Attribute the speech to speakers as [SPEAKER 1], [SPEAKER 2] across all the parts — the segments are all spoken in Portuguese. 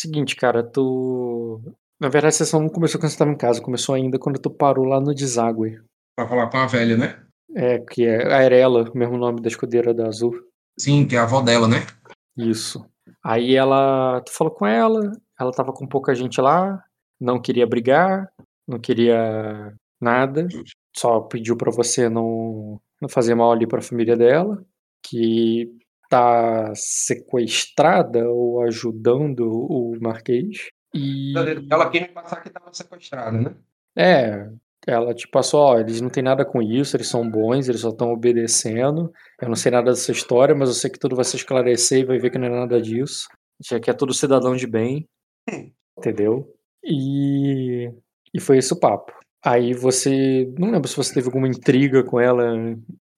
[SPEAKER 1] Seguinte, cara, tu. Na verdade, a sessão não começou quando você estava em casa, começou ainda quando tu parou lá no deságue.
[SPEAKER 2] Pra falar com a velha, né?
[SPEAKER 1] É, que é a Erela, o mesmo nome da escudeira da Azul.
[SPEAKER 2] Sim, que é a avó dela, né?
[SPEAKER 1] Isso. Aí ela. Tu falou com ela, ela tava com pouca gente lá, não queria brigar, não queria nada, só pediu pra você não, não fazer mal ali pra família dela, que tá sequestrada ou ajudando o Marquês. E.
[SPEAKER 2] Ela quer me passar que tava sequestrada, né?
[SPEAKER 1] É, ela te passou, ó, eles não tem nada com isso, eles são bons, eles só estão obedecendo. Eu não sei nada dessa história, mas eu sei que tudo vai se esclarecer e vai ver que não é nada disso. Já que é todo cidadão de bem, entendeu? E, e foi esse o papo. Aí você, não lembro se você teve alguma intriga com ela.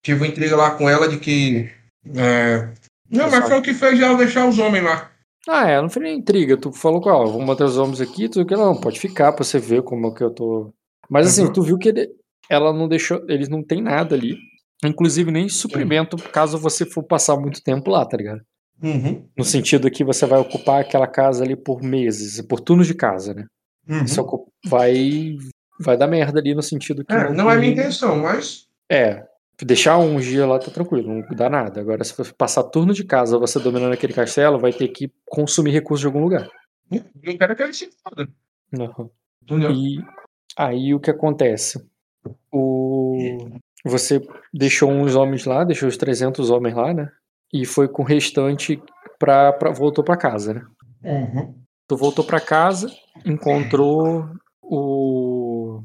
[SPEAKER 2] Tive uma intriga lá com ela de que. É, Não, mas foi o que fez ela deixar os homens lá.
[SPEAKER 1] Ah, é, não foi nem intriga. Tu falou que, ó, vamos manter os homens aqui, tu que não, pode ficar pra você ver como é que eu tô. Mas assim,
[SPEAKER 2] Uhum.
[SPEAKER 1] tu viu que ele- ela não deixou, eles não tem nada ali. Inclusive nem suprimento caso você for passar muito tempo lá, tá ligado?
[SPEAKER 2] Uhum.
[SPEAKER 1] No sentido que você vai ocupar aquela casa ali por meses, por turnos de casa, né?
[SPEAKER 2] Uhum.
[SPEAKER 1] Isso vai vai dar merda ali no sentido que
[SPEAKER 2] É, não é minha intenção, mas.
[SPEAKER 1] É, deixar um dia lá tá tranquilo, não dá nada. Agora se você passar turno de casa, você dominando aquele castelo, vai ter que consumir recursos de algum lugar.
[SPEAKER 2] Eu quero que ele se foda.
[SPEAKER 1] Não. E aí o que acontece? O você deixou uns homens lá, deixou os 300 homens lá, né? E foi com o restante pra, pra voltou pra casa, né?
[SPEAKER 2] Uhum.
[SPEAKER 1] Tu voltou pra casa, encontrou o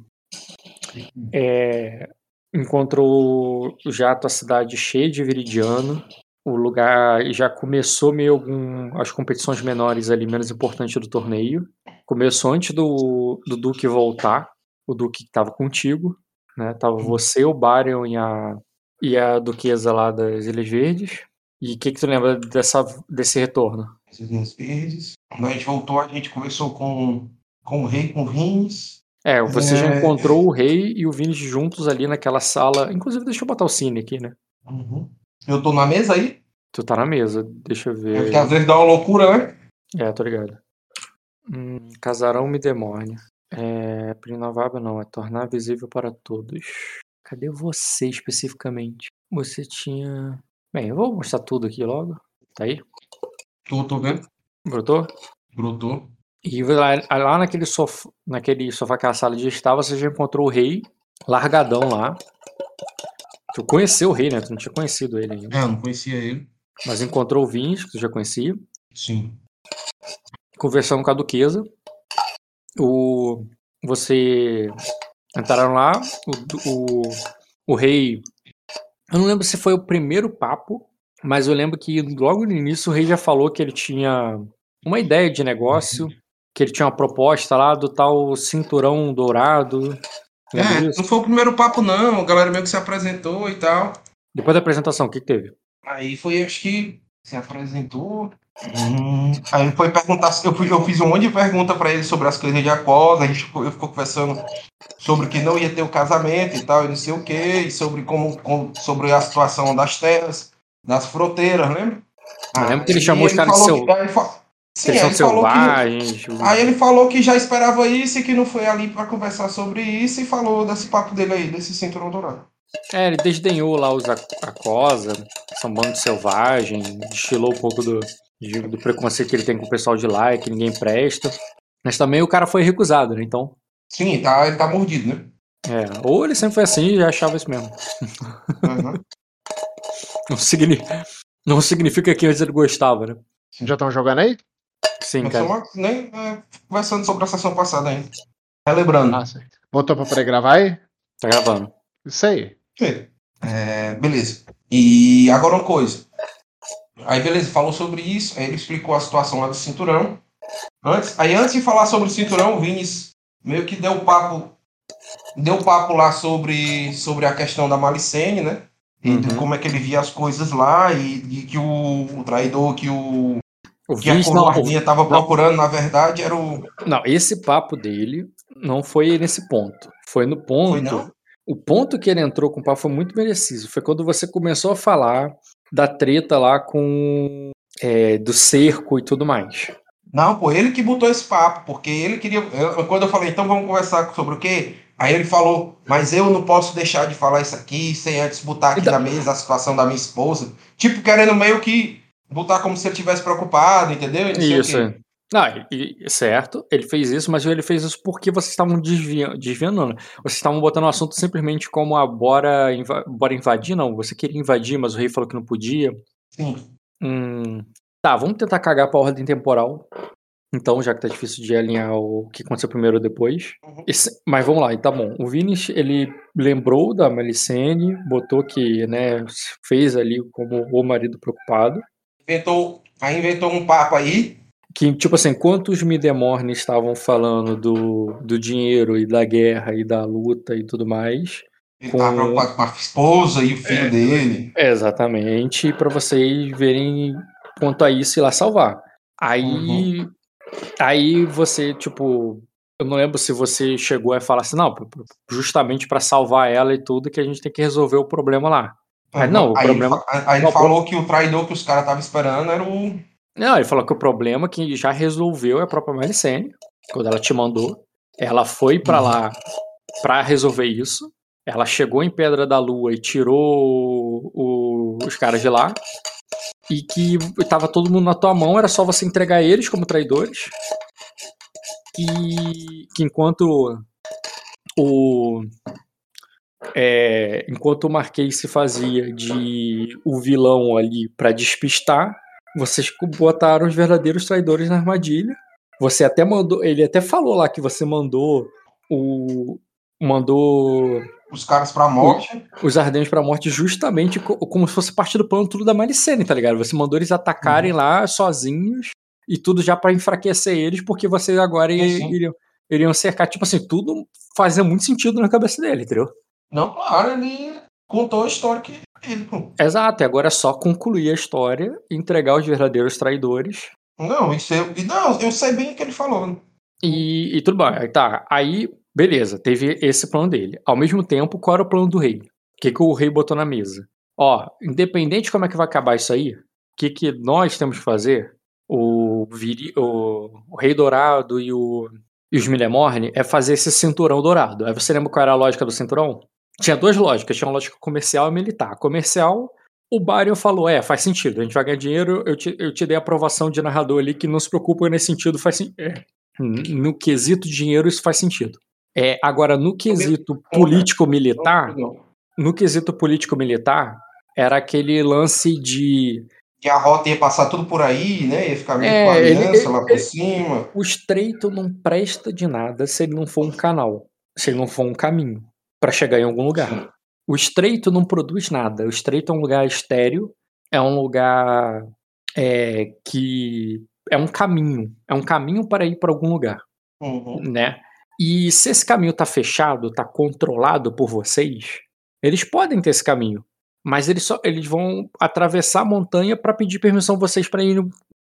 [SPEAKER 1] é, encontrou já a tua cidade cheia de viridiano. O lugar já começou meio algum as competições menores ali menos importantes do torneio. Começou antes do, do Duque voltar, o Duque que tava contigo, né? Tava você, o Barion e a e a duquesa lá das Ilhas Verdes. E o que que tu lembra dessa desse retorno?
[SPEAKER 2] Esses linhas verdes. Quando a gente voltou, a gente conversou com, com o rei, com o Rins.
[SPEAKER 1] É, você já
[SPEAKER 2] É.
[SPEAKER 1] encontrou o rei e o Vini juntos ali naquela sala. Inclusive, deixa eu botar o cine aqui, né?
[SPEAKER 2] Uhum. Eu tô na mesa aí?
[SPEAKER 1] Tu tá na mesa, deixa eu
[SPEAKER 2] É
[SPEAKER 1] ver.
[SPEAKER 2] porque às vezes dá uma loucura, né?
[SPEAKER 1] É, tô ligado. Hum, casarão me demônio. É, Prinovaba não, é tornar visível para todos. Cadê você especificamente? Você tinha. Bem, eu vou mostrar tudo aqui logo. Tá aí?
[SPEAKER 2] Tô, tô vendo.
[SPEAKER 1] Brotou?
[SPEAKER 2] Brotou.
[SPEAKER 1] E lá, naquele sofá, naquele sofá que a sala de estar, você já encontrou o rei, largadão lá. Tu conheceu o rei, né? Tu não tinha conhecido ele ainda.
[SPEAKER 2] É, não conhecia ele.
[SPEAKER 1] Mas encontrou o Vinhas, que tu já conhecia.
[SPEAKER 2] Sim.
[SPEAKER 1] Conversando com a duquesa. O, você entraram lá. O, o, o rei. Eu não lembro se foi o primeiro papo, mas eu lembro que logo no início o rei já falou que ele tinha uma ideia de negócio, que ele tinha uma proposta lá do tal cinturão dourado.
[SPEAKER 2] É, não foi o primeiro papo, não. A galera meio que se apresentou e tal.
[SPEAKER 1] Depois da apresentação, o que, que teve?
[SPEAKER 2] Aí foi, acho que se apresentou. Hum, aí foi perguntar. Eu, fui, eu fiz um monte de pergunta pra ele sobre as coisas de Aquosa. A gente ficou, eu ficou conversando sobre que não ia ter o casamento e tal, e não sei o quê, e sobre como, como- sobre a situação das terras, das fronteiras, lembra?
[SPEAKER 1] Eu lembro que ele chamou os caras de seu-
[SPEAKER 2] que- Sim,
[SPEAKER 1] são
[SPEAKER 2] ele falou que.
[SPEAKER 1] selvagens.
[SPEAKER 2] Aí ele falou que já esperava isso e que não foi ali pra conversar sobre isso e falou desse papo dele aí, desse cinturão dourado.
[SPEAKER 1] É, ele desdenhou lá os Ac- Acosa, são bando selvagem, destilou um pouco do, do preconceito que ele tem com o pessoal de lá, e que ninguém presta. Mas também o cara foi recusado, né? Então,
[SPEAKER 2] Sim, tá, ele tá mordido, né?
[SPEAKER 1] é, ou ele sempre foi assim e já achava isso mesmo.
[SPEAKER 2] Uhum.
[SPEAKER 1] Não, signi- não significa que antes ele gostava, né?
[SPEAKER 3] Já estão jogando aí?
[SPEAKER 1] Sim,
[SPEAKER 2] Nós
[SPEAKER 1] cara.
[SPEAKER 2] estamos nem é, conversando sobre a sessão passada ainda. Relembrando.
[SPEAKER 3] Ah, certo. Botou pra poder gravar aí?
[SPEAKER 1] Tá gravando.
[SPEAKER 3] Isso aí.
[SPEAKER 2] É, beleza. E agora uma coisa. Aí, beleza, falou sobre isso. Aí ele explicou a situação lá do cinturão. Antes, aí, antes de falar sobre o cinturão, o Vinícius meio que deu papo. Deu papo lá sobre, sobre a questão da Malicene, né? E de
[SPEAKER 1] Uhum.
[SPEAKER 2] como é que ele via as coisas lá e, e que o, o traidor que o
[SPEAKER 1] O
[SPEAKER 2] que a
[SPEAKER 1] Vince não,
[SPEAKER 2] coroazinha estava procurando, na verdade, era o.
[SPEAKER 1] não, esse papo dele não foi nesse ponto. Foi no ponto.
[SPEAKER 2] Foi?
[SPEAKER 1] O ponto que ele entrou com o papo foi muito merecido. Foi quando você começou a falar da treta lá com. é, do cerco e tudo mais.
[SPEAKER 2] Não, pô, ele que botou esse papo, porque ele queria. eu- quando eu falei, então vamos conversar sobre o quê? Aí ele falou, mas eu não posso deixar de falar isso aqui sem antes botar aqui na mesa a situação da minha esposa. Tipo, querendo meio que botar como se ele tivesse preocupado, entendeu? Não
[SPEAKER 1] Isso. é. Ah, e- certo, ele fez isso, mas ele fez isso porque vocês estavam desviando, desviando, não, né? Vocês estavam botando o assunto simplesmente como a bora, inva- bora invadir, não. Você queria invadir, mas o rei falou que não podia.
[SPEAKER 2] Sim.
[SPEAKER 1] Hum, tá, vamos tentar cagar pra ordem temporal. Então, já que tá difícil de alinhar o que aconteceu primeiro ou depois.
[SPEAKER 2] Uhum.
[SPEAKER 1] Esse- mas vamos lá, tá bom. O Vinis, ele lembrou da Malicene, botou que, né, fez ali como o marido preocupado.
[SPEAKER 2] Inventou, aí inventou um papo aí.
[SPEAKER 1] Que, tipo assim, enquanto os Midemorne estavam falando do, do dinheiro e da guerra e da luta e tudo mais.
[SPEAKER 2] Ele
[SPEAKER 1] Com-
[SPEAKER 2] tava preocupado com a esposa e o filho
[SPEAKER 1] É.
[SPEAKER 2] dele.
[SPEAKER 1] Exatamente, para vocês verem quanto a isso ir lá salvar. Aí, aí você, tipo, eu não lembro se você chegou a falar assim, não, justamente para salvar ela e tudo, que a gente tem que resolver o problema lá. Mas não, o
[SPEAKER 2] aí,
[SPEAKER 1] problema-
[SPEAKER 2] ele, aí ele falou que o traidor que os caras estavam esperando era o.
[SPEAKER 1] Não, ele falou que o problema que já resolveu é a própria Malicene, quando ela te mandou. Ela foi pra lá pra resolver isso. Ela chegou em Pedra da Lua e tirou o- os caras de lá. E que tava todo mundo na tua mão, era só você entregar eles como traidores. E que enquanto o. é, enquanto o Marquês se fazia de o vilão ali pra despistar, vocês botaram os verdadeiros traidores na armadilha. Você até mandou, ele até falou lá que você mandou o mandou
[SPEAKER 2] Os caras pra morte.
[SPEAKER 1] os Ardentes pra morte justamente co- como se fosse parte do plano tudo da Malicene, tá ligado? Você mandou eles atacarem
[SPEAKER 2] Uhum.
[SPEAKER 1] lá sozinhos e tudo já pra enfraquecer eles, porque vocês agora iriam, iriam cercar, tipo assim, tudo fazia muito sentido na cabeça dele, entendeu?
[SPEAKER 2] Não, claro, ele contou a história que ele.
[SPEAKER 1] Exato, e agora é só concluir a história, entregar os verdadeiros traidores
[SPEAKER 2] Não, isso e não, eu sei bem o que ele falou.
[SPEAKER 1] E, e tudo bem, tá. Aí, beleza, teve esse plano dele. Ao mesmo tempo, qual era o plano do rei? O que, que o rei botou na mesa? Ó, independente de como é que vai acabar isso aí, o que, que nós temos que fazer, o, Viri, o, o Rei Dourado e, o, e os Milemorne, é fazer esse cinturão dourado. Aí você lembra qual era a lógica do cinturão? Tinha duas lógicas, tinha uma lógica comercial e militar. Comercial, o Barion falou, é, faz sentido, a gente vai ganhar dinheiro, eu te, eu te dei a aprovação de narrador ali que não se preocupa nesse sentido, faz sentido. No quesito dinheiro, isso faz sentido. É, agora, no quesito político-militar, no quesito político-militar, era aquele lance de
[SPEAKER 2] Que a rota ia passar tudo por aí, né? Ia ficar meio
[SPEAKER 1] É,
[SPEAKER 2] com a aliança
[SPEAKER 1] ele-
[SPEAKER 2] lá por cima.
[SPEAKER 1] o estreito não presta de nada se ele não for um canal, se ele não for um caminho para chegar em algum lugar. O estreito não produz nada. O estreito é um lugar estéreo, é um lugar é, que é um caminho, é um caminho para ir para algum lugar,
[SPEAKER 2] Uhum.
[SPEAKER 1] né? E se esse caminho tá fechado, tá controlado por vocês, eles podem ter esse caminho, mas eles só eles vão atravessar a montanha para pedir permissão a vocês para ir,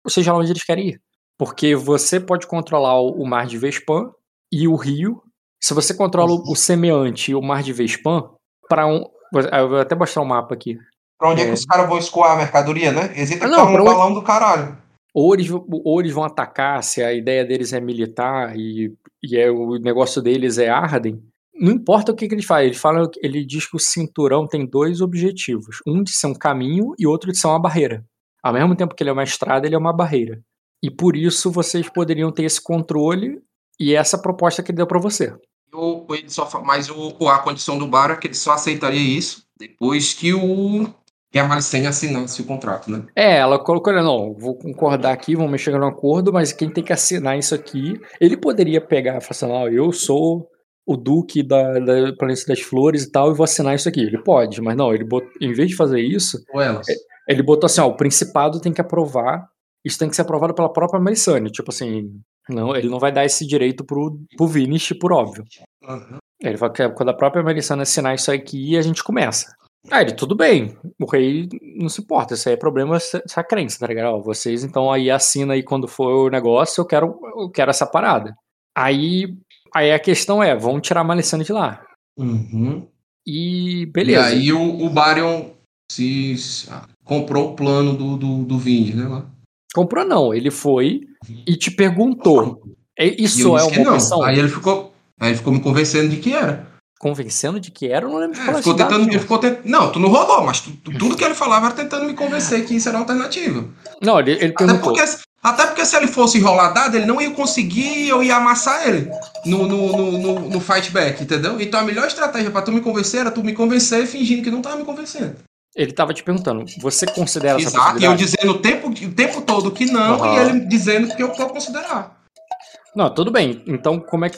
[SPEAKER 1] seja lá onde eles querem ir. Porque você pode controlar o o mar de Vespan e o rio. Se você controla o- o semeante e o mar de Vespan, para um. Eu vou até mostrar um mapa aqui.
[SPEAKER 2] Pra onde é,
[SPEAKER 1] É.
[SPEAKER 2] que os caras vão escoar a mercadoria, né? Eles ter
[SPEAKER 1] Ah,
[SPEAKER 2] que
[SPEAKER 1] não,
[SPEAKER 2] um
[SPEAKER 1] onde-
[SPEAKER 2] balão do caralho.
[SPEAKER 1] Ou eles, ou eles vão atacar, se a ideia deles é militar e, e é, o negócio deles é Arden. Não importa o que, que eles fazem. Ele, fala, ele diz que o cinturão tem dois objetivos: um de ser um caminho e outro de ser uma barreira. Ao mesmo tempo que ele é uma estrada, ele é uma barreira. E por isso vocês poderiam ter esse controle e essa proposta que ele deu pra você.
[SPEAKER 2] O, ele só, mas o, a condição do bar é que ele só aceitaria isso depois que o que a Malicene assinasse o contrato, né?
[SPEAKER 1] É, ela colocou, não, vou concordar aqui, vamos mexer no acordo, mas quem tem que assinar isso aqui, ele poderia pegar e falar assim, não, eu sou o duque da, da Planeta das Flores e tal, e vou assinar isso aqui. Ele pode, mas não, ele bot, em vez de fazer isso,
[SPEAKER 2] elas.
[SPEAKER 1] ele botou assim, ó, o Principado tem que aprovar, isso tem que ser aprovado pela própria Melissane, tipo assim, não, ele não vai dar esse direito pro, pro Vinish, por óbvio.
[SPEAKER 2] Uhum.
[SPEAKER 1] Ele fala que quando a própria Melissane assinar isso aqui, a gente começa. Aí ele, tudo bem, o rei não se importa, isso aí é problema essa crença, tá ligado? Ó, vocês então aí assina aí quando for o negócio, eu quero, eu quero essa parada. Aí, aí a questão é, vamos tirar a Melissane de lá.
[SPEAKER 2] Uhum.
[SPEAKER 1] E beleza.
[SPEAKER 2] E aí o, o Barion se, se- ah, comprou o plano do, do, do né? Lá.
[SPEAKER 1] Comprou não, ele foi, e te perguntou. "É- Isso é uma
[SPEAKER 2] não.
[SPEAKER 1] opção?
[SPEAKER 2] Aí ele ficou, aí ele ficou me convencendo de que era.
[SPEAKER 1] Convencendo de que era, eu não lembro de
[SPEAKER 2] É,
[SPEAKER 1] falar
[SPEAKER 2] ficou
[SPEAKER 1] esse dado,
[SPEAKER 2] tentando, ele
[SPEAKER 1] não.
[SPEAKER 2] ficou tent... Não, tu não rodou, mas tu- tu- tudo que ele falava era tentando me convencer que isso era uma alternativa.
[SPEAKER 1] Não, ele, ele
[SPEAKER 2] Até
[SPEAKER 1] perguntou.
[SPEAKER 2] porque, até porque se ele fosse enrolar dado, ele não ia conseguir, eu ia amassar ele no, no, no, no, no fight back, entendeu? Então a melhor estratégia pra tu me convencer era tu me convencer fingindo que não tava me convencendo.
[SPEAKER 1] Ele tava te perguntando, você considera essa
[SPEAKER 2] Exato, e eu
[SPEAKER 1] possibilidade?
[SPEAKER 2] dizendo o tempo, o tempo todo que não,
[SPEAKER 1] Aham.
[SPEAKER 2] e ele dizendo que eu vou considerar.
[SPEAKER 1] Não, tudo bem. Então, como é que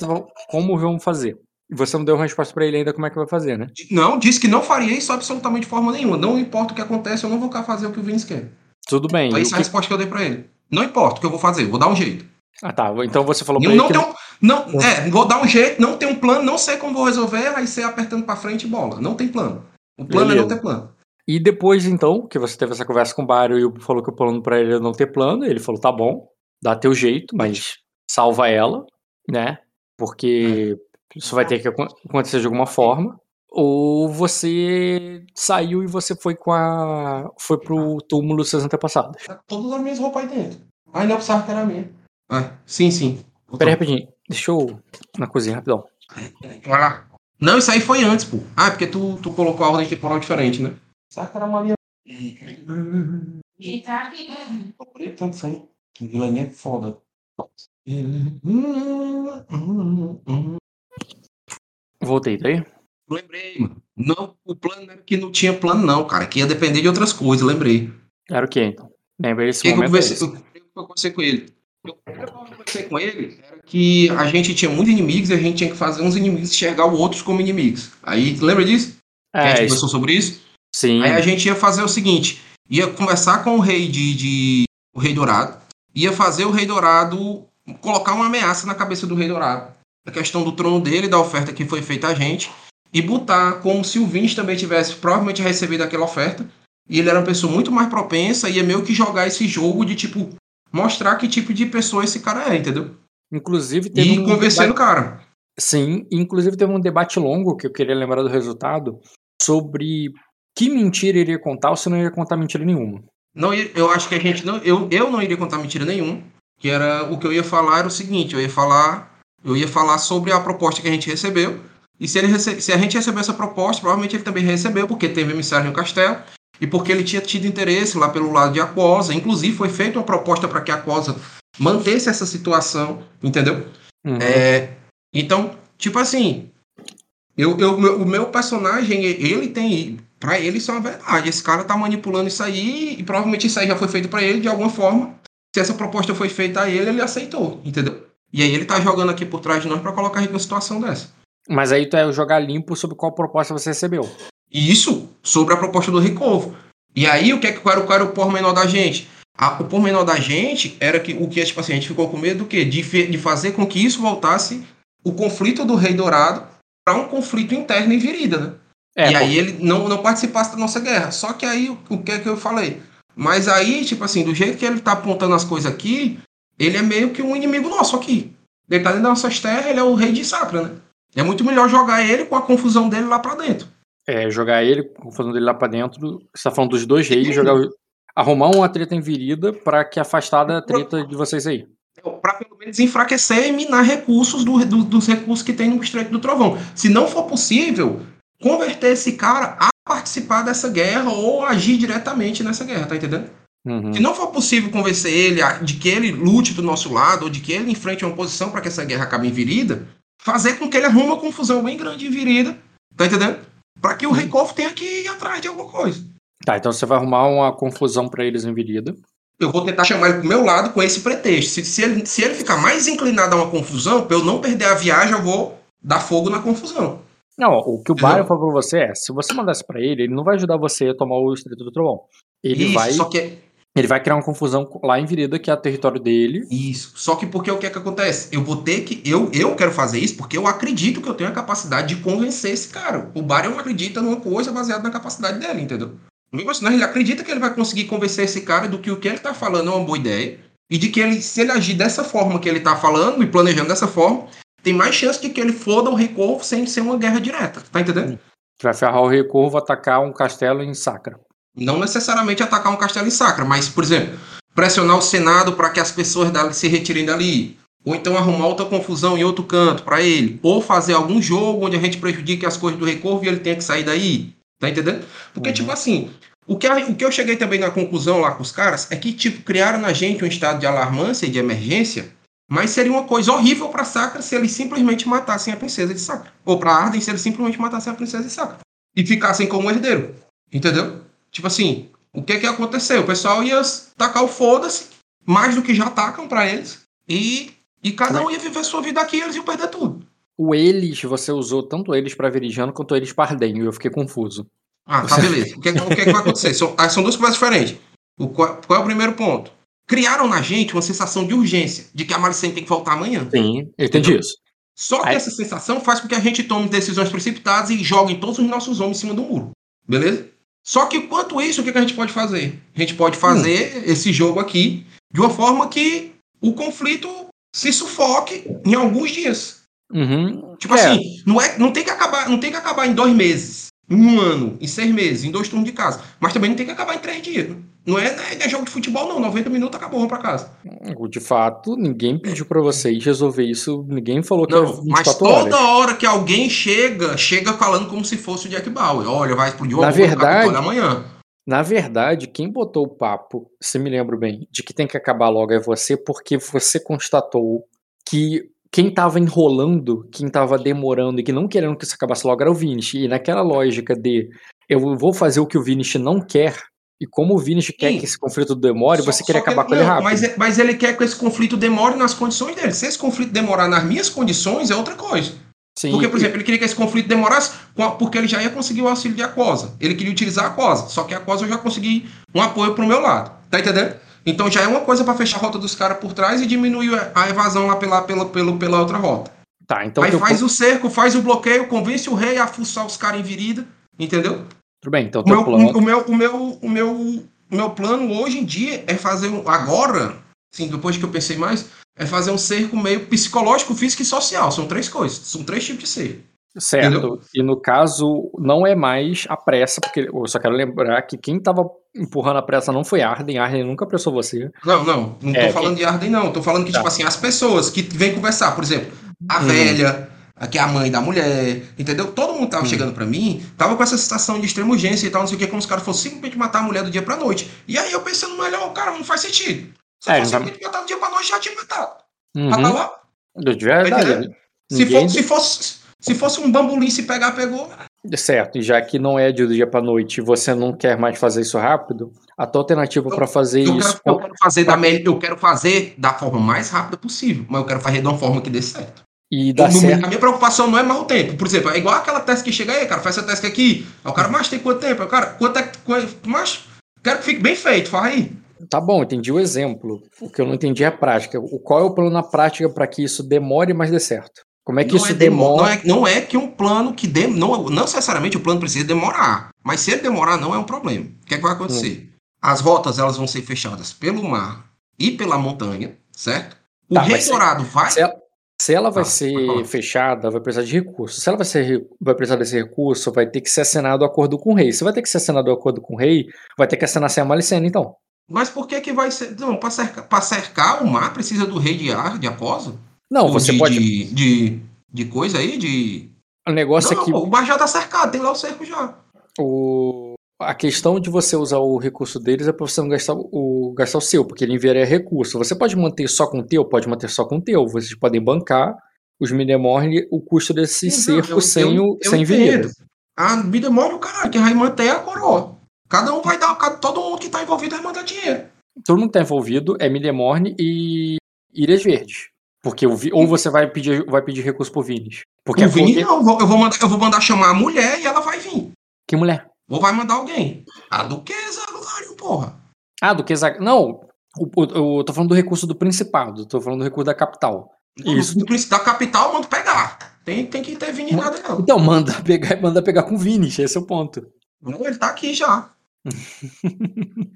[SPEAKER 1] como vamos fazer? E você não deu uma resposta pra ele ainda como é que vai fazer, né?
[SPEAKER 2] Não, disse que não faria isso absolutamente de forma nenhuma. Não importa o que acontece, eu não vou fazer o que o Vince quer.
[SPEAKER 1] Tudo bem.
[SPEAKER 2] Foi essa a resposta que eu dei pra ele. Não importa o que eu vou fazer, eu vou dar um jeito.
[SPEAKER 1] Ah, tá. Então você falou pra
[SPEAKER 2] Não,
[SPEAKER 1] ele
[SPEAKER 2] não
[SPEAKER 1] que
[SPEAKER 2] um, não, é, vou dar um jeito, não tem um plano, não sei como vou resolver, aí ser apertando pra frente e bola. Não tem plano. O plano é
[SPEAKER 1] Beleza.
[SPEAKER 2] não ter plano.
[SPEAKER 1] E depois, então, que você teve essa conversa com o Barry e o- falou que o plano pra ele é não ter plano, ele falou, tá bom, dá teu jeito, mas salva ela, né? Porque isso vai ter que acon- acontecer de alguma forma. Ou você saiu e você foi com a. foi pro túmulo dos seus antepassados.
[SPEAKER 2] Tá todas as minhas roupas aí dentro. Não precisava que era minha. Ah, sim, sim.
[SPEAKER 1] Pera aí rapidinho, deixa eu. na cozinha, rapidão.
[SPEAKER 2] Vai lá. Não, isso aí foi antes, pô. Ah, é porque tu, tu colocou a ordem temporal diferente, né? Saca era uma linha. Comprei tanto isso aí. Vilania é foda.
[SPEAKER 1] Voltei, tá aí?
[SPEAKER 2] Lembrei, mano. Não, o plano era que não tinha plano, não, cara. Que ia depender de outras coisas, lembrei.
[SPEAKER 1] Era o quê, então? Lembra
[SPEAKER 2] O
[SPEAKER 1] esse
[SPEAKER 2] que,
[SPEAKER 1] momento? é
[SPEAKER 2] que eu conversei com ele? Eu, conversei com ele era que a gente tinha muitos inimigos e a gente tinha que fazer uns inimigos enxergar os outros como inimigos. Aí, lembra disso? Que a gente
[SPEAKER 1] É, isso,
[SPEAKER 2] conversou sobre isso?
[SPEAKER 1] Sim.
[SPEAKER 2] Aí a gente ia fazer o seguinte: ia conversar com o rei de, de- o rei dourado, ia fazer o rei dourado colocar uma ameaça na cabeça do rei dourado, a questão do trono dele, da oferta que foi feita a gente, e botar como se o Vince também tivesse provavelmente recebido aquela oferta, e ele era uma pessoa muito mais propensa, ia meio que jogar esse jogo de tipo mostrar que tipo de pessoa esse cara é, entendeu?
[SPEAKER 1] Inclusive teve
[SPEAKER 2] E
[SPEAKER 1] um
[SPEAKER 2] convencer
[SPEAKER 1] debate-
[SPEAKER 2] o cara.
[SPEAKER 1] Sim, inclusive teve um debate longo que eu queria lembrar do resultado sobre que mentira iria contar ou se não iria contar mentira nenhuma.
[SPEAKER 2] Não, eu acho que a gente não. Eu, eu não iria contar mentira nenhuma. Que era o que eu ia falar era o seguinte, eu ia falar. Eu ia falar sobre a proposta que a gente recebeu. E se, ele rece- se a gente recebeu essa proposta, provavelmente ele também recebeu, porque teve emissário no castelo. E porque ele tinha tido interesse lá pelo lado de Aquosa. Inclusive, foi feita uma proposta para que a Aquosa mantesse essa situação, entendeu?
[SPEAKER 1] Uhum.
[SPEAKER 2] É, então, tipo assim, eu, eu, meu- o meu personagem, ele tem. Pra ele isso é uma verdade. Esse cara tá manipulando isso aí e provavelmente isso aí já foi feito pra ele de alguma forma. Se essa proposta foi feita a ele, ele aceitou, entendeu? E aí ele tá jogando aqui por trás de nós pra colocar a gente numa situação dessa.
[SPEAKER 1] Mas aí tu é jogar limpo sobre qual proposta você recebeu.
[SPEAKER 2] Isso sobre a proposta do Recovo. E aí, o que é que era, era o pormenor da gente? A- o pormenor da gente era que o que tipo assim, a gente ficou com medo do quê? De, de fazer com que isso voltasse o conflito do Rei Dourado para um conflito interno em Virida, né?
[SPEAKER 1] É,
[SPEAKER 2] e aí ele não, não participasse da nossa guerra. Só que aí, o- o que é que eu falei? Mas aí, tipo assim, do jeito que ele tá apontando as coisas aqui, ele é meio que um inimigo nosso aqui. Ele tá dentro das nossas terras, ele é o rei de Sacra, né? É muito melhor jogar ele com a confusão dele lá pra dentro.
[SPEAKER 1] é, jogar ele, confusão dele lá pra dentro. Você tá falando dos dois reis, jogar, o- arrumar uma treta em virida pra que afastar da treta de vocês aí.
[SPEAKER 2] para pelo menos enfraquecer e minar recursos do- do- dos recursos que tem no Estreito do Trovão. Se não for possível, converter esse cara a participar dessa guerra ou agir diretamente nessa guerra, tá entendendo?
[SPEAKER 1] Uhum.
[SPEAKER 2] Se não for possível convencer ele a- de que ele lute do nosso lado ou de que ele enfrente uma posição para que essa guerra acabe em virida, fazer com que ele arrume uma confusão bem grande em virida, tá entendendo? Para que o Rei Corvo tenha que ir atrás de alguma coisa.
[SPEAKER 1] Tá, então você vai arrumar uma confusão pra eles em virida.
[SPEAKER 2] eu vou tentar chamar ele pro meu lado com esse pretexto. Se, se, ele, se ele ficar mais inclinado a uma confusão, pra eu não perder a viagem, eu vou dar fogo na confusão.
[SPEAKER 1] Não, o que o? Byron falou pra você é, se você mandasse pra ele, ele não vai ajudar você a tomar o Estreito do Trovão. Ele
[SPEAKER 2] Isso,
[SPEAKER 1] vai,
[SPEAKER 2] só que
[SPEAKER 1] ele vai criar uma confusão lá em Virida, que é o território dele.
[SPEAKER 2] isso. Só que porque o que é que acontece? Eu vou ter que eu eu quero fazer isso porque eu acredito que eu tenho a capacidade de convencer esse cara. O Barry não acredita numa coisa baseada na capacidade dele, entendeu? Não, ele acredita que ele vai conseguir convencer esse cara do que o que ele tá falando é uma boa ideia e de que ele se ele agir dessa forma que ele tá falando e planejando dessa forma, tem mais chance de que ele foda o Rei Corvo sem ser uma guerra direta, tá entendendo?
[SPEAKER 1] Que vai ferrar o Rei Corvo atacar um castelo em Sacra.
[SPEAKER 2] Não necessariamente atacar um castelo em Sacra, mas, por exemplo, pressionar o Senado para que as pessoas dali se retirem dali. Ou então arrumar outra confusão em outro canto para ele. Ou fazer algum jogo onde a gente prejudique as coisas do Recorvo e ele tenha que sair daí. Tá entendendo? Porque,
[SPEAKER 1] Uhum.
[SPEAKER 2] tipo assim, o que, o que eu cheguei também na conclusão lá com os caras é que, tipo, criaram na gente um estado de alarmância e de emergência, mas seria uma coisa horrível pra Sacra se eles simplesmente matassem a princesa de Sacra. Ou pra Arden se eles simplesmente matassem a princesa de Sacra. E ficassem como herdeiro. Entendeu? Tipo assim, o que que aconteceu? O pessoal ia tacar o foda-se, mais do que já tacam pra eles, e, e cada um ia viver sua vida aqui e eles iam perder tudo.
[SPEAKER 1] O eles, você usou tanto eles pra Veridiano quanto eles pra Ardenho. Eu fiquei confuso.
[SPEAKER 2] Ah, tá, beleza. O que, o que, que vai acontecer? São, ah, são duas coisas diferentes. O, qual, qual é o primeiro ponto? Criaram na gente uma sensação de urgência, de que a Malicene tem que voltar amanhã.
[SPEAKER 1] Sim, eu entendi isso.
[SPEAKER 2] Só que
[SPEAKER 1] Aí-
[SPEAKER 2] essa sensação faz com que a gente tome decisões precipitadas e jogue todos os nossos homens em cima do muro. Beleza? Só que enquanto isso, o que, que a gente pode fazer? A gente pode fazer esse jogo aqui de uma forma que o conflito se sufoque em alguns dias.
[SPEAKER 1] Uhum.
[SPEAKER 2] Tipo
[SPEAKER 1] É.
[SPEAKER 2] assim, não, é, não, tem que acabar, não tem que acabar em dois meses, em um ano, em seis meses, em dois turnos de casa. Mas também não tem que acabar em três dias. Não é, não é, não é jogo de futebol, não. 90 minutos acabou, vamos pra casa.
[SPEAKER 1] De fato, ninguém pediu pra vocês resolver isso. Ninguém falou que
[SPEAKER 2] Não,
[SPEAKER 1] era
[SPEAKER 2] mas
[SPEAKER 1] 24
[SPEAKER 2] toda
[SPEAKER 1] horas.
[SPEAKER 2] hora que alguém chega, chega falando como se fosse o Jack Bauer. Olha, vai explodir o
[SPEAKER 1] Na verdade-
[SPEAKER 2] Capitólio amanhã.
[SPEAKER 1] Na verdade, quem botou o papo, se me lembro bem, de que tem que acabar logo é você, porque você constatou que quem tava enrolando, quem tava demorando e que não querendo que isso acabasse logo era o Vinish. E naquela lógica de eu vou fazer o que o Vinish não quer, e como o Vinish quer que esse conflito demore,
[SPEAKER 2] Só-
[SPEAKER 1] você queria
[SPEAKER 2] só que
[SPEAKER 1] acabar
[SPEAKER 2] ele-
[SPEAKER 1] com ele
[SPEAKER 2] não,
[SPEAKER 1] rápido.
[SPEAKER 2] Mas, é- mas ele quer que esse conflito demore nas condições dele. Se esse conflito demorar nas minhas condições, é outra coisa.
[SPEAKER 1] Sim,
[SPEAKER 2] Porque, por exemplo, ele queria que esse conflito demorasse porque ele já ia conseguir o auxílio de Aquosa. Ele queria utilizar a Aquosa. Só que a Aquosa eu já consegui um apoio pro meu lado. Tá entendendo? Então já é uma coisa pra fechar a rota dos caras por trás e diminuir a- evasão lá pela, pela, pela, pela outra rota.
[SPEAKER 1] Tá, então
[SPEAKER 2] Aí faz o cerco, faz o bloqueio, convence o rei a fuçar os caras em virida. Entendeu?
[SPEAKER 1] Tudo bem, então
[SPEAKER 2] O
[SPEAKER 1] teu
[SPEAKER 2] meu,
[SPEAKER 1] plano.
[SPEAKER 2] o, meu, o, meu, o, meu, o meu plano hoje em dia é fazer um. Agora, sim, depois que eu pensei mais, é fazer um cerco meio psicológico, físico e social. São três coisas. São três tipos de cerco.
[SPEAKER 1] Certo.
[SPEAKER 2] Entendeu?
[SPEAKER 1] E no caso, não é mais a pressa, porque eu só quero lembrar que quem tava empurrando a pressa não foi Arden, Arden nunca pressou você.
[SPEAKER 2] Não, não. Não tô
[SPEAKER 1] É,
[SPEAKER 2] falando de Arden, não. Tô falando que,
[SPEAKER 1] Tá.
[SPEAKER 2] tipo assim, as pessoas que vêm conversar, por exemplo, a
[SPEAKER 1] Hum.
[SPEAKER 2] velha, a que é a mãe da mulher, entendeu? Todo mundo tava
[SPEAKER 1] Hum.
[SPEAKER 2] chegando pra mim, tava com essa situação de extrema urgência e tal, não sei o que, como os caras fossem simplesmente matar a mulher do dia pra noite. E aí eu pensando, melhor, cara, não faz sentido. Se
[SPEAKER 1] É,
[SPEAKER 2] fosse simplesmente matar do dia pra noite, já tinha matado.
[SPEAKER 1] Uhum.
[SPEAKER 2] Tá lá.
[SPEAKER 1] De verdade.
[SPEAKER 2] entendendo? Se, for- se fosse, se fosse um bambolim se pegar, pegou.
[SPEAKER 1] Certo, e já que não é de do dia pra noite e você não quer mais fazer isso rápido, a tua alternativa pra fazer
[SPEAKER 2] Eu
[SPEAKER 1] isso.
[SPEAKER 2] quero, eu quero fazer da mel- eu quero fazer da forma mais rápida possível, mas eu quero fazer de uma forma que dê certo.
[SPEAKER 1] E dá
[SPEAKER 2] No-
[SPEAKER 1] certo.
[SPEAKER 2] A minha preocupação não é mais o tempo. Por exemplo, é igual aquela teste que chega aí, cara, faz essa teste aqui. Aí o cara, mas tem quanto tempo? Aí o cara, quanto é Mas, quero que fique bem feito, faz aí.
[SPEAKER 1] Tá bom, entendi o exemplo. O que eu não entendi é a prática. O qual é o plano na prática pra que isso demore, mas dê certo? Como é que
[SPEAKER 2] não,
[SPEAKER 1] isso
[SPEAKER 2] é demo-
[SPEAKER 1] demora?
[SPEAKER 2] não, é, não é que um plano que dem, não, não necessariamente o plano precisa demorar. Mas se ele demorar, não é um problema. O que, é que vai acontecer? As rotas elas vão ser fechadas pelo mar e pela montanha, certo? O
[SPEAKER 1] Tá,
[SPEAKER 2] Rei
[SPEAKER 1] mas se-
[SPEAKER 2] Dourado vai.
[SPEAKER 1] Se se ela vai
[SPEAKER 2] Ah,
[SPEAKER 1] ser fechada, vai precisar de recurso. Se ela vai, ser, vai precisar desse recurso, vai ter que ser assinado o acordo com o rei. Se vai ter que ser assinado o acordo com o rei, vai ter que assinar sem a Malicena, então.
[SPEAKER 2] Mas por que que vai ser. Não, pra cercar, pra cercar o mar precisa do rei de Ar, de Acosa?
[SPEAKER 1] Não,
[SPEAKER 2] Ou
[SPEAKER 1] você
[SPEAKER 2] de,
[SPEAKER 1] pode.
[SPEAKER 2] De, de, de coisa aí, de.
[SPEAKER 1] O negócio
[SPEAKER 2] não,
[SPEAKER 1] é que
[SPEAKER 2] o mar já tá cercado, tem lá o cerco já.
[SPEAKER 1] o... a questão de você usar o recurso deles é pra você não gastar o, gastar o seu, porque ele enviaria recurso. Você pode manter só com o teu, pode manter só com o teu. Vocês podem bancar os Minemorne o custo desse
[SPEAKER 2] não,
[SPEAKER 1] cerco
[SPEAKER 2] eu-
[SPEAKER 1] sem,
[SPEAKER 2] eu- eu
[SPEAKER 1] sem vinhedo.
[SPEAKER 2] A vida mora o caralho, quem vai manter é a coroa. Cada um vai dar, cada- todo mundo que tá envolvido vai mandar dinheiro.
[SPEAKER 1] Todo mundo que tá envolvido é Minemorne e Ilhas Verdes. Porque Vi- ou você vai pedir, vai pedir recurso pro Vines. Porque
[SPEAKER 2] o Vini
[SPEAKER 1] Flor-
[SPEAKER 2] não, eu vou, eu, vou mandar, eu vou mandar chamar a mulher e ela vai vir.
[SPEAKER 1] Que mulher?
[SPEAKER 2] Ou vai mandar alguém. A duquesa do Lário, porra.
[SPEAKER 1] Ah, do que Não, o- o- eu tô falando do recurso do Principado, tô falando do recurso da capital. Isso.
[SPEAKER 2] Do, do, da capital, manda pegar. Tem, tem que ter Vini nada, não.
[SPEAKER 1] Então, manda pegar, manda pegar com o Vines, esse é o ponto.
[SPEAKER 2] Não, ele tá aqui já.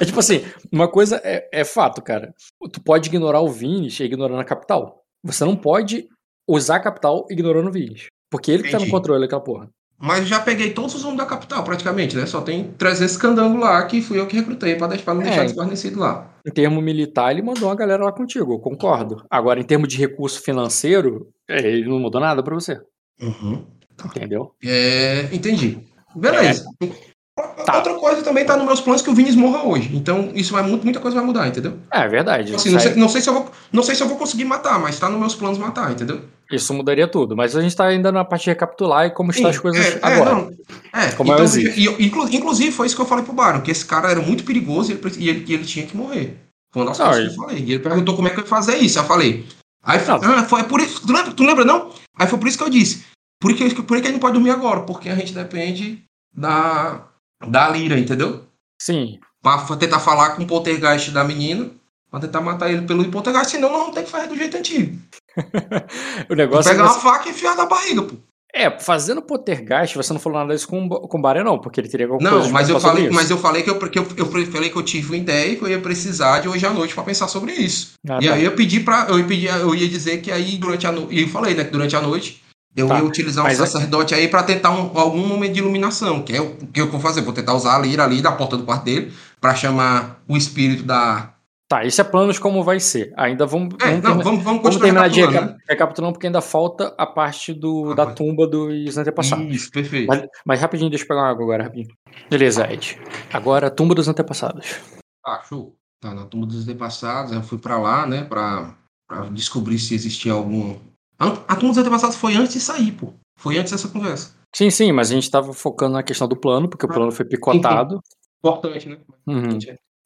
[SPEAKER 1] É tipo assim, uma coisa é, é fato, cara. Tu pode ignorar o Vines e ignorando a capital. Você não pode usar a capital ignorando o Vines. Porque ele que tá no controle daquela porra.
[SPEAKER 2] Mas já peguei todos os homens da capital, praticamente, né? Só tem 300 candangos lá que fui eu que recrutei pra deixar, não deixar
[SPEAKER 1] É.
[SPEAKER 2] desguarnecido lá.
[SPEAKER 1] Em termo militar, ele mandou uma galera lá contigo, eu concordo. Agora, em termos de recurso financeiro, é, ele não mudou nada pra você,
[SPEAKER 2] Uhum.
[SPEAKER 1] entendeu?
[SPEAKER 2] É, entendi. Beleza.
[SPEAKER 1] Tá.
[SPEAKER 2] Outra coisa também tá nos meus planos que o Vinícius morra hoje. Então, isso vai muito, muita coisa vai mudar, entendeu?
[SPEAKER 1] É, é verdade.
[SPEAKER 2] Assim, não, sei, não, sei se eu vou, não sei se eu vou conseguir matar, mas tá nos meus planos matar, entendeu?
[SPEAKER 1] Isso mudaria tudo. Mas a gente tá ainda na parte de recapitular e como estão as coisas
[SPEAKER 2] é, é,
[SPEAKER 1] agora.
[SPEAKER 2] não, é,
[SPEAKER 1] Como
[SPEAKER 2] então,
[SPEAKER 1] elas existem.
[SPEAKER 2] e eu- inclu- inclusive, foi isso que eu falei pro Baron, que esse cara era muito perigoso e ele, e ele, e ele tinha que morrer. Foi uma das coisas que eu falei. E ele perguntou como é que eu ia fazer isso. Eu falei. Aí foi,
[SPEAKER 1] Não.
[SPEAKER 2] ah, foi por isso. Tu lembra, tu lembra, não? Aí foi por isso que eu disse. Por que, por que ele não pode dormir agora? Porque a gente depende da, da lira, entendeu?
[SPEAKER 1] Sim.
[SPEAKER 2] Pra tentar falar com o poltergeist da menina. Pra tentar matar ele pelo poltergeist, senão nós vamos ter que fazer do jeito antigo.
[SPEAKER 1] O negócio é,
[SPEAKER 2] Pegar
[SPEAKER 1] que
[SPEAKER 2] uma faca e enfiar na barriga, pô.
[SPEAKER 1] é, fazendo poltergeist, você não falou nada disso com, com o Baré, não, porque ele teria alguma
[SPEAKER 2] Não,
[SPEAKER 1] coisa
[SPEAKER 2] mas
[SPEAKER 1] pra
[SPEAKER 2] eu falei,
[SPEAKER 1] isso.
[SPEAKER 2] mas eu falei que eu, que eu, eu falei que eu tive uma ideia e que eu ia precisar de hoje à noite pra pensar sobre isso.
[SPEAKER 1] Ah,
[SPEAKER 2] e
[SPEAKER 1] tá.
[SPEAKER 2] aí eu pedi para eu eu ia dizer que aí durante a noite, e eu falei, né, que durante a noite eu
[SPEAKER 1] Tá.
[SPEAKER 2] ia utilizar um
[SPEAKER 1] Mas é-
[SPEAKER 2] sacerdote aí pra tentar um- algum momento de iluminação, que é o que eu vou fazer, vou tentar usar a lira ali da porta do quarto dele pra chamar o espírito da
[SPEAKER 1] Tá, isso é planos como vai ser. Ainda vamos,
[SPEAKER 2] É,
[SPEAKER 1] vamos,
[SPEAKER 2] não,
[SPEAKER 1] termi-
[SPEAKER 2] vamos, vamos
[SPEAKER 1] vamos terminar de
[SPEAKER 2] recapitulando,
[SPEAKER 1] reca- recapitulando, porque ainda falta a parte do,
[SPEAKER 2] Ah,
[SPEAKER 1] da tumba dos
[SPEAKER 2] né?
[SPEAKER 1] antepassados.
[SPEAKER 2] Isso, perfeito.
[SPEAKER 1] Mas, mas rapidinho, deixa eu pegar uma água agora, rapidinho. Beleza, Ed. Agora, tumba dos antepassados.
[SPEAKER 2] Ah, show. Tá, na tumba dos antepassados, eu fui pra lá, né, pra, pra descobrir se existia algum... A, a tumba dos antepassados foi antes de sair, pô. Foi antes dessa conversa.
[SPEAKER 1] Sim, sim, mas a gente tava focando na questão do plano, porque o plano foi picotado.
[SPEAKER 2] Importante, né?
[SPEAKER 1] Uhum.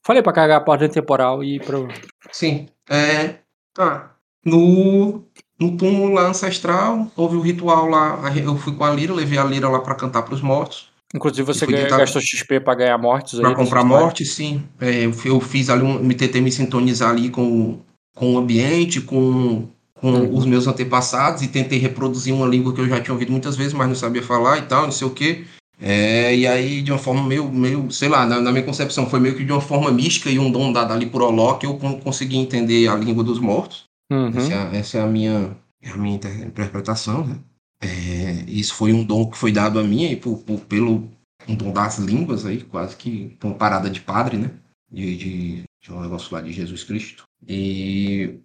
[SPEAKER 1] Falei pra cagar a porta temporal e ir pro.
[SPEAKER 2] Sim. É. Tá. No, no túmulo lá ancestral, houve o ritual lá. Eu fui com a lira, levei a lira lá pra cantar pros mortos.
[SPEAKER 1] Inclusive, você ganha-
[SPEAKER 2] tentar-
[SPEAKER 1] gastou XP pra ganhar mortes.
[SPEAKER 2] Pra comprar
[SPEAKER 1] história.
[SPEAKER 2] morte, sim. É, eu, eu fiz ali um. Me tentei me sintonizar ali com, com o ambiente, com, com
[SPEAKER 1] Uhum.
[SPEAKER 2] os meus antepassados e tentei reproduzir uma língua que eu já tinha ouvido muitas vezes, mas não sabia falar e tal, não sei o quê. É, e aí, de uma forma meio, meio sei lá, na, na minha concepção, foi meio que de uma forma mística e um dom dado ali por Oló que eu con- consegui entender a língua dos mortos.
[SPEAKER 1] Uhum.
[SPEAKER 2] Essa, é a, essa é a minha, é a minha inter- interpretação, né? É, isso foi um dom que foi dado a mim aí por, por- pelo um dom das línguas aí, quase que uma parada de padre, né? De, de, de um negócio lá de Jesus Cristo. E,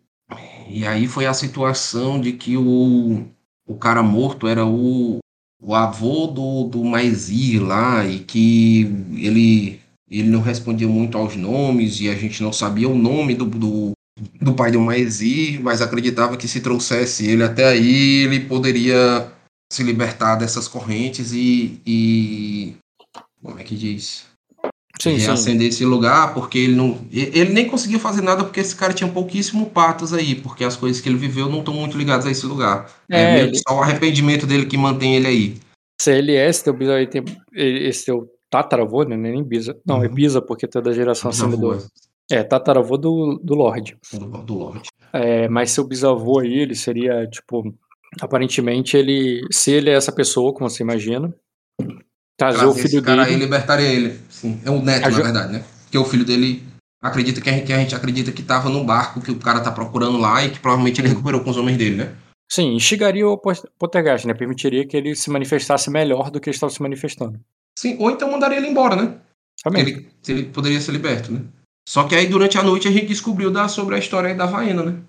[SPEAKER 2] e aí foi a situação de que o, o cara morto era o, o avô do, do Maizir lá e que ele, ele não respondia muito aos nomes e a gente não sabia o nome do, do, do pai do Maezir, mas acreditava que se trouxesse ele até aí, ele poderia se libertar dessas correntes e, e como é que diz?
[SPEAKER 1] Sim, sim.
[SPEAKER 2] Reacender esse lugar, porque ele não. Ele nem conseguia fazer nada porque esse cara tinha pouquíssimo patos aí, porque as coisas que ele viveu não estão muito ligadas a esse lugar. É,
[SPEAKER 1] É,
[SPEAKER 2] meio que só o arrependimento dele que mantém ele aí.
[SPEAKER 1] Se ele é esse teu bisa aí, tem, esse teu tataravô, né? Nem bisa. Não, é
[SPEAKER 2] Uhum.
[SPEAKER 1] bisa, porque tu é da geração acima do. É, tataravô do, do Lorde.
[SPEAKER 2] Do, do Lorde.
[SPEAKER 1] É, mas seu bisavô aí, ele seria, tipo, aparentemente ele, se ele é essa pessoa, como você imagina, trazer o filho
[SPEAKER 2] cara aí
[SPEAKER 1] dele,
[SPEAKER 2] libertaria ele. Sim. É o neto,
[SPEAKER 1] Aju-
[SPEAKER 2] na verdade, né? Porque o filho dele acredita que a gente, a gente acredita que tava num barco que o cara tá procurando lá e que provavelmente ele recuperou com os homens dele, né?
[SPEAKER 1] sim, instigaria o poltergeist, né? Permitiria que ele se manifestasse melhor do que ele estava se manifestando.
[SPEAKER 2] Sim, ou então mandaria ele embora, né?
[SPEAKER 1] Também.
[SPEAKER 2] Ele, se ele poderia ser liberto, né? Só que aí durante a noite a gente descobriu da, sobre a história aí da Vaena, né?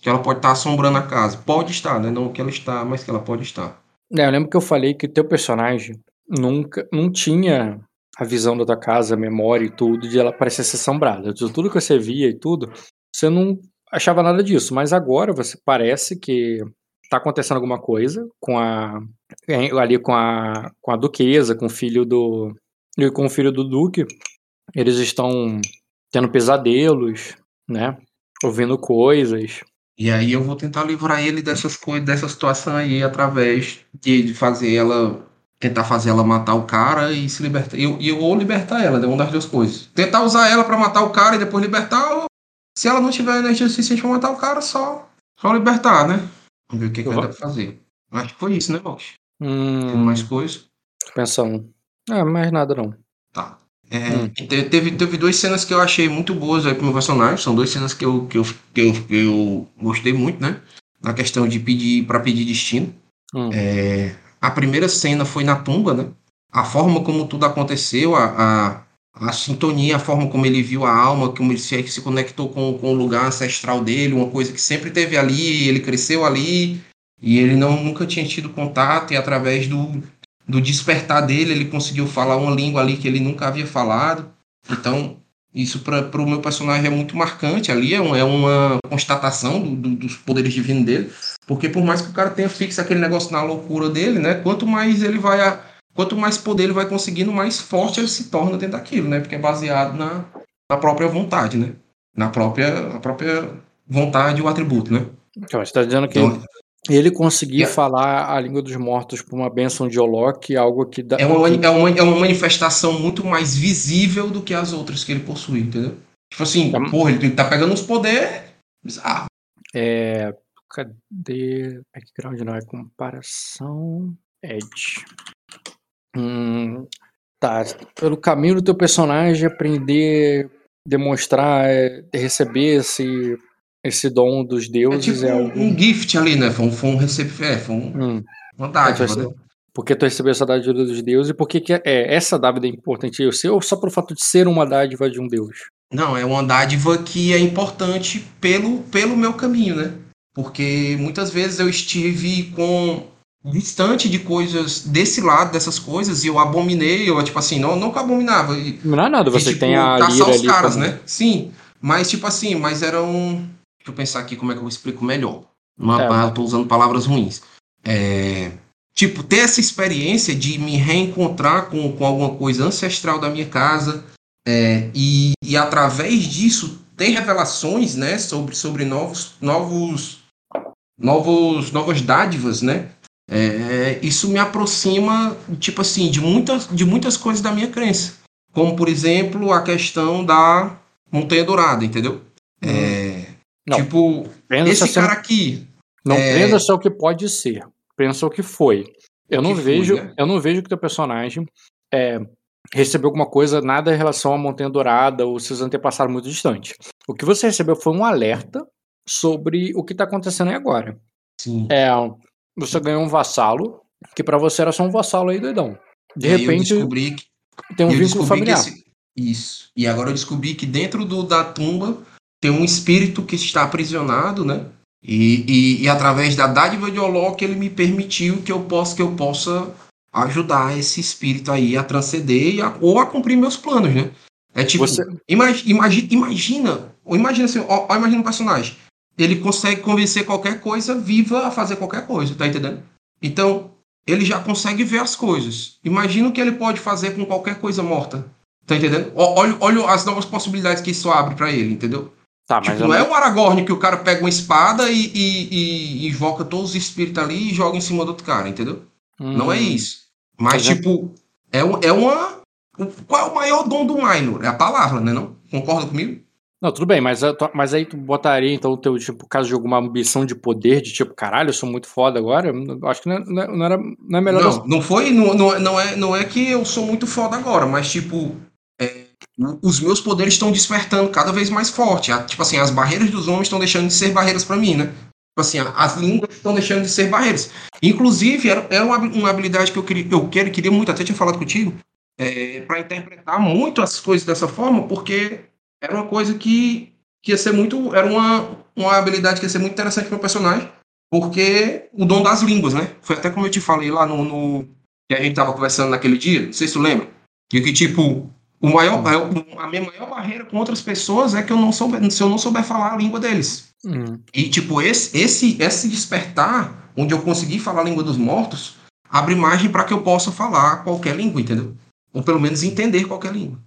[SPEAKER 2] Que ela pode estar assombrando a casa. Pode estar, né? Não que ela está, mas que ela pode estar.
[SPEAKER 1] É, eu lembro que eu falei que o teu personagem nunca, não tinha a visão da tua casa, a memória e tudo, de ela parecer ser assombrada. Tudo que você via e tudo, você não achava nada disso. Mas agora você parece que tá acontecendo alguma coisa com a é, ali com a com a duquesa, com o filho do e com o filho do duque. Eles estão tendo pesadelos, né? Ouvindo coisas.
[SPEAKER 2] E aí eu vou tentar livrar ele dessas coisas, dessa situação aí, através de, de fazer ela. Tentar fazer ela matar o cara e se libertar. E eu, eu ou libertar ela, né? Uma das duas coisas. Tentar usar ela pra matar o cara e depois libertar, ou se ela não tiver energia suficiente pra matar o cara, só, só libertar, né? Vamos ver o que, que vai fazer. Acho que foi isso, né? Tem
[SPEAKER 1] Hum,
[SPEAKER 2] mais coisa?
[SPEAKER 1] pensando. Ah, mais nada não.
[SPEAKER 2] Tá. É,
[SPEAKER 1] Hum.
[SPEAKER 2] te- teve, teve duas cenas que eu achei muito boas aí pro meu personagem. São duas cenas que eu, que eu, que eu, que eu gostei muito, né? Na questão de pedir para pedir destino.
[SPEAKER 1] Hum.
[SPEAKER 2] É, a primeira cena foi na tumba, né? A forma como tudo aconteceu, a, a, a sintonia, a forma como ele viu a alma, como ele se, se conectou com, com o lugar ancestral dele, uma coisa que sempre teve ali, ele cresceu ali, e ele não nunca tinha tido contato, e através do, do despertar dele, ele conseguiu falar uma língua ali que ele nunca havia falado. Então, isso para o meu personagem é muito marcante ali, é, um, é uma constatação do, do, dos poderes divinos dele, porque por mais que o cara tenha fixo aquele negócio na loucura dele, né, quanto mais ele vai, a, quanto mais poder ele vai conseguindo, mais forte ele se torna dentro daquilo, né, porque é baseado na, na própria vontade, né, na própria, na própria vontade e o atributo, né.
[SPEAKER 1] Então, você está dizendo que então, ele conseguir é. falar a língua dos mortos por uma bênção de Olok, algo que dá.
[SPEAKER 2] É uma, é, uma, é uma manifestação muito mais visível do que as outras que ele possui, entendeu? Tipo assim, é. porra, ele tá pegando uns poderes bizarros.
[SPEAKER 1] É. Cadê. Background não é comparação. Edge. Hum, tá. Pelo caminho do teu personagem, aprender, demonstrar, é, receber esse esse dom dos deuses
[SPEAKER 2] é, tipo
[SPEAKER 1] é
[SPEAKER 2] um, um, gift ali, né? Foi um, foi um receber, é, foi um, hum. uma dádiva, né?
[SPEAKER 1] Porque tu recebeu essa dádiva dos deuses e por que, é, é, essa dádiva é importante eu ser ou só pelo fato de ser uma dádiva de um deus?
[SPEAKER 2] Não, é uma dádiva que é importante pelo, pelo meu caminho, né? Porque muitas vezes eu estive com distante de coisas desse lado dessas coisas e eu abominei, eu tipo assim, não, nunca abominava.
[SPEAKER 1] Não é nada, você
[SPEAKER 2] e, tipo,
[SPEAKER 1] tem a
[SPEAKER 2] caçar os
[SPEAKER 1] ali
[SPEAKER 2] caras,
[SPEAKER 1] como...
[SPEAKER 2] né? Sim, mas tipo assim, mas eram Deixa eu pensar aqui como é que eu explico melhor. É. Eu tô usando palavras ruins. É, tipo, ter essa experiência de me reencontrar com, com alguma coisa ancestral da minha casa é, e, e através disso ter revelações, né, sobre, sobre novos, novos, novos, novas dádivas, né? É, isso me aproxima, tipo assim, de muitas, de muitas coisas da minha crença. Como, por exemplo, a questão da Montanha Dourada, entendeu? Não. Tipo, esse cara aqui.
[SPEAKER 1] Não é... pensa só o que pode ser. Pensa o que foi. Eu não vejo, foi, né? eu não vejo que teu personagem é, recebeu alguma coisa nada em relação à Montanha Dourada ou seus antepassados muito distante. O que você recebeu foi um alerta sobre o que está acontecendo aí agora.
[SPEAKER 2] Sim.
[SPEAKER 1] É, você ganhou um vassalo que para você era só um vassalo aí doidão. De
[SPEAKER 2] e
[SPEAKER 1] repente
[SPEAKER 2] eu descobri que
[SPEAKER 1] tem um vínculo familiar.
[SPEAKER 2] Esse... Isso. E agora eu descobri que dentro do, da tumba tem um espírito que está aprisionado, né? E, e, e através da dádiva de Olok ele me permitiu que eu possa que eu possa ajudar esse espírito aí a transcender a, ou a cumprir meus planos, né? É tipo, Você... imagina, imagina, imagina, imagina assim, ó, ó, imagina um personagem. Ele consegue convencer qualquer coisa viva a fazer qualquer coisa, tá entendendo? Então, ele já consegue ver as coisas. Imagina o que ele pode fazer com qualquer coisa morta. Tá entendendo? Olha, olha as novas possibilidades que isso abre para ele, entendeu?
[SPEAKER 1] Tá,
[SPEAKER 2] tipo, não é o Aragorn que o cara pega uma espada e, e, e, invoca todos os espíritos ali e joga em cima do outro cara, entendeu? Hum. Não é isso. Mas, tipo, é, é uma. Qual é o maior dom do Minor? É a palavra, né? Não? Concorda comigo?
[SPEAKER 1] Não, tudo bem, mas, mas aí tu botaria, então, o teu, tipo, caso de alguma ambição de poder, de tipo, caralho, eu sou muito foda agora? Acho que não, é, não, é, não era, não é melhor.
[SPEAKER 2] Não, não foi, não, não, não, é, não é que eu sou muito foda agora, mas, tipo, é, os meus poderes estão despertando cada vez mais forte. Tipo assim, as barreiras dos homens estão deixando de ser barreiras para mim, né? Tipo assim, as línguas estão deixando de ser barreiras. Inclusive, era, era uma, habilidade que eu queria, eu queria, muito, até tinha falado contigo, é, para interpretar muito as coisas dessa forma, porque era uma coisa que, que ia ser muito. Era uma, uma habilidade que ia ser muito interessante para o personagem, porque o dom das línguas, né? Foi até como eu te falei lá no. no que a gente tava conversando naquele dia, não sei se tu lembra. Que, que tipo, o maior, hum. a minha maior barreira com outras pessoas é que eu não souber, se eu não souber falar a língua deles.
[SPEAKER 1] Uhum.
[SPEAKER 2] E, tipo, esse, esse, esse despertar, onde eu consegui falar a língua dos mortos, abre margem para que eu possa falar qualquer língua, entendeu? Ou pelo menos entender qualquer língua.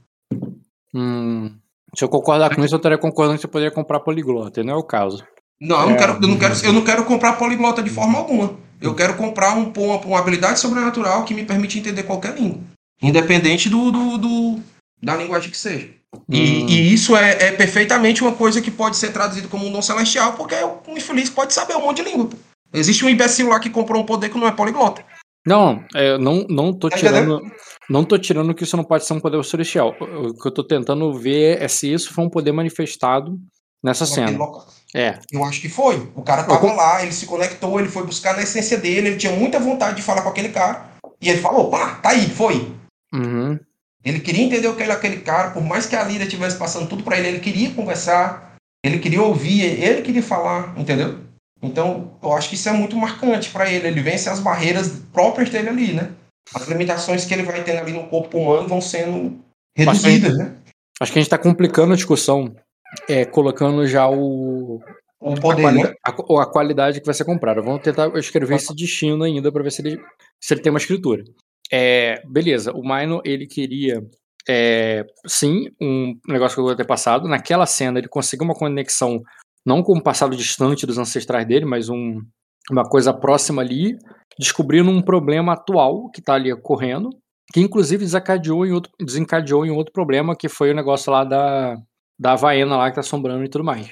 [SPEAKER 1] Hum. Se eu concordar com isso, eu estaria concordando que você poderia comprar poliglota, não é o caso.
[SPEAKER 2] Não, eu, não, é. quero, eu, não, quero, eu não quero comprar poliglota de forma alguma. Eu quero comprar um, uma, uma habilidade sobrenatural que me permite entender qualquer língua. Independente do, do, do da linguagem que seja. Hum. E, e, isso é, é, perfeitamente uma coisa que pode ser traduzido como um dom celestial, porque um infeliz pode saber um monte de língua. Existe um imbecil lá que comprou um poder que não é poliglota.
[SPEAKER 1] Não, é, não, não tô tá tirando. Não tô tirando que isso não pode ser um poder celestial. O que eu tô tentando ver é se isso foi um poder manifestado nessa cena. É.
[SPEAKER 2] Eu acho que foi. O cara tava lá, ele se conectou, ele foi buscar na essência dele, ele tinha muita vontade de falar com aquele cara. E ele falou, pá, tá aí, foi.
[SPEAKER 1] Uhum.
[SPEAKER 2] Ele queria entender o que era aquele cara, por mais que a Lira estivesse passando tudo para ele, ele queria conversar, ele queria ouvir, ele queria falar, entendeu? Então, eu acho que isso é muito marcante para ele. Ele vence as barreiras próprias dele ali, né? As limitações que ele vai tendo ali no corpo humano vão sendo reduzidas, né?
[SPEAKER 1] Acho que a gente tá complicando a discussão, é, colocando já o,
[SPEAKER 2] O
[SPEAKER 1] a,
[SPEAKER 2] poder,
[SPEAKER 1] quali-
[SPEAKER 2] né?
[SPEAKER 1] a- a qualidade que vai ser comprada. Vamos tentar escrever esse destino ainda para ver se ele, se ele tem uma escritura. É, beleza, o Mino ele queria é, sim um negócio que eu vou ter passado. Naquela cena ele conseguiu uma conexão não com o passado distante dos ancestrais dele, mas um, uma coisa próxima ali, descobrindo um problema atual que está ali ocorrendo, que inclusive desencadeou em outro, desencadeou em outro problema que foi o negócio lá da da Havaiana lá que tá assombrando e tudo mais.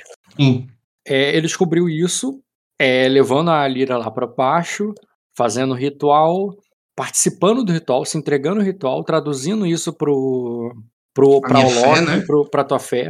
[SPEAKER 1] É, ele descobriu isso, é, levando a Lira lá para baixo, fazendo o ritual, participando do ritual, se entregando o ritual, traduzindo isso pro, pro,
[SPEAKER 2] A
[SPEAKER 1] pra
[SPEAKER 2] minha fé,
[SPEAKER 1] Olok,
[SPEAKER 2] né?
[SPEAKER 1] pro, pra tua fé,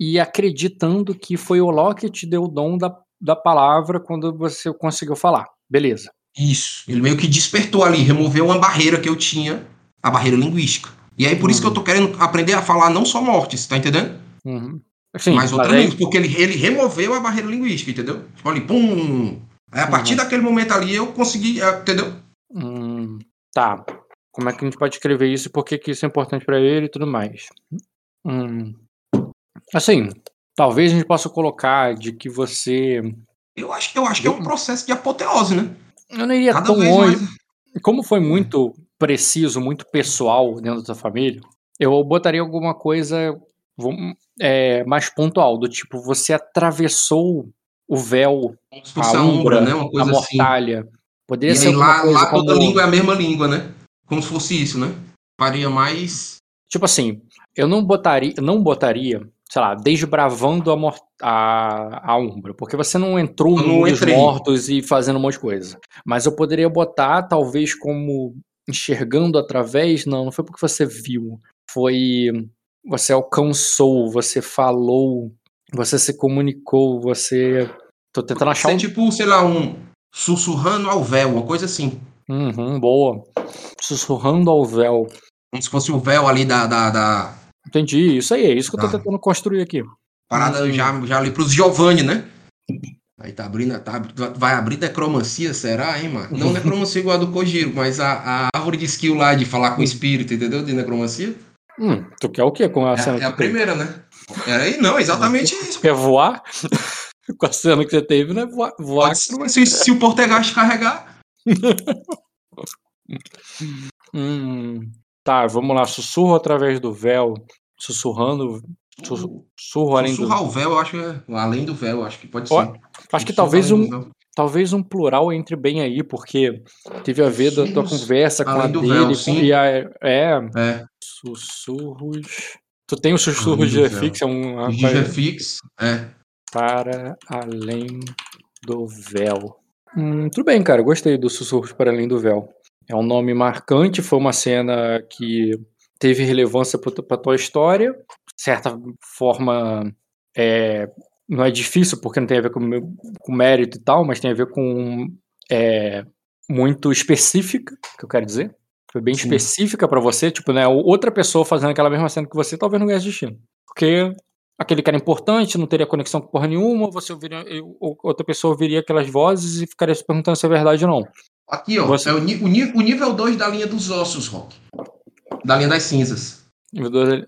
[SPEAKER 1] e acreditando que foi o Olok que te deu o dom da, da palavra quando você conseguiu falar. Beleza.
[SPEAKER 2] Isso. Ele meio que despertou ali, removeu uma barreira que eu tinha, a barreira linguística. E aí, por isso que eu tô querendo aprender a falar não só mortes, tá entendendo?
[SPEAKER 1] Uhum. Sim,
[SPEAKER 2] mas outra língua, porque ele, ele removeu a barreira linguística, entendeu? Tipo ali, pum! Aí a partir
[SPEAKER 1] Uhum.
[SPEAKER 2] daquele momento ali eu consegui, eh, entendeu?
[SPEAKER 1] Hum, tá. Como é que a gente pode escrever isso? Por que, que isso é importante pra ele e tudo mais? Hum, assim, talvez a gente possa colocar de que você.
[SPEAKER 2] Eu acho, eu acho que é um processo de apoteose, né?
[SPEAKER 1] Eu não iria
[SPEAKER 2] Cada
[SPEAKER 1] tão longe.
[SPEAKER 2] mais.
[SPEAKER 1] Como foi muito preciso, muito pessoal dentro da tua família, eu botaria alguma coisa é, mais pontual, do tipo, você atravessou o véu, a umbra,
[SPEAKER 2] umbra, né? Uma
[SPEAKER 1] a
[SPEAKER 2] coisa assim.
[SPEAKER 1] Poderia
[SPEAKER 2] E
[SPEAKER 1] ser
[SPEAKER 2] aí lá, toda
[SPEAKER 1] como...
[SPEAKER 2] língua é a mesma língua, né? Como se fosse isso, né? Faria mais.
[SPEAKER 1] Tipo assim, eu não botaria, não botaria, sei lá, desbravando a, mor- a, a Umbra, porque você não entrou
[SPEAKER 2] Eu
[SPEAKER 1] no dos mortos e fazendo um monte de coisa. Mas eu poderia botar, talvez, como enxergando através, não, não foi porque você viu, foi você alcançou, você falou, você se comunicou, você. Tô tentando achar
[SPEAKER 2] Ser
[SPEAKER 1] um.
[SPEAKER 2] tipo, sei lá, um sussurrando ao véu, uma coisa assim.
[SPEAKER 1] Uhum, boa. Sussurrando ao véu.
[SPEAKER 2] Como se fosse o véu ali da, da, da
[SPEAKER 1] Entendi, isso aí, é isso que eu tô
[SPEAKER 2] Ah.
[SPEAKER 1] tentando construir aqui.
[SPEAKER 2] parada
[SPEAKER 1] Hum.
[SPEAKER 2] já, já ali pros Giovanni, né? Aí tá abrindo, tá, vai abrir necromancia, será, hein, mano? Não necromancia igual a do Kojiro, mas a, a árvore de skill lá de falar com o espírito, entendeu? De necromancia.
[SPEAKER 1] Hum, tu quer o quê com a
[SPEAKER 2] É, é a primeira, né? Era aí, não, exatamente isso.
[SPEAKER 1] Quer voar? Com a cena que você teve, né? Voar. voar.
[SPEAKER 2] Ser, se, se o Portegast carregar.
[SPEAKER 1] Hum, tá, vamos lá. Sussurro através do véu. Sussurrando. sus- Sussurro além do.
[SPEAKER 2] Sussurrar o véu, eu acho que é. Além do véu, acho que pode
[SPEAKER 1] Ó,
[SPEAKER 2] ser.
[SPEAKER 1] Acho que talvez um,
[SPEAKER 2] do
[SPEAKER 1] talvez um plural entre bem aí, porque teve a ver da tua conversa com a
[SPEAKER 2] do
[SPEAKER 1] dele.
[SPEAKER 2] véu,
[SPEAKER 1] com- e a, é,
[SPEAKER 2] É.
[SPEAKER 1] sussurros. Tu tem o sussurro de
[SPEAKER 2] do
[SPEAKER 1] refix, é um.
[SPEAKER 2] Digifix, é.
[SPEAKER 1] Para além do véu. Hum, tudo bem, cara. Gostei do Sussurros para além do véu. É um nome marcante, foi uma cena que teve relevância para tua história. De certa forma, é, não é difícil porque não tem a ver com, com mérito e tal, mas tem a ver com é, muito específica, que eu quero dizer. Foi bem
[SPEAKER 2] Sim.
[SPEAKER 1] específica para você, tipo, né? Outra pessoa fazendo aquela mesma cena que você, talvez não ganhasse destino. Porque aquele cara importante, não teria conexão com porra nenhuma, você ouviria, ou outra pessoa ouviria aquelas vozes e ficaria se perguntando se é verdade ou não.
[SPEAKER 2] Aqui, ó.
[SPEAKER 1] Você-
[SPEAKER 2] É o, o o nível 2 da linha dos ossos, Rock. Da linha das cinzas.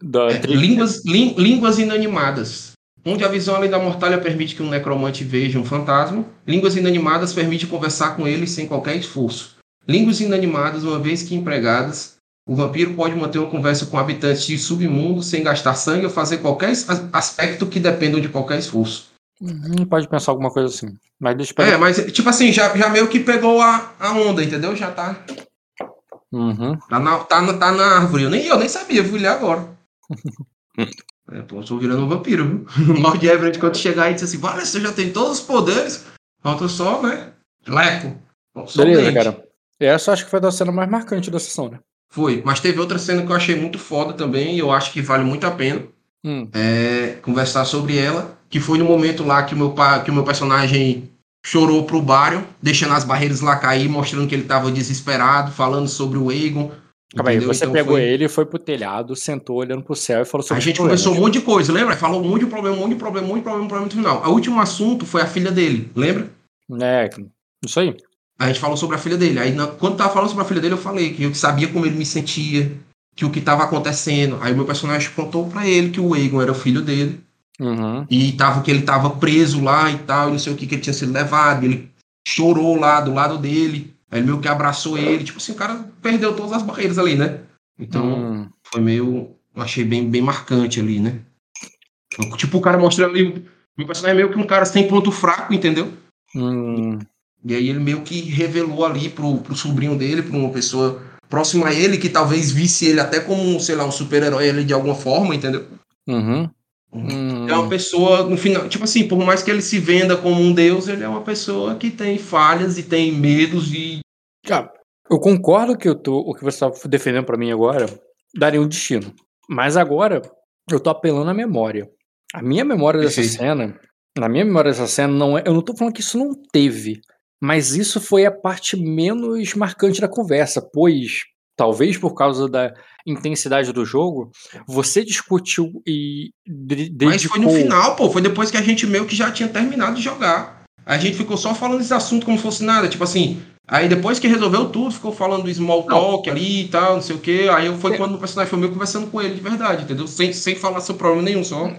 [SPEAKER 1] Da,
[SPEAKER 2] É, línguas, lí- línguas inanimadas. Onde a visão além da mortalha permite que um necromante veja um fantasma, línguas inanimadas permite conversar com ele sem qualquer esforço. Línguas inanimadas, uma vez que empregadas, o vampiro pode manter uma conversa com habitantes de submundo sem gastar sangue ou fazer qualquer as- aspecto que dependam de qualquer esforço.
[SPEAKER 1] Hum, pode pensar alguma coisa assim. Mas deixa
[SPEAKER 2] É, mas tipo assim, já, já meio que pegou a, a onda, entendeu? Já tá,
[SPEAKER 1] Uhum.
[SPEAKER 2] tá, na, tá, na, tá na árvore. Eu nem, eu nem sabia, fui ler agora. É, pô, eu tô virando um vampiro, viu? O Lord Everett, quando chegar aí, disse assim: Vale, você já tem todos os poderes. Falta só, né? Leco. Só
[SPEAKER 1] Beleza, cara. Essa eu acho que foi a cena mais marcante da sessão, né?
[SPEAKER 2] Foi. Mas teve outra cena que eu achei muito foda também, e eu acho que vale muito a pena
[SPEAKER 1] Hum.
[SPEAKER 2] é, conversar sobre ela, que foi no momento lá que o meu, que o meu personagem chorou pro Baryon, deixando as barreiras lá cair, mostrando que ele tava desesperado, falando sobre o Aegon.
[SPEAKER 1] Calma aí, você
[SPEAKER 2] Então
[SPEAKER 1] pegou
[SPEAKER 2] foi-
[SPEAKER 1] ele, foi pro telhado, sentou olhando pro céu e falou sobre
[SPEAKER 2] A gente conversou um monte de coisa, lembra? Falou um monte de problema, um monte de problema, um monte de problema, um problema no final. O último assunto foi a filha dele, lembra?
[SPEAKER 1] É, isso aí.
[SPEAKER 2] A gente falou sobre a filha dele. Aí, quando tava falando sobre a filha dele, eu falei que eu sabia como ele me sentia, que o que tava acontecendo. Aí o meu personagem contou pra ele que o Aegon era o filho dele.
[SPEAKER 1] Uhum.
[SPEAKER 2] E tava, que ele tava preso lá e tal, e não sei o que, que ele tinha sido levado. Ele chorou lá do lado dele. Aí ele meio que abraçou ele. Tipo assim, o cara perdeu todas as barreiras ali, né? Então,
[SPEAKER 1] Hum,
[SPEAKER 2] foi meio. Eu achei bem, bem marcante ali, né? Tipo, o cara mostrando ali. Meu personagem é meio que um cara sem ponto fraco, entendeu?
[SPEAKER 1] hum,
[SPEAKER 2] E aí ele meio que revelou ali pro, pro sobrinho dele, pra uma pessoa próxima a ele, que talvez visse ele até como, sei lá, um super-herói ali de alguma forma, entendeu?
[SPEAKER 1] uhum,
[SPEAKER 2] Uhum.
[SPEAKER 1] hum.
[SPEAKER 2] É uma pessoa, no final, tipo assim, por mais que ele se venda como um deus, ele é uma pessoa que tem falhas e tem medos e.
[SPEAKER 1] Ah, eu concordo que eu tô, o que você está defendendo pra mim agora daria um destino. Mas agora eu tô apelando à memória. A minha memória dessa
[SPEAKER 2] Perfeito.
[SPEAKER 1] cena, na minha memória dessa cena, não é, eu não tô falando que isso não teve, mas isso foi a parte menos marcante da conversa, pois talvez por causa da intensidade do jogo, você discutiu e de-
[SPEAKER 2] Mas foi no
[SPEAKER 1] dedicou-
[SPEAKER 2] final, pô. Foi depois que a gente meio que já tinha terminado de jogar. A gente ficou só falando desse assunto como se fosse nada. Tipo assim, aí depois que resolveu tudo, ficou falando do small talk ali e tal, não sei o quê. Aí foi
[SPEAKER 1] É.
[SPEAKER 2] quando o personagem foi meio conversando com ele de verdade, entendeu? Sem, sem falar sobre problema nenhum, só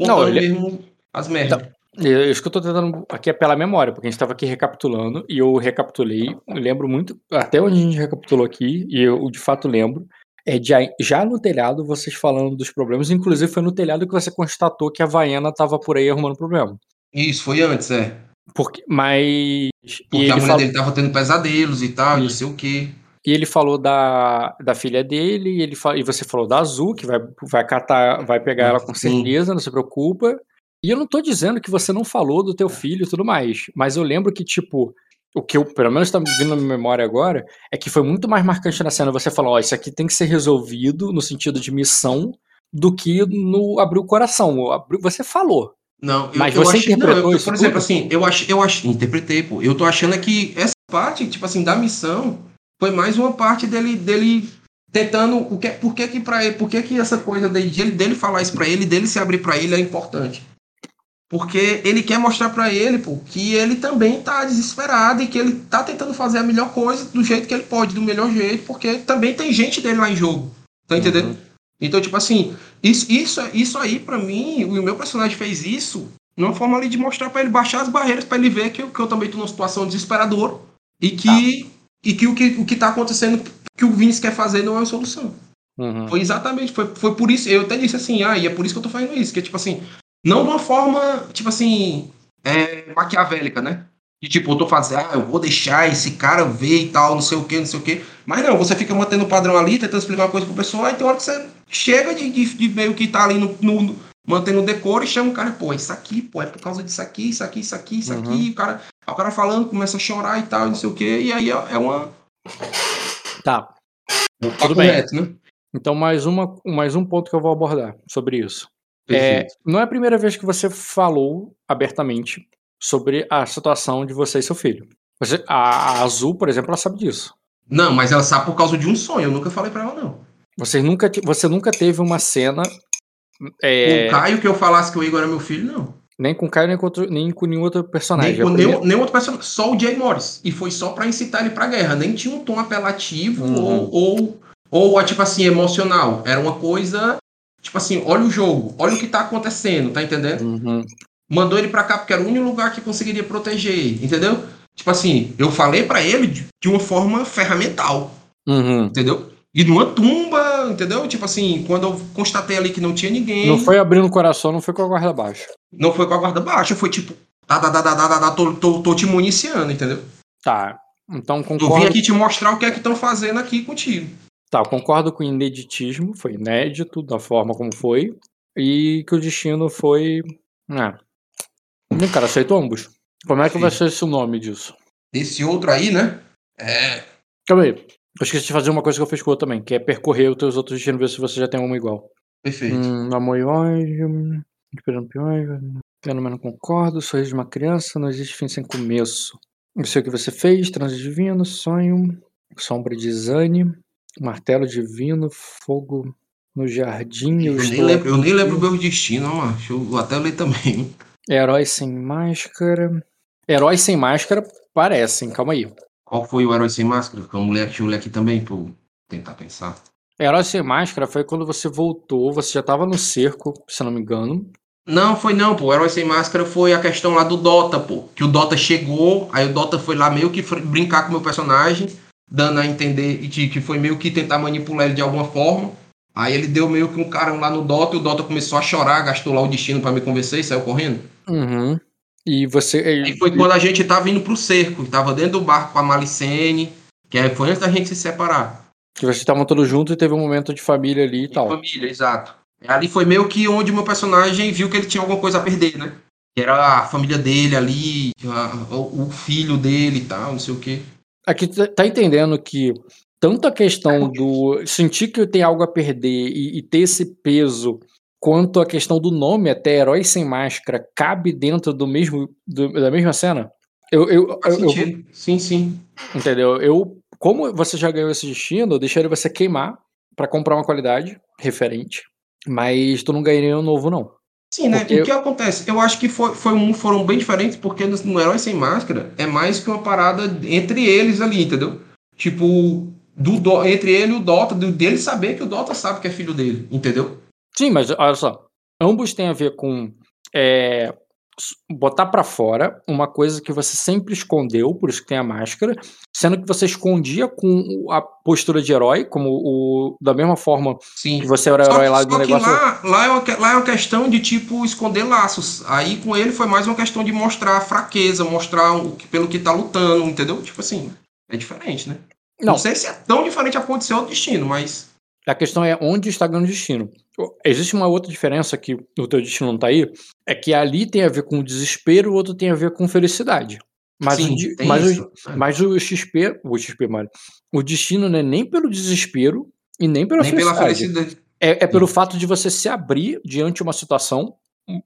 [SPEAKER 1] Não, ele-
[SPEAKER 2] mesmo as merdas.
[SPEAKER 1] É isso que eu tô tentando aqui é pela memória, porque a gente tava aqui recapitulando e eu recapitulei, eu lembro muito, até onde a gente recapitulou aqui, e eu de fato lembro, é de, já no telhado vocês falando dos problemas, inclusive foi no telhado que você constatou que a Vaiana tava por aí arrumando problema.
[SPEAKER 2] Isso, foi antes, é.
[SPEAKER 1] Porque, mas.
[SPEAKER 2] Porque
[SPEAKER 1] ele,
[SPEAKER 2] a mulher
[SPEAKER 1] falou,
[SPEAKER 2] dele tava tendo pesadelos e tal, e não
[SPEAKER 1] Isso.
[SPEAKER 2] sei o quê.
[SPEAKER 1] e ele falou da, da filha dele, e, ele, e você falou da Azul, que vai, vai catar, vai pegar ela com
[SPEAKER 2] Sim.
[SPEAKER 1] certeza, não se preocupa. E eu não tô dizendo que você não falou do teu filho e tudo mais, mas eu lembro que, tipo, o que eu, pelo menos tá me vindo na minha memória agora, é que foi muito mais marcante na cena você falou, ó, isso aqui tem que ser resolvido no sentido de missão do que no abrir o coração. Abrir- Você falou.
[SPEAKER 2] Não, eu,
[SPEAKER 1] Mas
[SPEAKER 2] eu
[SPEAKER 1] você
[SPEAKER 2] achei, não,
[SPEAKER 1] interpretou
[SPEAKER 2] eu-
[SPEAKER 1] isso
[SPEAKER 2] Por exemplo,
[SPEAKER 1] tudo?
[SPEAKER 2] assim, eu acho, eu acho, interpretei, pô. Eu tô achando é que essa parte, tipo assim, da missão foi mais uma parte dele, dele tentando o que, por que que para ele, por que que essa coisa dele, dele, falar isso pra ele, dele se abrir pra ele é importante. Porque ele quer mostrar pra ele, pô, que ele também tá desesperado e que ele tá tentando fazer a melhor coisa do jeito que ele pode, do melhor jeito, porque também tem gente dele lá em jogo. Tá entendendo?
[SPEAKER 1] Uhum.
[SPEAKER 2] Então, tipo assim, isso, isso, isso aí, pra mim, o meu personagem fez isso numa forma ali de mostrar pra ele baixar as barreiras, pra ele ver que, eu- que eu também tô numa situação desesperadora e que, e que, o, que o que tá acontecendo, que o Vince quer fazer não é a solução.
[SPEAKER 1] Uhum.
[SPEAKER 2] Foi exatamente, foi, foi por isso, eu até disse assim, ah, e é por isso que eu tô fazendo isso, que é tipo assim, não de uma forma, tipo assim, é, maquiavélica, né? De tipo, eu tô fazendo, ah, eu vou deixar esse cara ver e tal, não sei o que, não sei o que. Mas não, você fica mantendo o padrão ali, tentando explicar uma coisa pro pessoal, aí tem hora que você chega de, de, de meio que tá ali no, no- mantendo o decoro e chama o cara, pô, isso aqui, pô, é por causa disso aqui, isso aqui, isso aqui, isso
[SPEAKER 1] Uhum.
[SPEAKER 2] aqui, o cara, aí o cara falando, começa a chorar e tal, não sei o que, e aí é, é uma.
[SPEAKER 1] Tá. Tudo bem.
[SPEAKER 2] correto, né?
[SPEAKER 1] Então, mais, uma, mais um ponto que eu vou abordar sobre isso. É, não é a primeira vez que você falou abertamente sobre a situação de você e seu filho. Você- a, a Azul, por exemplo, ela sabe disso.
[SPEAKER 2] Não, mas ela sabe por causa de um sonho, eu nunca falei pra ela, não.
[SPEAKER 1] Você nunca, você nunca teve uma cena. é,
[SPEAKER 2] O Caio que eu falasse que o Igor era meu filho, não.
[SPEAKER 1] nem com o Caio, nem com, outro, nem com nenhum outro personagem.
[SPEAKER 2] Nem, com nenhum,
[SPEAKER 1] primeira-
[SPEAKER 2] nenhum outro personagem, só o Jay Morris. E foi só pra incitar ele pra guerra. Nem tinha um tom apelativo
[SPEAKER 1] Uhum.
[SPEAKER 2] ou, ou, ou, tipo assim, emocional. Era uma coisa, tipo assim, olha o jogo, olha o que tá acontecendo, tá entendendo?
[SPEAKER 1] Uhum.
[SPEAKER 2] Mandou ele pra cá porque era o único lugar que conseguiria proteger, entendeu? Tipo assim, eu falei pra ele de, uma forma ferramental,
[SPEAKER 1] Uhum.
[SPEAKER 2] entendeu? E numa tumba, entendeu? Tipo assim, quando eu constatei ali que não tinha ninguém.
[SPEAKER 1] Não foi abrindo o coração, não foi com a guarda baixa.
[SPEAKER 2] Não foi com a guarda baixa, foi tipo, tá, tá, tá, tá, tá, tá, tá, tô, tô, tô te municiando, entendeu?
[SPEAKER 1] Tá. Então
[SPEAKER 2] Eu vim
[SPEAKER 1] concordo.
[SPEAKER 2] aqui te mostrar o que é que estão fazendo aqui contigo.
[SPEAKER 1] Tá, concordo com o ineditismo, foi inédito da forma como foi. E que o destino foi. É. O cara aceitou ambos. Como é que vai ser esse o nome disso?
[SPEAKER 2] Esse outro aí, né? É.
[SPEAKER 1] Calma aí. Eu esqueci de fazer uma coisa que eu fiz com o outro também, que é percorrer os teus outros destinos, ver se você já tem uma igual.
[SPEAKER 2] Perfeito.
[SPEAKER 1] Hum. Esperando pior. Fenômeno concordo, sorriso de uma criança, não existe fim sem começo. Não sei o que você fez, transe divino, sonho, sombra de Zane, martelo divino, fogo no jardim.
[SPEAKER 2] Eu, nem, lembro, eu nem lembro o meu destino, mano. Deixa eu até ler também.
[SPEAKER 1] Herói sem máscara. Herói sem máscara parecem, calma aí.
[SPEAKER 2] Qual foi o herói sem máscara? Porque eu ler aqui também, pra eu tentar pensar.
[SPEAKER 1] Herói sem máscara foi quando você voltou, você já tava no cerco, se não me engano.
[SPEAKER 2] Não, foi não, pô. O Herói Sem Máscara foi a questão lá do Dota, pô. Que o Dota chegou, aí o Dota foi lá meio que brincar com o meu personagem, dando a entender que foi meio que tentar manipular ele de alguma forma. Aí ele deu meio que um carão lá no Dota e o Dota começou a chorar, gastou lá o destino para me convencer e saiu correndo.
[SPEAKER 1] Uhum. E você.
[SPEAKER 2] E foi quando a gente tava indo pro cerco, tava dentro do barco com a Malicene, que aí foi antes da gente se separar.
[SPEAKER 1] Que vocês estavam todos juntos e teve um momento de família ali e, tal.
[SPEAKER 2] Família, exato. Ali foi meio que onde o meu personagem viu que ele tinha alguma coisa a perder, né? Que era a família dele ali, a, o filho dele e tal, não sei o quê.
[SPEAKER 1] Aqui tá entendendo que tanto a questão do sentir que tem algo a perder e, e ter esse peso, quanto a questão do nome, até Herói Sem Máscara, cabe dentro do mesmo do, da mesma cena? Eu, eu,
[SPEAKER 2] eu, eu, sim, sim.
[SPEAKER 1] Entendeu? Eu, como você já ganhou esse destino, eu deixaria você queimar para comprar uma qualidade referente. Mas tu não ganharia um novo, não.
[SPEAKER 2] Sim, né? Porque... O que acontece? Eu acho que foi, foi um, foram bem diferentes, porque no, no Herói Sem Máscara é mais que uma parada entre eles ali, entendeu? Tipo, do, do entre ele e o Dota, do, dele saber que o Dota sabe que é filho dele, entendeu?
[SPEAKER 1] Sim, mas olha só. Ambos têm a ver com é, botar para fora uma coisa que você sempre escondeu, por isso que tem a máscara, sendo que você escondia com a postura de herói, como o da mesma forma
[SPEAKER 2] Sim.
[SPEAKER 1] que você era herói lá do negócio.
[SPEAKER 2] Lá, lá, é uma, lá é uma questão de tipo esconder laços. Aí com ele foi mais uma questão de mostrar fraqueza, mostrar o, pelo que tá lutando, entendeu? Tipo assim, é diferente, né? Não, Não sei se é tão diferente a ponto de ser o destino, mas.
[SPEAKER 1] A questão é onde está ganhando destino. Existe uma outra diferença que o teu destino não tá aí, é que ali tem a ver com desespero, o outro tem a ver com felicidade. Mas, Sim, o, mas, o, é. mas o XP, o XP, mano, o destino não é nem pelo desespero e nem pela nem felicidade. Pela felicidade. É, é pelo fato de você se abrir diante de uma situação,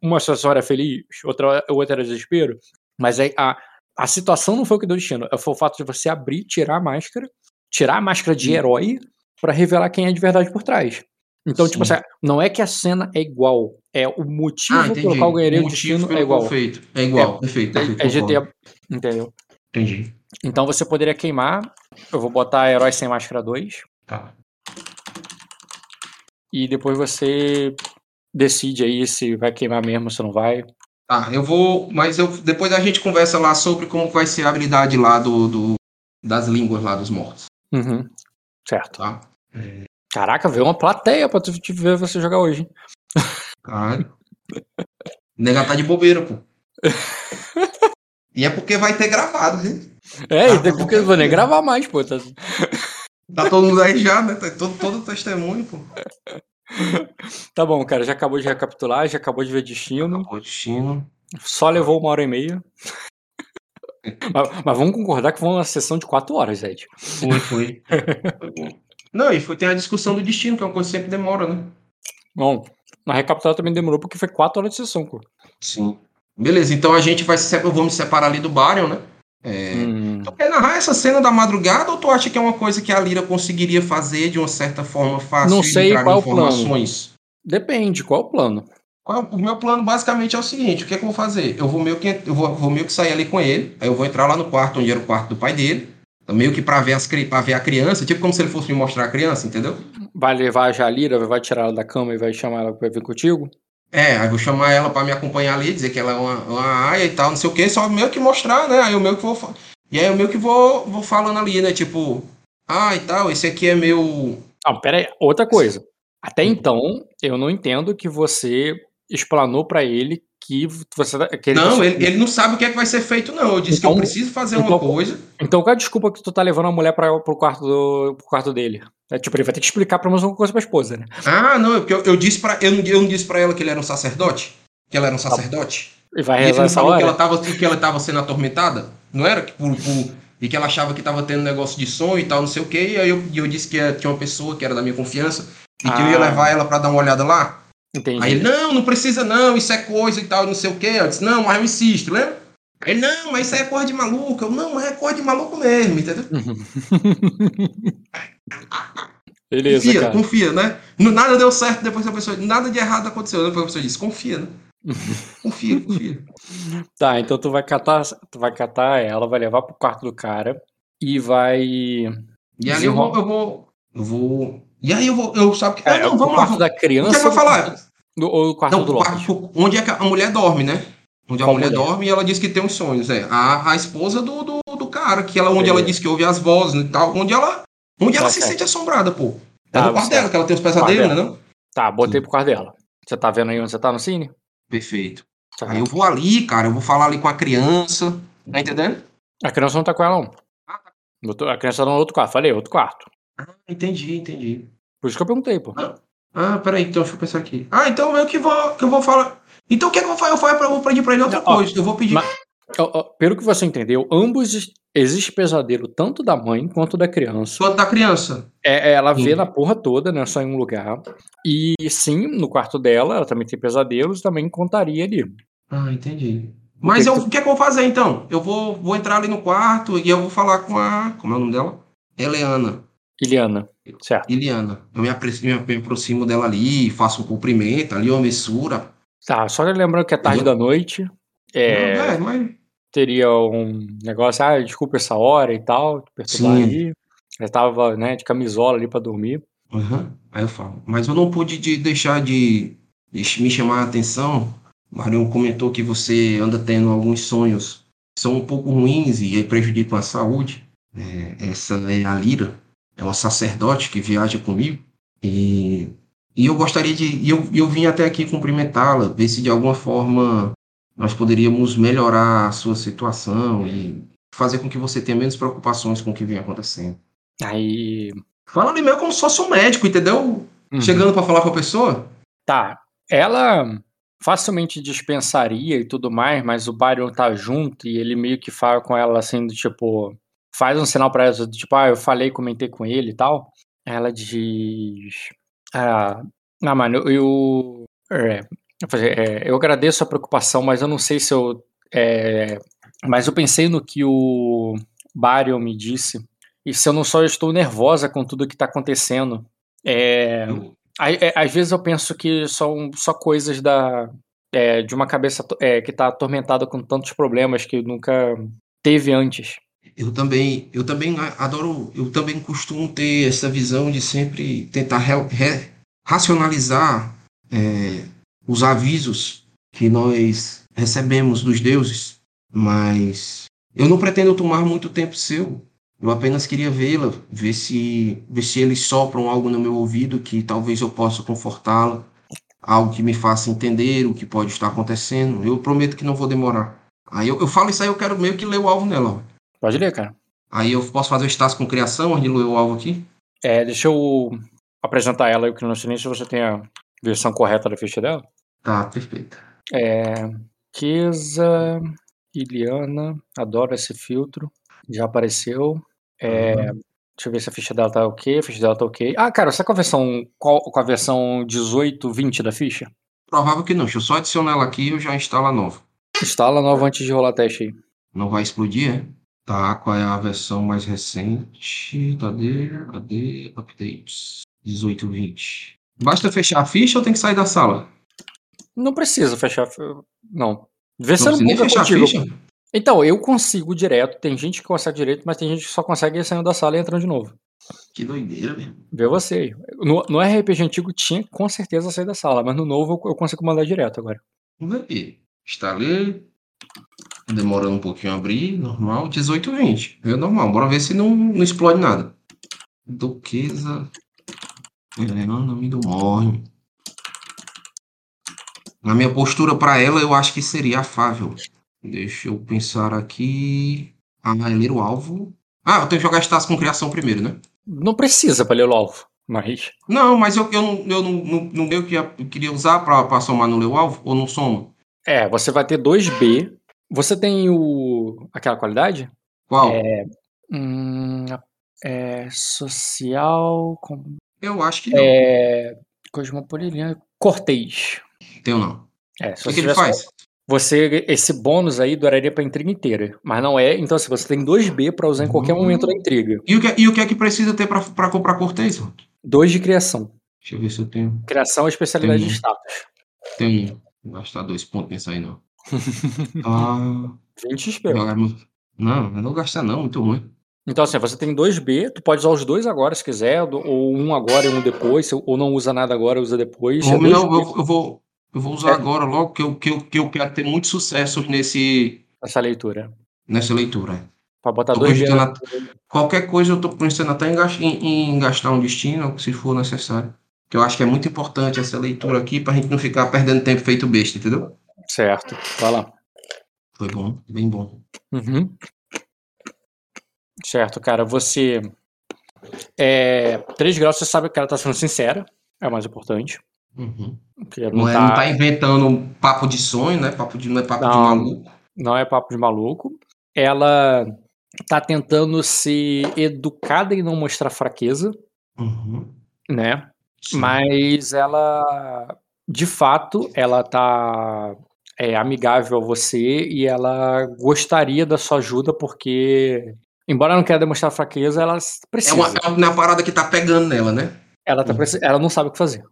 [SPEAKER 1] uma situação era feliz, outra, outra era desespero, mas é, a, a situação não foi o que deu destino, foi o fato de você abrir, tirar a máscara, tirar a máscara de herói para revelar quem é de verdade por trás. Então, tipo Sim. tipo assim, não é que a cena é igual, é o motivo ah, pelo qual ganharia o, o destino é igual.
[SPEAKER 2] Perfeito. É igual, é, perfeito, perfeito. É,
[SPEAKER 1] GTA, entendeu?
[SPEAKER 2] Entendi.
[SPEAKER 1] Então você poderia queimar. Eu vou botar Herói Sem Máscara 2.
[SPEAKER 2] Tá.
[SPEAKER 1] E depois você decide aí se vai queimar mesmo, se não vai.
[SPEAKER 2] Tá, eu vou. Mas eu, depois a gente conversa lá sobre como vai ser a habilidade lá do, do das línguas lá dos mortos.
[SPEAKER 1] Uhum. Certo.
[SPEAKER 2] Tá.
[SPEAKER 1] É... Caraca, veio uma plateia pra tu te ver você jogar hoje.
[SPEAKER 2] Caralho. Nega tá de bobeira, pô. e é porque vai ter gravado, né?
[SPEAKER 1] É, ah, e porque eu vou nem gravar mais, pô. Tá...
[SPEAKER 2] tá todo mundo aí já, né? Tá todo, todo testemunho, pô.
[SPEAKER 1] Tá bom, cara, já acabou de recapitular, já acabou de ver destino.
[SPEAKER 2] Acabou destino.
[SPEAKER 1] Só levou uma hora e meia. mas, mas, vamos concordar que foi uma sessão de quatro horas, Ed.
[SPEAKER 2] Foi, foi. foi bom. Não, e foi, tem a discussão do destino, que é uma coisa que sempre demora, né?
[SPEAKER 1] Bom, na recapitulada também demorou porque foi quatro horas de sessão, pô.
[SPEAKER 2] Sim. Beleza, então a gente vai se vamos separar ali do Baryon, né? É... Hum. Tu quer narrar essa cena da madrugada ou tu acha que é uma coisa que a Lira conseguiria fazer de uma certa forma fácil?
[SPEAKER 1] Não sei qual o plano. Depende, qual o plano?
[SPEAKER 2] O meu plano basicamente é o seguinte: o que, é que eu vou fazer? Eu vou meio que, eu vou, vou meio que sair ali com ele, aí eu vou entrar lá no quarto onde era o quarto do pai dele. Meio que para ver, as, pra ver a criança, tipo como se ele fosse me mostrar a criança, entendeu?
[SPEAKER 1] Vai levar a Jalira, vai tirar ela da cama e vai chamar ela para vir contigo?
[SPEAKER 2] É, aí vou chamar ela para me acompanhar ali, dizer que ela é uma, uma aia e tal, não sei o que, só meio que mostrar, né? Aí eu meio que vou. E aí eu meio que vou, vou falando ali, né? Tipo, ah e tal, esse aqui é meu.
[SPEAKER 1] Não, pera aí, outra coisa. Até então, eu não entendo que você explanou para ele que você
[SPEAKER 2] tá, que ele Não, ele, ele não sabe o que é que vai ser feito, não. Eu disse então, que eu então, preciso fazer então, uma coisa.
[SPEAKER 1] Então qual é a desculpa que tu tá levando a mulher para pro quarto do pro quarto dele? É, tipo, ele vai ter que explicar pra mais uma coisa pra esposa, né?
[SPEAKER 2] Ah, não, é porque eu, eu disse para eu, eu não disse para ela que ele era um sacerdote? Que ela era um tá sacerdote?
[SPEAKER 1] E vai rezar e ele
[SPEAKER 2] falou
[SPEAKER 1] hora?
[SPEAKER 2] que ela tava que ela tava sendo atormentada? Não era que por, por e que ela achava que tava tendo negócio de sonho e tal, não sei o quê, e aí eu, eu disse que tinha uma pessoa que era da minha confiança e ah. que eu ia ah. levar ela para dar uma olhada lá.
[SPEAKER 1] Entendi.
[SPEAKER 2] Aí ele, não, não precisa não, isso é coisa e tal, não sei o quê. Eu disse, não, mas eu insisto, lembra? Ele, não, mas isso aí é coisa de maluco. Eu, não, mas é coisa de maluco mesmo, entendeu?
[SPEAKER 1] Beleza,
[SPEAKER 2] confia,
[SPEAKER 1] cara.
[SPEAKER 2] confia, né? Nada deu certo depois que a pessoa. Nada de errado aconteceu. Depois a pessoa disse, confia, né? Confia, confia.
[SPEAKER 1] Tá, então tu vai catar, tu vai catar ela, vai levar pro quarto do cara e vai.
[SPEAKER 2] E ali eu vou, eu vou. Eu vou. E aí eu vou. Eu sabe que.
[SPEAKER 1] É,
[SPEAKER 2] Ah, não,
[SPEAKER 1] o
[SPEAKER 2] vamos lá.
[SPEAKER 1] da
[SPEAKER 2] O que é que
[SPEAKER 1] criança
[SPEAKER 2] falar?
[SPEAKER 1] do- ou o quarto
[SPEAKER 2] Não,
[SPEAKER 1] do
[SPEAKER 2] quarto- onde é que a mulher dorme, né? Onde a mulher
[SPEAKER 1] mulher?
[SPEAKER 2] dorme e ela diz que tem uns sonhos. É a, a esposa do, do, do cara, que ela, onde ela
[SPEAKER 1] É.
[SPEAKER 2] diz que ouve as vozes e tal. Onde ela, onde ela
[SPEAKER 1] Tá
[SPEAKER 2] se
[SPEAKER 1] certo.
[SPEAKER 2] sente assombrada, pô. É
[SPEAKER 1] Tá
[SPEAKER 2] no quarto dela, que ela tem os pesadelos, né? Não?
[SPEAKER 1] Tá, botei pro quarto dela. Você tá vendo aí onde você tá no cine?
[SPEAKER 2] Perfeito.
[SPEAKER 1] Tá.
[SPEAKER 2] Aí eu vou ali, cara, eu vou falar ali com a criança. Tá entendendo?
[SPEAKER 1] A criança não tá com ela, não.
[SPEAKER 2] Ah, tá.
[SPEAKER 1] A criança tá no outro quarto. Falei, outro quarto.
[SPEAKER 2] Ah, entendi, entendi.
[SPEAKER 1] Por isso que eu perguntei, pô.
[SPEAKER 2] Ah, peraí, então deixa eu pensar aqui. Ah, então eu que vou, que eu vou falar. Então o que é que eu vou fazer? Eu vou, eu vou pedir pra ele outra
[SPEAKER 1] Não, ó,
[SPEAKER 2] coisa. Eu vou pedir.
[SPEAKER 1] mas- Ó, ó, Pelo que você entendeu, ambos ex- existe pesadelo tanto da mãe quanto da criança.
[SPEAKER 2] Quanto da criança.
[SPEAKER 1] É, ela vê na porra toda, não é só em um lugar. E sim, no quarto dela, ela também tem pesadelos, também contaria ali.
[SPEAKER 2] Ah, entendi. Mas
[SPEAKER 1] que
[SPEAKER 2] eu-
[SPEAKER 1] que
[SPEAKER 2] o que é que eu vou fazer então? Eu vou, vou entrar ali no quarto e eu vou falar com a. Como é o nome dela? Eliana.
[SPEAKER 1] Iliana, certo.
[SPEAKER 2] Iliana. Eu me, apre- me, aproximo dela ali, faço um cumprimento ali, uma messura.
[SPEAKER 1] Tá, só lembrando que é tarde da noite. É,
[SPEAKER 2] Não, é, mas.
[SPEAKER 1] teria um negócio, ah, desculpa essa hora e tal, perturbar
[SPEAKER 2] Sim.
[SPEAKER 1] aí. Ela tava, né, de camisola ali pra dormir.
[SPEAKER 2] Aham. Aí eu falo. Mas eu não pude de- deixar de, de me chamar a atenção. O Marion comentou que você anda tendo alguns sonhos que são um pouco ruins e prejudicam a saúde. É, essa é a Lira, é uma sacerdote que viaja comigo. E, e eu gostaria de. E eu, eu vim até aqui cumprimentá-la, ver se de alguma forma nós poderíamos melhorar a sua situação e fazer com que você tenha menos preocupações com o que vem acontecendo.
[SPEAKER 1] Aí.
[SPEAKER 2] Fala ali meio como um médico, entendeu?
[SPEAKER 1] Uhum.
[SPEAKER 2] Chegando pra falar com a pessoa?
[SPEAKER 1] Tá. Ela facilmente dispensaria e tudo mais, mas o Byron tá junto e ele meio que fala com ela assim, do tipo. Faz um sinal pra ela, tipo, ah, eu falei, comentei com ele e tal. Ela diz. Ah, não, mano, eu. eu é, é, eu agradeço a preocupação, mas eu não sei se eu. é, mas eu pensei no que o Byron me disse. E se eu não só estou nervosa com tudo que tá acontecendo. É, é, às vezes eu penso que são só coisas da é, de uma cabeça é, que está atormentada com tantos problemas que nunca teve antes.
[SPEAKER 2] Eu também, eu também adoro, eu também costumo ter essa visão de sempre tentar re- re- racionalizar é, os avisos que nós recebemos dos deuses, mas eu não pretendo tomar muito tempo seu. Eu apenas queria vê-la, ver se, ver se eles sopram algo no meu ouvido que talvez eu possa confortá-la, algo que me faça entender o que pode estar acontecendo. Eu prometo que não vou demorar. Aí eu, eu falo isso aí, eu quero meio que ler o alvo nela.
[SPEAKER 1] Pode ler, cara.
[SPEAKER 2] Aí eu posso fazer o status com criação, onde o alvo aqui?
[SPEAKER 1] É, deixa eu apresentar ela e o Criano Silêncio se você tem a versão correta da ficha dela.
[SPEAKER 2] Tá, perfeito.
[SPEAKER 1] É, Kesa, Iliana, adoro esse filtro. Já apareceu. É,
[SPEAKER 2] Uhum.
[SPEAKER 1] Deixa eu ver se a ficha dela tá ok. A ficha dela tá ok. Ah, cara, você com a versão, qual, com a versão 18, 20 da ficha?
[SPEAKER 2] Provável que não. Deixa eu só adicionar ela aqui e eu já instalo a nova.
[SPEAKER 1] Instala nova antes de rolar teste aí.
[SPEAKER 2] Não vai explodir, é? Tá, qual é a versão mais recente? Cadê? Cadê? Updates. 1820. Basta fechar a ficha ou tem que sair da sala?
[SPEAKER 1] Não precisa fechar. Não. Vê se
[SPEAKER 2] Não
[SPEAKER 1] buga
[SPEAKER 2] fechar a
[SPEAKER 1] contigo.
[SPEAKER 2] ficha?
[SPEAKER 1] Então, eu consigo direto. Tem gente que consegue direito, mas tem gente que só consegue ir saindo da sala e entrando de novo.
[SPEAKER 2] Que doideira, velho.
[SPEAKER 1] Vê você. No, no RPG antigo tinha com certeza sair da sala, mas no novo eu, eu consigo mandar direto agora.
[SPEAKER 2] Vamos ver. Instalei. Demorando um pouquinho a abrir. Normal. 1820. É normal. Bora ver se não, não explode nada. Duquesa. Helena me do morre. Na minha postura para ela, eu acho que seria afável. Deixa eu pensar aqui. Ah, é ler o alvo. Ah, eu tenho que jogar status com criação primeiro, né?
[SPEAKER 1] Não precisa pra ler o alvo, mas.
[SPEAKER 2] Não, mas eu, eu, não, eu não, não, não que eu queria usar para somar no ler o alvo ou não soma?
[SPEAKER 1] É, você vai ter 2B. Você tem o. aquela qualidade?
[SPEAKER 2] Qual?
[SPEAKER 1] Hum, é social. com-
[SPEAKER 2] Eu acho que não.
[SPEAKER 1] É. Cosmopolita. cortês.
[SPEAKER 2] Tenho não.
[SPEAKER 1] É,
[SPEAKER 2] O que, que ele faz?
[SPEAKER 1] Você, esse bônus aí duraria pra intriga inteira. Mas não é. Então, se você tem 2B pra usar em qualquer
[SPEAKER 2] Hum.
[SPEAKER 1] momento da intriga.
[SPEAKER 2] E o que, e o que é que precisa ter pra comprar cortês?
[SPEAKER 1] 2 de criação.
[SPEAKER 2] Deixa eu ver se eu tenho.
[SPEAKER 1] Criação é especialidade de
[SPEAKER 2] Entendi.
[SPEAKER 1] status.
[SPEAKER 2] Tenho. Vou gastar dois pontos nisso aí, não. ah,
[SPEAKER 1] 20 XP.
[SPEAKER 2] não, eu não gastar, não. Muito ruim.
[SPEAKER 1] Então, assim, você tem 2B, tu pode usar os dois agora se quiser, ou um agora e um depois, ou não usa nada agora, usa depois. É
[SPEAKER 2] Homem, não,
[SPEAKER 1] 2B
[SPEAKER 2] eu, eu vou, eu vou usar
[SPEAKER 1] É.
[SPEAKER 2] agora logo, que eu, que, eu, que eu quero ter muito sucesso nesse,
[SPEAKER 1] essa leitura.
[SPEAKER 2] nessa leitura.
[SPEAKER 1] Pra botar
[SPEAKER 2] Tô
[SPEAKER 1] 2B.
[SPEAKER 2] cogitando
[SPEAKER 1] na-
[SPEAKER 2] Qualquer coisa eu tô pensando até em, gas- em- em gastar um destino, se for necessário. Que eu acho que é muito importante essa leitura aqui pra gente não ficar perdendo tempo feito besta, entendeu?
[SPEAKER 1] Certo. Vai lá.
[SPEAKER 2] Foi bom, bem bom.
[SPEAKER 1] Uhum. Certo, cara. Você. É, 3 graus, você sabe que ela tá sendo sincera. É o mais importante.
[SPEAKER 2] Uhum.
[SPEAKER 1] Não,
[SPEAKER 2] Não, é,
[SPEAKER 1] tá,
[SPEAKER 2] não tá inventando um papo de sonho, né? Papo de, não é papo de
[SPEAKER 1] Não.
[SPEAKER 2] maluco.
[SPEAKER 1] não é papo de maluco. Ela tá tentando ser educada e não mostrar fraqueza,
[SPEAKER 2] Uhum.
[SPEAKER 1] né?
[SPEAKER 2] Sim.
[SPEAKER 1] Mas ela, de fato, ela tá é, amigável a você e ela gostaria da sua ajuda porque, embora não queira demonstrar fraqueza, ela
[SPEAKER 2] É
[SPEAKER 1] precisa.
[SPEAKER 2] uma, é uma parada que tá pegando nela, né?
[SPEAKER 1] Ela, tá
[SPEAKER 2] Uhum.
[SPEAKER 1] ela não sabe o que fazer.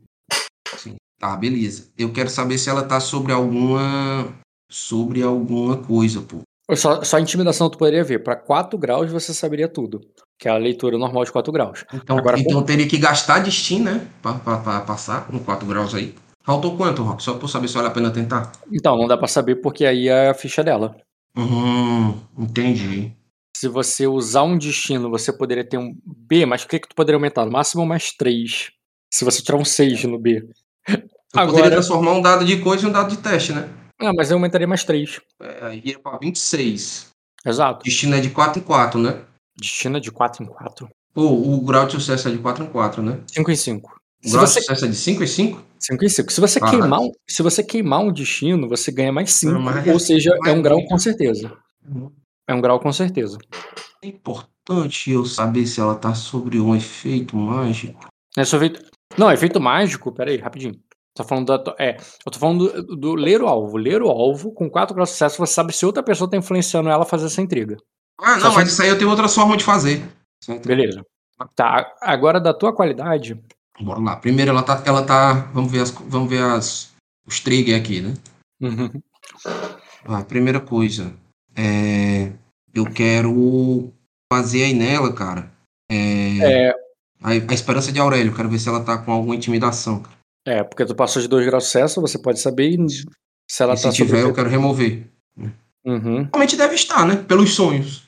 [SPEAKER 2] Tá, beleza. Eu quero saber se ela tá sobre alguma. Sobre alguma coisa, pô.
[SPEAKER 1] Só, só intimidação tu poderia ver. Para 4 graus você saberia tudo. Que é a leitura normal de 4 graus.
[SPEAKER 2] Então,
[SPEAKER 1] Agora,
[SPEAKER 2] então teria que gastar destino, né? Pra, pra, pra passar com 4 graus aí. Faltou quanto, Rock? Só pra eu saber se vale a pena tentar.
[SPEAKER 1] Então, não dá pra saber porque aí é a ficha dela.
[SPEAKER 2] Hum, entendi.
[SPEAKER 1] Se você usar um destino, você poderia ter um B, mas o que, que tu poderia aumentar? No máximo mais 3. Se você tirar um 6 no B.
[SPEAKER 2] Eu
[SPEAKER 1] Agora-
[SPEAKER 2] poderia transformar um dado de coisa em um dado de teste, né?
[SPEAKER 1] Ah, mas eu aumentaria mais 3.
[SPEAKER 2] É, Aí ia pra 26.
[SPEAKER 1] Exato.
[SPEAKER 2] Destino é de 4 em 4, né?
[SPEAKER 1] Destino é de 4 em 4.
[SPEAKER 2] Pô, o grau de sucesso é de 4 em 4, né?
[SPEAKER 1] 5 em 5. Se
[SPEAKER 2] grau
[SPEAKER 1] você...
[SPEAKER 2] é de 5 em 5?
[SPEAKER 1] 5 em 5. Se você,
[SPEAKER 2] Ah.
[SPEAKER 1] queimar, um- se você queimar um destino, você ganha mais 5.
[SPEAKER 2] Mas-
[SPEAKER 1] ou seja, é um grau com certeza. É um grau com certeza.
[SPEAKER 2] É importante eu saber se ela tá sobre um efeito mágico.
[SPEAKER 1] É efeito... Não, efeito mágico, peraí, rapidinho. Tô falando da. É, eu tô falando do, do ler o alvo. Ler o alvo, com 4 graus de sucesso, você sabe se outra pessoa tá influenciando ela a fazer essa intriga.
[SPEAKER 2] Ah,
[SPEAKER 1] Só
[SPEAKER 2] não, mas isso aí eu tenho outra forma de fazer.
[SPEAKER 1] Beleza. Tá, agora da tua qualidade.
[SPEAKER 2] Bora lá. Primeiro ela tá. Ela tá. Vamos ver as. Vamos ver as. Os triggers aqui, né?
[SPEAKER 1] Uhum.
[SPEAKER 2] A primeira coisa. É. Eu quero fazer aí nela, cara. É.
[SPEAKER 1] É,
[SPEAKER 2] A, a esperança de Aurélio. Quero ver se ela tá com alguma intimidação.
[SPEAKER 1] é, porque tu passou de 2 graus de sucesso, você pode saber se ela
[SPEAKER 2] e
[SPEAKER 1] tá
[SPEAKER 2] se tiver, eu quero remover.
[SPEAKER 1] Uhum.
[SPEAKER 2] Realmente deve estar, né? Pelos sonhos.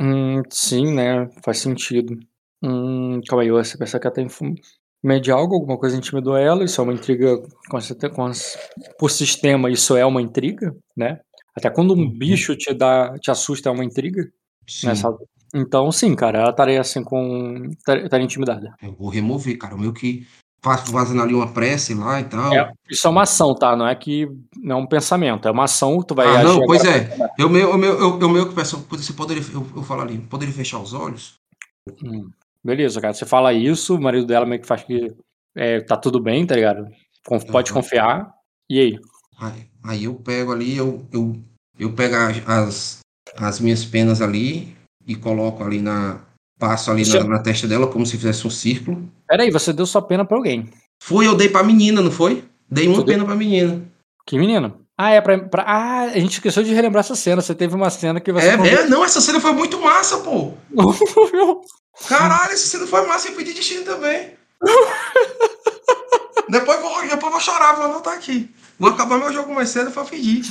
[SPEAKER 1] Hum, sim, né? Faz sentido. Hum, calma aí, você pensa que ela tem fu- medo de algo, alguma coisa intimidou ela, isso é uma intriga com com as- por sistema, isso é uma intriga, né? Até quando um
[SPEAKER 2] Uhum.
[SPEAKER 1] bicho te dá, te assusta é uma intriga,
[SPEAKER 2] Sim.
[SPEAKER 1] né? sabe? Então, sim, cara, ela estaria assim com. tar- estaria intimidada.
[SPEAKER 2] Eu vou remover, cara. O meu que faço fazendo ali uma prece lá e tal.
[SPEAKER 1] É, isso é uma ação, tá? Não é que. Não é um pensamento, é uma ação, tu vai
[SPEAKER 2] ah,
[SPEAKER 1] agir.
[SPEAKER 2] não, pois é. Eu meu, eu meu, eu, eu meu que peço, você poderia, eu, eu falo ali, poderia fechar os olhos?
[SPEAKER 1] Hum, beleza, cara. Você fala isso, o marido dela meio que faz que é, tá tudo bem, tá ligado? Pode
[SPEAKER 2] Aham.
[SPEAKER 1] confiar. E aí?
[SPEAKER 2] Aí, aí eu pego ali, eu, eu, eu pego as- as, as minhas penas ali e coloco ali na. Passo ali
[SPEAKER 1] Você-
[SPEAKER 2] na, na testa dela como se fizesse um círculo.
[SPEAKER 1] Peraí, você deu sua pena pra alguém.
[SPEAKER 2] Foi, eu dei pra menina, não foi? Dei uma
[SPEAKER 1] Tu deu-
[SPEAKER 2] pena pra menina.
[SPEAKER 1] Que menina? Ah, é pra, pra- Ah, a gente esqueceu de relembrar essa cena. Você teve uma cena que você.
[SPEAKER 2] É, é, não, essa cena foi muito massa, pô. Caralho, essa cena foi massa eu pedi destino também. depois, vou, depois vou chorar, vou anotar aqui. Vou acabar meu jogo mais cedo pra pedir.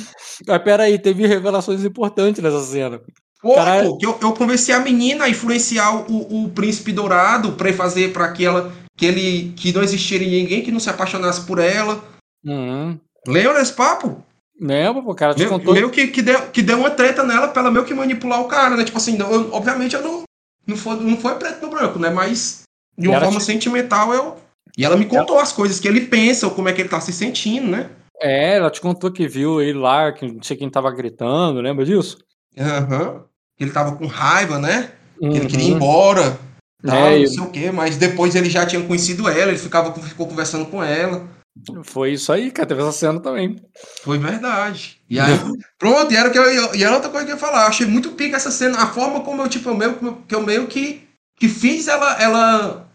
[SPEAKER 1] Mas peraí, teve revelações importantes nessa cena.
[SPEAKER 2] Pô, pô, que eu, eu convenci a menina a influenciar o, o príncipe dourado pra fazer pra que ela. Que ele. Que não existiria ninguém que não se apaixonasse por ela.
[SPEAKER 1] Uhum.
[SPEAKER 2] Lembra desse papo?
[SPEAKER 1] Lembra, pô, o cara te
[SPEAKER 2] Meio,
[SPEAKER 1] contou.
[SPEAKER 2] meio que, que, deu, que deu uma treta nela pra ela meio que manipular o cara, né? Tipo assim, não- eu- obviamente eu não. Não foi, não foi preto no branco, né? Mas de uma
[SPEAKER 1] ela
[SPEAKER 2] forma
[SPEAKER 1] te-
[SPEAKER 2] sentimental eu. E ela me contou as coisas que ele pensa, ou como é que ele tá se sentindo, né?
[SPEAKER 1] É, ela te contou que viu ele lá, que não sei quem tava gritando, lembra disso?
[SPEAKER 2] Aham. Ele tava com raiva, né? Que ele queria ir
[SPEAKER 1] Uhum.
[SPEAKER 2] embora. Tal,
[SPEAKER 1] É,
[SPEAKER 2] não sei o quê, mas depois ele já tinha conhecido ela, ele ficava, ficou conversando com ela.
[SPEAKER 1] Foi isso aí, cara. Teve essa cena também.
[SPEAKER 2] Foi verdade. E aí, pronto, e era, que eu, e era outra coisa que eu ia falar. Eu achei muito pica essa cena. A forma como eu, tipo, eu meio, que eu meio que, que fiz ela. ela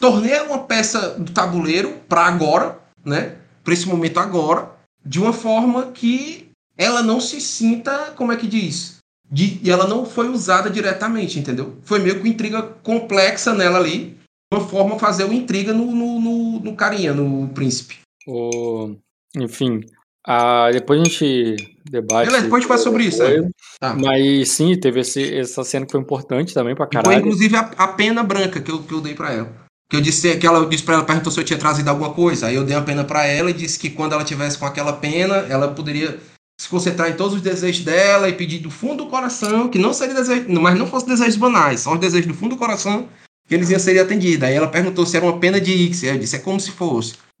[SPEAKER 2] tornei uma peça do tabuleiro para agora, né? Para esse momento agora, de uma forma que ela não se sinta, como é que diz? De, e ela não foi usada diretamente, entendeu? Foi meio que intriga complexa nela ali, uma forma fazer uma intriga no, no, no, no carinha, no príncipe.
[SPEAKER 1] O... Enfim, ah, depois a gente debate.
[SPEAKER 2] Beleza, depois a gente fala sobre isso.
[SPEAKER 1] Né? Tá. Mas sim, teve esse, essa cena que foi importante também pra caralho.
[SPEAKER 2] foi inclusive a, a, pena branca que eu, que eu dei pra ela. Que eu disse que ela disse pra ela, perguntou se eu tinha trazido alguma coisa. Aí eu dei a pena pra ela e disse que quando ela tivesse com aquela pena, ela poderia se concentrar em todos os desejos dela e pedir do fundo do coração, que não seria desejo, mas não fosse desejos banais, só os desejos do fundo do coração, que eles iam ser atendidos. Aí ela perguntou se era uma pena de Ixi. Eu disse, é como se fosse.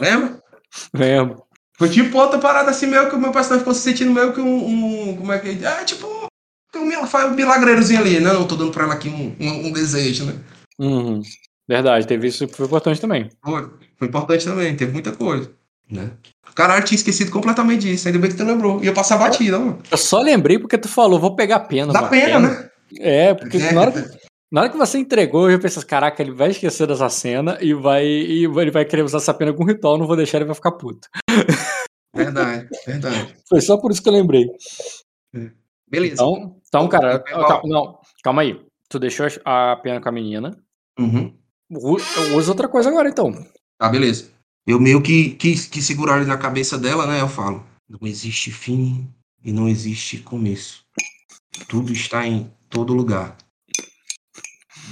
[SPEAKER 2] Lembra?
[SPEAKER 1] Lembro.
[SPEAKER 2] Foi tipo outra parada assim, meio que o meu personagem ficou se sentindo meio que um. um como é que é? Ah, tipo. Um, faz um milagreirozinho ali, né? Não tô dando pra ela aqui um, um, um desejo, né?
[SPEAKER 1] Uhum. Verdade, teve isso foi importante também.
[SPEAKER 2] Foi, foi importante também, teve muita coisa. Né? Caralho, tinha esquecido completamente disso. Ainda bem que tu lembrou. Ia passar batida, mano.
[SPEAKER 1] Eu só lembrei porque tu falou, vou pegar pena.
[SPEAKER 2] Dá pena, pena, né?
[SPEAKER 1] É, porque é. Na, hora que, na hora que você entregou, eu pensei, caraca, ele vai esquecer dessa cena e vai e ele vai querer usar essa pena com ritual, não vou deixar, ele vai ficar puto.
[SPEAKER 2] Verdade, verdade.
[SPEAKER 1] Foi só por isso que eu lembrei.
[SPEAKER 2] É. Beleza.
[SPEAKER 1] Então, então cara, calma, não, calma aí. Tu deixou a pena com a menina.
[SPEAKER 2] Uhum.
[SPEAKER 1] Usa outra coisa agora, então.
[SPEAKER 2] Tá, beleza. Eu meio que quis que segurar ali na cabeça dela, né? Eu falo: não existe fim e não existe começo. Tudo está em todo lugar.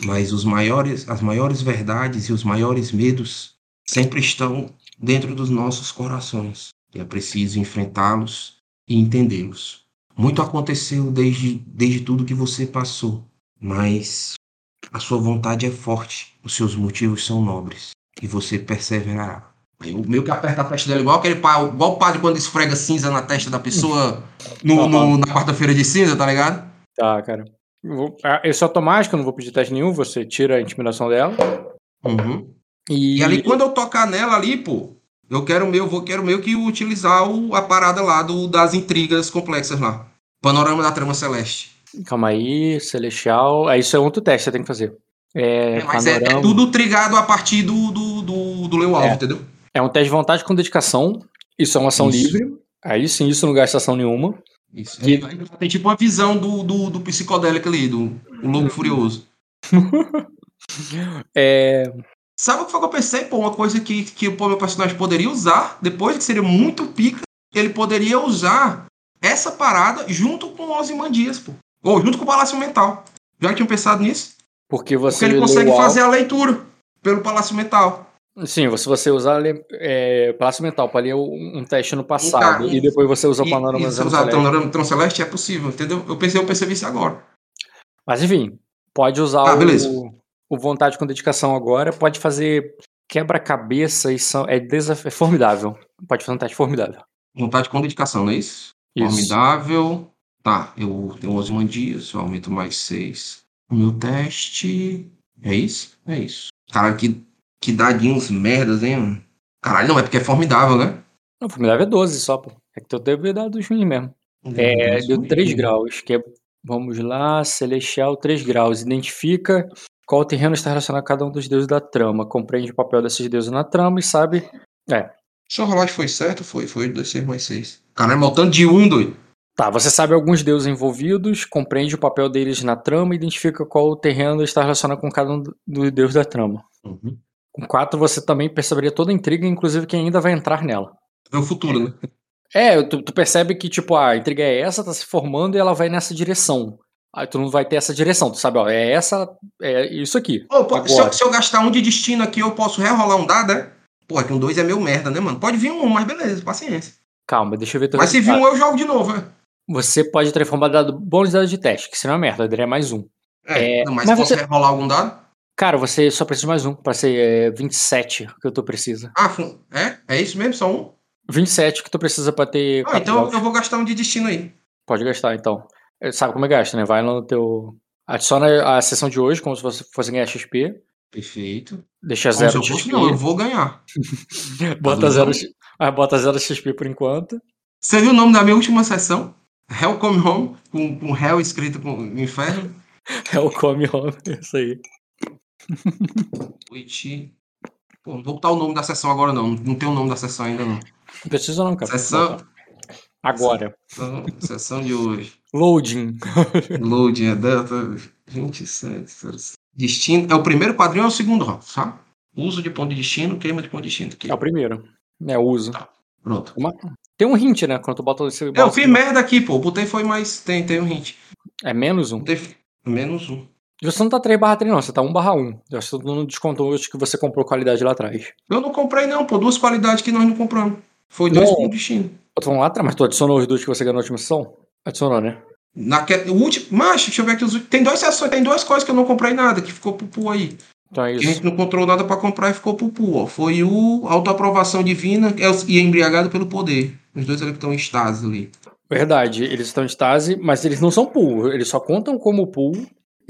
[SPEAKER 2] Mas os maiores, as maiores verdades e os maiores medos sempre estão dentro dos nossos corações. E é preciso enfrentá-los e entendê-los. Muito aconteceu desde, desde tudo que você passou, mas a sua vontade é forte, os seus motivos são nobres e você perseverará. Eu meio que aperta a testa dele, igual aquele pai, igual o padre quando esfrega cinza na testa da pessoa no, no na quarta-feira de cinza, tá ligado?
[SPEAKER 1] Tá, cara. Vou, ah, esse é automático, eu não vou pedir teste nenhum, você tira a intimidação dela.
[SPEAKER 2] Uhum. E... e... ali, quando eu tocar nela ali, pô, eu quero meio, vou, quero meio que utilizar o, a parada lá do, das intrigas complexas lá. Panorama da trama celeste.
[SPEAKER 1] Calma aí, celestial. Aí isso é outro teste que você tem que fazer. É,
[SPEAKER 2] é mas é, é, tudo trigado a partir do, do, do, do Leo Alvo, é. entendeu?
[SPEAKER 1] É um teste de vontade com dedicação. Isso é uma ação isso. livre. Aí sim, isso não gasta ação nenhuma.
[SPEAKER 2] Isso. Que... Tem tipo uma visão do, do, do psicodélico ali, do o Lobo Furioso.
[SPEAKER 1] é...
[SPEAKER 2] Sabe o que foi que eu pensei? Pô, uma coisa que, que o meu personagem poderia usar, depois que seria muito pica, ele poderia usar essa parada junto com o Ozymandias, pô. Ou junto com o Palácio Mental. Já tinham pensado nisso?
[SPEAKER 1] Porque você.
[SPEAKER 2] Porque ele consegue fazer a leitura pelo Palácio Mental.
[SPEAKER 1] Sim, se você usar é, Palácio Mental para ler um, teste no passado e depois você usa o Panorama
[SPEAKER 2] e, se usar o Panorama Tranceleste é possível, entendeu? Eu pensei, eu percebi isso agora.
[SPEAKER 1] Mas enfim, pode usar ah, o, o, Vontade com Dedicação agora, pode fazer quebra-cabeça e são, é, desaf... é formidável. Pode fazer um teste formidável.
[SPEAKER 2] Vontade com Dedicação, não é isso?
[SPEAKER 1] isso.
[SPEAKER 2] Formidável. Tá, eu tenho 11 mandias, eu aumento mais 6. O meu teste. É isso? É isso. Cara, que que dadinhos merdas, hein, mano? Caralho, não, é porque é formidável, né?
[SPEAKER 1] Não, formidável é 12 só, pô. É que tu deve dar dos ruins mesmo. É, deu 3 graus, que é, vamos lá, celestial 3 graus. Identifica qual terreno está relacionado a cada um dos deuses da trama. Compreende o papel desses deuses na trama e sabe. É.
[SPEAKER 2] Sua rolagem foi certo? Foi, foi 2, 6 mais 6. Caralho, maltando de 1, um, doido.
[SPEAKER 1] Tá, você sabe alguns deuses envolvidos, compreende o papel deles na trama e identifica qual terreno está relacionado com cada um dos deuses da trama.
[SPEAKER 2] Uhum.
[SPEAKER 1] Com 4 você também perceberia toda a intriga, inclusive quem ainda vai entrar nela.
[SPEAKER 2] É o futuro, né?
[SPEAKER 1] É, tu, tu, percebe que, tipo, a intriga é essa, tá se formando e ela vai nessa direção. Aí tu não vai ter essa direção, tu sabe, ó, é essa, é isso aqui.
[SPEAKER 2] Oh, se, eu, se, eu, gastar um de destino aqui, eu posso rerolar um dado, né? Pô, que um 2 é meio merda, né, mano? Pode vir um, mas beleza, paciência.
[SPEAKER 1] Calma, deixa eu ver
[SPEAKER 2] Mas se vir um, eu jogo de novo, é.
[SPEAKER 1] Você pode transformar dado bônus dado de teste, que seria uma merda, daria mais um.
[SPEAKER 2] É, é não, mas, mas posso você... rerolar algum dado?
[SPEAKER 1] Cara, você só precisa de mais um, pra ser é, 27 que eu tô precisa.
[SPEAKER 2] Ah, é? É isso mesmo? Só um?
[SPEAKER 1] 27 que tu precisa pra ter.
[SPEAKER 2] Ah, então eu vou gastar um de destino aí.
[SPEAKER 1] Pode gastar, então. Sabe como é gasta, né? Vai no teu. Adiciona a sessão de hoje, como se você fosse ganhar XP.
[SPEAKER 2] Perfeito.
[SPEAKER 1] Deixa
[SPEAKER 2] Como se
[SPEAKER 1] zero
[SPEAKER 2] eu fosse,
[SPEAKER 1] XP.
[SPEAKER 2] não, eu vou ganhar.
[SPEAKER 1] Bota
[SPEAKER 2] Tá
[SPEAKER 1] zero, ah, bota zero XP por enquanto.
[SPEAKER 2] Você viu o nome da minha última sessão? Hell Come Home, com, com Hell escrito com inferno.
[SPEAKER 1] É o come home, isso aí.
[SPEAKER 2] Witch. Pô, não vou botar o nome da sessão agora, não. Não tem o nome da sessão ainda, não.
[SPEAKER 1] Não precisa não, cara.
[SPEAKER 2] Sessão.
[SPEAKER 1] Agora.
[SPEAKER 2] sessão, sessão de hoje.
[SPEAKER 1] Loading.
[SPEAKER 2] Loading é data 27. Destino. É o primeiro quadrinho ou é o segundo? Sabe? Uso de ponto de destino, queima de ponto de destino. Aqui.
[SPEAKER 1] É o primeiro. É, uso.
[SPEAKER 2] Pronto.
[SPEAKER 1] Uma- Tem um hint, né? Quando tu bota esse.
[SPEAKER 2] É, eu fiz merda aqui, pô. Botei foi mais. Tem, tem um hint.
[SPEAKER 1] É menos um.
[SPEAKER 2] Botei menos um.
[SPEAKER 1] Você não tá 3 barra 3, não. Você tá 1 barra 1. Eu acho que tu não descontou os que você comprou qualidade lá atrás.
[SPEAKER 2] Eu não comprei, não, pô. Duas qualidades que nós não compramos. Foi dois de destino.
[SPEAKER 1] Eu tô lá atrás, mas tu adicionou os dois que você ganhou na última sessão? Adicionou, né?
[SPEAKER 2] Naquele, o último. Macho, deixa eu ver aqui. Os, tem duas sessões, tem duas coisas que eu não comprei nada, que ficou pupu aí.
[SPEAKER 1] Então é
[SPEAKER 2] Que a
[SPEAKER 1] isso.
[SPEAKER 2] gente não encontrou nada pra comprar e ficou pupu, ó. Foi o autoaprovação divina é e embriagado pelo poder. Os dois ali que estão em estase ali.
[SPEAKER 1] Verdade, eles estão em estase, mas eles não são pool. Eles só contam como pool.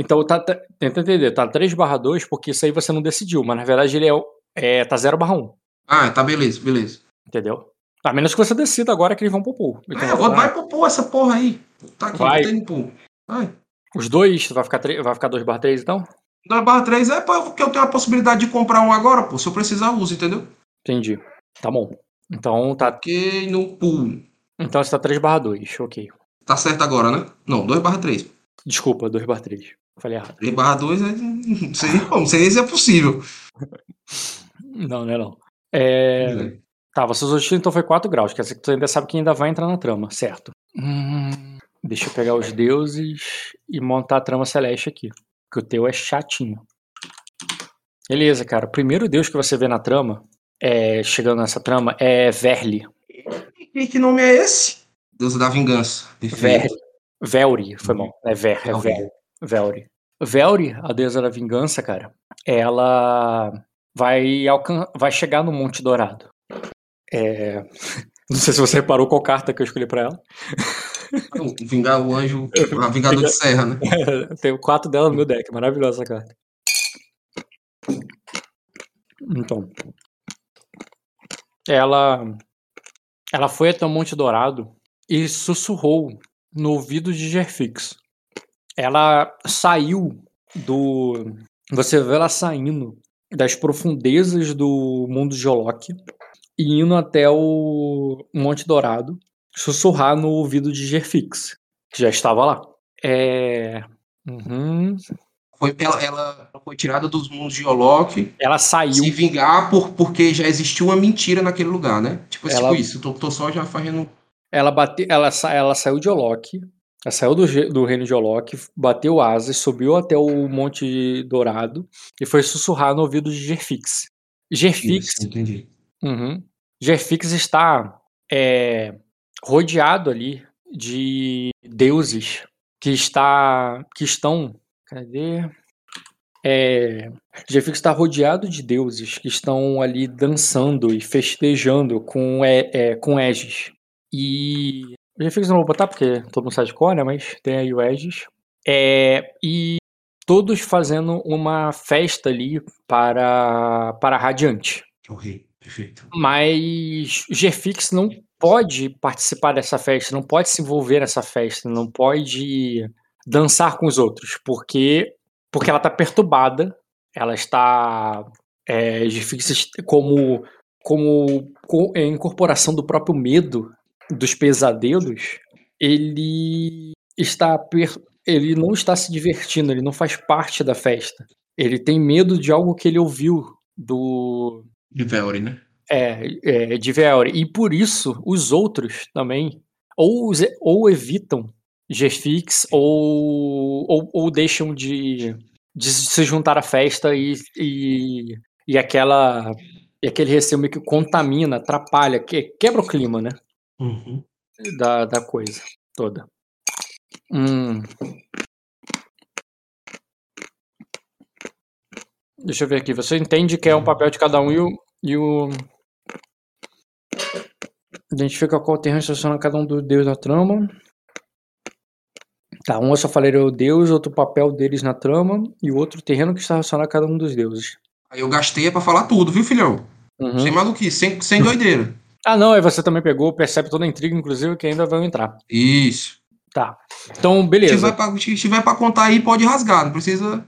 [SPEAKER 1] Então tá, tá- tenta entender, tá 3 barra 2 porque isso aí você não decidiu, mas na verdade ele é, é tá 0 barra 1.
[SPEAKER 2] Ah, tá, beleza, beleza.
[SPEAKER 1] Entendeu? A menos que você decida agora que eles vão pro pool. Então,
[SPEAKER 2] É, vai pupu essa porra aí. Tá aqui,
[SPEAKER 1] Vai.
[SPEAKER 2] no pool. Vai.
[SPEAKER 1] Os dois, vai ficar, 3, vai ficar 2 barra 3 então?
[SPEAKER 2] 2 barra 3 é porque eu tenho a possibilidade de comprar um agora, pô. Se eu precisar, eu uso, entendeu?
[SPEAKER 1] Entendi. Tá bom. Então tá.
[SPEAKER 2] Ok, no pool.
[SPEAKER 1] Então você tá 3 barra 2, ok.
[SPEAKER 2] Tá certo agora, né? Não, 2 barra 3.
[SPEAKER 1] Desculpa, 2 barra 3. Falei errado.
[SPEAKER 2] 3 barra 2 é... Não sei não sei nem se é possível.
[SPEAKER 1] Não, não é não. É. Tá, você usou destino, então foi 4 graus. Quer dizer que tu ainda sabe que ainda vai entrar na trama, certo? Hum, deixa eu pegar os deuses e montar a trama celeste aqui. Que o teu é chatinho. Beleza, cara. O primeiro deus que você vê na trama, é, chegando nessa trama, é Verli.
[SPEAKER 2] E que nome é esse? Deus da vingança.
[SPEAKER 1] Verli. Velri, foi bom. É Ver, é.
[SPEAKER 2] Velri.
[SPEAKER 1] Velri, a deusa da vingança, cara, ela vai, alcan vai chegar no Monte Dourado. É... Não sei se você reparou qual carta que eu escolhi pra ela.
[SPEAKER 2] Vingar o anjo, a vingador de serra, né?
[SPEAKER 1] Tenho quatro dela no meu deck, maravilhosa essa carta. Então, ela ela foi até o Monte Dourado e sussurrou no ouvido de Gerfix. Ela saiu do você vê ela saindo das profundezas do mundo de Olok e indo até o Monte Dourado, sussurrar no ouvido de Gerfix, que já estava lá. É. Uhum.
[SPEAKER 2] Foi, ela, ela foi tirada dos mundos de Olok
[SPEAKER 1] Ela saiu.
[SPEAKER 2] se vingar por, porque já existiu uma mentira naquele lugar, né? Tipo,
[SPEAKER 1] Ela-
[SPEAKER 2] tipo isso. Tô, tô só já fazendo.
[SPEAKER 1] Ela, bate, ela, ela saiu de Olok. Ela saiu do, do reino de Olok, bateu asas, subiu até o Monte Dourado e foi sussurrar no ouvido de Gerfix. Gerfix,
[SPEAKER 2] Isso, entendi.
[SPEAKER 1] uhum, Gerfix está é, rodeado ali de deuses que, está, que estão. Cadê? É, Gerfix está rodeado de deuses que estão ali dançando e festejando com, é, é, com Aegis. E. O eu não vou botar porque todo mundo sabe de cor, né? Mas tem aí o Aegis. É, e todos fazendo uma festa ali para, para Radiante.
[SPEAKER 2] O rei. Perfeito.
[SPEAKER 1] Mas Gerfix não pode participar dessa festa, não pode se envolver nessa festa, não pode dançar com os outros, porque porque ela está perturbada, ela está é, est- como como co- é, incorporação do próprio medo dos pesadelos, ele está per- ele não está se divertindo, ele não faz parte da festa. Ele tem medo de algo que ele ouviu do
[SPEAKER 2] De Velry, né?
[SPEAKER 1] é, é, de Veori. E por isso, os outros também ou, ou evitam G-Fix ou, ou, ou deixam de, de se juntar à festa e, e, e aquela e aquele receio meio que contamina, atrapalha, que, quebra o clima, né?
[SPEAKER 2] Uhum.
[SPEAKER 1] Da, da coisa toda. Hum. Deixa eu ver aqui. Você entende que é um papel de cada um e o. E o... Identifica qual terreno estaciona cada um dos deuses da trama. Tá, um eu só falei o deus, outro papel deles na trama e o outro terreno que está relacionado a cada um dos deuses.
[SPEAKER 2] Aí eu gastei é pra falar tudo, viu, filhão?
[SPEAKER 1] Uhum.
[SPEAKER 2] Sem maluquice, sem, sem doideira.
[SPEAKER 1] Ah, não, aí você também pegou, percebe toda a intriga, inclusive, que ainda vão entrar.
[SPEAKER 2] Isso.
[SPEAKER 1] Tá. Então,
[SPEAKER 2] Se
[SPEAKER 1] beleza.
[SPEAKER 2] tiver, pra, se tiver pra contar aí, pode rasgar, não precisa.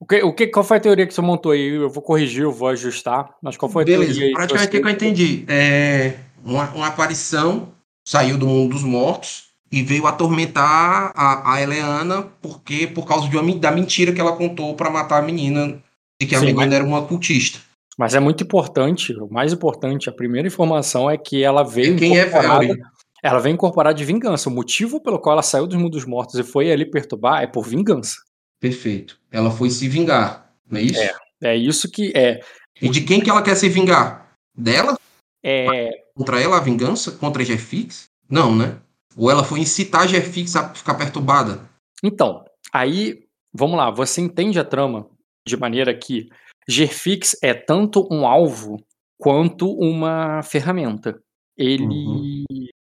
[SPEAKER 1] O que, o que, qual foi a teoria que você montou aí? Eu vou corrigir, eu vou ajustar. Mas qual foi a
[SPEAKER 2] Beleza,
[SPEAKER 1] teoria que
[SPEAKER 2] praticamente o que, eu entendi? É uma, uma aparição saiu do mundo dos mortos e veio atormentar a, a Eleana porque, por causa de uma, da mentira que ela contou pra matar a menina de que a
[SPEAKER 1] Sim,
[SPEAKER 2] menina
[SPEAKER 1] mas-
[SPEAKER 2] era uma cultista.
[SPEAKER 1] Mas é muito importante, o mais importante, a primeira informação é que ela veio
[SPEAKER 2] É quem é Velry.
[SPEAKER 1] ela veio incorporada de vingança. O motivo pelo qual ela saiu dos mundos mortos e foi ali perturbar é por vingança.
[SPEAKER 2] Perfeito. Ela foi se vingar, não é isso?
[SPEAKER 1] É. É isso que é.
[SPEAKER 2] E de quem que ela quer se vingar? Dela?
[SPEAKER 1] é
[SPEAKER 2] Contra ela a vingança? Contra a Jeffix? Não, né? Ou ela foi incitar a Jeffix a ficar perturbada?
[SPEAKER 1] então, aí, vamos lá, você entende a trama de maneira que Gerfix é tanto um alvo quanto uma ferramenta. Ele,
[SPEAKER 2] Uhum.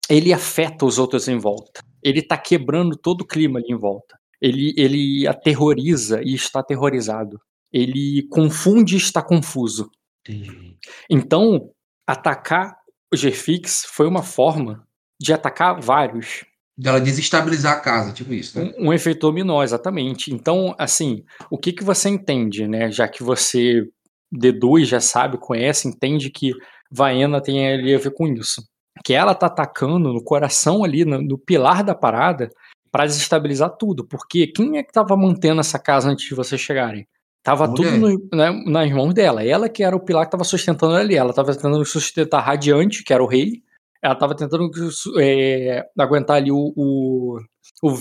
[SPEAKER 1] ele afeta os outros em volta. Ele tá quebrando todo o clima ali em volta. Ele, ele aterroriza e está aterrorizado. Ele confunde e está confuso.
[SPEAKER 2] Entendi.
[SPEAKER 1] Então, atacar o Gerfix foi uma forma de atacar vários.
[SPEAKER 2] Dela desestabilizar a casa, tipo isso, né?
[SPEAKER 1] Um, um efeito dominó, exatamente. Então, assim, o que, que você entende, né? Já que você deduz, já sabe, conhece, entende que Vaena tem ali a ver com isso. Que ela tá atacando no coração ali, no, no pilar da parada, para desestabilizar tudo. Porque quem é que tava mantendo essa casa antes de vocês chegarem? Tava
[SPEAKER 2] A
[SPEAKER 1] tudo
[SPEAKER 2] mulher.
[SPEAKER 1] no- né, nas mãos dela. Ela que era o pilar que tava sustentando ali. Ela tava tentando sustentar Radiante, que era o rei. Ela tava tentando é, aguentar ali o, o, o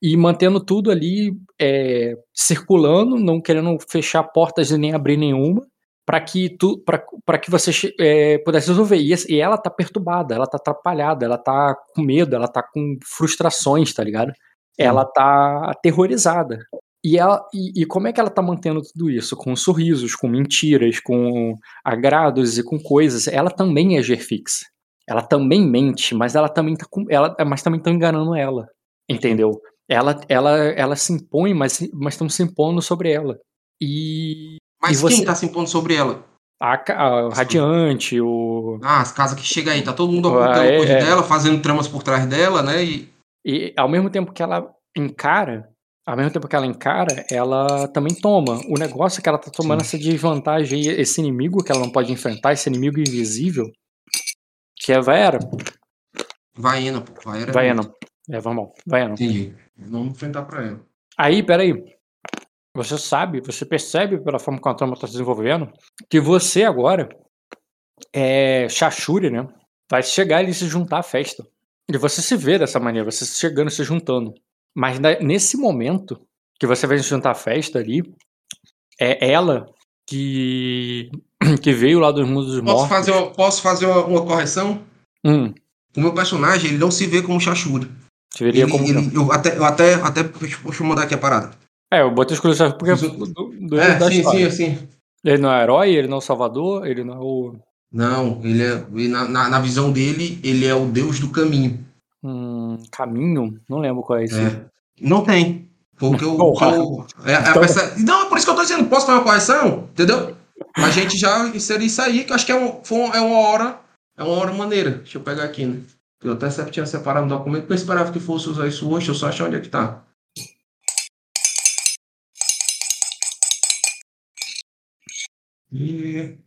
[SPEAKER 1] e mantendo tudo ali é, circulando, não querendo fechar portas e nem abrir nenhuma, para que tu, para que você é, pudesse resolver. E, e ela tá perturbada, ela tá atrapalhada, ela tá com medo, ela tá com frustrações, tá ligado? Ela tá aterrorizada. E, ela, e, e como é que ela tá mantendo tudo isso? Com sorrisos, com mentiras, com agrados e com coisas. Ela também é Gerfix. Ela também mente, mas ela também tá com, ela, mas também estão enganando ela. Entendeu? Ela, ela, ela se impõe, mas mas estão se impondo sobre ela. E
[SPEAKER 2] Mas
[SPEAKER 1] E você-
[SPEAKER 2] quem tá se impondo sobre ela?
[SPEAKER 1] a, a Radiante, o
[SPEAKER 2] Ah, as casas que chega aí, tá todo mundo
[SPEAKER 1] Ah,
[SPEAKER 2] ocultando
[SPEAKER 1] é,
[SPEAKER 2] coisa
[SPEAKER 1] é.
[SPEAKER 2] dela, fazendo tramas por trás dela, né? E
[SPEAKER 1] E ao mesmo tempo que ela encara, ao mesmo tempo que ela encara, ela também toma. O negócio é que ela tá tomando essa desvantagem esse inimigo que ela não pode enfrentar, esse inimigo invisível, que é Vaera.
[SPEAKER 2] Vaena, pô. Vaena.
[SPEAKER 1] Vaena. É, vamos lá. Vaena.
[SPEAKER 2] Entendi. Vamos enfrentar pra ela.
[SPEAKER 1] Aí, peraí. Você sabe, você percebe pela forma como a trama tá se desenvolvendo, que você agora é Shashuri, né? Vai chegar e se juntar à festa. E você se vê dessa maneira, você chegando e se juntando. Mas nesse momento que você vai se juntar à festa ali, é ela que, que veio lá dos mundos dos
[SPEAKER 2] Posso
[SPEAKER 1] mortos.
[SPEAKER 2] fazer, uma, posso fazer uma, uma correção?
[SPEAKER 1] Hum,
[SPEAKER 2] O meu personagem, ele não se vê como Shashura.
[SPEAKER 1] te veria
[SPEAKER 2] Ele,
[SPEAKER 1] como.
[SPEAKER 2] ele- eu até, eu até, até. Deixa eu mandar aqui a parada.
[SPEAKER 1] É, eu botei exclusivo porque
[SPEAKER 2] Mas eu-
[SPEAKER 1] do, do,
[SPEAKER 2] É, sim,
[SPEAKER 1] história.
[SPEAKER 2] sim, sim.
[SPEAKER 1] Ele não é herói, ele não é o salvador, ele não é o.
[SPEAKER 2] Não, ele é. ele- na, na, na visão dele, ele é o deus do caminho.
[SPEAKER 1] Hum, caminho? Não lembro qual é esse.
[SPEAKER 2] É. Não tem. Porque.
[SPEAKER 1] Porra.
[SPEAKER 2] o- é, a
[SPEAKER 1] Então-
[SPEAKER 2] Não, é por isso que eu tô dizendo, posso fazer uma correção? Entendeu? A gente já inseriu isso aí, que acho que é, um, é uma hora. É uma hora maneira. Deixa eu pegar aqui, né? Eu até sempre tinha separado um documento, mas eu esperava que fosse usar isso hoje, eu só achar onde é que tá. E...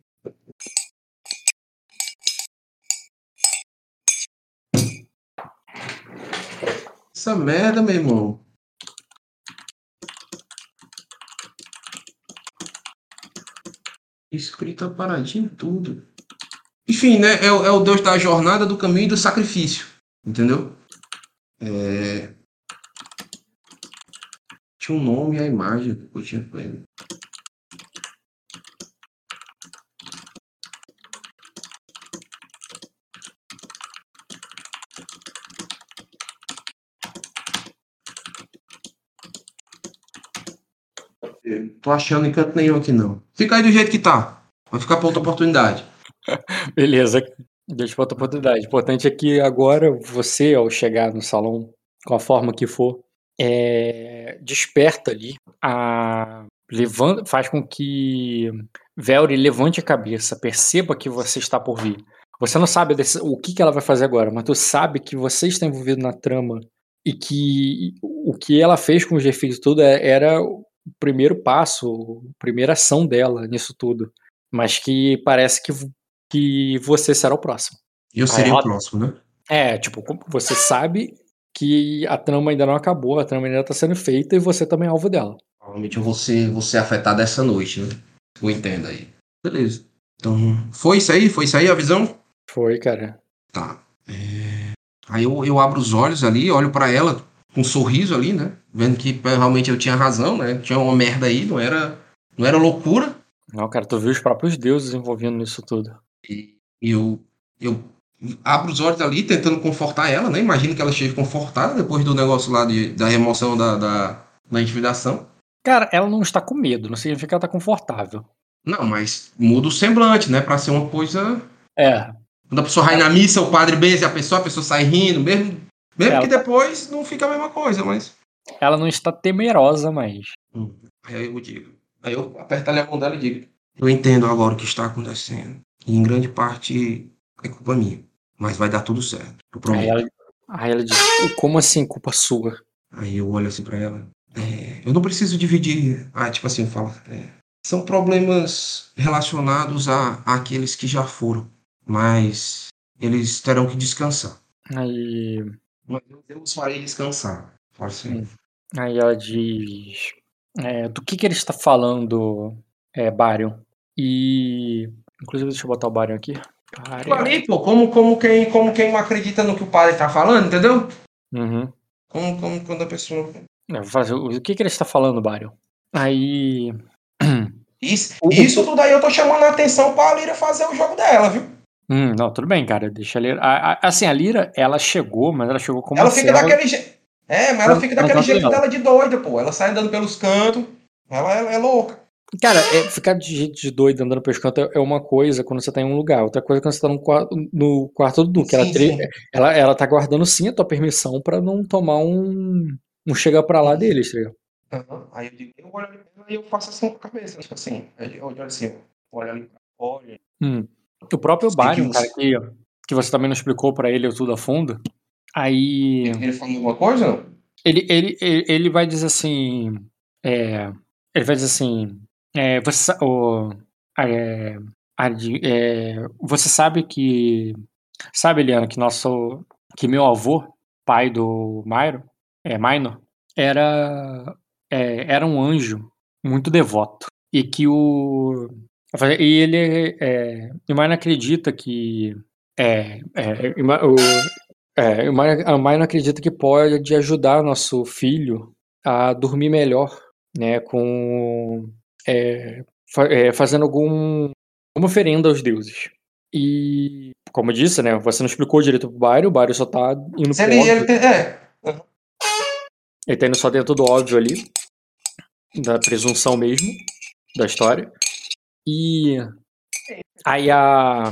[SPEAKER 2] Essa merda, meu irmão. Escrita paradinho tudo. Enfim, né? É, o- é o Deus da jornada, do caminho e do sacrifício. Entendeu? É... Tinha um nome e a imagem que eu tinha com Tô achando em canto nenhum aqui não. Fica aí do jeito que tá. Vai ficar pra outra oportunidade.
[SPEAKER 1] Beleza, deixa pra outra oportunidade. O importante é que agora você, ao chegar no salão com a forma que for, é, desperta ali, a, levanta, faz com que Velry levante a cabeça, perceba que você está por vir. Você não sabe desse, o que, que ela vai fazer agora, mas tu sabe que você está envolvido na trama e que o que ela fez com os efeitos tudo é, era primeiro passo, a primeira ação dela nisso tudo. Mas que parece que, que você será o próximo.
[SPEAKER 2] Eu seria ela, o próximo, né?
[SPEAKER 1] É, tipo, você sabe que a trama ainda não acabou, a trama ainda está sendo feita e você também é alvo dela.
[SPEAKER 2] Provavelmente eu vou ser, vou ser afetado essa noite, né? Eu entendo aí. Beleza. Então, foi isso aí? Foi isso aí a visão?
[SPEAKER 1] Foi, cara.
[SPEAKER 2] Tá. É... Aí eu, eu abro os olhos ali, olho para ela um sorriso ali, né? Vendo que realmente eu tinha razão, né? Tinha uma merda aí, não era, não era loucura.
[SPEAKER 1] Não, cara, tu viu os próprios deuses envolvendo nisso tudo.
[SPEAKER 2] E eu, eu abro os olhos ali, tentando confortar ela, né? Imagino que ela esteja confortada depois do negócio lá de, da remoção da, da, da intimidação.
[SPEAKER 1] Cara, ela não está com medo, não significa que ela está confortável.
[SPEAKER 2] Não, mas muda o semblante, né? Pra ser uma coisa.
[SPEAKER 1] É.
[SPEAKER 2] Quando a pessoa vai na missa, o padre beija a pessoa, a pessoa sai rindo, mesmo, mesmo que depois não fica a mesma coisa, mas.
[SPEAKER 1] Ela não está temerosa mais.
[SPEAKER 2] Hum. Aí eu digo. Aí eu aperto ali a mão dela e digo: Eu entendo agora o que está acontecendo. E em grande parte é culpa minha. Mas vai dar tudo certo. Eu prometo.
[SPEAKER 1] Aí ela, aí ela diz: Como assim, culpa sua?
[SPEAKER 2] Aí eu olho assim pra ela. É, eu não preciso dividir. Ah, tipo assim, fala. É, são problemas relacionados a, àqueles que já foram. Mas eles terão que descansar.
[SPEAKER 1] Aí.
[SPEAKER 2] Mas eu os farei descansar. Assim.
[SPEAKER 1] Aí ela diz. É, do que, que ele está falando, é, Barion? E. Inclusive, deixa eu botar o Barion aqui.
[SPEAKER 2] Falei, pô, como, como, quem, como quem não acredita no que o padre está falando, entendeu?
[SPEAKER 1] Uhum.
[SPEAKER 2] Como, como quando a pessoa.
[SPEAKER 1] É, fazer, o que, que ele está falando, Barion? Aí.
[SPEAKER 2] Isso, isso tudo aí eu tô chamando a atenção pra Lira fazer o jogo dela, viu?
[SPEAKER 1] Hum, não, tudo bem, cara. Deixa a Lira. A, a, assim, a Lira, ela chegou, mas ela chegou como
[SPEAKER 2] Ela fica daquele jeito. É, mas ela fica daquele jeito dela de doida, pô. Ela sai andando pelos cantos. Ela é, é louca.
[SPEAKER 1] Cara, é, ficar de jeito de doido andando pelos cantos é uma coisa quando você tá em um lugar. Outra coisa é quando você tá no quarto, no quarto do Duque. Ela, ela, ela tá guardando sim a tua permissão pra não tomar um. um chega pra lá deles, tá ligado?
[SPEAKER 2] Uhum. Aí eu digo, eu olho ali eu faço assim com a cabeça. Tipo assim, eu olho assim, olho ali, olho.
[SPEAKER 1] Hum. O próprio Barion, cara, que, que você também não explicou pra ele tudo a fundo. Aí.
[SPEAKER 2] Ele falou alguma coisa? Não?
[SPEAKER 1] Ele, ele, ele, ele vai dizer assim. É, ele vai dizer assim. É, você, o, é, é, você sabe que. Sabe, Eliana, que nosso. Que meu avô, pai do Mairo, é, Minor, era, é, era um anjo muito devoto. E que o. E ele. É, o Minor acredita que. É, é, o, é, mãe não acredita que pode ajudar nosso filho a dormir melhor, né? Com é, fa é, fazendo algum uma oferenda aos deuses. E como eu disse, né? Você não explicou direito pro Bairro, o Bairro só tá indo
[SPEAKER 2] pro ele, óbvio. Ele, tem, é.
[SPEAKER 1] ele tá indo só dentro do óbvio ali, da presunção mesmo da história. E aí a,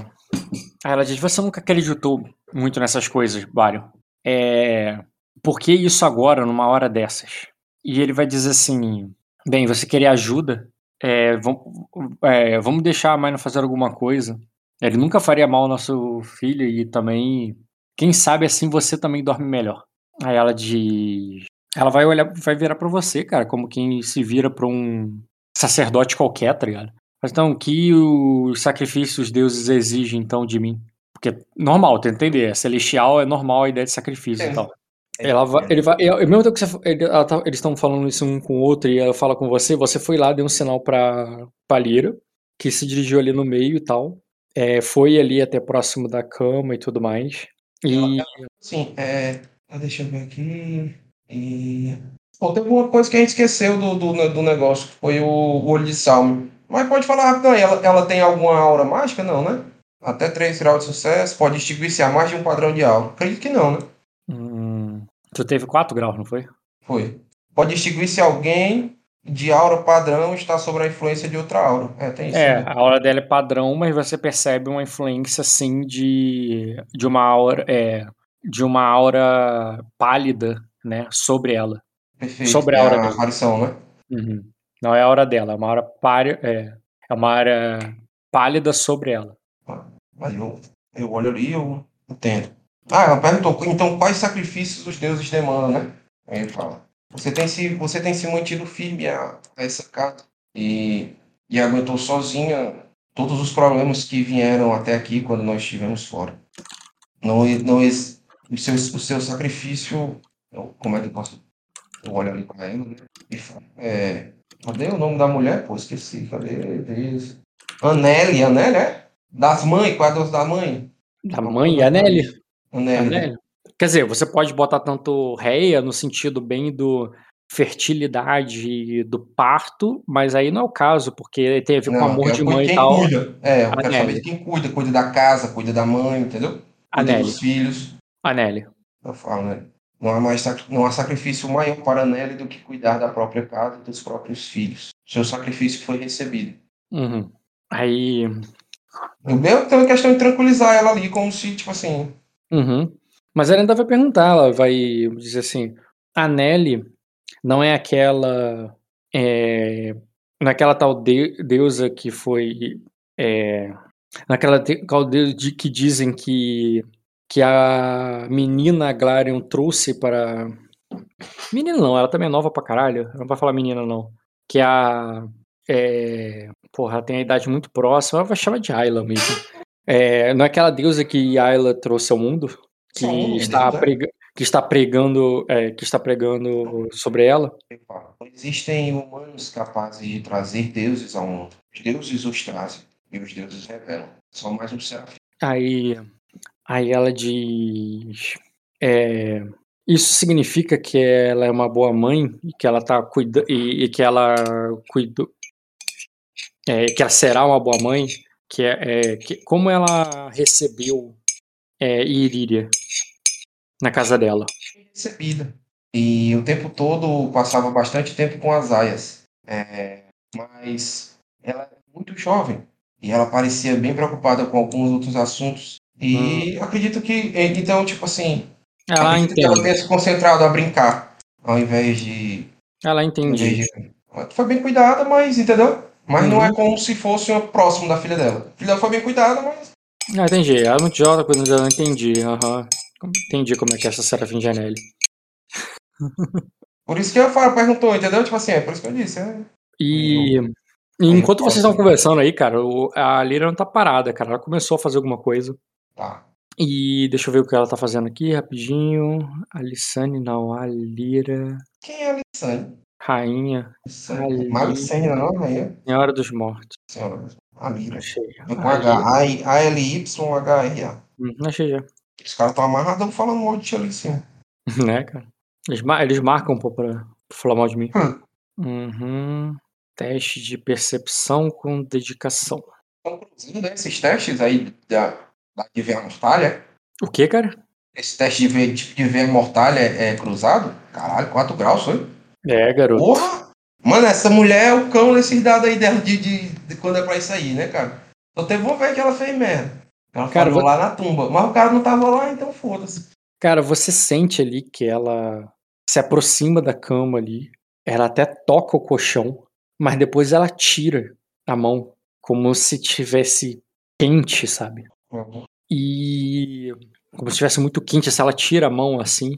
[SPEAKER 1] aí ela diz: Você nunca acreditou muito nessas coisas, Bário. É, por que isso agora, numa hora dessas? E ele vai dizer assim: bem, você querer ajuda? É, vamos, é, vamos deixar a Maina fazer alguma coisa. Ele nunca faria mal ao nosso filho e também, quem sabe assim você também dorme melhor. Aí ela diz: ela vai olhar, vai virar para você, cara, como quem se vira para um sacerdote qualquer, tá ligado? Então, o que os sacrifícios os deuses exigem então de mim? Porque é normal, tem que entender. É celestial é normal a ideia de sacrifício é. e tal. Ela vai, ele vai, eu, mesmo tempo que você, ele, tá, eles estão falando isso um com o outro e ela fala com você, você foi lá, deu um sinal pra, Lira, que se dirigiu ali no meio e tal. É, foi ali até próximo da cama e tudo mais. E...
[SPEAKER 2] Sim, é. Ah, deixa eu ver aqui. E. Pô, teve uma coisa que a gente esqueceu do, do, do negócio, que foi o, o olho de salmo. Mas pode falar rápido aí, ela, ela tem alguma aura mágica? Não, né? Até 3 graus de sucesso, pode extinguir-se a mais de um padrão de aura. Acredito que não, né?
[SPEAKER 1] Hum, tu teve 4 graus, não foi?
[SPEAKER 2] Foi. Pode extinguir-se alguém de aura padrão está sob a influência de outra aura. É, tem isso.
[SPEAKER 1] É, a aura dela é padrão, mas você percebe uma influência, assim, de, de uma aura. É, de uma aura pálida né? Sobre ela.
[SPEAKER 2] Perfeito.
[SPEAKER 1] Sobre a
[SPEAKER 2] é
[SPEAKER 1] aura
[SPEAKER 2] a
[SPEAKER 1] dela.
[SPEAKER 2] aparição, né?
[SPEAKER 1] Uhum. Não é a hora dela, é uma hora párea, é, é uma área pálida sobre ela.
[SPEAKER 2] Aí eu, eu olho ali e eu entendo. Ah, ela perguntou, então quais sacrifícios os deuses demandam, né? Aí ele fala, você tem se, você tem se mantido firme a, a essa casa e, e aguentou sozinha todos os problemas que vieram até aqui quando nós estivemos fora. Não, não, o, seu, o seu sacrifício, como é que eu posso... Eu olho ali para ela, né? E falo, é, cadê o nome da mulher? Pô, esqueci, cadê? Deus. Aneli, Aneli, é? Das mães, qual é a Deus da mãe?
[SPEAKER 1] Da mãe a Nelly.
[SPEAKER 2] Aneli. né?
[SPEAKER 1] Anélio. Quer dizer, você pode botar tanto réia no sentido bem do fertilidade do parto, mas aí não é o caso, porque tem a ver com
[SPEAKER 2] Não,
[SPEAKER 1] amor
[SPEAKER 2] eu
[SPEAKER 1] de
[SPEAKER 2] quero
[SPEAKER 1] mãe e
[SPEAKER 2] quem
[SPEAKER 1] tal.
[SPEAKER 2] cuida. É, eu quero
[SPEAKER 1] Aneli.
[SPEAKER 2] saber de quem cuida. Cuida da casa, cuida da mãe, entendeu? Cuida
[SPEAKER 1] Aneli.
[SPEAKER 2] dos filhos.
[SPEAKER 1] Anélio.
[SPEAKER 2] Eu falo, né? Não há, mais, não há sacrifício maior para Nelly do que cuidar da própria casa e dos próprios filhos. Seu sacrifício foi recebido.
[SPEAKER 1] Uhum. Aí.
[SPEAKER 2] Eu tenho a questão de tranquilizar ela ali, como se, tipo assim,
[SPEAKER 1] Uhum. Mas ela ainda vai perguntar, ela vai dizer assim: a Nelly não é aquela. É, naquela tal de- deusa que foi. É, naquela tal deusa de, que dizem que, que a menina Glarion trouxe para. Menina não, ela também é nova pra caralho. Não vai falar menina, não. Que a. É, porra, ela tem a idade muito próxima, ela vai chamar de Ayla mesmo. É, não é aquela deusa que Ayla trouxe ao mundo? Que,
[SPEAKER 2] Sim,
[SPEAKER 1] está,
[SPEAKER 2] é.
[SPEAKER 1] prega, que está pregando é, que está pregando sobre ela.
[SPEAKER 2] existem humanos capazes de trazer deuses ao mundo. Os deuses os trazem e os deuses revelam. São mais um serafim.
[SPEAKER 1] Aí, aí ela diz: é, Isso significa que ela é uma boa mãe e que ela tá cuidando e, e que ela cuidou, é, que ela será uma boa mãe, que é, é, que, como ela recebeu é, Iríria na casa dela.
[SPEAKER 2] recebida. E o tempo todo passava bastante tempo com as aias. É, mas ela é muito jovem e ela parecia bem preocupada com alguns outros assuntos. E acredito que, então, tipo assim,
[SPEAKER 1] Ela
[SPEAKER 2] acredito que ela tenha se concentrado a brincar ao invés de.
[SPEAKER 1] Ela
[SPEAKER 2] invés de- Foi bem cuidada, mas, entendeu? Mas não é
[SPEAKER 1] Uhum.
[SPEAKER 2] como se fosse uma próximo da filha dela. A filha dela foi bem cuidada, mas.
[SPEAKER 1] Ah, entendi. Ela é muito jovem, coisa dela, entendi. Aham. Entendi como é que é essa Serafim Janelli.
[SPEAKER 2] Por isso que eu falo, perguntou, entendeu? Tipo assim, é por isso que eu disse. É.
[SPEAKER 1] E, enquanto vocês estão conversando aí, cara, o- a Lira não tá parada, cara. Ela começou a fazer alguma coisa.
[SPEAKER 2] Tá.
[SPEAKER 1] E deixa eu ver o que ela tá fazendo aqui rapidinho. A Lissane, não, a Lira,
[SPEAKER 2] Quem é a Lissane?
[SPEAKER 1] Rainha, Ali.
[SPEAKER 2] Malicene, não é? Rainha?
[SPEAKER 1] Senhora dos Mortos.
[SPEAKER 2] Senhora. A Lira.
[SPEAKER 1] Achei.
[SPEAKER 2] É com H. A-L-Y-H-R-A.
[SPEAKER 1] Hum, achei já.
[SPEAKER 2] Os caras estão amarrados falando mal de ti ali em cima.
[SPEAKER 1] né, cara? Eles, mar- eles marcam pô, pra, pra falar mal de mim.
[SPEAKER 2] Hum.
[SPEAKER 1] Uhum. Teste de percepção com dedicação.
[SPEAKER 2] Estão cruzando né, esses testes aí da, da de ver mortalha.
[SPEAKER 1] O que, cara?
[SPEAKER 2] Esse teste de ver, de ver mortalha é, é cruzado? Caralho, 4 graus, foi?
[SPEAKER 1] É, garoto.
[SPEAKER 2] Porra! Mano, essa mulher é o cão nesses dados aí dela de, de, de quando é pra isso aí, né, cara? Só teve uma vez que ela fez merda. Ela
[SPEAKER 1] Cara,
[SPEAKER 2] falou
[SPEAKER 1] vou-
[SPEAKER 2] lá na tumba. Mas o cara não tava lá, então foda-se.
[SPEAKER 1] Cara, você sente ali que ela se aproxima da cama ali. Ela até toca o colchão, mas depois ela tira a mão, como se tivesse quente, sabe? E como se estivesse muito quente, se ela tira a mão assim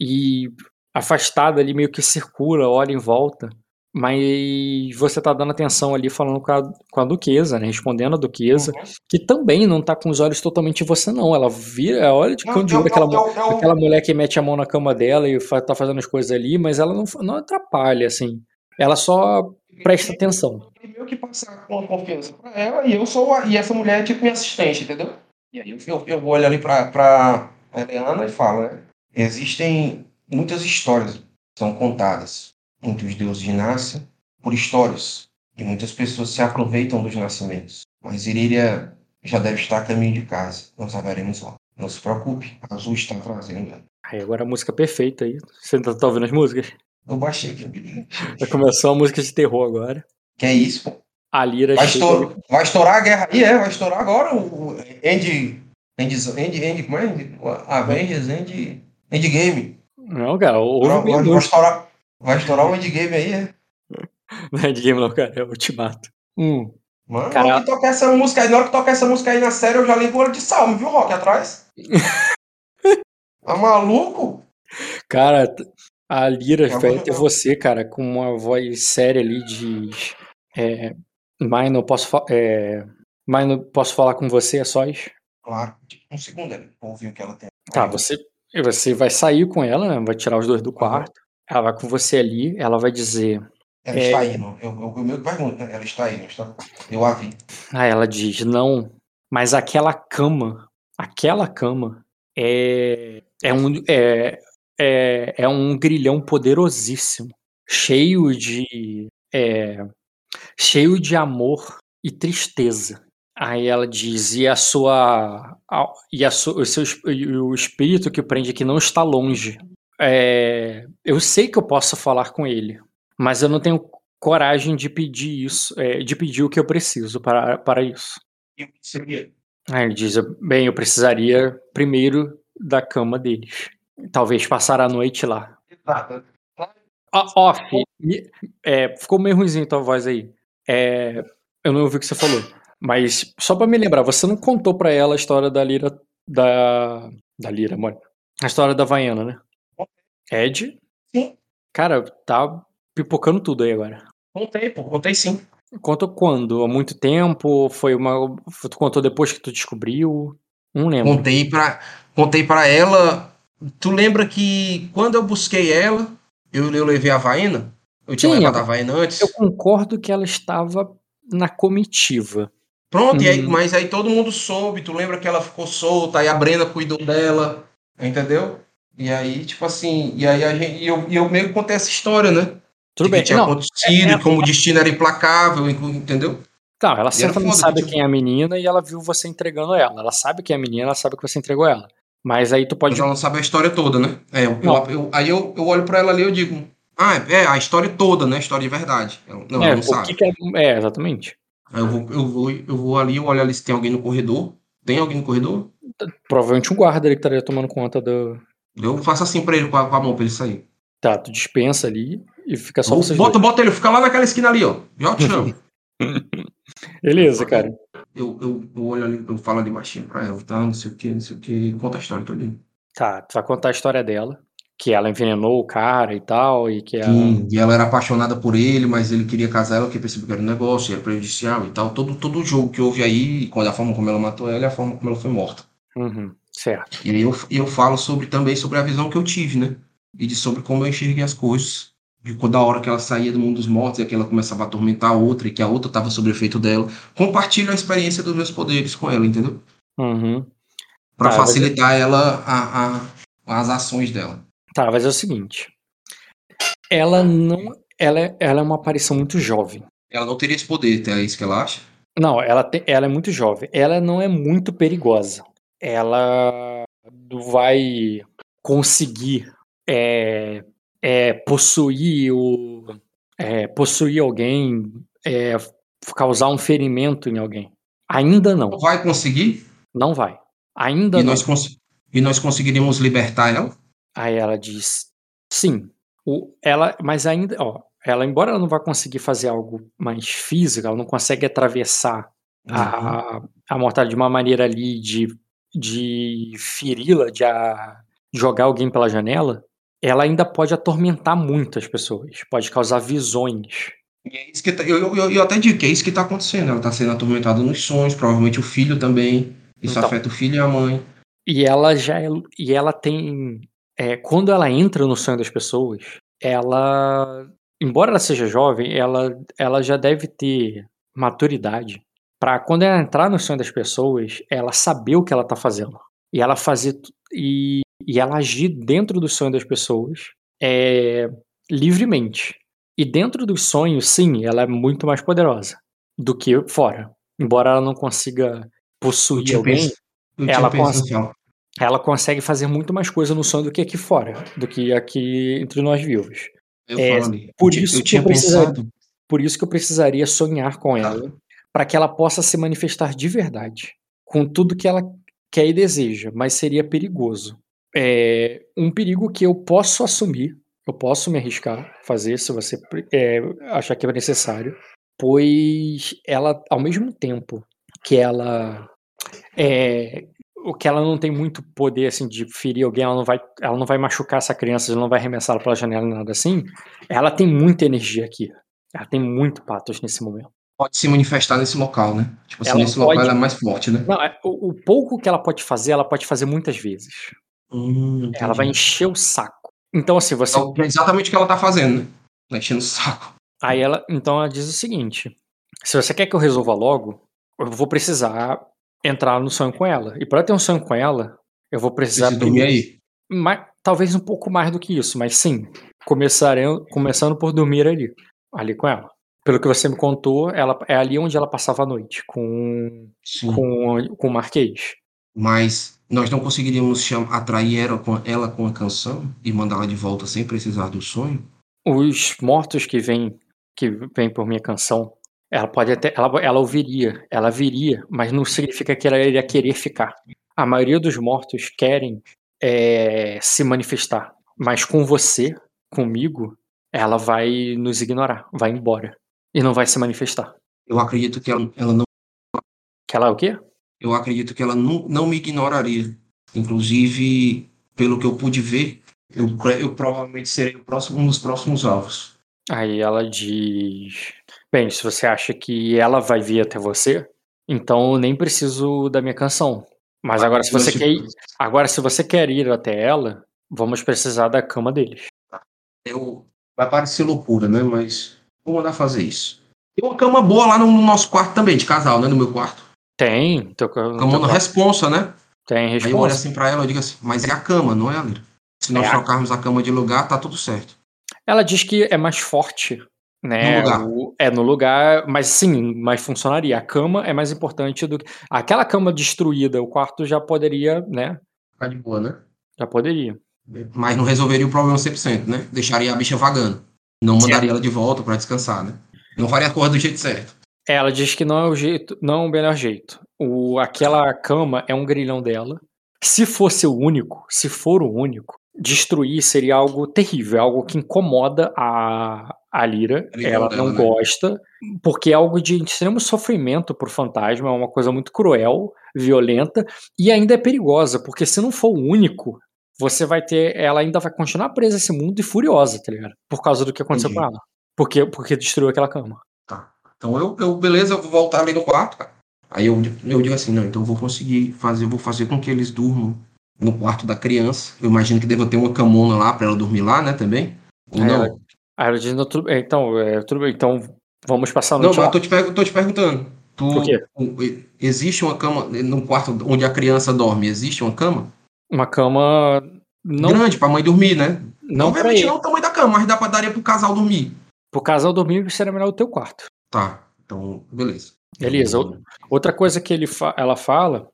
[SPEAKER 1] e afastada ali meio que circula, olha em volta, mas você tá dando atenção ali falando com a, com a duquesa, né? Respondendo a duquesa, que também não tá com os olhos totalmente em você não, ela vira, ela olha de
[SPEAKER 2] Não,
[SPEAKER 1] canto de olho aquela,
[SPEAKER 2] eu-
[SPEAKER 1] aquela mulher que mete a mão na cama dela e tá fazendo as coisas ali, mas ela não, não atrapalha assim. Ela só presta atenção.
[SPEAKER 2] Que passar com a confiança pra ela e eu sou a, e essa mulher é tipo minha assistente, entendeu? E aí eu, eu, eu vou olhar ali pra, pra Eliana e falo, né? Existem muitas histórias que são contadas entre os deuses nascem por histórias e muitas pessoas se aproveitam dos nascimentos. Mas Iríria já deve estar a caminho de casa. Nós a veremos lá. Não se preocupe, a Azul está trazendo.
[SPEAKER 1] Aí agora a música perfeita aí. Você tá, tá ouvindo as músicas?
[SPEAKER 2] Eu baixei.
[SPEAKER 1] Vai começar uma música de terror agora.
[SPEAKER 2] Que é isso, pô?
[SPEAKER 1] A Lira
[SPEAKER 2] Vai, vai estourar a guerra aí, é, vai estourar agora o End. End, End, End como é? End- Avengers, End, Endgame.
[SPEAKER 1] Não, cara,
[SPEAKER 2] Vai, vai, vai estourar, vai estourar o endgame aí, é?
[SPEAKER 1] Não é de game não, cara, é Ultimato. Hum.
[SPEAKER 2] Mano,
[SPEAKER 1] Cara-
[SPEAKER 2] na hora que tocar essa música aí, na hora que tocar essa música aí na série, eu já ligo o olho de salme, viu, Rock, atrás? tá maluco?
[SPEAKER 1] Cara, a Lira vai
[SPEAKER 2] vou-
[SPEAKER 1] ter você, cara, com uma voz séria ali de. É, mas não posso falar. É, mas não posso falar com você, é sós?
[SPEAKER 2] Claro, um segundo pra ouvir o que ela tem.
[SPEAKER 1] Tá, você, você vai sair com ela, né? Vai tirar os dois do quarto. Ela vai com você ali, ela vai dizer.
[SPEAKER 2] Ela
[SPEAKER 1] é-
[SPEAKER 2] está indo. Eu, eu, eu me pergunto, né? Ela está indo, está? Eu a vi.
[SPEAKER 1] Ah, ela diz, não, mas aquela cama, aquela cama é, é, um, é, é, é um grilhão poderosíssimo, cheio de, é, cheio de amor e tristeza. Aí ela diz, e a sua, a- e, a su- o, seu, e o espírito que prende aqui não está longe. É, eu sei que eu posso falar com ele, mas eu não tenho coragem de pedir isso, é, de pedir o que eu preciso para, para isso.
[SPEAKER 2] E o que seria?
[SPEAKER 1] Aí ele diz, bem, eu precisaria primeiro da cama deles. Talvez passar a noite lá.
[SPEAKER 2] Exato.
[SPEAKER 1] Off, é, ficou meio ruimzinho tua voz aí. É, eu não ouvi o que você falou. Mas só pra me lembrar, você não contou pra ela a história da Lira. Da. Da Lira, mano. A história da Vaiana, né? Ed?
[SPEAKER 2] Sim.
[SPEAKER 1] Cara, tá pipocando tudo aí agora.
[SPEAKER 2] Contei, pô, contei sim.
[SPEAKER 1] Contou quando? Há muito tempo? Foi uma. Tu contou depois que tu descobriu? Não lembro.
[SPEAKER 2] Contei pra, contei pra ela. Tu lembra que quando eu busquei ela, eu, eu levei a Vaina? Eu tinha
[SPEAKER 1] Sim,
[SPEAKER 2] levado a Vaina antes?
[SPEAKER 1] Eu concordo que ela estava na comitiva.
[SPEAKER 2] Pronto, e aí,
[SPEAKER 1] Hum.
[SPEAKER 2] mas aí todo mundo soube. Tu lembra que ela ficou solta, aí a Brenda cuidou dela, entendeu? E aí, tipo assim, e aí a gente, e eu, e eu meio que contei essa história, né?
[SPEAKER 1] Tudo bem.
[SPEAKER 2] que tinha
[SPEAKER 1] Não,
[SPEAKER 2] acontecido,
[SPEAKER 1] é-
[SPEAKER 2] e como o destino era implacável, entendeu?
[SPEAKER 1] Tá, ela sempre não sabe
[SPEAKER 2] tipo-
[SPEAKER 1] quem é a menina e ela viu você entregando ela. Ela sabe quem é a menina, ela sabe que você entregou ela. Mas aí tu pode.
[SPEAKER 2] Mas ela não sabe a história toda, né? É, eu, eu- aí eu, eu olho pra ela ali e eu digo, ah, é a história toda, né? A história de verdade. Ela- não,
[SPEAKER 1] é,
[SPEAKER 2] ela não sabe.
[SPEAKER 1] que que é... é, exatamente.
[SPEAKER 2] Aí eu vou, eu, vou, eu vou ali, eu olho ali se tem alguém no corredor. Tem alguém no corredor?
[SPEAKER 1] Provavelmente um guarda ali que estaria tomando conta do.
[SPEAKER 2] Eu faço assim pra ele, com a, com a mão pra ele sair.
[SPEAKER 1] Tá, tu dispensa ali e fica só
[SPEAKER 2] Ou
[SPEAKER 1] vocês
[SPEAKER 2] bota,
[SPEAKER 1] dois.
[SPEAKER 2] bota ele, fica lá naquela esquina ali, ó. Já te chamo.
[SPEAKER 1] Beleza, cara.
[SPEAKER 2] Eu, eu, eu olho ali, eu falo ali baixinho pra ela, tá? Não sei o que, não sei o que. Conta a história todinha.
[SPEAKER 1] Tá, tu vai contar a história dela. Que ela envenenou o cara e tal, e que ela.
[SPEAKER 2] Sim, e ela era apaixonada por ele, mas ele queria casar ela porque percebeu que era um negócio, era prejudicial e tal. Todo, todo o jogo que houve aí, quando a forma como ela matou ela e a forma como ela foi morta.
[SPEAKER 1] Uhum, certo.
[SPEAKER 2] E aí eu, eu falo sobre também sobre a visão que eu tive, né? E de sobre como eu enxerguei as coisas. De quando a hora que ela saía do mundo dos mortos e que ela começava a atormentar a outra e que a outra estava sob efeito dela. Compartilho a experiência dos meus poderes com ela, entendeu?
[SPEAKER 1] Uhum.
[SPEAKER 2] Para
[SPEAKER 1] Tá, mas-
[SPEAKER 2] facilitar ela a, a- as ações dela.
[SPEAKER 1] Tá, mas é o seguinte. Ela não. Ela é, ela é uma aparição muito jovem.
[SPEAKER 2] Ela não teria esse poder, é isso que ela acha?
[SPEAKER 1] Não, ela, tem, ela é muito jovem. Ela não é muito perigosa. Ela vai conseguir é, é, possuir o. é, possuir alguém, é, causar um ferimento em alguém. Ainda não.
[SPEAKER 2] Não vai conseguir?
[SPEAKER 1] Não vai. Ainda
[SPEAKER 2] E
[SPEAKER 1] não.
[SPEAKER 2] nós, e nós conseguiríamos libertar ela?
[SPEAKER 1] Aí ela diz, sim. O, ela, mas ainda, ó, ela, embora ela não vá conseguir fazer algo mais físico, ela não consegue atravessar
[SPEAKER 2] Uhum.
[SPEAKER 1] a, a mortalha de uma maneira ali de, de feri-la, de a- jogar alguém pela janela, ela ainda pode atormentar muitas pessoas, pode causar visões.
[SPEAKER 2] E é isso que tá- eu, eu, eu até digo que é isso que está acontecendo. Ela está sendo atormentada nos sonhos, provavelmente o filho também. Isso
[SPEAKER 1] Então.
[SPEAKER 2] afeta o filho e a mãe.
[SPEAKER 1] E ela já é, e ela tem é, quando ela entra no sonho das pessoas, ela, embora ela seja jovem, ela, ela já deve ter maturidade para quando ela entrar no sonho das pessoas, ela saber o que ela tá fazendo e ela fazer e, e ela agir dentro do sonho das pessoas é, livremente. E dentro dos sonhos, sim, ela é muito mais poderosa do que fora. Embora ela não consiga possuir alguém, ela
[SPEAKER 2] ó,
[SPEAKER 1] ela consegue fazer muito mais coisa no sonho do que aqui fora, do que aqui entre nós vivos.
[SPEAKER 2] eu
[SPEAKER 1] É, por
[SPEAKER 2] eu,
[SPEAKER 1] isso
[SPEAKER 2] eu
[SPEAKER 1] que eu precisaria-
[SPEAKER 2] pensado.
[SPEAKER 1] Por isso que eu precisaria sonhar com
[SPEAKER 2] Tá.
[SPEAKER 1] ela, para que ela possa se manifestar de verdade, com tudo que ela quer e deseja, mas seria perigoso. É um perigo que eu posso assumir, eu posso me arriscar fazer se você é, achar que é necessário, pois ela, ao mesmo tempo que ela é, o que ela não tem muito poder assim de ferir alguém, ela não vai, ela não vai machucar essa criança, ela não vai arremessá-la pela janela nada assim. Ela tem muita energia aqui. Ela tem muito patos nesse momento.
[SPEAKER 2] Pode se manifestar nesse local, né? Tipo assim,
[SPEAKER 1] Ela
[SPEAKER 2] nesse local
[SPEAKER 1] pode-
[SPEAKER 2] ela é mais forte, né?
[SPEAKER 1] Não, é- o, o pouco que ela pode fazer, ela pode fazer muitas vezes.
[SPEAKER 2] Hum,
[SPEAKER 1] Ela vai encher o saco. Então assim, você
[SPEAKER 2] Então, é exatamente o que ela tá fazendo, né? Tá enchendo o saco.
[SPEAKER 1] Aí ela, então ela diz o seguinte: se você quer que eu resolva logo, eu vou precisar entrar no sonho com ela. E para ter um sonho com ela, eu vou precisar
[SPEAKER 2] Preciso dormir aí.
[SPEAKER 1] mais, talvez um pouco mais do que isso, mas sim, começarem, começando por dormir ali, ali com ela. Pelo que você me contou, ela é ali onde ela passava a noite com
[SPEAKER 2] Sim.
[SPEAKER 1] com, com o Marquês.
[SPEAKER 2] Mas nós não conseguiríamos cham- atrair ela com, ela com a canção e mandá-la de volta sem precisar do sonho?
[SPEAKER 1] Os mortos que vêm que vêm por minha canção, ela pode até ela, ela ouviria, ela viria, mas não significa que ela iria querer ficar. A maioria dos mortos querem é, se manifestar, mas com você, comigo, ela vai nos ignorar, vai embora e não vai se manifestar.
[SPEAKER 2] Eu acredito que ela, ela não.
[SPEAKER 1] Que ela é o quê?
[SPEAKER 2] Eu acredito que ela não, não me ignoraria. Inclusive, pelo que eu pude ver, eu, eu provavelmente serei o próximo, um dos próximos alvos.
[SPEAKER 1] Aí ela diz: Bem, se você acha que ela vai vir até você, então eu nem preciso da minha canção. Mas agora se você quer ir, agora se você quer ir até ela, vamos precisar da cama deles.
[SPEAKER 2] Eu, vai parecer loucura, né? Mas vou mandar fazer isso. Tem uma cama boa lá no nosso quarto também, de casal, né? No meu quarto.
[SPEAKER 1] Tem, teu
[SPEAKER 2] na
[SPEAKER 1] quarto
[SPEAKER 2] responsa, né?
[SPEAKER 1] tem
[SPEAKER 2] Aí eu olho
[SPEAKER 1] resposta.
[SPEAKER 2] assim pra ela e digo assim, mas é a cama, não é a Lira? Se nós
[SPEAKER 1] É
[SPEAKER 2] trocarmos a cama de lugar, tá tudo certo.
[SPEAKER 1] Ela diz que é mais forte, né?
[SPEAKER 2] No lugar.
[SPEAKER 1] o- é no lugar, mas sim, mas funcionaria. A cama é mais importante do que aquela cama destruída. O quarto já poderia, né?
[SPEAKER 2] Ficar de boa, né?
[SPEAKER 1] Já poderia.
[SPEAKER 2] Mas não resolveria o problema 100%, né? Deixaria a bicha vagando. Não mandaria ela de volta pra descansar, né? Não faria a coisa do jeito certo.
[SPEAKER 1] Ela diz que não é o jeito, não é o melhor jeito. O, aquela cama é um grilhão dela. Se fosse o único, se for o único, destruir seria algo terrível, é algo que incomoda a, a Lira.
[SPEAKER 2] Grilhão
[SPEAKER 1] Ela
[SPEAKER 2] dela,
[SPEAKER 1] não
[SPEAKER 2] né?
[SPEAKER 1] gosta, porque é algo de extremo sofrimento pro fantasma, é uma coisa muito cruel, violenta e ainda é perigosa, porque se não for o único, você vai ter, ela ainda vai continuar presa a esse mundo e furiosa, tá ligado? Por causa do que aconteceu
[SPEAKER 2] Entendi.
[SPEAKER 1] com ela. Porque, porque destruiu aquela cama.
[SPEAKER 2] Tá. Então eu, eu, beleza, eu vou voltar ali no quarto, cara. Aí eu, eu digo assim, não, então eu vou conseguir fazer, eu vou fazer com que eles durmam no quarto da criança. Eu imagino que deva ter uma camona lá pra ela dormir lá, né, também? Ou
[SPEAKER 1] Aí
[SPEAKER 2] não?
[SPEAKER 1] ela- Aí ela diz, "Não, tudo bem, então, é, tudo bem, então vamos passar a
[SPEAKER 2] Não, mas eu tô te, tô te perguntando. Tu,
[SPEAKER 1] Por quê?
[SPEAKER 2] existe uma cama no quarto onde a criança dorme? Existe uma cama?
[SPEAKER 1] Uma cama não,
[SPEAKER 2] Grande pra mãe dormir, né?
[SPEAKER 1] não
[SPEAKER 2] Obviamente não o tamanho da cama, mas dá pra daria pro casal dormir.
[SPEAKER 1] Pro casal dormir, seria melhor o teu quarto.
[SPEAKER 2] Tá, então, beleza.
[SPEAKER 1] Beleza. Outra coisa que ele fa- ela fala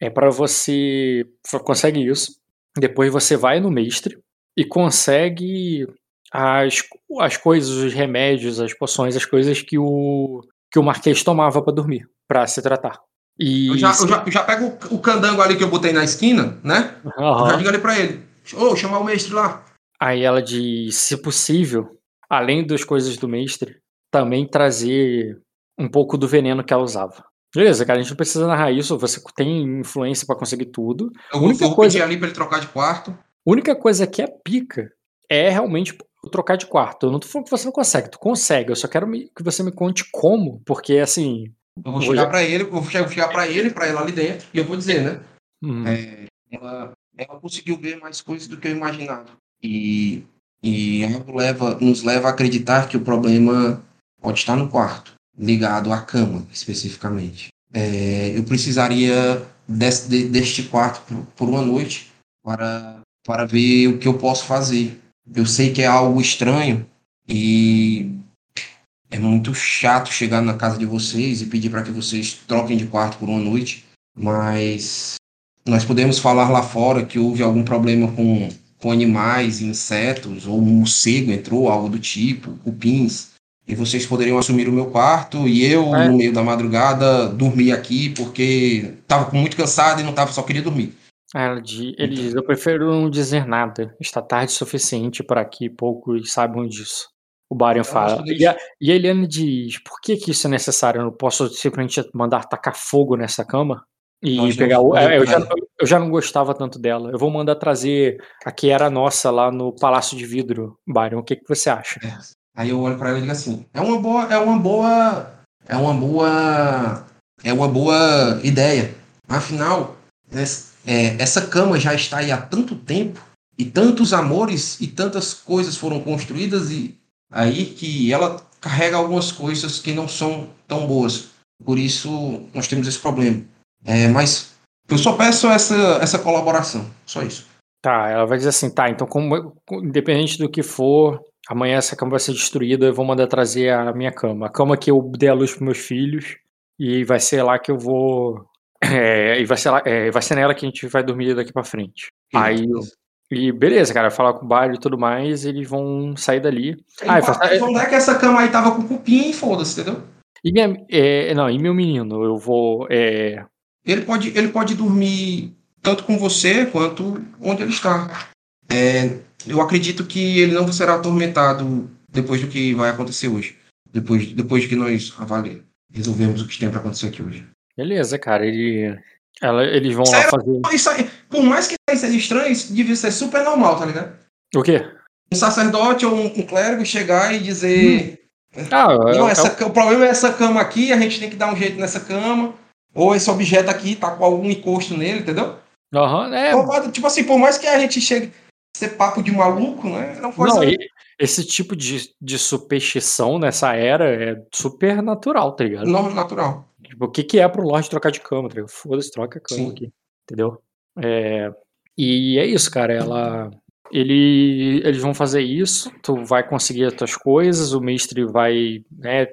[SPEAKER 1] é pra você consegue isso. Depois você vai no mestre e consegue as, as coisas, os remédios, as poções, as coisas que o que o Marquês tomava pra dormir, pra se tratar. E
[SPEAKER 2] Eu já, eu já, eu já pego o- o candango ali que eu botei na esquina, né? Eu
[SPEAKER 1] Aham.
[SPEAKER 2] já digo ali pra ele. Ô, chamar o mestre lá.
[SPEAKER 1] Aí ela diz, se possível, além das coisas do mestre, também trazer um pouco do veneno que ela usava. Beleza, cara, a gente não precisa narrar isso, você tem influência pra conseguir tudo.
[SPEAKER 2] Eu vou,
[SPEAKER 1] Única
[SPEAKER 2] vou
[SPEAKER 1] coisa-
[SPEAKER 2] pedir ali pra ele trocar de quarto.
[SPEAKER 1] A única coisa que é pica é realmente trocar de quarto. Eu não tô falando que você não consegue, tu consegue, eu só quero me- que você me conte como, porque assim.
[SPEAKER 2] Eu vou
[SPEAKER 1] Hoje-
[SPEAKER 2] chegar pra ele, eu vou chegar, chegar pra ele, pra ela ali dentro, e eu vou dizer, né?
[SPEAKER 1] hum,
[SPEAKER 2] É, ela, ela conseguiu ver mais coisas do que eu imaginava. E, e algo leva, nos leva a acreditar que o problema pode estar no quarto, ligado à cama, especificamente. É, eu precisaria desse- de- deste quarto por, por uma noite para, para ver o que eu posso fazer. Eu sei que é algo estranho e é muito chato chegar na casa de vocês e pedir para que vocês troquem de quarto por uma noite, mas nós podemos falar lá fora que houve algum problema com, com animais, insetos, ou um morcego entrou, algo do tipo, cupins, e vocês poderiam assumir o meu quarto e eu,
[SPEAKER 1] É.
[SPEAKER 2] no meio da madrugada, dormir aqui porque estava muito cansado e não tava, só queria dormir.
[SPEAKER 1] Ela di ele diz: "Eu prefiro não dizer nada. Está tarde o suficiente para que poucos saibam disso". O Barion fala. E a e a Eliana diz: "Por que que isso é necessário? Eu não posso simplesmente mandar tacar fogo nessa cama e
[SPEAKER 2] Nós
[SPEAKER 1] pegar o" eh, eu já eu já não gostava tanto dela. Eu vou mandar trazer a que era nossa lá no Palácio de Vidro, Barion. O que que você acha?
[SPEAKER 2] Aí eu olho pra ela e digo assim: é uma boa, é uma boa, é uma boa, é uma boa ideia. Afinal, é, essa cama já está aí há tanto tempo e tantos amores e tantas coisas foram construídas e aí que ela carrega algumas coisas que não são tão boas. Por isso nós temos esse problema. É, mas eu só peço essa, essa colaboração, só isso.
[SPEAKER 1] Tá, ela vai dizer assim: "Tá, então como independente do que for, amanhã essa cama vai ser destruída, eu vou mandar trazer a minha cama. A cama que eu dei à luz para meus filhos e vai ser lá que eu vou eh, e vai ser lá eh, vai ser nela que a gente vai dormir daqui pra frente". Aí eu e beleza, cara, falar com o Barion e tudo mais, eles vão sair dali. Ah, e fala-
[SPEAKER 2] Onde é que essa cama aí tava com cupim e foda-se, entendeu?
[SPEAKER 1] E minha eh, não, e meu menino, eu vou, eh
[SPEAKER 2] Ele pode, ele pode dormir tanto com você quanto onde ele está. É, eu acredito que ele não será atormentado depois do que vai acontecer hoje. Depois, depois que nós avaliamos, resolvemos o que tem para acontecer aqui hoje.
[SPEAKER 1] beleza, cara, ele ela eles vão lá fazer
[SPEAKER 2] aí, por mais que isso seja estranho, isso devia ser super normal, tá ligado?
[SPEAKER 1] o quê?
[SPEAKER 2] Um sacerdote ou um, um clérigo chegar e dizer.
[SPEAKER 1] Ah,
[SPEAKER 2] Não,
[SPEAKER 1] é-
[SPEAKER 2] essa,
[SPEAKER 1] é
[SPEAKER 2] ca- o problema é essa cama aqui, a gente tem que dar um jeito nessa cama. Ou esse objeto aqui tá com algum encosto nele, entendeu?
[SPEAKER 1] aham, é,
[SPEAKER 2] Pô, Tipo assim, por mais que a gente chegue ser papo de maluco, né? Não pode
[SPEAKER 1] Não,
[SPEAKER 2] ser.
[SPEAKER 1] esse tipo de, de superstição nessa era é super natural, tá ligado?
[SPEAKER 2] Norma natural.
[SPEAKER 1] Tipo, o que, que é pro Lorde trocar de cama, tá ligado? Foda-se, troca a cama
[SPEAKER 2] Sim.
[SPEAKER 1] aqui, entendeu? É, e é isso, cara. Ela. Ele, eles vão fazer isso, tu vai conseguir as tuas coisas, o mestre vai, né,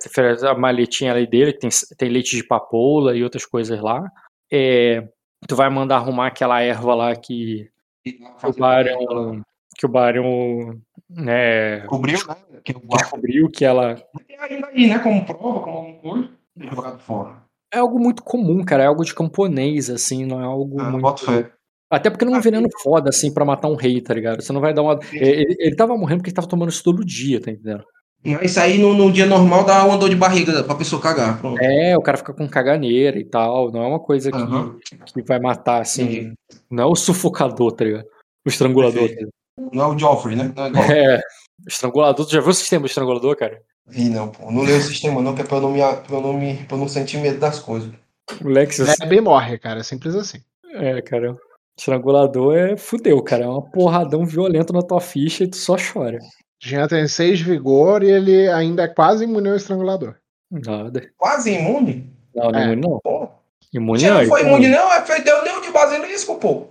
[SPEAKER 1] a maletinha ali dele, que tem, tem leite de papoula e outras coisas lá. É, tu vai mandar arrumar aquela erva lá que, que o Barão, que o Barão, né,
[SPEAKER 2] Cobriu, né? Que eu
[SPEAKER 1] descobriu que ela
[SPEAKER 2] Tem ainda aí, né? Como prova, como coisa. Jogado fora.
[SPEAKER 1] é algo muito comum, cara, é algo de camponês, assim, não é algo
[SPEAKER 2] Ah,
[SPEAKER 1] muito...
[SPEAKER 2] boto fé.
[SPEAKER 1] Até porque não é um veneno foda, assim, pra matar um rei, tá ligado? Você não vai dar uma... Ele, ele tava morrendo porque ele tava tomando isso todo dia, tá entendendo?
[SPEAKER 2] Mas isso aí no, no dia normal dá uma dor de barriga pra pessoa cagar. Pronto.
[SPEAKER 1] É, o cara fica com caganeira e tal, não é uma coisa que,
[SPEAKER 2] Aham.
[SPEAKER 1] que vai matar, assim,
[SPEAKER 2] Entendi.
[SPEAKER 1] não é o sufocador, tá ligado? O estrangulador. tá
[SPEAKER 2] Perfeito. Não é o Joffrey, né? Não é igual.
[SPEAKER 1] É, o estrangulador, tu já viu o sistema do estrangulador, cara?
[SPEAKER 2] Ih, não, pô. Não leio o sistema, não, que é pra eu não, me, pra eu não, me, pra eu não sentir medo das coisas.
[SPEAKER 1] Moleque, você
[SPEAKER 3] É bem morre, cara. É simples assim.
[SPEAKER 1] É, cara. Estrangulador é fudeu, cara. É uma porradão violento na tua ficha e tu só chora.
[SPEAKER 3] Jean tem 6 de vigor e ele ainda é quase imune ao estrangulador.
[SPEAKER 1] Nada.
[SPEAKER 2] Quase imune?
[SPEAKER 1] Não, não é
[SPEAKER 3] É.
[SPEAKER 1] imune, não.
[SPEAKER 2] Pô.
[SPEAKER 1] Imune
[SPEAKER 2] Já
[SPEAKER 1] não.
[SPEAKER 2] não foi imune, não? É feito deu nem de basilisco, pô.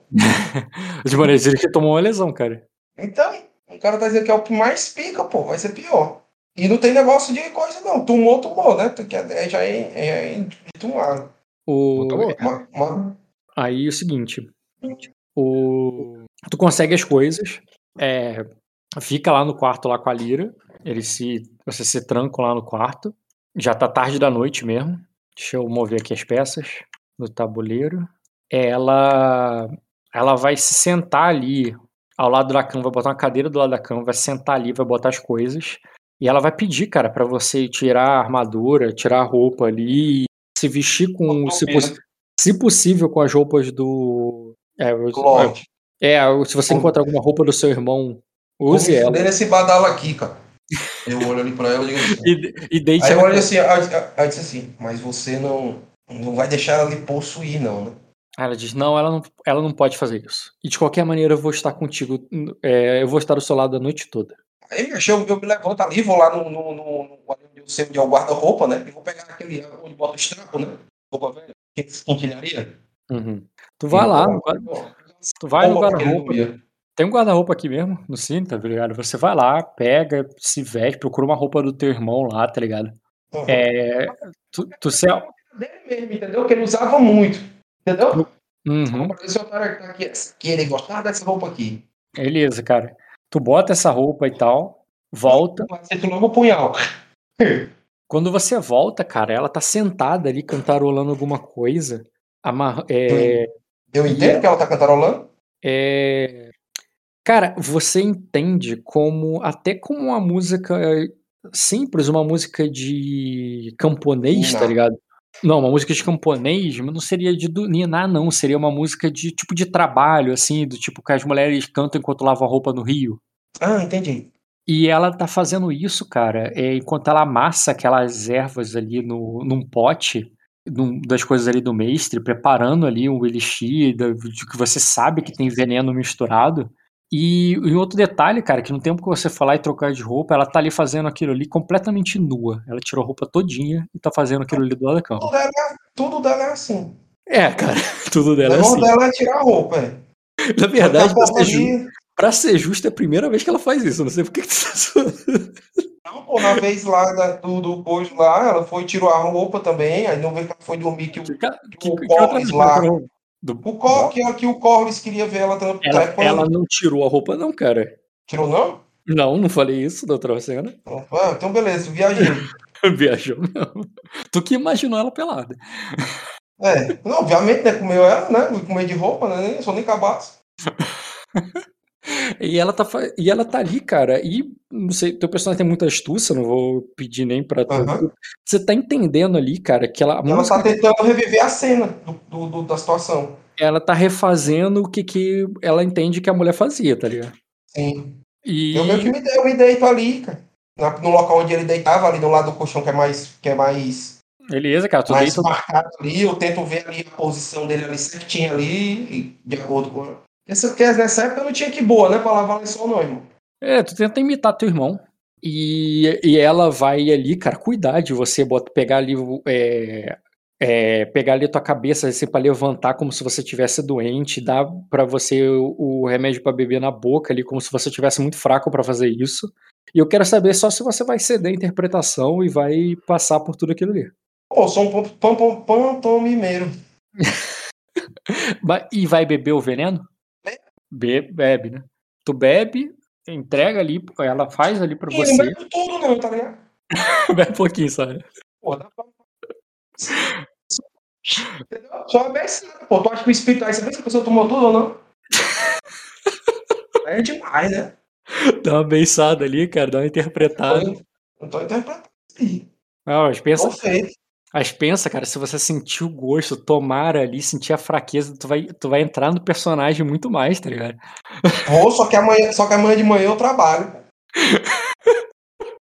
[SPEAKER 1] De maneira ele que tomou uma lesão, cara.
[SPEAKER 2] Então, o cara tá dizendo que é o que mais pica, pô. Vai ser pior. E não tem negócio de coisa, não. Tomou, tomou, né? Que é, já é, é, é tomar.
[SPEAKER 1] O...
[SPEAKER 3] Tomou.
[SPEAKER 2] Uma, uma,
[SPEAKER 1] Aí é o seguinte. O... Tu consegue as coisas. É... Fica lá no quarto lá com a Lira. Ele se. Você se tranca lá no quarto. Já tá tarde da noite mesmo. Deixa eu mover aqui as peças no tabuleiro. Ela. Ela vai se sentar ali ao lado da cama, vai botar uma cadeira do lado da cama, vai sentar ali, vai botar as coisas. E ela vai pedir, cara, pra você tirar a armadura, tirar a roupa ali, se vestir com, se, poss- se possível, com as roupas do. É, é, se você encontrar alguma roupa do seu irmão, use ela.
[SPEAKER 2] nesse badalo aqui, cara. Eu olho ali pra ela e digo assim.
[SPEAKER 1] E, e deite
[SPEAKER 2] Aí eu
[SPEAKER 1] ela-
[SPEAKER 2] olho assim, aí disse assim, mas você não, não vai deixar ela lhe possuir, não, né?
[SPEAKER 1] Aí Ela diz: Não, ela não, ela não pode fazer isso. E de qualquer maneira eu vou estar contigo. é, eu vou estar do seu lado a noite toda.
[SPEAKER 2] Aí eu, eu me levanto ali, vou lá no, no, no, no é o guarda-roupa, né? E vou pegar aquele onde bota os trapos, né? Roupa velha, que quinquilharia.
[SPEAKER 1] Uhum. Tu vai lá, no guarda- tu vai no guarda-roupa. Tem um guarda-roupa aqui mesmo, no cinto, tá ligado? Você vai lá, pega, se veste, procura uma roupa do teu irmão lá, tá ligado? É. Tu, tu se.
[SPEAKER 2] Dele mesmo, entendeu? Que ele usava muito, entendeu?
[SPEAKER 1] Uhum.
[SPEAKER 2] Esse otário que tá aqui, que ele gostava dessa roupa aqui.
[SPEAKER 1] Beleza, cara. Tu bota essa roupa e tal, volta.
[SPEAKER 2] Acerta logo o punhal.
[SPEAKER 1] Quando você volta, cara, ela tá sentada ali cantarolando alguma coisa. amarra- é,
[SPEAKER 2] Eu entendo que ela tá cantarolando?
[SPEAKER 1] É... Cara, você entende como, até como uma música simples, uma música de camponês, tá
[SPEAKER 2] Ninar.
[SPEAKER 1] ligado? Não, uma música de camponês, mas não seria de ninar, não. Seria uma música de tipo de trabalho, assim, do tipo que as mulheres cantam enquanto lavam a roupa no rio.
[SPEAKER 2] Ah, entendi.
[SPEAKER 1] E ela tá fazendo isso, cara, é, enquanto ela amassa aquelas ervas ali no, num pote num- das coisas ali do mestre, preparando ali um elixir da- de que você sabe que tem veneno misturado. E, e outro detalhe, cara, que no tempo que você falar e trocar de roupa, ela tá ali fazendo aquilo ali completamente nua. Ela tirou a roupa todinha e tá fazendo aquilo ali do lado da cama.
[SPEAKER 2] Tudo dela, é- tudo dela é assim.
[SPEAKER 1] É, cara, tudo dela é assim.
[SPEAKER 2] dela é tirar a roupa, é.
[SPEAKER 1] Na verdade, pra ser, ju- pra ser justo, é a primeira vez que ela faz isso. Não sei por que que tu tá.
[SPEAKER 2] Não, pô, na vez lá da- do, do lá, ela foi tirou a roupa também, aí não veio que ela foi dormir que o,
[SPEAKER 1] Que, que, que que ela tirou? Do-
[SPEAKER 2] o, Cor, que, que o Corvus queria ver ela tam-
[SPEAKER 1] Ela, ela não tirou a roupa, não, cara.
[SPEAKER 2] Tirou não?
[SPEAKER 1] Não, não falei isso da outra cena.
[SPEAKER 2] Ah, então beleza, viajei.
[SPEAKER 1] Viajou mesmo. Tu que imaginou ela pelada.
[SPEAKER 2] É, não, obviamente, né, comeu ela, né, comer de roupa, né, nem- sou nem cabaço.
[SPEAKER 1] E ela tá, e ela tá ali, cara, e não sei, teu personagem tem muita astúcia, não vou pedir nem pra tu.
[SPEAKER 2] Aham.
[SPEAKER 1] Você tá entendendo ali, cara, que ela,
[SPEAKER 2] Ela
[SPEAKER 1] música,
[SPEAKER 2] tá tentando reviver a cena do, do- da situação.
[SPEAKER 1] ela tá refazendo o que, que ela entende que a mulher fazia, tá ligado?
[SPEAKER 2] Sim.
[SPEAKER 1] E
[SPEAKER 2] Eu meio que me, eu me deito ali, cara. no local onde ele deitava, ali do lado do colchão que é mais, que é mais,
[SPEAKER 1] beleza, cara, tu
[SPEAKER 2] mais
[SPEAKER 1] deita,
[SPEAKER 2] marcado ali, eu tento ver ali a posição dele ali certinho ali, de acordo com. Essa, nessa época eu não tinha que boa, né? Pra lavar lençol, não, irmão.
[SPEAKER 1] É, tu tenta imitar teu irmão. E, e ela vai ali, cara, cuidar de você, bota, pegar ali, é, é, pegar ali a tua cabeça assim, pra levantar como se você tivesse doente, dar pra você o, o remédio pra beber na boca ali, como se você tivesse muito fraco pra fazer isso. E eu quero saber só se você vai ceder a interpretação e vai passar por tudo aquilo ali.
[SPEAKER 2] Pô, sou um pam- pam- pam- pantomimeiro.
[SPEAKER 1] Ba- E vai beber o veneno? Be bebe, né? Tu bebe, entrega ali, ela faz ali pra
[SPEAKER 2] não
[SPEAKER 1] você.
[SPEAKER 2] bebo tudo, não, tá ligado?
[SPEAKER 1] Bebe um pouquinho, só. né?
[SPEAKER 2] Pô, dá pra. Só uma beçada. Pô, tu acha que o espírito aí, você vê se a pessoa tomou tudo ou não? É demais, né?
[SPEAKER 1] Dá uma beiçada ali, cara, dá uma interpretada.
[SPEAKER 2] Não tô interpretando. Ih,
[SPEAKER 1] Não, mas pensa,
[SPEAKER 2] Tô.
[SPEAKER 1] Mas pensa, cara, se você sentir o gosto, tomar ali, sentir a fraqueza, tu vai, tu vai entrar no personagem muito mais, tá ligado?
[SPEAKER 2] Vou, só que amanhã, só que amanhã de manhã eu trabalho.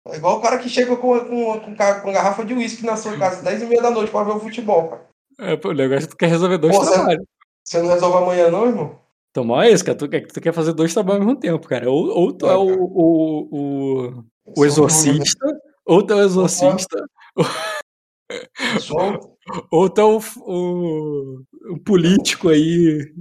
[SPEAKER 2] É igual o cara que chega com, com, com, com garrafa de uísque na sua casa, 10 e meia da noite pra ver o futebol, cara.
[SPEAKER 1] É, pô, o negócio é que tu quer resolver dois
[SPEAKER 2] Pô, você-
[SPEAKER 1] trabalhos.
[SPEAKER 2] Você não resolve amanhã, não, irmão?
[SPEAKER 1] Tomar isso, cara, tu, quer- tu quer fazer dois trabalhos ao mesmo tempo, cara. Ou, ou tu é,
[SPEAKER 2] É,
[SPEAKER 1] o, o, o, o
[SPEAKER 2] Sou
[SPEAKER 1] exorcista, ou tu é o exorcista,
[SPEAKER 2] Sou,
[SPEAKER 1] ou é o, o, político aí,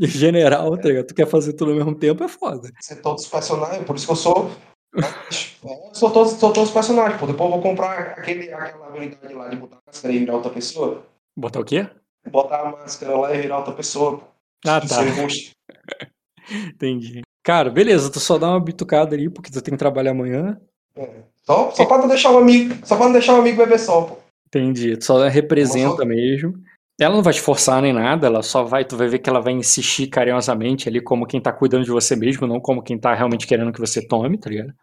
[SPEAKER 1] general, tá ligado? Tu quer fazer tudo ao mesmo tempo, é foda.
[SPEAKER 2] ser todos os personagens, por isso que eu sou. É, sou todos, sou todos os personagens, pô. Depois eu vou comprar aquele, aquela habilidade lá de botar a máscara e virar outra pessoa.
[SPEAKER 1] Botar o quê?
[SPEAKER 2] Botar a máscara lá e virar outra pessoa. pô.
[SPEAKER 1] Ah, tá. Entendi. Cara, beleza, tu só dá uma bitucada ali, porque tu tem que trabalhar amanhã.
[SPEAKER 2] É. Só, só pra não deixar o amigo. Só pra não deixar o amigo beber sol, pô.
[SPEAKER 1] Entendi. Tu só representa
[SPEAKER 2] Uma
[SPEAKER 1] mesmo. Ela não vai te forçar nem nada, ela só vai, tu vai ver que ela vai insistir carinhosamente ali como quem tá cuidando de você mesmo, não como quem tá realmente querendo que você tome, tá ligado?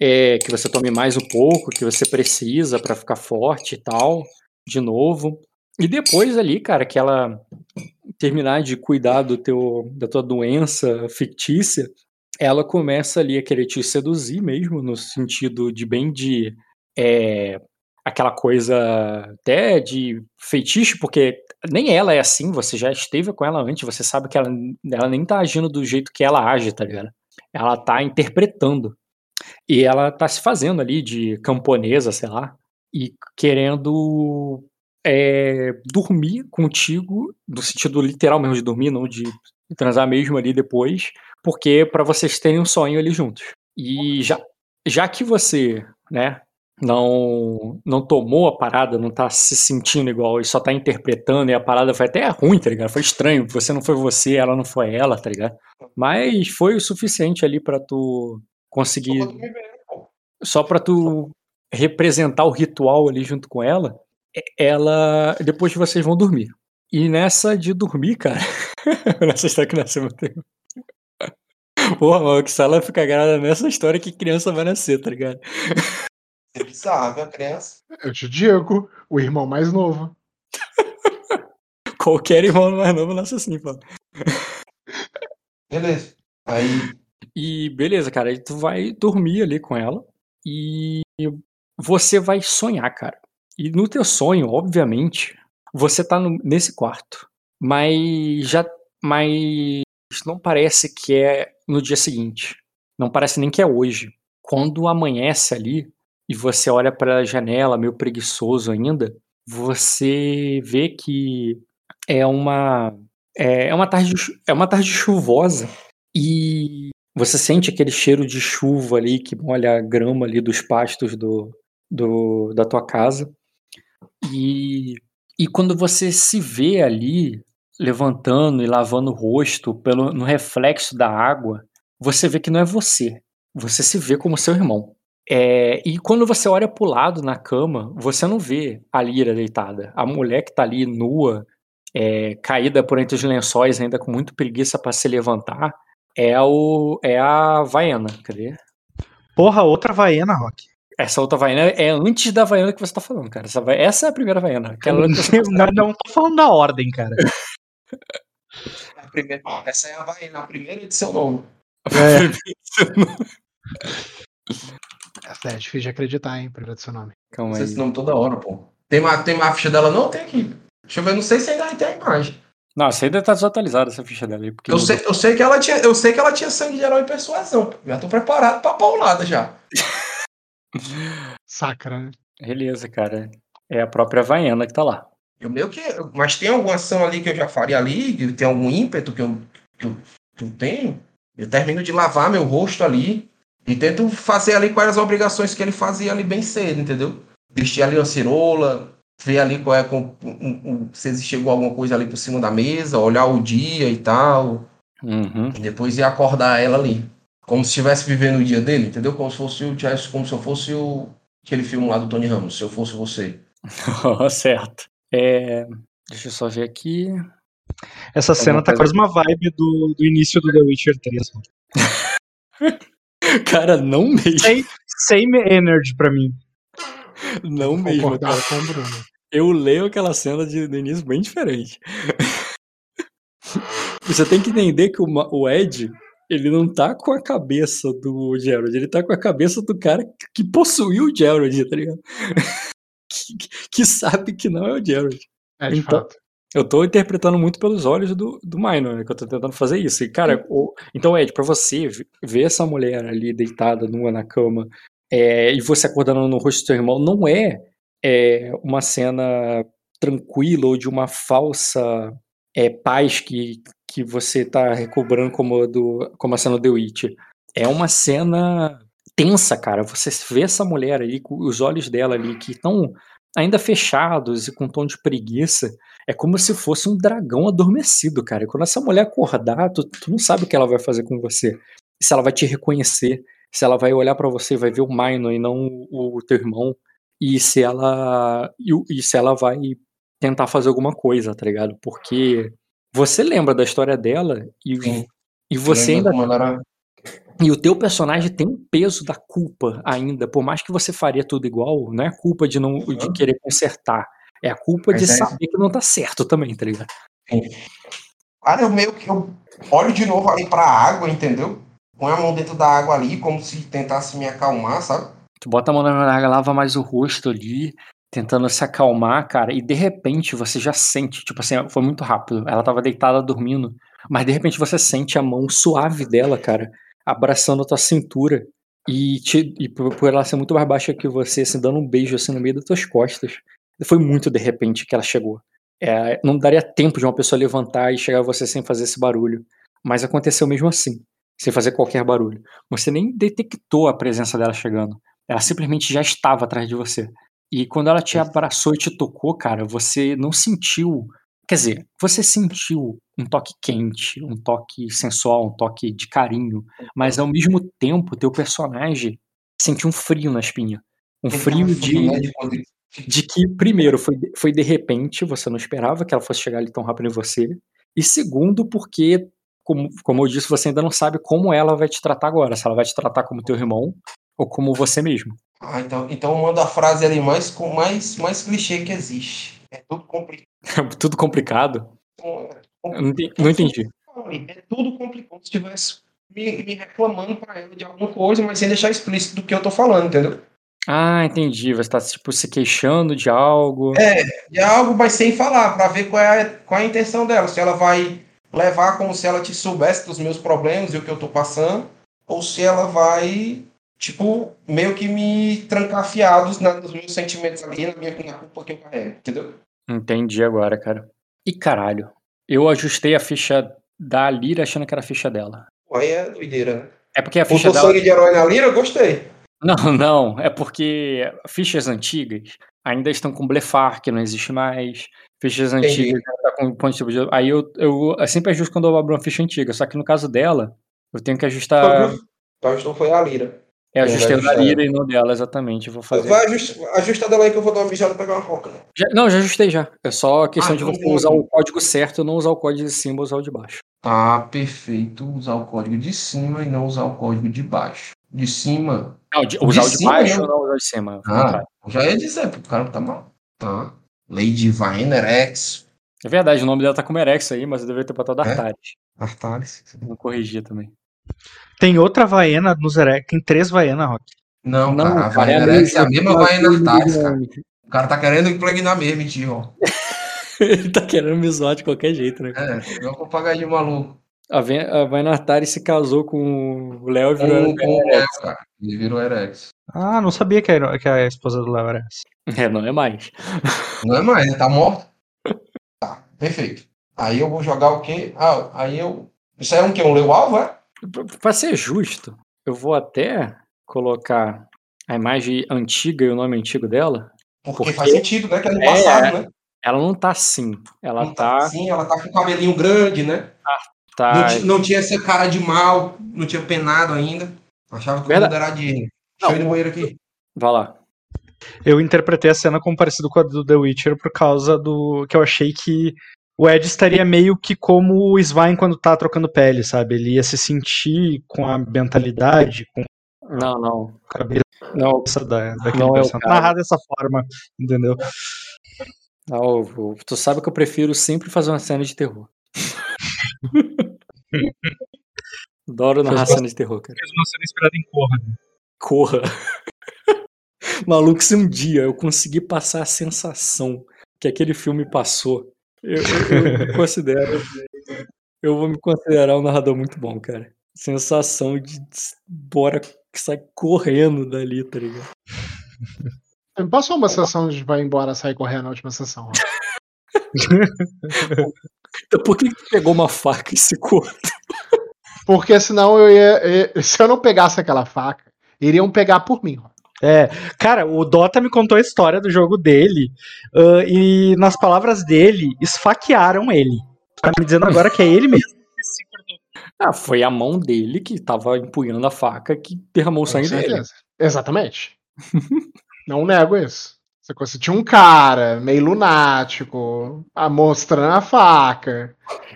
[SPEAKER 1] É, que você tome mais um pouco, que você precisa pra ficar forte e tal, de novo. E depois ali, cara, que ela terminar de cuidar do teu, da tua doença fictícia, ela começa ali a querer te seduzir mesmo, no sentido de bem de é, aquela coisa até de feitiço, porque nem ela é assim, você já esteve com ela antes, você sabe que ela, ela nem tá agindo do jeito que ela age, tá ligado? Ela tá interpretando. E ela tá se fazendo ali de camponesa, sei lá, e querendo é, dormir contigo, no sentido literal mesmo de dormir, não de transar mesmo ali depois, porque para vocês terem um sonho ali juntos. E já, já que você, né, não não tomou a parada, não tá se sentindo igual e só tá interpretando, e a parada foi até ruim, tá ligado? Foi estranho, você não foi você, ela não foi ela, tá ligado? Mas foi o suficiente ali para tu conseguir só pra tu representar o ritual ali junto com ela, ela depois vocês vão dormir. E nessa de dormir, cara. nessa história que nasceu meu tempo. Porra, mano, que sala fica grada nessa história que criança vai nascer, tá ligado?
[SPEAKER 2] É bizarro, viu, a criança.
[SPEAKER 3] Eu te digo, o irmão mais novo.
[SPEAKER 1] Qualquer irmão mais novo nasce assim, pô.
[SPEAKER 2] Beleza. Aí,
[SPEAKER 1] E beleza, cara, aí tu vai dormir ali com ela e você vai sonhar, cara. E no teu sonho, obviamente, você tá no- nesse quarto, mas já mas não parece que é no dia seguinte. Não parece nem que é hoje. Quando amanhece ali e você olha para a janela, meio preguiçoso ainda, você vê que é uma é é uma tarde é uma tarde chuvosa e você sente aquele cheiro de chuva ali que molha a grama ali dos pastos do, do da tua casa. E, e quando você se vê ali levantando e lavando o rosto pelo, no reflexo da água, você vê que não é você. Você se vê como seu irmão. É, e quando você olha pro lado na cama, você não vê a Lira deitada. A mulher que tá ali nua, é, caída por entre os lençóis, ainda com muito preguiça para se levantar, é, o, é a Vaiana. Cadê?
[SPEAKER 4] Porra, outra Havaiana, Rock.
[SPEAKER 1] Essa outra Vaiana é antes da Vaiana que você tá falando, cara. Essa, essa é a primeira Vaiana. Aquela você tá
[SPEAKER 4] não, não tô falando da ordem, cara.
[SPEAKER 2] A primeira, essa é a Havaiana, a primeira de seu nome.
[SPEAKER 3] Essa é difícil de acreditar, hein, primeiro do seu nome.
[SPEAKER 1] Calma aí.
[SPEAKER 2] esse nome toda hora, pô. Tem uma, tem uma ficha dela? Não, tem aqui. Deixa eu ver, não sei se ainda tem a imagem.
[SPEAKER 1] Não, essa ainda tá desatualizada, essa ficha dela aí. Porque
[SPEAKER 2] Eu sei, eu, sei que ela tinha, eu sei que ela tinha sangue de herói e persuasão. Já tô preparado pra paulada já.
[SPEAKER 3] Sacra, né?
[SPEAKER 1] Beleza, cara. É a própria Vaiana que tá lá.
[SPEAKER 2] Eu meio que. Mas tem alguma ação ali que eu já faria ali? Tem algum ímpeto que eu, que eu, que eu tenho? Eu termino de lavar meu rosto ali e tento fazer ali quais as obrigações que ele fazia ali bem cedo, entendeu? Vestir ali uma cirola, ver ali qual é com, um- um- se chegou alguma coisa ali por cima da mesa, olhar o dia e tal.
[SPEAKER 1] Uhum.
[SPEAKER 2] E depois ir acordar ela ali. Como se estivesse vivendo o dia dele, entendeu? Como se fosse o como se eu fosse o aquele filme lá do Tony Ramos, se eu fosse você.
[SPEAKER 1] certo. É, Deixa eu só ver aqui.
[SPEAKER 4] Essa cena tá quase uma vibe do, do início do The Witcher 3. mano.
[SPEAKER 1] Cara, não mesmo.
[SPEAKER 4] Same, same energy pra mim.
[SPEAKER 1] Não mesmo, cara.
[SPEAKER 3] com o Bruno.
[SPEAKER 1] Eu leio aquela cena de, do início bem diferente. Você tem que entender que o, o Ed, ele não tá com a cabeça do Gerald, ele tá com a cabeça do cara que possuiu o Gerald, tá ligado? que, que sabe que não é o Gerald.
[SPEAKER 3] É, de
[SPEAKER 1] Então-
[SPEAKER 3] fato.
[SPEAKER 1] Eu tô interpretando muito pelos olhos do, do Minor, né? Que eu tô tentando fazer isso. E, cara, o- então, Ed, pra você ver essa mulher ali deitada, nua na cama, é, e você acordando no rosto do seu irmão, não é, é, uma cena tranquila ou de uma falsa é, paz que, que você tá recobrando como, a do, como a cena do The Witch. É uma cena tensa, cara. Você vê essa mulher ali, os olhos dela ali, que estão ainda fechados e com um tom de preguiça. É como se fosse um dragão adormecido, cara. E quando essa mulher acordar, tu, tu não sabe o que ela vai fazer com você. Se ela vai te reconhecer, se ela vai olhar pra você e vai ver o Minor e não o, o teu irmão. E se ela. E, e se ela vai tentar fazer alguma coisa, tá ligado? Porque você lembra da história dela e,
[SPEAKER 2] Sim.
[SPEAKER 1] e você ainda
[SPEAKER 2] como ela era-
[SPEAKER 1] e o teu personagem tem um peso da culpa ainda, por mais que você faria tudo igual, não é culpa de não de querer consertar, é a culpa de
[SPEAKER 2] Mas é-
[SPEAKER 1] saber que não tá certo também, tá ligado?
[SPEAKER 2] Cara, eu meio que eu olho de novo ali pra água, entendeu? Põe a mão dentro da água ali, como se tentasse me acalmar, sabe?
[SPEAKER 1] Tu bota a mão na água, lava mais o rosto ali, tentando se acalmar, cara, e de repente você já sente, tipo assim, foi muito rápido. Ela tava deitada dormindo, mas de repente você sente a mão suave dela, cara, abraçando a tua cintura e, te, e por, por ela ser muito mais baixa que você, assim, dando um beijo assim no meio das tuas costas. Foi muito de repente que ela chegou. É, não daria tempo de uma pessoa levantar e chegar a você sem fazer esse barulho, mas aconteceu mesmo assim, sem fazer qualquer barulho. Você nem detectou a presença dela chegando. Ela simplesmente já estava atrás de você. E quando ela te abraçou e te tocou, cara, você não sentiu. Quer dizer, você sentiu um toque quente, um toque sensual, um toque de carinho, mas ao mesmo tempo, teu personagem sentiu um frio na espinha. Um frio de.
[SPEAKER 2] né, de
[SPEAKER 1] que, primeiro, foi, de- foi de repente, você não esperava que ela fosse chegar ali tão rápido em você. E segundo, porque, como, como eu disse, você ainda não sabe como ela vai te tratar agora. Se ela vai te tratar como teu irmão ou como você mesmo.
[SPEAKER 2] Ah, então, então manda a frase ali mais, com mais, mais clichê que existe. É tudo complicado.
[SPEAKER 1] Tudo complicado. Não entendi. Não entendi.
[SPEAKER 2] É tudo complicado. Se estivesse me, me reclamando pra ela de alguma coisa, mas sem deixar explícito do que eu tô falando, entendeu?
[SPEAKER 1] Ah, entendi. Você tá, tipo, se queixando de algo.
[SPEAKER 2] De algo, mas sem falar, pra ver qual é, a, qual é a intenção dela. Se ela vai levar como se ela te soubesse dos meus problemas e o que eu tô passando, ou se ela vai, tipo, meio que me trancar fiados na, nos meus sentimentos ali, na minha na culpa que eu carrego, entendeu?
[SPEAKER 1] Entendi agora, cara. E caralho, eu ajustei a ficha da Lira achando que era a ficha dela.
[SPEAKER 2] Aí é doideira, né?
[SPEAKER 1] É porque a ficha
[SPEAKER 2] Botou
[SPEAKER 1] dela.
[SPEAKER 2] sangue de herói na lira, eu gostei.
[SPEAKER 1] Não, não. É porque fichas antigas ainda estão com blefar, que não existe mais. Fichas
[SPEAKER 2] Entendi.
[SPEAKER 1] antigas ainda tá com ponto de... Aí eu, eu, eu sempre ajusto quando eu abro uma ficha antiga. Só que no caso dela, eu tenho que ajustar.
[SPEAKER 2] Então, então foi a lira.
[SPEAKER 1] É, ajustei o da
[SPEAKER 2] ajustar
[SPEAKER 1] Lira e não dela, exatamente. Eu vou fazer.
[SPEAKER 2] Vai ajustar, ajusta dela aí que eu vou dar uma mijada e pegar uma coca. né?
[SPEAKER 1] Já- não, já ajustei já. É só questão
[SPEAKER 2] Ah,
[SPEAKER 1] de você usar o código certo e não usar o código de cima, usar o de baixo.
[SPEAKER 2] Tá perfeito usar o código de cima e não usar o código de baixo. De cima.
[SPEAKER 1] Não, de- usar o de
[SPEAKER 2] cima
[SPEAKER 1] baixo ou não usar o de cima?
[SPEAKER 2] Ah, já ia dizer, porque o cara tá mal. Tá. Lady Viner X.
[SPEAKER 1] É verdade, o nome dela tá como Erex aí, mas eu deveria ter botado
[SPEAKER 2] É?
[SPEAKER 1] Artares.
[SPEAKER 2] Artalis.
[SPEAKER 1] Não corrigi também.
[SPEAKER 4] Tem outra Vaiana no Zerek, tem três Vaiana, Rock.
[SPEAKER 2] Não,
[SPEAKER 1] Não,
[SPEAKER 2] cara, a
[SPEAKER 1] cara, é
[SPEAKER 2] é a
[SPEAKER 1] mesma-
[SPEAKER 2] Viner Artalis, cara.
[SPEAKER 1] Ele
[SPEAKER 2] O cara tá querendo impregnar mesmo, mentira, ó.
[SPEAKER 1] tá querendo me zoar de qualquer jeito, né?
[SPEAKER 2] É, não vou pagar de maluco.
[SPEAKER 1] A Ven- a Vaina Artares se casou com o Léo e
[SPEAKER 2] Com,
[SPEAKER 1] virou
[SPEAKER 2] com o Léo, cara. Ele virou Erex.
[SPEAKER 4] Ah, não sabia que a, que a esposa do Léo era essa.
[SPEAKER 1] É, não é mais.
[SPEAKER 2] Não é mais, ele tá morto. Tá, perfeito. Aí eu vou jogar o quê? Ah, aí eu. Isso aí é um quê? Um Leu Alvo, é?
[SPEAKER 1] Pra- Pra ser justo, eu vou até colocar a imagem antiga e o nome antigo dela.
[SPEAKER 2] Porque,
[SPEAKER 1] Porque-
[SPEAKER 2] faz sentido, né? Que é no
[SPEAKER 1] É,
[SPEAKER 2] passado, né?
[SPEAKER 1] Ela não tá assim. Ela
[SPEAKER 2] Não
[SPEAKER 1] tá.
[SPEAKER 2] Sim, ela tá com o cabelinho grande, né?
[SPEAKER 1] tá
[SPEAKER 2] Não, ti- não tinha essa cara de mal, não tinha penado ainda. Achava que o
[SPEAKER 1] Verdade.
[SPEAKER 2] era.
[SPEAKER 1] Não.
[SPEAKER 2] Deixa eu ir no banheiro aqui.
[SPEAKER 1] Vai lá.
[SPEAKER 4] Eu interpretei a cena como parecido com a do The Witcher por causa do que eu achei que o Ed estaria meio que como o Svein quando tá trocando pele, sabe? Ele ia se sentir com a mentalidade, com
[SPEAKER 1] Não, não.
[SPEAKER 4] a cabeça
[SPEAKER 1] Não,
[SPEAKER 4] da, daquele
[SPEAKER 1] Não é
[SPEAKER 4] personagem.
[SPEAKER 1] caso.
[SPEAKER 4] Narrar dessa forma, entendeu?
[SPEAKER 1] não, tu sabe que eu prefiro sempre fazer uma cena de terror. Adoro narrar cena de terror, cara.
[SPEAKER 4] Fez uma cena inspirada em Corra.
[SPEAKER 1] Corra. Maluco, se um dia eu conseguir passar a sensação que aquele filme passou, eu, eu- eu considero. Eu vou me considerar um narrador muito bom, cara. Sensação de bora que sai correndo dali, tá ligado?
[SPEAKER 3] Me Passou uma sessão de vai embora, sair correndo na última sessão.
[SPEAKER 1] Então por que que pegou uma faca e se cortou?
[SPEAKER 3] Porque senão eu ia. Se eu não pegasse aquela faca, iriam pegar por mim. ó.
[SPEAKER 4] É, cara, o Dota me contou a história do jogo dele ah, e nas palavras dele, esfaquearam ele. Tá me dizendo agora que é ele mesmo que se cortou.
[SPEAKER 1] Ah, foi a mão dele que tava empunhando a faca que derramou o sangue dele.
[SPEAKER 3] Exatamente. não nego isso. Você conseguiu tinha um cara meio lunático, a- mostrando a faca,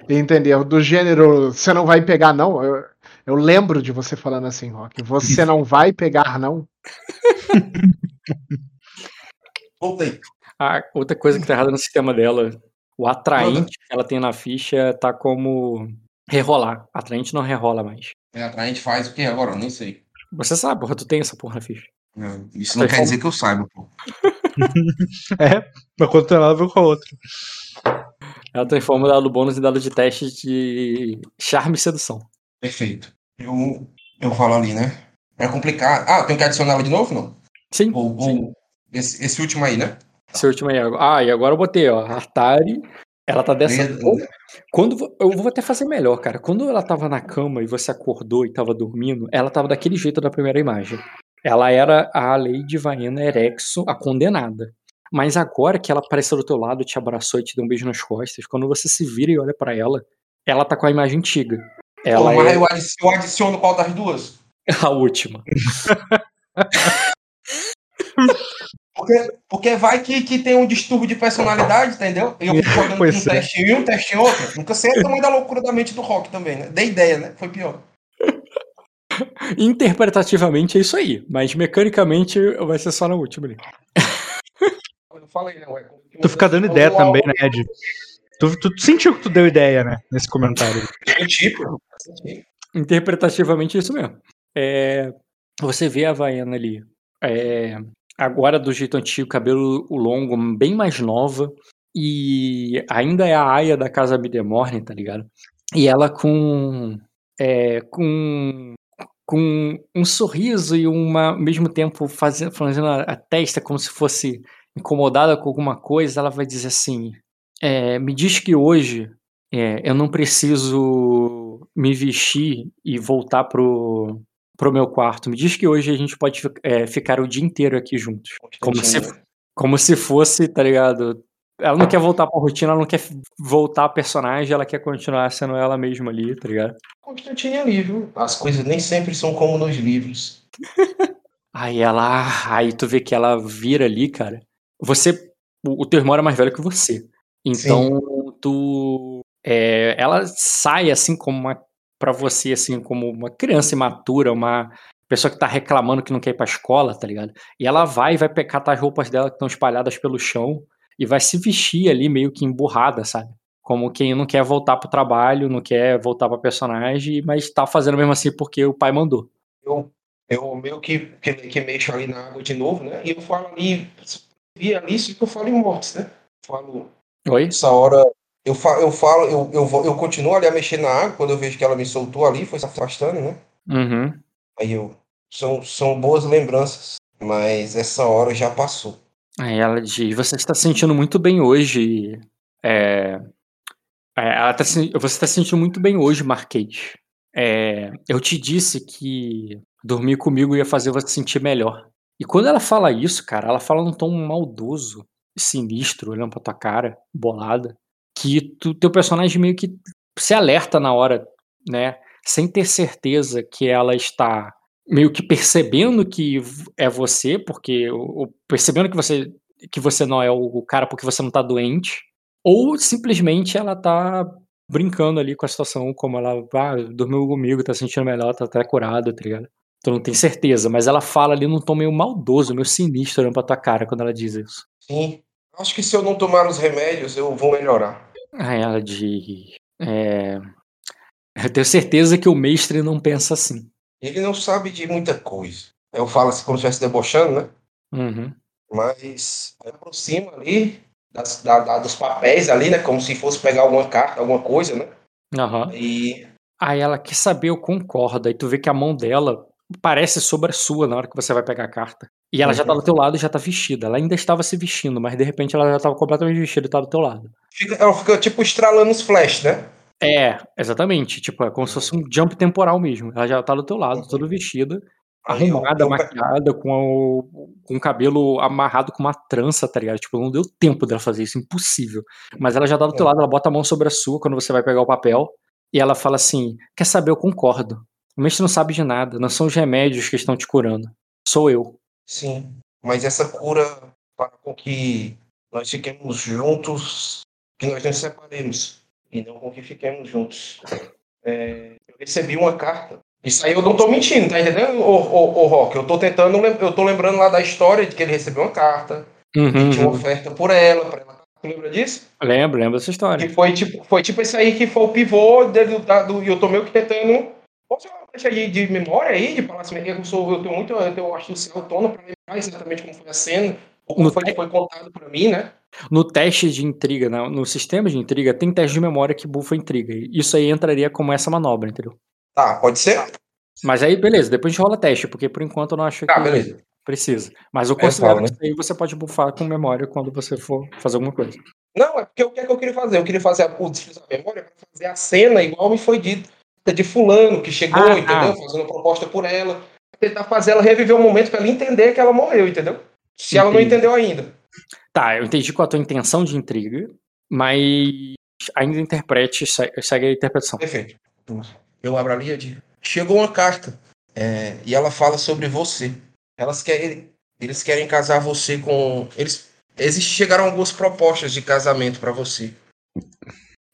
[SPEAKER 3] entendeu? Do gênero, você não vai pegar, não. Eu, eu lembro de você falando assim, Rock. Você não vai pegar, não.
[SPEAKER 2] Voltei.
[SPEAKER 1] Ah, outra coisa que tá errada no sistema dela, o atraente que ela tem na ficha tá como rerolar. Atraente não rerola mais.
[SPEAKER 2] É, a gente faz o que agora? Eu nem sei.
[SPEAKER 1] Você sabe, porra, tu tem essa porra na ficha.
[SPEAKER 2] É, Isso não quer dizer que eu saiba, pô.
[SPEAKER 4] É, mas quando tem nada a ver com a outra.
[SPEAKER 1] Ela transforma o dado bônus em dado de teste de charme e sedução.
[SPEAKER 2] Perfeito. Eu, eu falo ali, né? É complicado. Ah, tenho que adicionar ela de novo, não?
[SPEAKER 1] Sim,
[SPEAKER 2] Ou,
[SPEAKER 1] sim.
[SPEAKER 2] ou esse, esse último aí, né?
[SPEAKER 1] Esse último aí. Ah, e agora eu botei, ó, Artari. Ela tá dessa.
[SPEAKER 2] Beleza.
[SPEAKER 1] Quando eu vou até fazer melhor, cara. Quando ela tava na cama e você acordou e tava dormindo, ela tava daquele jeito da primeira imagem. Ela era a Lady Vaena Erexo, a condenada. Mas agora que ela apareceu do teu lado, te abraçou e te deu um beijo nas costas, quando você se vira e olha pra ela, ela tá com a imagem antiga. Ela
[SPEAKER 2] Pô,
[SPEAKER 1] é
[SPEAKER 2] eu adiciono qual das duas?
[SPEAKER 1] a última.
[SPEAKER 2] Porque, porque vai que, que tem um distúrbio de personalidade, entendeu? E eu fico jogando
[SPEAKER 4] Pois
[SPEAKER 2] um
[SPEAKER 4] é.
[SPEAKER 2] teste em um, um teste em outro. Nunca sei o tamanho da loucura da mente do rock também, né? Dei ideia, né? Foi pior.
[SPEAKER 1] Interpretativamente é isso aí, mas mecanicamente vai ser só na última ali.
[SPEAKER 2] Eu falei, né? Ué,
[SPEAKER 4] Tu fica dando ideia também, né, Ed? Tu, tu sentiu que tu deu ideia, né? Nesse comentário.
[SPEAKER 2] Senti, pô. Senti.
[SPEAKER 1] Interpretativamente é isso mesmo. É, você vê a Havaiana ali, é, agora do jeito antigo, cabelo longo, bem mais nova, e ainda é a Aya da casa Midemorne, tá ligado? E ela com, é, com, com um sorriso e uma, ao mesmo tempo fazendo, fazendo a, a testa como se fosse incomodada com alguma coisa, ela vai dizer assim, é, me diz que hoje é, eu não preciso me vestir e voltar pro, pro meu quarto. Me diz que hoje a gente pode é, ficar o dia inteiro aqui juntos. Como se, como se fosse, tá ligado? Ela não quer voltar pra rotina, ela não quer voltar a personagem, ela quer continuar sendo ela mesma ali, tá ligado?
[SPEAKER 2] Constantino ali, viu? As coisas nem sempre são como nos livros.
[SPEAKER 1] Aí ela. Aí tu vê que ela vira ali, cara. Você. O, o teu irmão era mais velho que você. Então tu. é, ela sai assim como uma. Pra você, assim, como uma criança imatura, uma pessoa que tá reclamando que não quer ir pra escola, tá ligado? E ela vai e vai pe- catar as roupas dela que estão espalhadas pelo chão e vai se vestir ali meio que emburrada, sabe? Como quem não quer voltar pro trabalho, não quer voltar pra personagem, mas tá fazendo mesmo assim porque o pai mandou.
[SPEAKER 2] Eu, eu meio que, que, que mexo ali na água de novo, né? E eu falo ali, vi ali, isso que eu falo em mortes, né? Falo,
[SPEAKER 1] Oi?
[SPEAKER 2] essa hora, eu falo, eu, falo eu, eu, vou- eu continuo ali a mexer na água, quando eu vejo que ela me soltou ali, foi se afastando, né?
[SPEAKER 1] Uhum.
[SPEAKER 2] Aí eu, são, são boas lembranças, mas essa hora já passou.
[SPEAKER 1] Aí ela diz: Você está se sentindo muito bem hoje. É, é, ela tá você está se sentindo muito bem hoje, Marquês. É, eu te disse que dormir comigo ia fazer você se sentir melhor. E quando ela fala isso, cara, ela fala num tom maldoso, sinistro, olhando pra tua cara, bolada, que tu, teu personagem meio que se alerta na hora, né? Sem ter certeza que ela está meio que percebendo que é você, porque o- o- percebendo que você que você não é o, cara porque você não tá doente, ou simplesmente ela tá brincando ali com a situação, como ela ah, dormiu comigo, tá se sentindo melhor, tá até curada, tá ligado? Tu não tem certeza, mas ela fala ali num tom meio maldoso, meio sinistro olhando pra tua cara quando ela diz isso.
[SPEAKER 2] Sim, acho que se eu não tomar os remédios, eu vou melhorar.
[SPEAKER 1] Aí ela diz. É, eu tenho certeza que o mestre não pensa assim.
[SPEAKER 2] Ele não sabe de muita coisa. Eu falo assim como se estivesse debochando, né?
[SPEAKER 1] Uhum.
[SPEAKER 2] Mas eu aproximo ali das, da- da- dos papéis ali, né? Como se fosse pegar alguma carta, alguma coisa, né?
[SPEAKER 1] Aham.
[SPEAKER 2] E
[SPEAKER 1] Aí ela quer saber, eu concordo. Aí tu vê que a mão dela parece sobre a sua na hora que você vai pegar a carta. E ela já tá
[SPEAKER 2] Uhum.
[SPEAKER 1] do teu lado e já tá vestida. Ela ainda estava se vestindo, mas de repente ela já tava completamente vestida e tá do teu lado.
[SPEAKER 2] fica, ela fica tipo estralando os flash, né?
[SPEAKER 1] É, exatamente. Tipo, é como se fosse um jump temporal mesmo. Ela já tá do teu lado,
[SPEAKER 2] Uhum.
[SPEAKER 1] toda vestida,
[SPEAKER 2] Aí
[SPEAKER 1] arrumada,
[SPEAKER 2] eu
[SPEAKER 1] maquiada, com o, com o cabelo amarrado com uma trança, tá ligado? Tipo, não deu tempo dela fazer isso, impossível. Mas ela já tá do teu
[SPEAKER 2] É.
[SPEAKER 1] lado, ela bota a mão sobre a sua quando você vai pegar o papel, e ela fala assim: Quer saber? Eu concordo. O mestre não sabe de nada, não são os remédios que estão te curando. Sou eu.
[SPEAKER 2] Sim, mas essa cura para com que nós fiquemos juntos, que nós nos separemos, e não com que fiquemos juntos. É, eu recebi uma carta. Isso aí eu não tô mentindo, tá entendendo, ô, ô, ô Rock? Eu tô tentando, eu tô lembrando lá da história de que ele recebeu uma carta, que
[SPEAKER 1] Uhum,
[SPEAKER 2] tinha uma
[SPEAKER 1] uhum.
[SPEAKER 2] oferta por ela, pra ela. Tu lembra disso?
[SPEAKER 1] Lembro, lembro dessa história.
[SPEAKER 2] Que foi tipo, foi tipo esse aí que foi o pivô dele, da- do, e eu tô meio que tentando. Posso uma deixa de, de memória aí, de Palácio Merreiro? Eu, sou, eu tenho muito, eu tenho astúcia autônoma pra lembrar exatamente como foi a cena, ou como foi que
[SPEAKER 1] te-
[SPEAKER 2] foi contado pra mim, né?
[SPEAKER 1] No teste de intriga, na- no sistema de intriga, tem teste de memória que bufa intriga. Isso aí entraria como essa manobra, entendeu?
[SPEAKER 2] Tá, pode ser?
[SPEAKER 1] Mas aí, beleza, depois a gente rola teste, porque por enquanto eu não acho
[SPEAKER 2] Tá,
[SPEAKER 1] que
[SPEAKER 2] beleza.
[SPEAKER 1] precisa. Mas eu considero
[SPEAKER 2] falo, né?
[SPEAKER 1] que isso aí você pode bufar com memória quando você for fazer alguma coisa.
[SPEAKER 2] Não, é porque o que é que eu queria fazer? Eu queria fazer a, o desfile da memória pra fazer a cena igual me foi dito. De fulano que chegou,
[SPEAKER 1] Ah,
[SPEAKER 2] entendeu?
[SPEAKER 1] tá.
[SPEAKER 2] Fazendo proposta por ela. Tentar fazer ela reviver o momento pra ela entender que ela morreu, entendeu? Se ela não entendeu ainda.
[SPEAKER 1] Tá, eu entendi qual a tua intenção de intriga, mas ainda interprete, se- segue a interpretação.
[SPEAKER 2] Perfeito. Eu abro ali e digo, chegou uma carta é, e ela fala sobre você. Elas querem, Eles querem casar você com. Eles, eles chegaram algumas propostas de casamento pra você.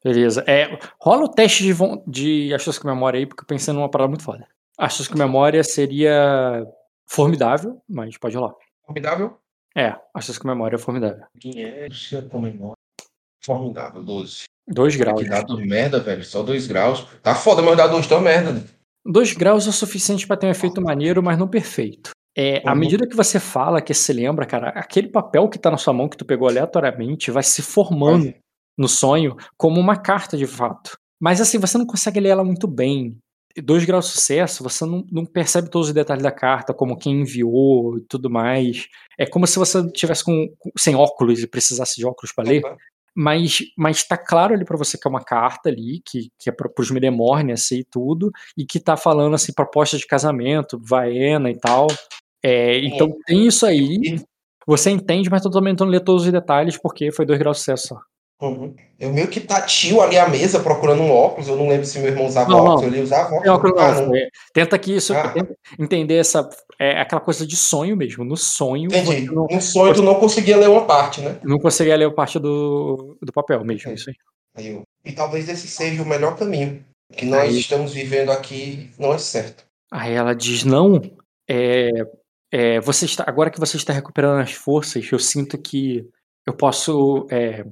[SPEAKER 1] Beleza. É, rola o teste de, de astúcia com memória aí, porque eu pensei numa parada muito foda. Astúcia com memória seria formidável, mas pode rolar.
[SPEAKER 2] Formidável?
[SPEAKER 1] É, astúcia com memória é formidável.
[SPEAKER 2] Quem é? Com memória. Formidável, 12.
[SPEAKER 1] Dois graus.
[SPEAKER 2] Que dado merda, velho. Só 2 graus. Tá foda, mas dado 2 tá merda. né?
[SPEAKER 1] Dois graus é o suficiente pra ter um efeito maneiro, mas não perfeito. É, à
[SPEAKER 2] Uhum.
[SPEAKER 1] medida que você fala, que você lembra, cara, aquele papel que tá na sua mão que tu pegou aleatoriamente vai se formando no sonho como uma carta de fato. Mas assim, você não consegue ler ela muito bem. Dois graus de sucesso, você não, não percebe todos os detalhes da carta, como quem enviou e tudo mais. É como se você tivesse com, sem óculos e precisasse de óculos para ler. Mas, mas tá claro ali pra você que é uma carta ali, que, que é para os Medemorne, assim, e tudo, e que tá falando, assim, proposta de casamento, vaena e tal. É, então tem isso aí, você entende, mas também tentando ler todos os detalhes, porque foi dois graus de sucesso só.
[SPEAKER 2] Uhum. Eu meio que tatio ali à mesa procurando um óculos. Eu não lembro se meu irmão usava
[SPEAKER 1] Não,
[SPEAKER 2] óculos.
[SPEAKER 1] não.
[SPEAKER 2] Ele usava óculos. Ah,
[SPEAKER 1] não, foi- Tenta que isso,
[SPEAKER 2] Ah.
[SPEAKER 1] tenta entender essa, é aquela coisa de sonho mesmo, no sonho
[SPEAKER 2] Entendi.
[SPEAKER 1] você não,
[SPEAKER 2] No sonho tu não conseguia ler uma parte, né?
[SPEAKER 1] não conseguia ler a parte do, do papel mesmo, isso aí.
[SPEAKER 2] Eu- E talvez esse seja o melhor caminho. Que nós
[SPEAKER 1] Aí-
[SPEAKER 2] estamos vivendo aqui não é certo.
[SPEAKER 1] Aí ela diz: Não, é, é, você está, agora que você está recuperando as forças, eu sinto que eu posso. é,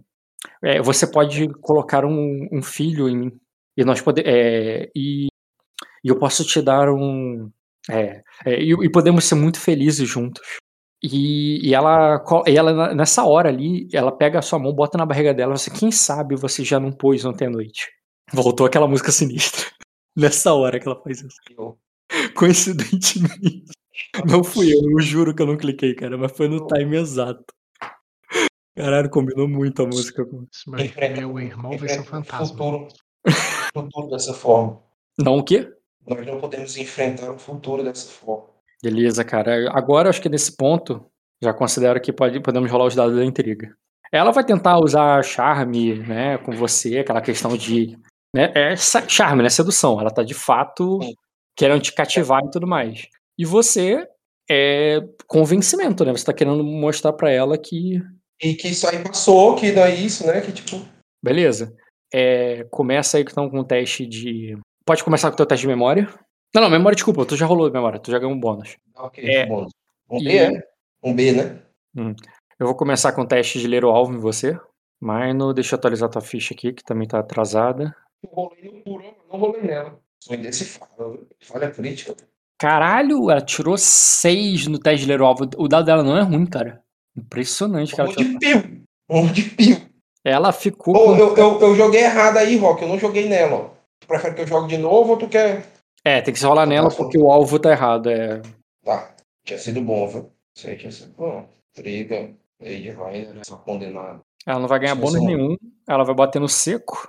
[SPEAKER 1] é, você pode colocar um, um filho em mim. E nós pode, é, e, e eu posso te dar um. é, é, e, e podemos ser muito felizes juntos. E, e ela, e ela, nessa hora ali, ela pega a sua mão, bota na barriga dela, você, quem sabe você já não pôs ontem à noite. Voltou aquela música sinistra. Nessa hora que ela faz isso.
[SPEAKER 2] Eu-
[SPEAKER 1] Coincidentemente. Não fui eu, eu juro que eu não cliquei, cara, mas foi no time exato. Caralho, combinou muito a música. com-
[SPEAKER 3] Esse meu, irmão vai ser um fantasma.
[SPEAKER 2] Futuro, futuro dessa forma.
[SPEAKER 1] Não o quê?
[SPEAKER 2] Nós não podemos enfrentar o futuro dessa forma.
[SPEAKER 1] Beleza, cara. Agora, acho que nesse ponto, já considero que pode, podemos rolar os dados da intriga. Ela vai tentar usar charme, né, com você, aquela questão de. Né, é charme, né? Sedução. Ela tá de fato
[SPEAKER 2] Sim.
[SPEAKER 1] querendo te cativar e tudo mais. E você é convencimento, né? Você tá querendo mostrar pra ela que
[SPEAKER 2] E que isso aí passou, que é isso, né? Que tipo.
[SPEAKER 1] Beleza. É, começa aí então com o teste de. Pode começar com o teu teste de memória. Não, não, memória, desculpa, tu já rolou memória, tu já ganhou um bônus.
[SPEAKER 2] Ok,
[SPEAKER 1] É.
[SPEAKER 2] bom. Um B, é? Um B, né?
[SPEAKER 1] Eu vou começar com o teste de ler o alvo em você. Mino, deixa eu atualizar tua ficha aqui, que também tá atrasada.
[SPEAKER 2] Eu rolei no puro, não rolei nela. Sou indecifrável. Falha crítica.
[SPEAKER 1] Caralho, ela tirou 6 no teste de ler o alvo. O dado dela não é ruim, cara. Impressionante
[SPEAKER 2] Um
[SPEAKER 1] tirou.
[SPEAKER 2] de pio. Um de pio.
[SPEAKER 1] Ela ficou
[SPEAKER 2] Ô,
[SPEAKER 1] com.
[SPEAKER 2] eu, eu, eu joguei errado aí, Rock. Eu não joguei nela, ó. Tu prefere que eu jogue de novo ou tu quer.
[SPEAKER 1] É, tem que se rolar nela porque o alvo tá errado. É.
[SPEAKER 2] Tá. Tinha sido bom, viu? Isso aí tinha sido bom. Triga. Aí vai, né? Só condenado.
[SPEAKER 1] Ela não vai ganhar bônus
[SPEAKER 2] um-
[SPEAKER 1] nenhum. Ela vai bater no seco.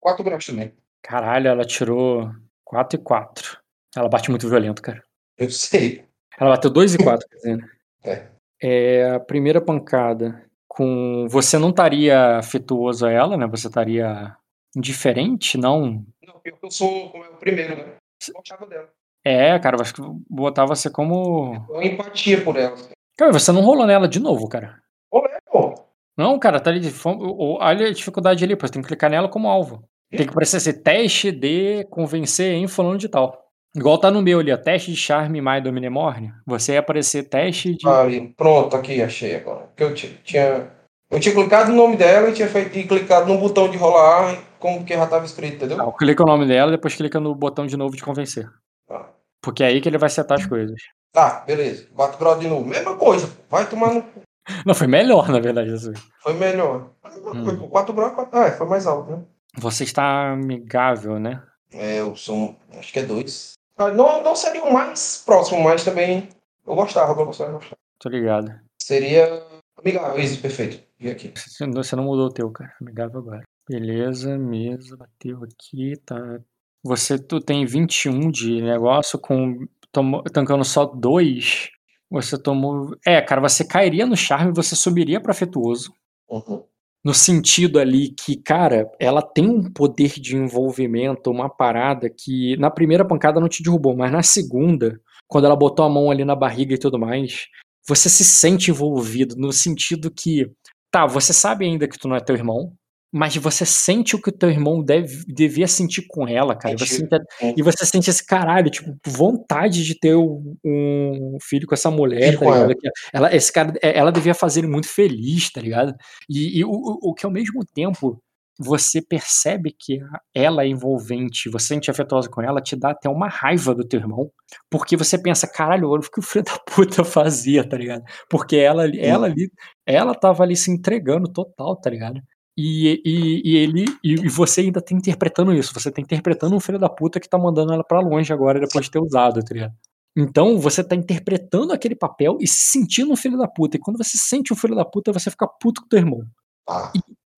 [SPEAKER 2] Quatro graus também.
[SPEAKER 1] Caralho, ela tirou 4 e 4. Ela bate muito violento, cara.
[SPEAKER 2] Eu sei.
[SPEAKER 1] Ela bateu 2 e 4, quer dizer. né?
[SPEAKER 2] É.
[SPEAKER 1] É, a primeira pancada com. Você não estaria afetuoso a ela, né? Você estaria indiferente, não.
[SPEAKER 2] Não, eu sou é o primeiro, né? Eu gostava dela.
[SPEAKER 1] É, cara, eu acho que botar você como.
[SPEAKER 2] Eu tenho empatia por ela.
[SPEAKER 1] Cara, você não rolou nela de novo, cara.
[SPEAKER 2] Olé, pô.
[SPEAKER 1] Não, cara, tá ali. de Olha a dificuldade ali, pô. Você tem que clicar nela como alvo. Tem que aparecer esse teste de convencer em fulano de tal. Igual tá no meu ali, ó. Teste de charme mais Dominemorne. Você ia aparecer teste de.
[SPEAKER 2] Pronto, aqui, achei agora. Porque eu ti- tinha. Eu tinha clicado no nome dela e tinha feito e clicado no botão de rolar como que já estava escrito, entendeu?
[SPEAKER 1] Ah, clica o nome dela, depois clica no botão de novo de convencer.
[SPEAKER 2] Tá.
[SPEAKER 1] Porque é aí que ele vai setar as coisas.
[SPEAKER 2] Tá, beleza. 4 graus de novo. Mesma coisa. Vai tomar no.
[SPEAKER 1] Não, foi melhor, na verdade, assim.
[SPEAKER 2] Foi melhor.
[SPEAKER 1] Hum.
[SPEAKER 2] 4 graus, 4... Ah, é, foi mais alto, né?
[SPEAKER 1] Você está amigável, né?
[SPEAKER 2] É, eu sou. Acho que é 2. Não, não seria o mais próximo, mas também. Eu gostava, eu gostava, eu gostava.
[SPEAKER 1] Tô ligado.
[SPEAKER 2] Seria. Amigável, isso, perfeito. Vi aqui.
[SPEAKER 1] Você não, mudou o teu, cara. Amigável agora. Beleza, mesa, bateu aqui, tá. Você tu tem 21 de negócio com. Tomou, tancando só 2. Você tomou. É, cara, você cairia no charme, você subiria pra afetuoso.
[SPEAKER 2] Uhum.
[SPEAKER 1] No sentido ali que, cara, ela tem um poder de envolvimento, uma parada que na primeira pancada não te derrubou, mas na segunda, quando ela botou a mão ali na barriga e tudo mais, você se sente envolvido no sentido que, tá, você sabe ainda que tu não é teu irmão, mas você sente o que o teu irmão deve, devia sentir com ela, cara. Você sente, e você sente esse caralho, tipo, vontade de ter um, um filho com essa mulher, tá ligado? Ela. esse cara, é, ela devia fazer ele muito feliz, tá ligado? E, e o, o que ao mesmo tempo você percebe que ela é envolvente, você sente afetuosa com ela, te dá até uma raiva do teu irmão, porque você pensa, caralho, olha o que o filho da puta fazia, tá ligado? Porque ela, ela ali, ela tava ali se entregando total, tá ligado? E, e, e ele e, você ainda tá interpretando isso. Você tá interpretando um filho da puta que tá mandando ela para longe agora depois de ter usado, tá ligado? Então você tá interpretando aquele papel e se sentindo um filho da puta. E quando você sente um filho da puta, você fica puto com teu irmão.
[SPEAKER 2] Ah,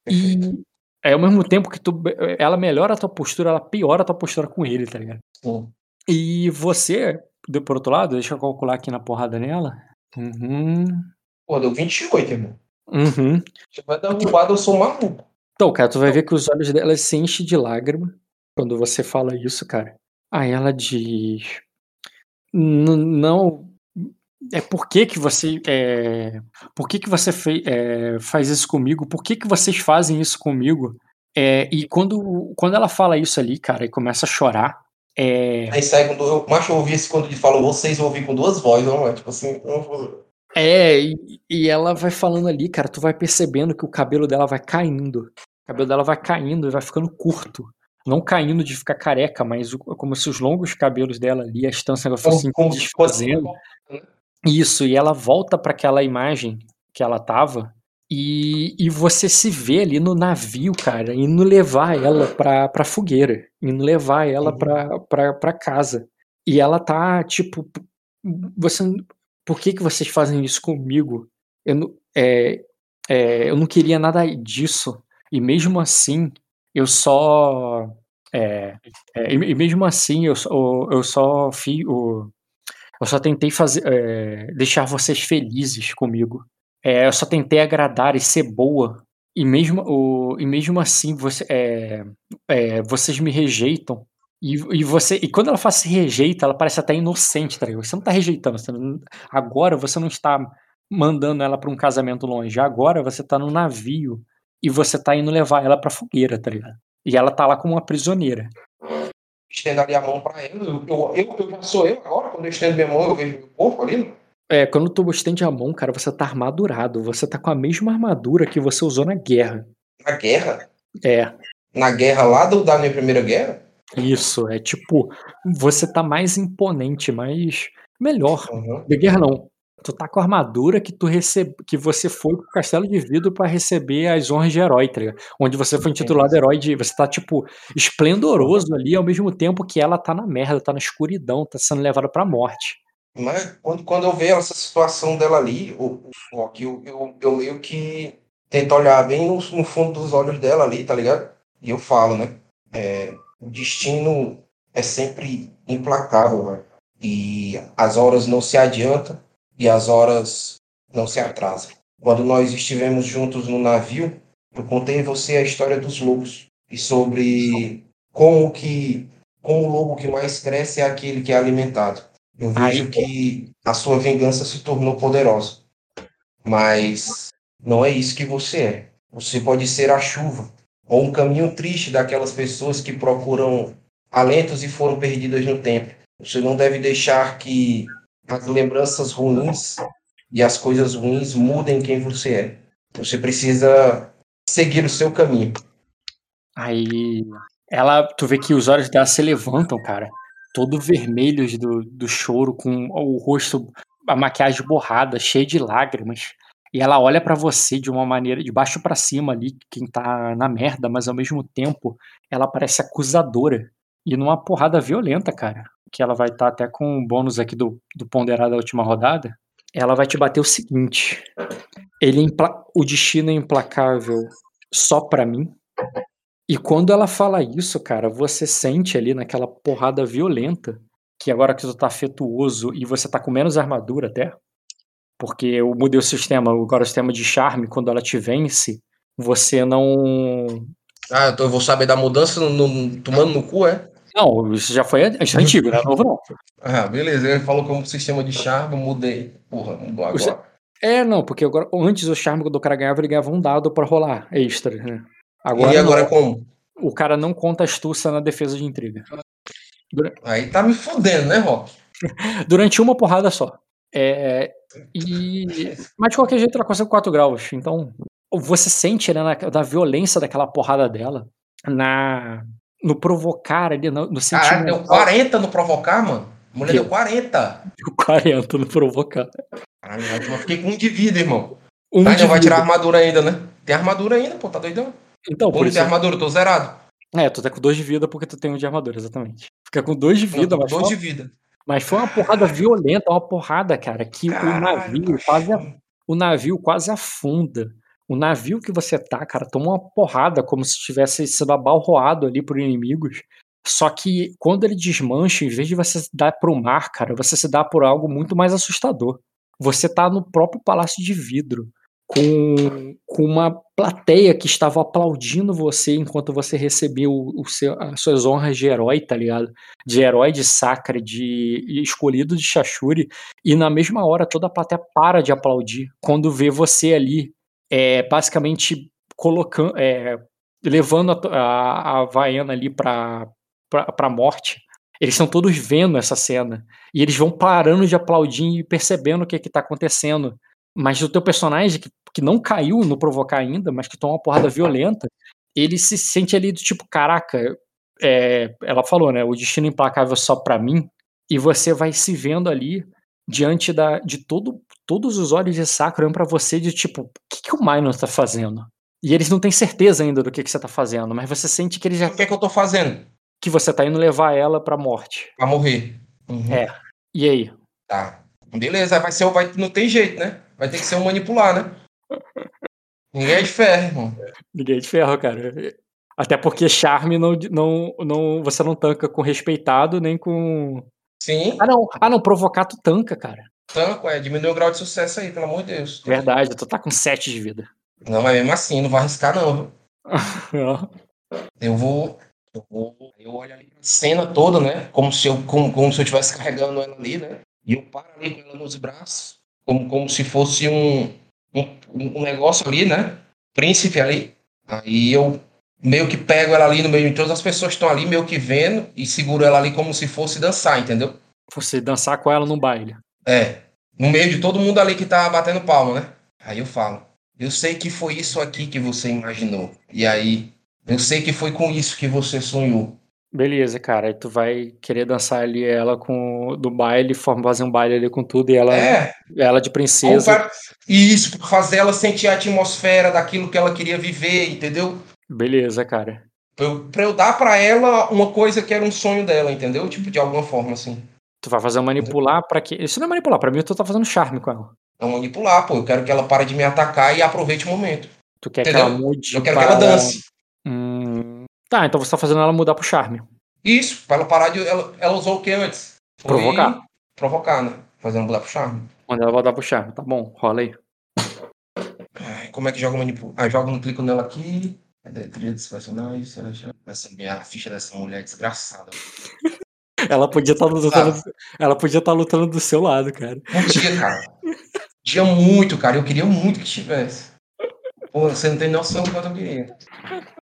[SPEAKER 1] e, e é ao mesmo tempo que tu, ela melhora a tua postura, ela piora a tua postura com ele, tá ligado?
[SPEAKER 2] Sim.
[SPEAKER 1] E você, por outro lado, deixa eu calcular aqui na porrada nela. Uhum.
[SPEAKER 2] Pô, deu 28, irmão.
[SPEAKER 1] Uhum.
[SPEAKER 2] Você vai dar roubada, eu sou maluco.
[SPEAKER 1] Então, cara, tu vai ver que os olhos dela se enchem de lágrima quando você fala isso, cara. Aí ela diz. Não. É por que, que você. É, por que, que você fei, é, faz isso comigo? Por que, que vocês fazem isso comigo? É, e quando, quando ela fala isso ali, cara, e começa a chorar. É...
[SPEAKER 2] Aí sai com. Eu, mas eu ouvi isso quando ele falou, vocês ouvir com duas vozes, não é? Tipo assim.
[SPEAKER 1] É, e, e, ela vai falando ali, cara, tu vai percebendo que o cabelo dela vai caindo. O cabelo dela vai caindo e vai ficando curto. Não caindo de ficar careca, mas como se os longos cabelos dela ali, a distância fosse
[SPEAKER 2] como desfazendo.
[SPEAKER 1] Isso, e ela volta para aquela imagem que ela tava e, e você se vê ali no navio, cara, indo levar ela pra, pra fogueira, indo levar ela uhum. pra, pra, pra casa. E ela tá, tipo, você por que, que vocês fazem isso comigo? Eu não, é, é, eu não queria nada disso. E mesmo assim, eu só. É, é, e mesmo assim, eu, eu só fiz. Eu só tentei fazer, é, deixar vocês felizes comigo. É, eu só tentei agradar e ser boa. E mesmo, o, e mesmo assim, você, vocês me rejeitam. E, e você e quando ela faz se rejeita, ela parece até inocente, tá ligado? Você não tá rejeitando. Você não, agora você não está mandando ela para um casamento longe. Agora você tá no navio e você tá indo levar ela pra fogueira, tá ligado? E ela tá lá como uma prisioneira.
[SPEAKER 2] Estendo ali a mão pra ela. Eu, eu, eu, eu sou eu agora, quando eu estendo minha mão, eu vejo o corpo ali.
[SPEAKER 1] É, quando tu estende a mão, cara, você tá armadurado. Você tá com a mesma armadura que você usou na guerra.
[SPEAKER 2] Na guerra?
[SPEAKER 1] É.
[SPEAKER 2] Na guerra lá do, da minha primeira guerra?
[SPEAKER 1] Isso, é tipo, você tá mais imponente, mais melhor.
[SPEAKER 2] Uhum.
[SPEAKER 1] De guerra não. Tu tá com a armadura que tu recebe, que você foi pro castelo de vidro para receber as honras de herói, tá ligado? Onde você foi intitulado herói de, você tá tipo esplendoroso ali ao mesmo tempo que ela tá na merda, tá na escuridão, tá sendo levada pra morte.
[SPEAKER 2] Mas quando, quando eu vejo essa situação dela ali, o, o, eu, eu, eu meio que tento olhar bem no, no fundo dos olhos dela ali, tá ligado? E eu falo, né? É, o destino é sempre implacável, né? e as horas não se adiantam e as horas não se atrasam. Quando nós estivemos juntos no navio, eu contei a você a história dos lobos e sobre como que como o lobo que mais cresce é aquele que é alimentado. Eu vejo que a sua vingança se tornou poderosa, mas não é isso que você é. Você pode ser a chuva ou um caminho triste daquelas pessoas que procuram alentos e foram perdidas no tempo. Você não deve deixar que as lembranças ruins e as coisas ruins mudem quem você é. Você precisa seguir o seu caminho.
[SPEAKER 1] Aí ela, tu vê que os olhos dela se levantam, cara, todo vermelhos do, do choro, com o rosto, a maquiagem borrada, cheia de lágrimas. E ela olha para você de uma maneira de baixo para cima ali, quem tá na merda, mas ao mesmo tempo ela parece acusadora. E numa porrada violenta, cara. Que ela vai estar tá até com um bônus aqui do, do ponderado da última rodada. Ela vai te bater o seguinte: ele o destino é implacável só para mim. E quando ela fala isso, cara, você sente ali naquela porrada violenta que agora que tu tá afetuoso e você tá com menos armadura até, porque eu mudei o sistema, agora o sistema de charme, quando ela te vence, você não.
[SPEAKER 2] Ah, então eu vou saber da mudança no, no, tomando no cu, é?
[SPEAKER 1] Não, isso já foi isso é antigo, não é novo não.
[SPEAKER 2] Ah, beleza. Ele falou como sistema de charme, mudei. Porra, mudou agora.
[SPEAKER 1] Você- É, não, porque agora, antes o charme do cara ganhava, ele ganhava um dado pra rolar extra, né? Agora,
[SPEAKER 2] e agora
[SPEAKER 1] não,
[SPEAKER 2] como?
[SPEAKER 1] o cara não conta astúcia na defesa de intriga.
[SPEAKER 2] Aí tá me fudendo, né, Rock?
[SPEAKER 1] Durante uma porrada só. É, e, mas de qualquer jeito ela consegue 4 graus. Então você sente né, na, da violência daquela porrada dela, na no provocar ali, no, no
[SPEAKER 2] Caralho, deu
[SPEAKER 1] sentimento.
[SPEAKER 2] 40 no provocar, mano. A mulher
[SPEAKER 1] Que?
[SPEAKER 2] deu 40.
[SPEAKER 1] 40 no provocar.
[SPEAKER 2] Caralho, eu fiquei com um de vida, irmão.
[SPEAKER 1] Um
[SPEAKER 2] Ah,
[SPEAKER 1] de
[SPEAKER 2] ainda vai tirar a armadura ainda, né? Tem armadura ainda, pô, tá doidão?
[SPEAKER 1] Então,
[SPEAKER 2] Ou
[SPEAKER 1] por isso.
[SPEAKER 2] tem armadura, tô zerado.
[SPEAKER 1] É, tu tá com 2 de vida porque tu tem um de armadura, exatamente. Fica com 2 de vida, mas
[SPEAKER 2] dois
[SPEAKER 1] foi,
[SPEAKER 2] de vida.
[SPEAKER 1] Mas foi uma porrada violenta, uma porrada, cara, que o
[SPEAKER 2] Caralho,
[SPEAKER 1] navio quase o navio quase afunda. O navio que você tá, cara, toma uma porrada como se tivesse sido abalroado ali por inimigos. Só que quando ele desmancha, em vez de você se dar pro mar, cara, você se dá por algo muito mais assustador. Você tá no próprio palácio de vidro, com, com uma plateia que estava aplaudindo você enquanto você recebeu o seu, as suas honras de herói, tá ligado? De herói de Sacra, de escolhido de Shashuri. E na mesma hora toda a plateia para de aplaudir quando vê você ali, é, basicamente colocando, é, levando a, a, a Havaiana ali pra, pra morte. Eles estão todos vendo essa cena. E eles vão parando de aplaudir e percebendo o que, que tá acontecendo. Mas o teu personagem, que, que não caiu no provocar ainda, mas que toma uma porrada violenta, ele se sente ali do tipo, caraca, é, ela falou, né? O destino implacável só pra mim. E você vai se vendo ali diante da, de todo, todos os olhos de Sakura pra você de tipo, o que, que o Minor tá fazendo? E eles não têm certeza ainda do que, que você tá fazendo, mas você sente que ele já
[SPEAKER 2] O que é que eu tô fazendo?
[SPEAKER 1] que você tá indo levar ela pra morte.
[SPEAKER 2] Pra morrer. Uhum.
[SPEAKER 1] É. E aí?
[SPEAKER 2] Tá. Beleza, vai ser, o- vai, não tem jeito, né? Vai ter que ser um manipular, né? Ninguém é de ferro, irmão.
[SPEAKER 1] Ninguém é de ferro, cara. Até porque charme não, não, não, você não tanca com respeitado nem com.
[SPEAKER 2] Sim,
[SPEAKER 1] Ah, não. Ah, não. Provocar tu tanca, cara.
[SPEAKER 2] tanco, é. Diminui o grau de sucesso aí, pelo amor de Deus.
[SPEAKER 1] Verdade, tu tá com 7 de vida.
[SPEAKER 2] Não, mas mesmo assim, não vai arriscar, não. Eu vou. Eu vou. Eu olho ali a cena toda, né? Como se eu, como, como se eu estivesse carregando ela ali, né? E eu paro ali com ela nos braços. Como, como se fosse um, um, negócio ali, né? Príncipe ali. Aí eu meio que pego ela ali no meio de todas as pessoas que estão ali, meio que vendo, e seguro ela ali como se fosse dançar, entendeu?
[SPEAKER 1] Você dançar com ela num baile.
[SPEAKER 2] É. No meio de todo mundo ali que tá batendo palma, né? Aí eu falo. Eu sei que foi isso aqui que você imaginou. E aí, eu sei que foi com isso que você sonhou.
[SPEAKER 1] Beleza, cara. Aí tu vai querer dançar ali ela com do baile, fazer um baile ali com tudo e ela,
[SPEAKER 2] É,
[SPEAKER 1] ela de princesa.
[SPEAKER 2] pra- Isso, fazer ela sentir a atmosfera daquilo que ela queria viver, entendeu?
[SPEAKER 1] Beleza, cara.
[SPEAKER 2] Pra eu, pra eu dar pra ela uma coisa que era um sonho dela, entendeu? Tipo, de alguma forma, assim.
[SPEAKER 1] Tu vai fazer um manipular pra que. Isso não é manipular, pra mim tu tá fazendo charme com ela.
[SPEAKER 2] Não manipular, pô. Eu quero que ela pare de me atacar e aproveite o momento.
[SPEAKER 1] Tu quer que
[SPEAKER 2] Entendeu?
[SPEAKER 1] ela mude.
[SPEAKER 2] Eu quero que ela
[SPEAKER 1] para-
[SPEAKER 2] dance.
[SPEAKER 1] Hum, Tá, então você tá fazendo ela mudar pro charme.
[SPEAKER 2] Isso, pra ela parar de. Ela, ela usou o que antes? Foi
[SPEAKER 1] Provocar.
[SPEAKER 2] Provocar, né? Fazendo mudar pro charme.
[SPEAKER 1] Quando ela vai dar pro charme. Tá bom, rola aí.
[SPEAKER 2] Ai, como é que joga manipulação? Ah, joga no clico nela aqui. Cadê? Trilha dos personagens. Essa minha ficha dessa mulher é desgraçada.
[SPEAKER 1] Ela podia estar lutando. Ela podia estar lutando do seu lado, cara.
[SPEAKER 2] Podia, cara. Podia muito, cara. Eu queria muito que tivesse. Pô, você não tem noção do quanto eu queria.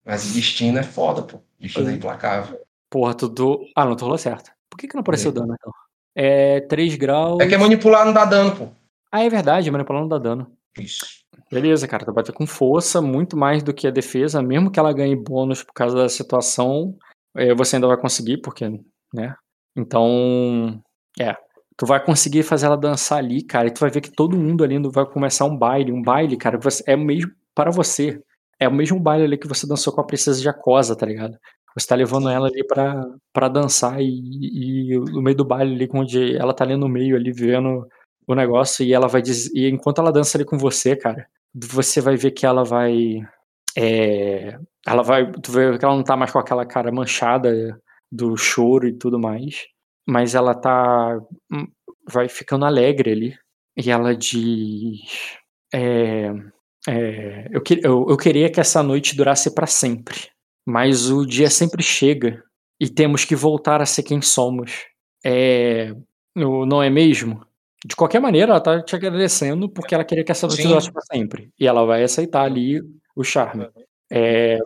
[SPEAKER 2] Mas destino é foda, pô. Destino é implacável.
[SPEAKER 1] Porra, tudo. Ah, não, tu rolou certo. Por que, que não apareceu dano então? É 3 graus.
[SPEAKER 2] É que manipular não dá dano, pô.
[SPEAKER 1] Ah, é verdade, manipular não dá dano.
[SPEAKER 2] Isso.
[SPEAKER 1] Beleza, cara, tu bateu com força, muito mais do que a defesa, mesmo que ela ganhe bônus por causa da situação, eh, você ainda vai conseguir, porque, né? Então, é, tu vai conseguir fazer ela dançar ali, cara, e tu vai ver que todo mundo ali vai começar um baile, um baile, cara, é mesmo para você, é o mesmo baile ali que você dançou com a princesa Jacosa, tá ligado? Você tá levando ela ali pra, pra dançar e, e no meio do baile ali, onde ela tá ali no meio ali, vivendo o negócio, e ela vai dizer, e enquanto ela dança ali com você, cara, você vai ver que ela vai. é, ela vai. Tu vê que ela não tá mais com aquela cara manchada do choro e tudo mais. Mas ela tá. hum, Vai ficando alegre ali. E ela diz. é, é, eu, que- eu, eu queria que essa noite durasse pra sempre. Mas o dia sempre chega. e temos que voltar a ser quem somos. É, não é mesmo? De qualquer maneira, ela tá te agradecendo porque ela queria que essa noite
[SPEAKER 2] Sim.
[SPEAKER 1] durasse pra sempre. E ela vai aceitar ali o charme. É,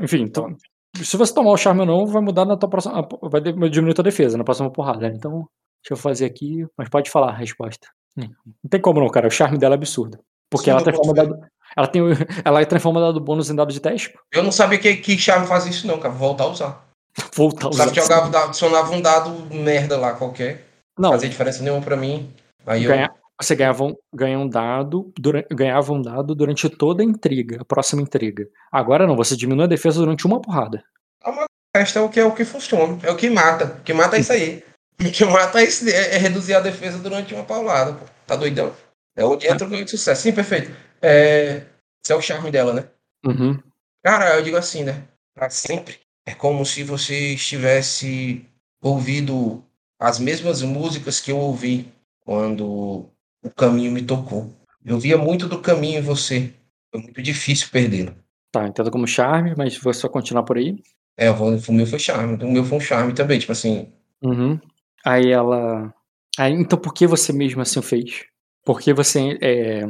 [SPEAKER 1] enfim, então, se você tomar o charme ou não, vai mudar na tua próxima. Vai diminuir tua defesa na próxima porrada. né? Então, deixa eu fazer aqui. Mas pode falar a resposta. Não tem como não, cara. O charme dela é absurdo. Porque
[SPEAKER 2] Sim,
[SPEAKER 1] ela
[SPEAKER 2] eu
[SPEAKER 1] transforma dado. Ela, tem, ela transforma dado bônus em dado de teste. pô.
[SPEAKER 2] Eu não sabia que, que charme fazia isso, não, cara. Vou voltar a usar.
[SPEAKER 1] Voltar a usar.
[SPEAKER 2] Sabe que jogava, adicionava um dado merda lá qualquer.
[SPEAKER 1] Não,
[SPEAKER 2] Fazia diferença nenhuma pra mim. Aí eu.
[SPEAKER 1] ganha- você ganhava um, ganha um dado, dura- ganhava um dado durante toda a intriga, a próxima intriga. Agora não, você diminui a defesa durante uma porrada.
[SPEAKER 2] O resto é o que, é o que funciona. É o que mata. O que mata é isso aí. O que mata é, é- é reduzir a defesa durante uma paulada, pô. Tá doidão? É onde entra o ganho de sucesso. Sim, perfeito. É... Esse é o charme dela, né?
[SPEAKER 1] Uhum.
[SPEAKER 2] Cara, eu digo assim, né? Pra sempre. É como se você estivesse ouvindo as mesmas músicas que eu ouvi quando o caminho me tocou. Eu via muito do caminho em você. Foi muito difícil perdê-lo.
[SPEAKER 1] Tá, entendo como charme, mas vou só continuar por aí.
[SPEAKER 2] É, o meu foi charme. O meu foi um charme também. Tipo assim,
[SPEAKER 1] Uhum. Aí ela. Aí, então por que você mesmo assim o fez? Porque você é.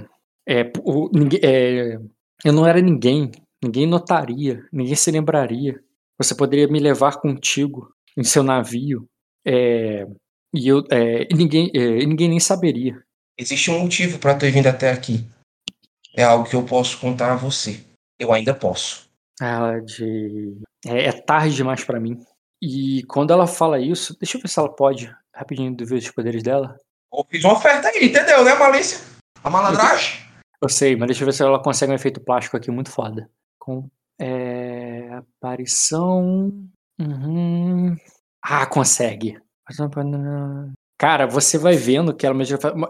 [SPEAKER 1] é, o, é, eu não era ninguém. Ninguém notaria. Ninguém se lembraria. Você poderia me levar contigo em seu navio. é, e eu, é, e ninguém, é, ninguém nem saberia.
[SPEAKER 2] existe um motivo para ter vindo até aqui. É algo que eu posso contar a você. Eu ainda posso.
[SPEAKER 1] Ela de. É, é tarde demais pra mim. E quando ela fala isso, deixa eu ver se ela pode, rapidinho, ver os poderes dela.
[SPEAKER 2] Eu fiz uma oferta aí, entendeu, né, Malícia? A malandragem?
[SPEAKER 1] Eu sei, mas deixa eu ver se ela consegue um efeito plástico aqui muito foda. Com. É. Aparição. Uhum. Ah, consegue. Cara, você vai vendo que ela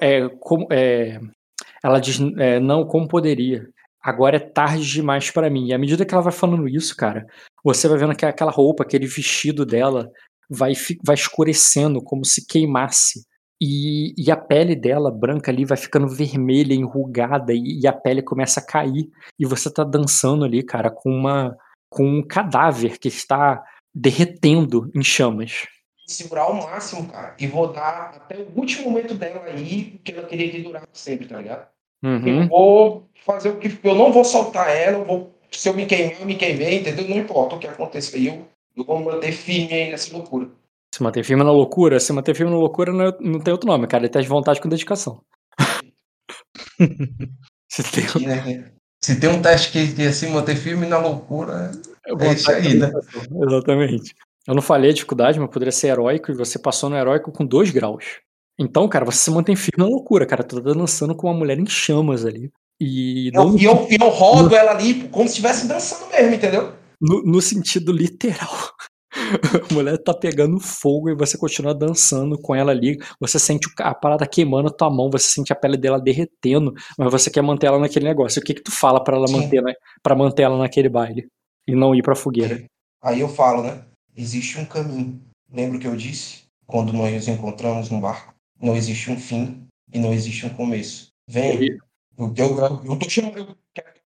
[SPEAKER 1] é, como, é, ela diz é, não como poderia. Agora é tarde demais pra mim. E à medida que ela vai falando isso, cara, você vai vendo que aquela roupa, aquele vestido dela vai, vai escurecendo, como se queimasse. E, e a pele dela, branca ali, vai ficando vermelha, enrugada, e, e a pele começa a cair. E você tá dançando ali, cara, com uma com um cadáver que está derretendo em chamas.
[SPEAKER 2] Segurar ao máximo, cara. E vou dar até o último momento dela aí, que ela queria que durasse sempre, tá ligado?
[SPEAKER 1] Uhum.
[SPEAKER 2] Eu vou fazer o que. Eu não vou soltar ela, eu vou. Se eu me queimar, eu me queimei, entendeu? Não importa o que aconteça aí, eu, eu vou manter firme aí nessa loucura.
[SPEAKER 1] Se manter firme na loucura, se manter firme na loucura não, é- não tem outro nome, cara. Ele teste de vontade com dedicação. se tem
[SPEAKER 2] né, Se tem um teste que, que é se manter firme na loucura, é isso
[SPEAKER 1] vontade
[SPEAKER 2] aí, né?
[SPEAKER 1] dedicação. Exatamente. Eu não falei a dificuldade, mas poderia ser heróico e você passou no heróico com dois graus. Então, cara, você se mantém firme na loucura, cara. Tu tá dançando com uma mulher em chamas ali. E
[SPEAKER 2] Eu, e eu, e eu rodo ela ali como se estivesse dançando mesmo, entendeu?
[SPEAKER 1] no, no sentido literal. A mulher tá pegando fogo e você continua dançando com ela ali. Você sente o a parada queimando a tua mão, você sente a pele dela derretendo, mas você quer manter ela naquele negócio. O que que tu fala pra ela
[SPEAKER 2] Sim.
[SPEAKER 1] manter, né, para manter ela naquele baile e não ir pra fogueira?
[SPEAKER 2] Aí eu falo, né? Existe um caminho. Lembra o que eu disse? Quando nós nos encontramos no barco, não existe um fim e não existe um começo. Vem. Eu, eu, eu tô chamando. eu-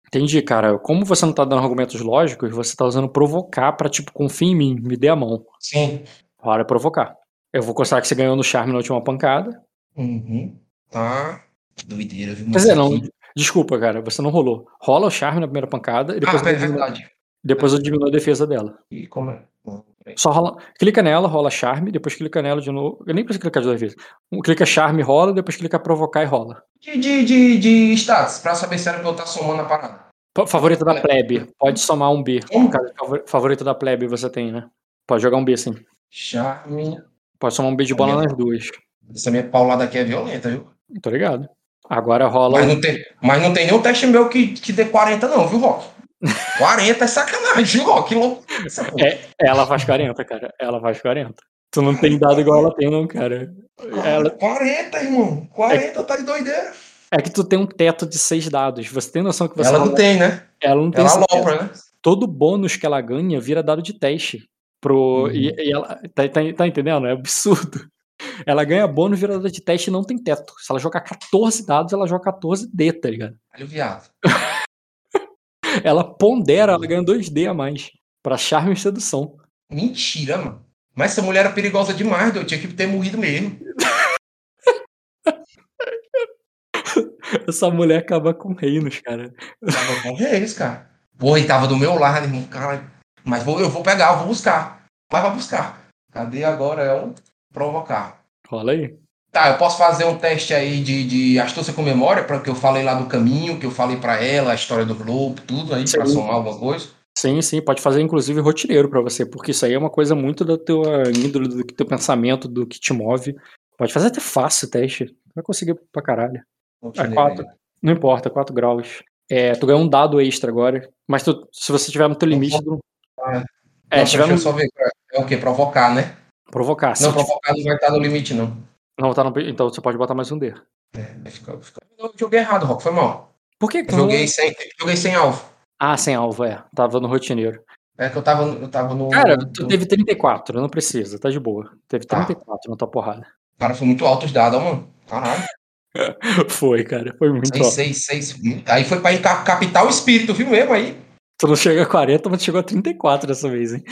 [SPEAKER 1] Entendi, cara. Como você não tá dando argumentos lógicos, você tá usando provocar pra, tipo, confia em mim, me dê a mão.
[SPEAKER 2] Sim.
[SPEAKER 1] É provocar. Eu vou considerar que você ganhou no charme na última pancada.
[SPEAKER 2] Uhum. Tá. Doideira, viu?
[SPEAKER 1] Quer dizer, não. Desculpa, cara, você não rolou. Rola o charme na primeira pancada e depois,
[SPEAKER 2] Ah, é verdade.
[SPEAKER 1] depois eu diminuo a defesa dela.
[SPEAKER 2] E como é? Peraí.
[SPEAKER 1] Só rola. Clica nela, rola charme, depois clica nela de novo. Eu nem preciso clicar de duas vezes. Um, Clica charme, rola, depois clica provocar e rola.
[SPEAKER 2] De, de, de, de status, pra saber se era pra eu estar somando a parada.
[SPEAKER 1] Fa- Favorito da plebe. Pode somar um B.
[SPEAKER 2] Como?
[SPEAKER 1] Da plebe você tem, né? Pode jogar um B sim.
[SPEAKER 2] Charme.
[SPEAKER 1] Pode somar um B de bola
[SPEAKER 2] Olha.
[SPEAKER 1] nas duas.
[SPEAKER 2] Essa minha paulada aqui é violenta, viu?
[SPEAKER 1] Tô ligado. Agora rola.
[SPEAKER 2] Mas não tem, mas não tem nenhum teste meu que, que dê 40, não, viu, Rock? 40 é sacanagem, Rock? Que louco.
[SPEAKER 1] É, ela faz 40, cara. Ela faz 40. Tu não tem dado igual ela tem, não, cara. Ela,
[SPEAKER 2] 40, irmão. 40 tá de doideira.
[SPEAKER 1] é que tu tem um teto de seis dados. Você tem noção que você
[SPEAKER 2] Ela não tem, né?
[SPEAKER 1] ela não tem
[SPEAKER 2] Ela alopra, né?
[SPEAKER 1] todo bônus que ela ganha vira dado de teste. Pro,
[SPEAKER 2] Uhum.
[SPEAKER 1] e, e ela. Tá, tá, tá entendendo? É absurdo. Ela ganha bônus, vira dado de teste e não tem teto. Se ela jogar 14 dados, ela joga 14D, tá ligado?
[SPEAKER 2] Olha o viado.
[SPEAKER 1] Ela pondera, ela ganha 2D a mais. Pra charme e sedução.
[SPEAKER 2] Mentira, mano. Mas essa mulher era perigosa demais, eu tinha que ter morrido mesmo.
[SPEAKER 1] Essa mulher acaba com reinos, cara.
[SPEAKER 2] Tava com reis, cara. Porra, e tava do meu lado, irmão. Cara, mas vou, eu vou pegar, eu vou buscar. Mas vai buscar. Cadê agora? É um provocar.
[SPEAKER 1] Rola aí.
[SPEAKER 2] Tá, eu posso fazer um teste aí de, de astúcia com memória, para que eu falei lá do caminho, que eu falei para ela, a história do globo, tudo aí, pra somar alguma coisa.
[SPEAKER 1] Sim, sim, pode fazer inclusive rotineiro pra você, porque isso aí é uma coisa muito da tua índole, do teu pensamento, do que te move. Pode fazer até fácil o teste. Vai conseguir pra caralho. É quatro. Não importa, 4 graus. É, tu ganha um dado extra agora. Mas tu- se você tiver no teu limite, tu não.
[SPEAKER 2] Ah,
[SPEAKER 1] É,
[SPEAKER 2] Não,
[SPEAKER 1] se tiver
[SPEAKER 2] deixa eu
[SPEAKER 1] no.
[SPEAKER 2] só ver. É o quê? Provocar, né?
[SPEAKER 1] Provocar.
[SPEAKER 2] Não, provocar não vai estar no limite, não.
[SPEAKER 1] Não tá no... Então você pode botar mais um D.
[SPEAKER 2] Vai ficar- Não, eu joguei errado, Rock, foi mal.
[SPEAKER 1] Por que que
[SPEAKER 2] Eu joguei
[SPEAKER 1] não...
[SPEAKER 2] sem, joguei sem alvo.
[SPEAKER 1] Ah, sem alvo, é. Tava no rotineiro.
[SPEAKER 2] É que eu tava, eu tava no.
[SPEAKER 1] Cara,
[SPEAKER 2] no-
[SPEAKER 1] tu teve 34, não precisa, tá de boa. Teve
[SPEAKER 2] Tá.
[SPEAKER 1] 34 na tua porrada.
[SPEAKER 2] Cara, foi muito alto os dados, ó, mano. Caralho.
[SPEAKER 1] Foi, cara. Foi muito
[SPEAKER 2] Seis,
[SPEAKER 1] alto.
[SPEAKER 2] seis, seis. Aí foi pra captar o espírito, viu mesmo aí?
[SPEAKER 1] Tu não chega a 40, mas chegou a 34 dessa vez, hein?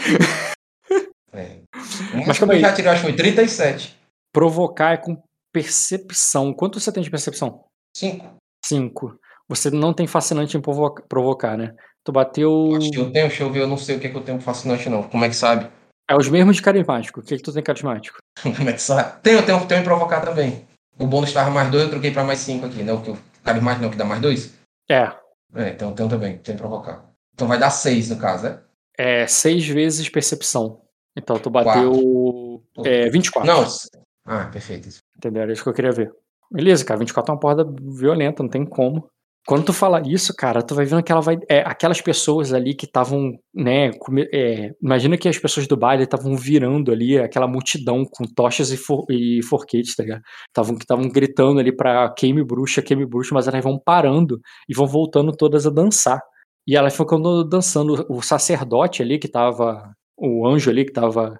[SPEAKER 2] É.
[SPEAKER 1] Mas
[SPEAKER 2] como eu já tirei, acho que foi 37.
[SPEAKER 1] Provocar é com percepção. Quanto você tem de percepção?
[SPEAKER 2] 5.
[SPEAKER 1] 5. Você não tem fascinante em provoca- provocar, né? Tu bateu.
[SPEAKER 2] Acho que eu tenho, deixa eu ver, eu não sei o que, que eu tenho fascinante, não. Como é que sabe?
[SPEAKER 1] É os mesmos de carismático. O que, que tu tem carismático?
[SPEAKER 2] Como é que sabe? Tenho, tenho, tenho em provocar também. O bônus estava mais 2, eu troquei pra mais 5 aqui, né? O que carismático não, que dá mais 2?
[SPEAKER 1] É.
[SPEAKER 2] É, então tenho também, tenho em provocar. Então vai dar 6 no caso, né?
[SPEAKER 1] É seis vezes percepção. Então tu bateu. É, 24.
[SPEAKER 2] Não. Ah, perfeito.
[SPEAKER 1] Entendeu? Era isso que eu queria ver. Beleza, cara, 24 é uma porrada violenta, não tem como. Quando tu fala isso, cara, tu vai vendo que ela vai. É, aquelas pessoas ali que estavam, né? é, imagina que as pessoas do baile estavam virando ali, aquela multidão com tochas e, for, e forquetes, tá ligado? Que estavam gritando ali pra queime bruxa, queime bruxa, mas elas vão parando e vão voltando todas a dançar. E elas ficam dançando. O sacerdote ali que tava. O anjo ali que tava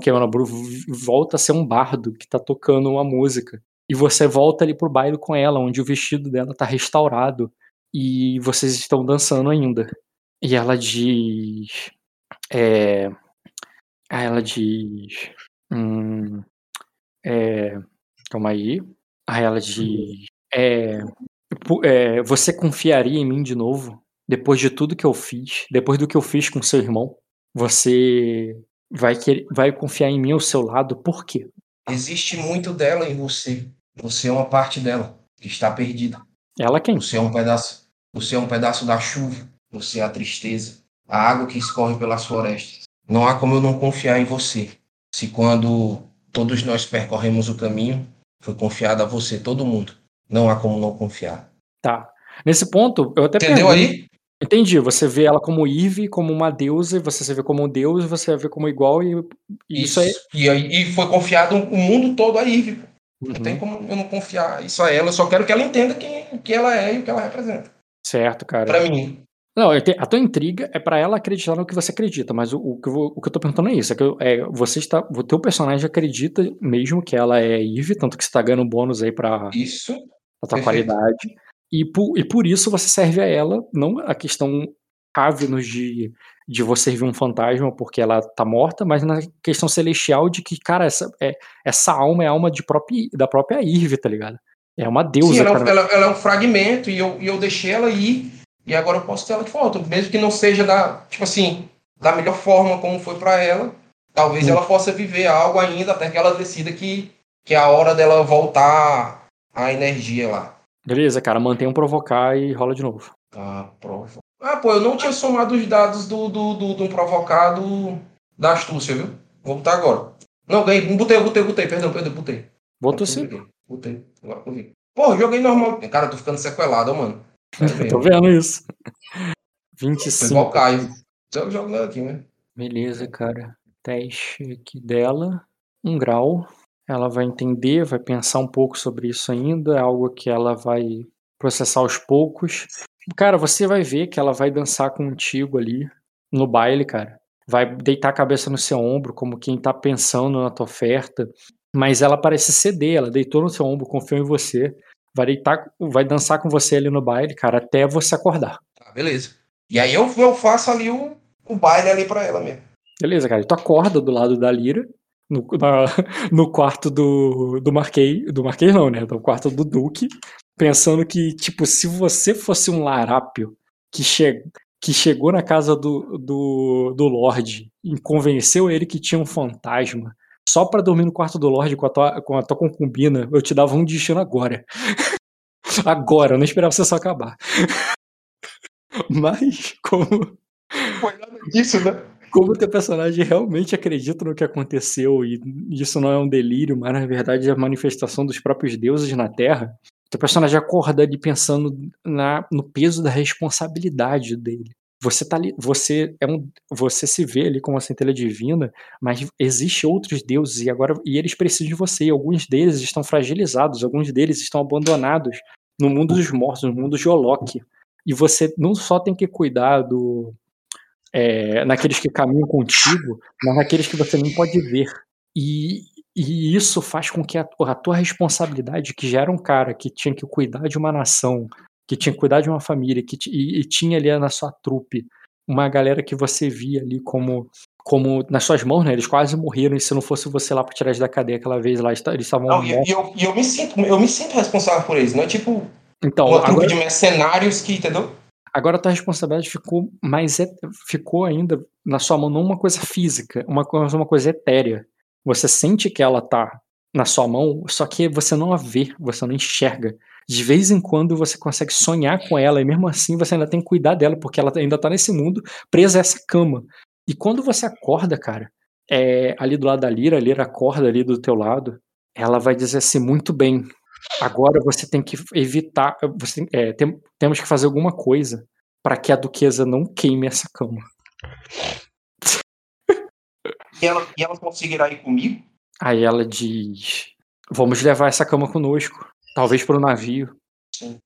[SPEAKER 1] queimando a bruxa, volta a ser um bardo que tá tocando uma música. E você volta ali pro baile com ela, onde o vestido dela tá restaurado e vocês estão dançando ainda. E ela diz. É. Ela diz. Hum, é, calma aí. Aí ela diz. É, é, você confiaria em mim de novo? Depois de tudo que eu fiz, depois do que eu fiz com seu irmão, você vai, querer, vai confiar em mim ao seu lado? Por quê?
[SPEAKER 2] Existe muito dela em você. Você é uma parte dela que está perdida.
[SPEAKER 1] Ela quem?
[SPEAKER 2] Você é um pedaço. Você é um pedaço da chuva. Você é a tristeza. A água que escorre pelas florestas. Não há como eu não confiar em você. Se quando todos nós percorremos o caminho, foi confiado a você, todo mundo. Não há como não confiar.
[SPEAKER 1] Tá. Nesse ponto, eu até
[SPEAKER 2] Entendeu
[SPEAKER 1] pergunto-
[SPEAKER 2] aí?
[SPEAKER 1] Entendi. Você vê ela como Eve, como uma deusa, e você se vê como um deus, e você a vê como igual, e e isso aí.
[SPEAKER 2] E, aí, e foi confiado o mundo todo a Ivy. pô. Não
[SPEAKER 1] Uhum.
[SPEAKER 2] tem como eu não confiar isso a ela. Eu só quero que ela entenda quem, o que ela é e o que ela representa.
[SPEAKER 1] Certo, cara.
[SPEAKER 2] Pra mim.
[SPEAKER 1] Não, te- a tua intriga é pra ela acreditar no que você acredita, mas o, o que, eu, vou- o que eu tô perguntando é isso: é que eu- é, você está. O teu personagem acredita mesmo que ela é Eve, tanto que você tá ganhando bônus aí pra,
[SPEAKER 2] Isso.
[SPEAKER 1] a tua
[SPEAKER 2] Perfeito.
[SPEAKER 1] qualidade. E por, e por isso você serve a ela, não a questão cabe-nos de, de você servir um fantasma porque ela tá morta, mas na questão celestial de que, cara, essa, é, essa alma é a alma de própria, da própria Irve, tá ligado? É uma deusa,
[SPEAKER 2] Sim, ela, é um- ela- ela é um fragmento e eu, e eu deixei ela ir. E agora eu posso ter ela de volta. Mesmo que não seja da, tipo assim, da melhor forma como foi pra ela. Talvez
[SPEAKER 1] Hum.
[SPEAKER 2] ela possa viver algo ainda até que ela decida que, que é a hora dela voltar a energia lá.
[SPEAKER 1] Beleza, cara, mantém um provocar e rola de novo.
[SPEAKER 2] Tá, prova. Ah, pô, eu não tinha somado os dados do, do, do, do provocado da astúcia, viu? Vou botar agora. Não, ganhei. Botei, botei, botei. Perdão, perdão, botei.
[SPEAKER 1] Botou sim.
[SPEAKER 2] Botei. Agora eu vi. Pô, joguei normal. Cara, eu tô ficando sequelado, ó, mano.
[SPEAKER 1] Tô vendo isso.
[SPEAKER 2] Foi igual
[SPEAKER 1] 25.
[SPEAKER 2] Caio. Jogo nada aqui, né?
[SPEAKER 1] Beleza, cara. Teste aqui dela. Um grau. Ela vai entender, vai pensar um pouco sobre isso ainda. É algo que ela vai processar aos poucos. Cara, você vai ver que ela vai dançar contigo ali no baile, cara. Vai deitar a cabeça no seu ombro, como quem tá pensando na tua oferta. Mas ela parece ceder, ela deitou no seu ombro, confiou em você. Vai deitar, vai dançar com você ali no baile, cara, até você acordar.
[SPEAKER 2] Tá, beleza. E aí eu, eu faço ali o, o baile ali pra ela mesmo.
[SPEAKER 1] Beleza, cara. Tu acorda do lado da Lira, no, na- no quarto do, do Marquês. Do Marquês não, né? No quarto do Duque, pensando que, tipo, se você fosse um larápio que, che que chegou na casa do, do, do Lorde e convenceu ele que tinha um fantasma só pra dormir no quarto do Lorde com a tua, com a tua concubina, eu te dava um destino agora. agora, eu não esperava você só acabar. Mas, como
[SPEAKER 2] Foi nada disso, né?
[SPEAKER 1] Como o teu personagem realmente acredita no que aconteceu e isso não é um delírio, mas na verdade é a manifestação dos próprios deuses na Terra, teu personagem acorda ali pensando na, no peso da responsabilidade dele. Você tá ali, você é um, você se vê ali como uma centelha divina, mas existe outros deuses e agora e eles precisam de você. E alguns deles estão fragilizados, alguns deles estão abandonados no mundo dos mortos, no mundo de Olok. E você não só tem que cuidar do é, naqueles que caminham contigo, mas naqueles que você nem pode ver. E, e isso faz com que a, a tua responsabilidade, que já era um cara que tinha que cuidar de uma nação, que tinha que cuidar de uma família, que e, e tinha ali na sua trupe uma galera que você via ali como como nas suas mãos, né? Eles quase morreram e se não fosse você lá para tirar eles da cadeia aquela vez lá, eles estavam
[SPEAKER 2] Não, e, eu, eu me sinto, eu me sinto responsável por eles, não é tipo
[SPEAKER 1] Então,
[SPEAKER 2] uma trupe
[SPEAKER 1] agora,
[SPEAKER 2] de mercenários que, entendeu?
[SPEAKER 1] Agora a tua responsabilidade ficou mais et- ficou ainda na sua mão não uma coisa física, uma coisa uma coisa etérea. Você sente que ela tá na sua mão, só que você não a vê, você não enxerga. De vez em quando você consegue sonhar com ela e mesmo assim você ainda tem que cuidar dela porque ela ainda tá nesse mundo presa a essa cama. E quando você acorda, cara, é, ali do lado da Lira, a Lira acorda ali do teu lado, ela vai dizer assim, muito bem, agora você tem que evitar, você, é, tem- temos que fazer alguma coisa para que a duquesa não queime essa cama.
[SPEAKER 2] E ela, e ela conseguirá ir comigo?
[SPEAKER 1] Aí ela diz, vamos levar essa cama conosco, talvez para o navio.
[SPEAKER 2] Sim.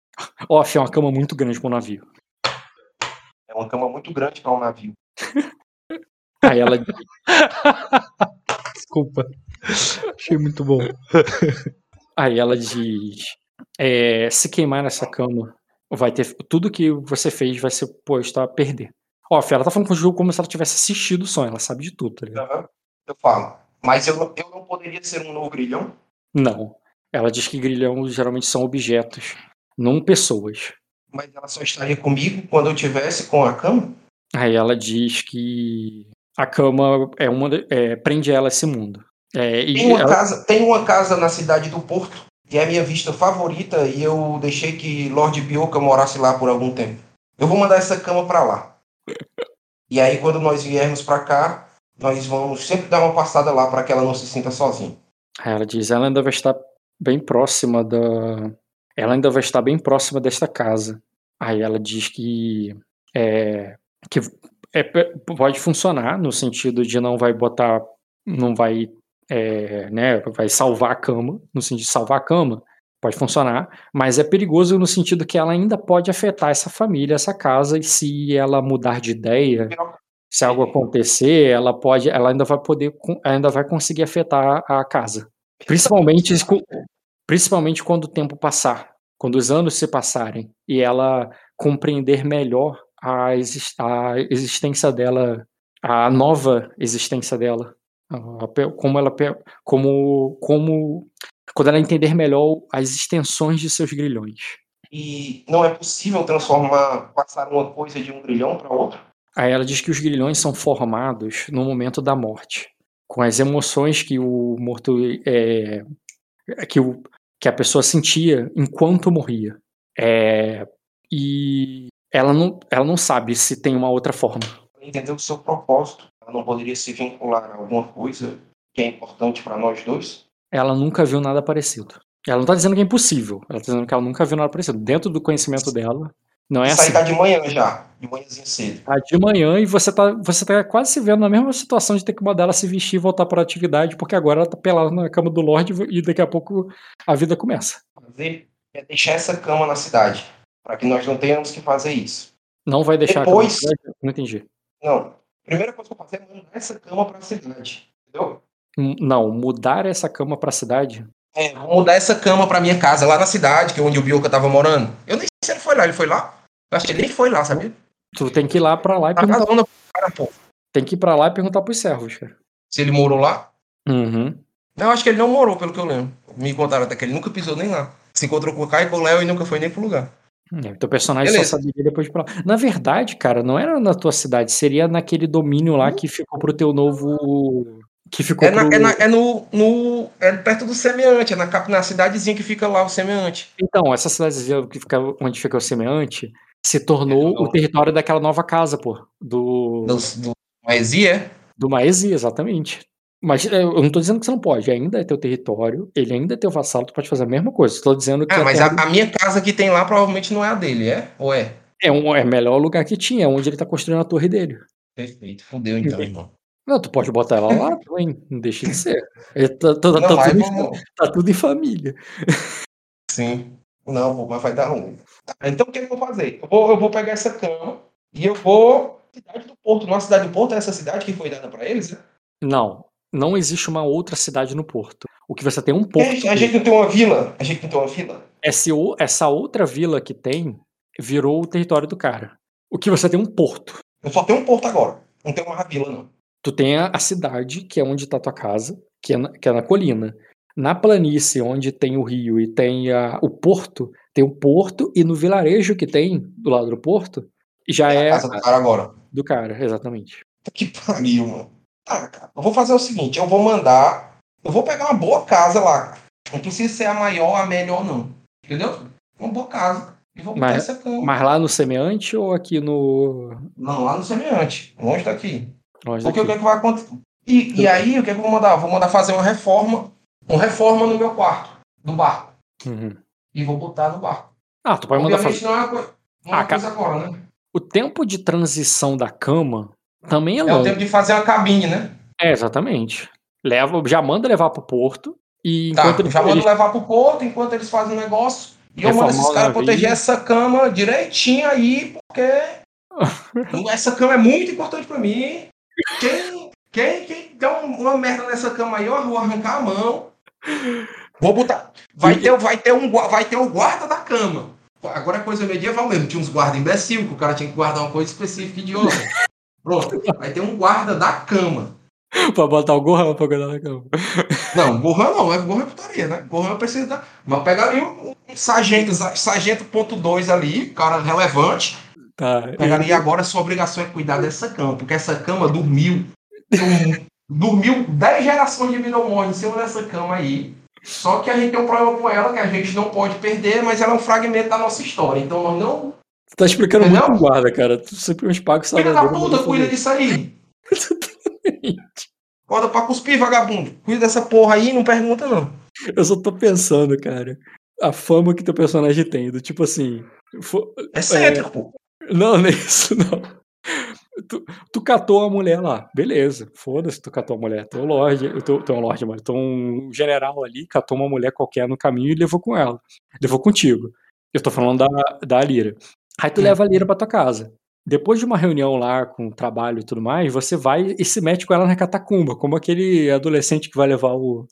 [SPEAKER 1] Off, é uma cama muito grande para o navio.
[SPEAKER 2] É uma cama muito grande para um navio.
[SPEAKER 1] Aí ela diz,
[SPEAKER 4] Desculpa. Achei muito bom.
[SPEAKER 1] Aí ela diz: é, se queimar nessa cama, vai ter. Tudo que você fez vai ser posto a perder. Ó, Fê, ela tá falando com o jogo como se ela tivesse assistido o sonho, ela sabe de tudo, tá ligado?
[SPEAKER 2] Aham. Eu falo. Mas eu, não- eu não poderia ser um novo grilhão?
[SPEAKER 1] Não. Ela diz que grilhão geralmente são objetos, não pessoas.
[SPEAKER 2] Mas ela só estaria comigo quando eu tivesse com a cama?
[SPEAKER 1] Aí ela diz que a cama é uma. é, prende ela a esse mundo. É,
[SPEAKER 2] Tem uma,
[SPEAKER 1] ela-
[SPEAKER 2] casa, tem uma casa na cidade do Porto, que é a minha vista favorita, e eu deixei que Lord Bioka morasse lá por algum tempo. Eu vou mandar essa cama para lá. E aí, quando nós viermos para cá, nós vamos sempre dar uma passada lá para que ela não se sinta sozinha.
[SPEAKER 1] Ela diz, ela ainda vai estar bem próxima da. Ela ainda vai estar bem próxima desta casa. Aí ela diz que é, que é, p- pode funcionar no sentido de não vai botar, não vai, é, né, vai salvar a cama, no sentido de salvar a cama, pode funcionar, mas é perigoso no sentido que ela ainda pode afetar essa família, essa casa, e se ela mudar de ideia, se algo acontecer, ela pode, ela ainda vai poder, ainda vai conseguir afetar a casa. Principalmente, principalmente quando o tempo passar, quando os anos se passarem e ela compreender melhor a, exis- a existência dela, a nova existência dela, como ela, como, como, quando ela entender melhor as extensões de seus grilhões.
[SPEAKER 2] E não é possível transformar, passar uma coisa de um grilhão para outro?
[SPEAKER 1] Aí ela diz que os grilhões são formados no momento da morte, com as emoções que o morto é, que, o, que a pessoa sentia enquanto morria. É, e ela não, ela não sabe se tem uma outra forma.
[SPEAKER 2] Entender o seu propósito. Ela não poderia se vincular a alguma coisa que é importante para nós dois?
[SPEAKER 1] Ela nunca viu nada parecido. Ela não tá dizendo que é impossível, ela tá dizendo que ela nunca viu nada parecido. Dentro do conhecimento dela, não é
[SPEAKER 2] Sair
[SPEAKER 1] assim.
[SPEAKER 2] cá de manhã já, de manhãzinho cedo.
[SPEAKER 1] Tá de manhã e você tá, você tá quase se vendo na mesma situação de ter que mandar ela se vestir e voltar para a atividade, porque agora ela tá pelada na cama do Lorde e daqui a pouco a vida começa.
[SPEAKER 2] Fazer é deixar essa cama na cidade, para que nós não tenhamos que fazer isso.
[SPEAKER 1] Não vai deixar a
[SPEAKER 2] Depois-
[SPEAKER 1] cama- Não entendi.
[SPEAKER 2] Não. A primeira coisa que eu fazer é mandar essa cama para a cidade. Entendeu?
[SPEAKER 1] Hum, Não, mudar essa cama pra cidade.
[SPEAKER 2] É, vou mudar essa cama para minha casa, lá na cidade, que é onde o Bioka tava morando. Eu nem sei se ele foi lá, ele foi lá? Eu acho que ele nem foi lá, sabia?
[SPEAKER 1] Tu tem que ir lá pra lá e
[SPEAKER 2] Tá
[SPEAKER 1] perguntar.
[SPEAKER 2] cara, pô.
[SPEAKER 1] Tem que ir pra lá e perguntar pros servos, cara.
[SPEAKER 2] Se ele morou lá?
[SPEAKER 1] Uhum.
[SPEAKER 2] Eu acho que ele não morou, pelo que eu lembro. Me contaram até que ele nunca pisou nem lá. Se encontrou com o Kai e com o Léo e nunca foi nem pro lugar.
[SPEAKER 1] É, teu personagem
[SPEAKER 2] Beleza.
[SPEAKER 1] só saberia depois de pra lá. Na verdade, cara, não era na tua cidade, seria naquele domínio lá que ficou pro teu novo. Que ficou
[SPEAKER 2] É, na-
[SPEAKER 1] pro...
[SPEAKER 2] é na- é no, no- É perto do semeante, é na, na cidadezinha que fica lá o semeante.
[SPEAKER 1] Então, essa cidadezinha que fica, onde fica o semeante se tornou
[SPEAKER 2] É,
[SPEAKER 1] o território daquela nova casa, pô. Do.
[SPEAKER 2] Do, do Maesi, é?
[SPEAKER 1] Do Maesi, exatamente. Mas é, eu não tô dizendo que você não pode, ainda é teu território, ele ainda é teu vassalo, tu pode fazer a mesma coisa. Tô dizendo que
[SPEAKER 2] Ah, mas a, a minha casa que tem lá provavelmente não é a dele, é? Ou é?
[SPEAKER 1] é um é o melhor lugar que tinha, é onde ele tá construindo a torre dele.
[SPEAKER 2] Perfeito, fudeu então, irmão.
[SPEAKER 1] Não, tu pode botar ela lá também, não deixa de ser. É, tá, tá- tá
[SPEAKER 2] Não, aí
[SPEAKER 1] tudo, em-
[SPEAKER 2] vamos.
[SPEAKER 1] tá tudo em família.
[SPEAKER 2] Sim. Não, mas vai dar ruim. Tá, Então o que eu vou fazer? Eu vou, eu vou pegar essa cama e eu vou. Cidade do Porto. Numa cidade do Porto é essa cidade que foi dada pra eles? né?
[SPEAKER 1] Não, não existe uma outra cidade no porto. O que você tem é um porto.
[SPEAKER 2] A gente não tem uma vila? A gente não tem uma vila?
[SPEAKER 1] Esse essa outra vila que tem virou o território do cara. O que você tem é um porto.
[SPEAKER 2] Eu só tenho um porto agora. Não tenho uma vila, não.
[SPEAKER 1] Tu tem a, a cidade, que é onde tá tua casa, que é na, que é na colina. Na planície, onde tem o rio e tem a- o porto, tem o porto, e no vilarejo que tem do lado do porto, já
[SPEAKER 2] É
[SPEAKER 1] é
[SPEAKER 2] a casa do cara agora.
[SPEAKER 1] do cara, exatamente.
[SPEAKER 2] Que pariu, mano. Tá, cara. Eu vou fazer o seguinte, eu vou mandar. Eu vou pegar uma boa casa lá, cara. Não precisa ser a maior, a melhor, não. Entendeu? Uma boa casa. E vou botar
[SPEAKER 1] Mas-
[SPEAKER 2] essa cama.
[SPEAKER 1] Mas lá no semeante ou aqui no.
[SPEAKER 2] Não, lá no semeante. Longe daqui.
[SPEAKER 1] Longe
[SPEAKER 2] Porque o
[SPEAKER 1] daqui?
[SPEAKER 2] que, é que vai acontecer? E, e aí, o que, é que eu vou mandar? Eu vou mandar fazer uma reforma. Uma reforma no meu quarto, do barco.
[SPEAKER 1] Uhum.
[SPEAKER 2] E vou botar no barco.
[SPEAKER 1] Ah, tu pode mandar
[SPEAKER 2] Obviamente
[SPEAKER 1] fazer.
[SPEAKER 2] não é uma, coi- não é
[SPEAKER 1] Ah,
[SPEAKER 2] coisa agora, né?
[SPEAKER 1] O tempo de transição da cama também é
[SPEAKER 2] É o
[SPEAKER 1] longo.
[SPEAKER 2] tempo de fazer uma cabine, né?
[SPEAKER 1] É, exatamente. Leva, já manda levar pro porto e
[SPEAKER 2] Tá,
[SPEAKER 1] enquanto ele,
[SPEAKER 2] já mando
[SPEAKER 1] ele-
[SPEAKER 2] levar pro porto enquanto eles fazem o negócio. E eu mando esses caras proteger essa cama direitinho aí, porque essa cama é muito importante pra mim. Quem, quem, quem um- uma merda nessa cama aí, eu vou arrancar a mão. Vou botar. Vai ter, vai ter, um, vai ter o guarda da cama. Agora é coisa medieval mesmo. Tinha uns guardas imbecil, que o cara tinha que guardar uma coisa específica idiota. Pronto. Vai ter um guarda da cama.
[SPEAKER 1] pra botar o gorrão pra cuidar da cama.
[SPEAKER 2] Não, Gohan não, é Gohan é putaria, né? Gohan eu preciso da. Mas pega ali um, um sargento, sargento ponto 2 ali, cara relevante.
[SPEAKER 1] Tá.
[SPEAKER 2] Pega ali agora sua obrigação é cuidar dessa cama, porque essa cama dormiu. um- dormiu 10 gerações de Minomon em cima dessa cama aí. Só que a gente tem um problema com ela que a gente não pode perder, mas ela é um fragmento da nossa história. Então nós não.
[SPEAKER 1] Tu tá explicando
[SPEAKER 2] Entendeu?
[SPEAKER 1] muito com guarda, cara. Tu simplesmente paga o
[SPEAKER 2] Filha
[SPEAKER 1] salário
[SPEAKER 2] da
[SPEAKER 1] dele,
[SPEAKER 2] puta,
[SPEAKER 1] manda
[SPEAKER 2] cuida disso aí. Acorda pra cuspir, vagabundo. Cuida dessa porra aí, não pergunta não.
[SPEAKER 1] Eu só tô pensando, cara. A fama que teu personagem tem, do tipo assim.
[SPEAKER 2] É cético, pô.
[SPEAKER 1] Não, não é isso, não. Tu, tu catou a mulher lá, beleza. Foda-se, tu catou a mulher. Teu Lorde, teu, teu Lorde, mano. Teu um general ali catou uma mulher qualquer no caminho e levou com ela. Levou contigo. Eu tô falando da, da Lira. Aí tu
[SPEAKER 2] Hum.
[SPEAKER 1] leva a Lira pra tua casa. Depois de uma reunião lá com trabalho e tudo mais, você vai e se mete com ela na catacumba, como aquele adolescente que vai levar o.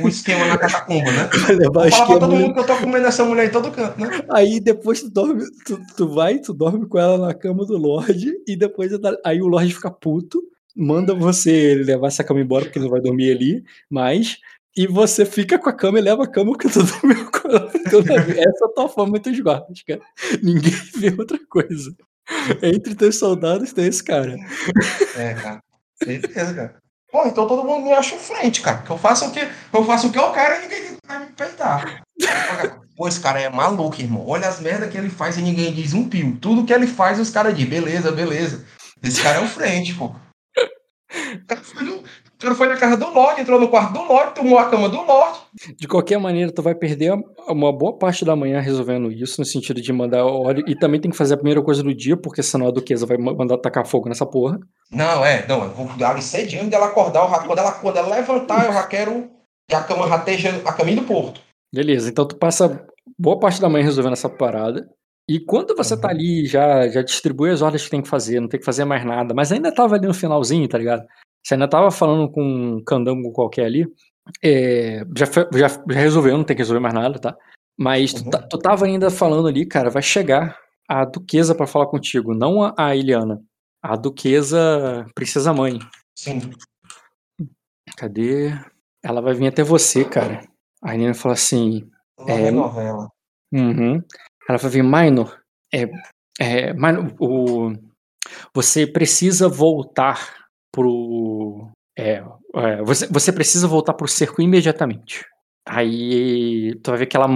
[SPEAKER 2] O esquema na catacumba, né?
[SPEAKER 1] Levar
[SPEAKER 2] Vou falar pra todo mundo que eu tô comendo essa mulher em todo canto, né?
[SPEAKER 1] Aí depois tu dorme, tu, tu vai, tu dorme com ela na cama do Lorde, e depois aí o Lorde fica puto, manda você levar essa cama embora, porque não vai dormir ali, mas. E você fica com a cama e leva a cama porque tu dormiu com ela. toda vez. Essa é a tua forma entre os guardas, cara. Ninguém vê outra coisa. Entre teus soldados tem esse cara.
[SPEAKER 2] É, cara. Certeza, cara. Pô, então todo mundo me acha frente, cara. Que eu faço o que eu faço o que eu quero e ninguém vai me peitar. Pô, esse cara é maluco, irmão. Olha as merdas que ele faz e ninguém diz um pio. Tudo que ele faz, os caras dizem, beleza, beleza. Esse cara é o frente, pô. O cara foi, no- o cara foi na casa do Lorde, entrou no quarto do Lorde, tomou a cama do Lorde.
[SPEAKER 1] De qualquer maneira, tu vai perder uma boa parte da manhã resolvendo isso, no sentido de mandar óleo. E também tem que fazer a primeira coisa do dia, porque senão a duquesa vai ma- mandar tacar fogo nessa porra.
[SPEAKER 2] Não, é, não, eu vou dar cedinho dela acordar, eu já- quando, ela, quando ela levantar, eu já quero que a cama já esteja a caminho do porto.
[SPEAKER 1] Beleza, então tu passa boa parte da manhã resolvendo essa parada. E quando você tá
[SPEAKER 2] Uhum.
[SPEAKER 1] ali, já, já distribui as ordens que tem que fazer, não tem que fazer mais nada, mas ainda tava ali no finalzinho, tá ligado? Você ainda tava falando com um candango qualquer ali, é, já, já, já resolveu, não tem que resolver mais nada, tá? Mas tu,
[SPEAKER 2] Uhum.
[SPEAKER 1] tá- tu tava ainda falando ali, cara, vai chegar a duquesa pra falar contigo, não a, a Eliana. A duquesa Princesa Mãe.
[SPEAKER 2] Sim.
[SPEAKER 1] Cadê? Ela vai vir até você, cara. A Nina fala assim. É,
[SPEAKER 2] é novela.
[SPEAKER 1] Uhum. Ela vai vir, Minor, é, é, Minor, o, você precisa voltar pro. É, é, você, você precisa voltar pro cerco imediatamente. Aí tu vai ver que ela,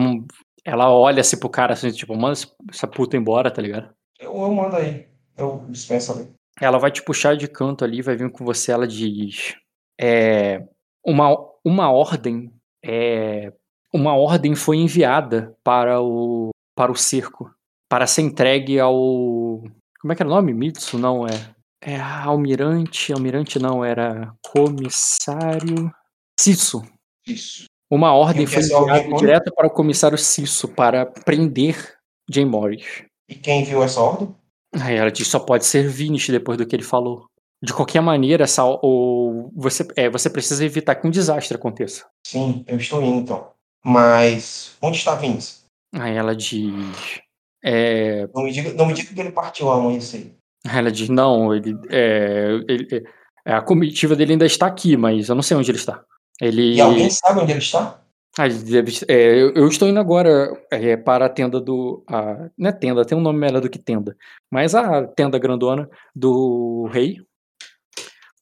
[SPEAKER 1] ela olha assim pro cara assim, tipo, manda essa puta embora, tá ligado?
[SPEAKER 2] Eu, eu mando aí. Eu dispenso ali.
[SPEAKER 1] Ela vai te puxar de canto ali, vai vir com você, ela diz. É, uma, uma ordem. É, uma ordem foi enviada para o, para o cerco. Para ser entregue ao. Como é que era o nome? Mitsu? Não, é. É almirante. Almirante não, era comissário. Cisso.
[SPEAKER 2] Isso.
[SPEAKER 1] Uma ordem
[SPEAKER 2] que
[SPEAKER 1] foi enviada
[SPEAKER 2] foi?
[SPEAKER 1] direto para o comissário Cisso para prender Jane Morris.
[SPEAKER 2] E quem viu essa ordem?
[SPEAKER 1] Aí ela diz só pode ser Vinish depois do que ele falou. De qualquer maneira, essa, o, você, é, você precisa evitar que um desastre aconteça.
[SPEAKER 2] Sim, eu estou indo então. Mas onde está Vince?
[SPEAKER 1] Aí ela diz. É,
[SPEAKER 2] Não me diga, não me diga que ele partiu ao amanhecer.
[SPEAKER 1] aí ela diz, não, ele, é, ele- é, a comitiva dele ainda está aqui, mas eu não sei onde ele está. Ele.
[SPEAKER 2] E alguém sabe onde ele está?
[SPEAKER 1] Ah, ele deve- é, eu, eu estou indo agora é, para a tenda do. A, não é tenda, tem um nome melhor do que tenda. Mas a tenda grandona do rei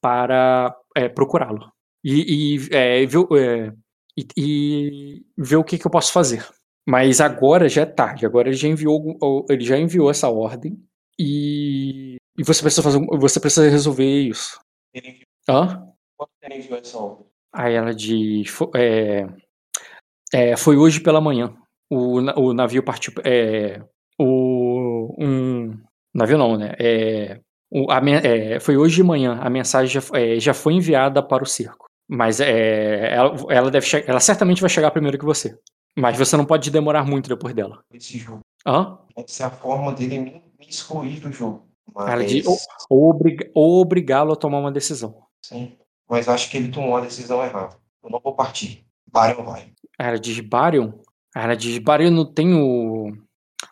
[SPEAKER 1] para é, procurá-lo. E, e, é, ver, o- e, e ver o que, que eu posso fazer. Mas agora já é tarde. Agora ele já enviou, ele já enviou essa ordem. E, e você precisa fazer. Você precisa resolver isso. Hã?
[SPEAKER 2] Essa ordem?
[SPEAKER 1] Aí ela fo- é, é, foi hoje pela manhã. O, o navio partiu. É, o, um, navio não, né? É, o, a, é, foi hoje de manhã. A mensagem já, é, já foi enviada para o circo. Mas é, ela, ela, deve ela certamente vai chegar primeiro que você. Mas você não pode demorar muito depois dela.
[SPEAKER 2] Esse jogo.
[SPEAKER 1] Hã?
[SPEAKER 2] Essa é a forma dele me, excluir do jogo.
[SPEAKER 1] Ela
[SPEAKER 2] Mas,
[SPEAKER 1] diz, ou, obriga- ou obrigá-lo a tomar uma decisão.
[SPEAKER 2] sim, mas acho que ele tomou a decisão errada. Eu não vou partir. Baryon vai.
[SPEAKER 1] Ela diz Barion. Ela diz Barion não tem o,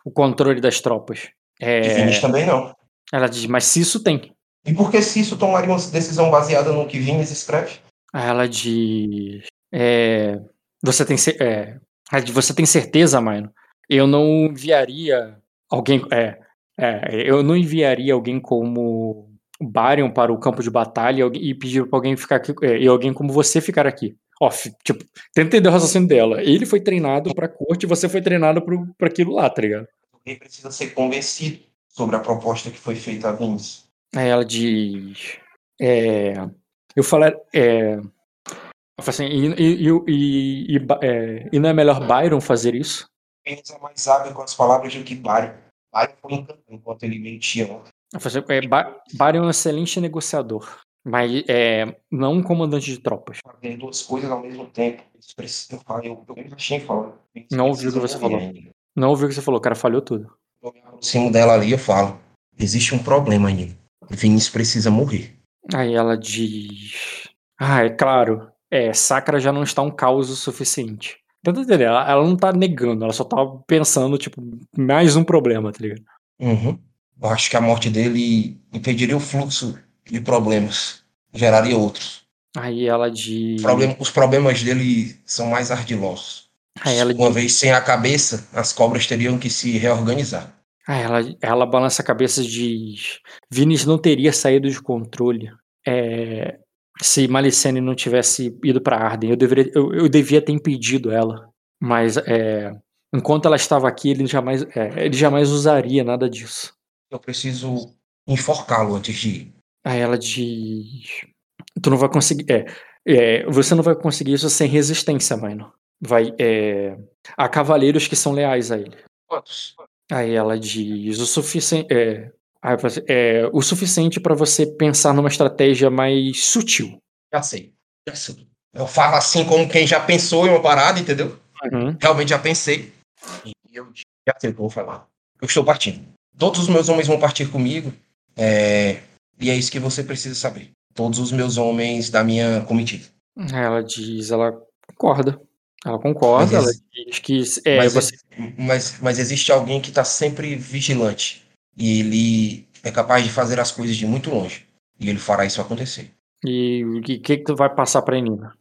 [SPEAKER 1] o controle das tropas. É,
[SPEAKER 2] Vinícius também não.
[SPEAKER 1] ela diz, mas se isso tem.
[SPEAKER 2] E por que se isso tomaria uma decisão baseada no que Vinícius escreve?
[SPEAKER 1] Aí ela diz. É, você, tem, é, ela diz, você tem certeza, Maino? Eu não enviaria alguém. É, é, eu não enviaria alguém como Barion para o campo de batalha e pedir para alguém ficar aqui. é, e alguém como você ficar aqui. Ó, tipo, tenta entender o raciocínio dela. Ele foi treinado pra corte e você foi treinado pro, pra aquilo lá, tá ligado?
[SPEAKER 2] Rei precisa ser convencido sobre a proposta que foi feita a Vinícius.
[SPEAKER 1] Aí ela diz. É, eu falei. É, eu assim, e, e, e, e, é, e não é melhor Byron fazer isso?
[SPEAKER 2] Vinícius é mais hábil com as palavras do que Baryon. Baryon foi encantado enquanto ele mentia ontem.
[SPEAKER 1] É, Ba- Byron é um excelente negociador, mas é, não um comandante de tropas.
[SPEAKER 2] Fazer duas coisas ao mesmo tempo. Eles precisam- falei, eu, eu falado. Vinícius
[SPEAKER 1] Não ouvi o que você falou. Não ouviu o que você falou, o cara falhou tudo.
[SPEAKER 2] Eu me aproximo dela ali e falo. Existe um problema ainda. Vinícius precisa morrer.
[SPEAKER 1] Aí ela diz. Ah, é claro. É, Sakra já não está um caos o suficiente. Tenta entender, ela, ela não tá negando, ela só tá pensando, tipo, mais um problema, tá ligado?
[SPEAKER 2] Uhum. Eu acho que a morte dele impediria o fluxo de problemas. Geraria outros.
[SPEAKER 1] Aí ela diz.
[SPEAKER 2] Problem- os problemas dele são mais ardilosos.
[SPEAKER 1] Aí ela
[SPEAKER 2] Uma
[SPEAKER 1] diz.
[SPEAKER 2] vez sem a cabeça, as cobras teriam que se reorganizar.
[SPEAKER 1] Aí ela, ela balança a cabeça e diz: Vinícius não teria saído de controle é, se Malicene não tivesse ido para Arden. Eu, deveria, eu, eu devia ter impedido ela. Mas é, enquanto ela estava aqui, ele jamais, é, ele jamais usaria nada disso.
[SPEAKER 2] Eu preciso enforcá-lo antes de ir.
[SPEAKER 1] Aí ela diz: Tu não vai conseguir. É, é, você não vai conseguir isso sem resistência, mano. Vai, é, há cavaleiros que são leais a ele.
[SPEAKER 2] Quantos?
[SPEAKER 1] Aí ela diz o suficiente, é, é, o suficiente para você pensar numa estratégia mais sutil.
[SPEAKER 2] Já sei. Já sei. Eu falo assim como quem já pensou em uma parada, entendeu? Realmente já pensei. E eu já sei o que eu vou falar. Eu estou partindo. Todos os meus homens vão partir comigo. é, E é isso que você precisa saber. Todos os meus homens da minha comitiva.
[SPEAKER 1] Ela diz, ela concorda. Ela concorda,
[SPEAKER 2] Mas
[SPEAKER 1] ela diz que é,
[SPEAKER 2] mas,
[SPEAKER 1] você,
[SPEAKER 2] mas, mas existe alguém que está sempre vigilante. E ele é capaz de fazer as coisas de muito longe. E ele fará isso acontecer.
[SPEAKER 1] E o que, que tu vai passar pra Nina?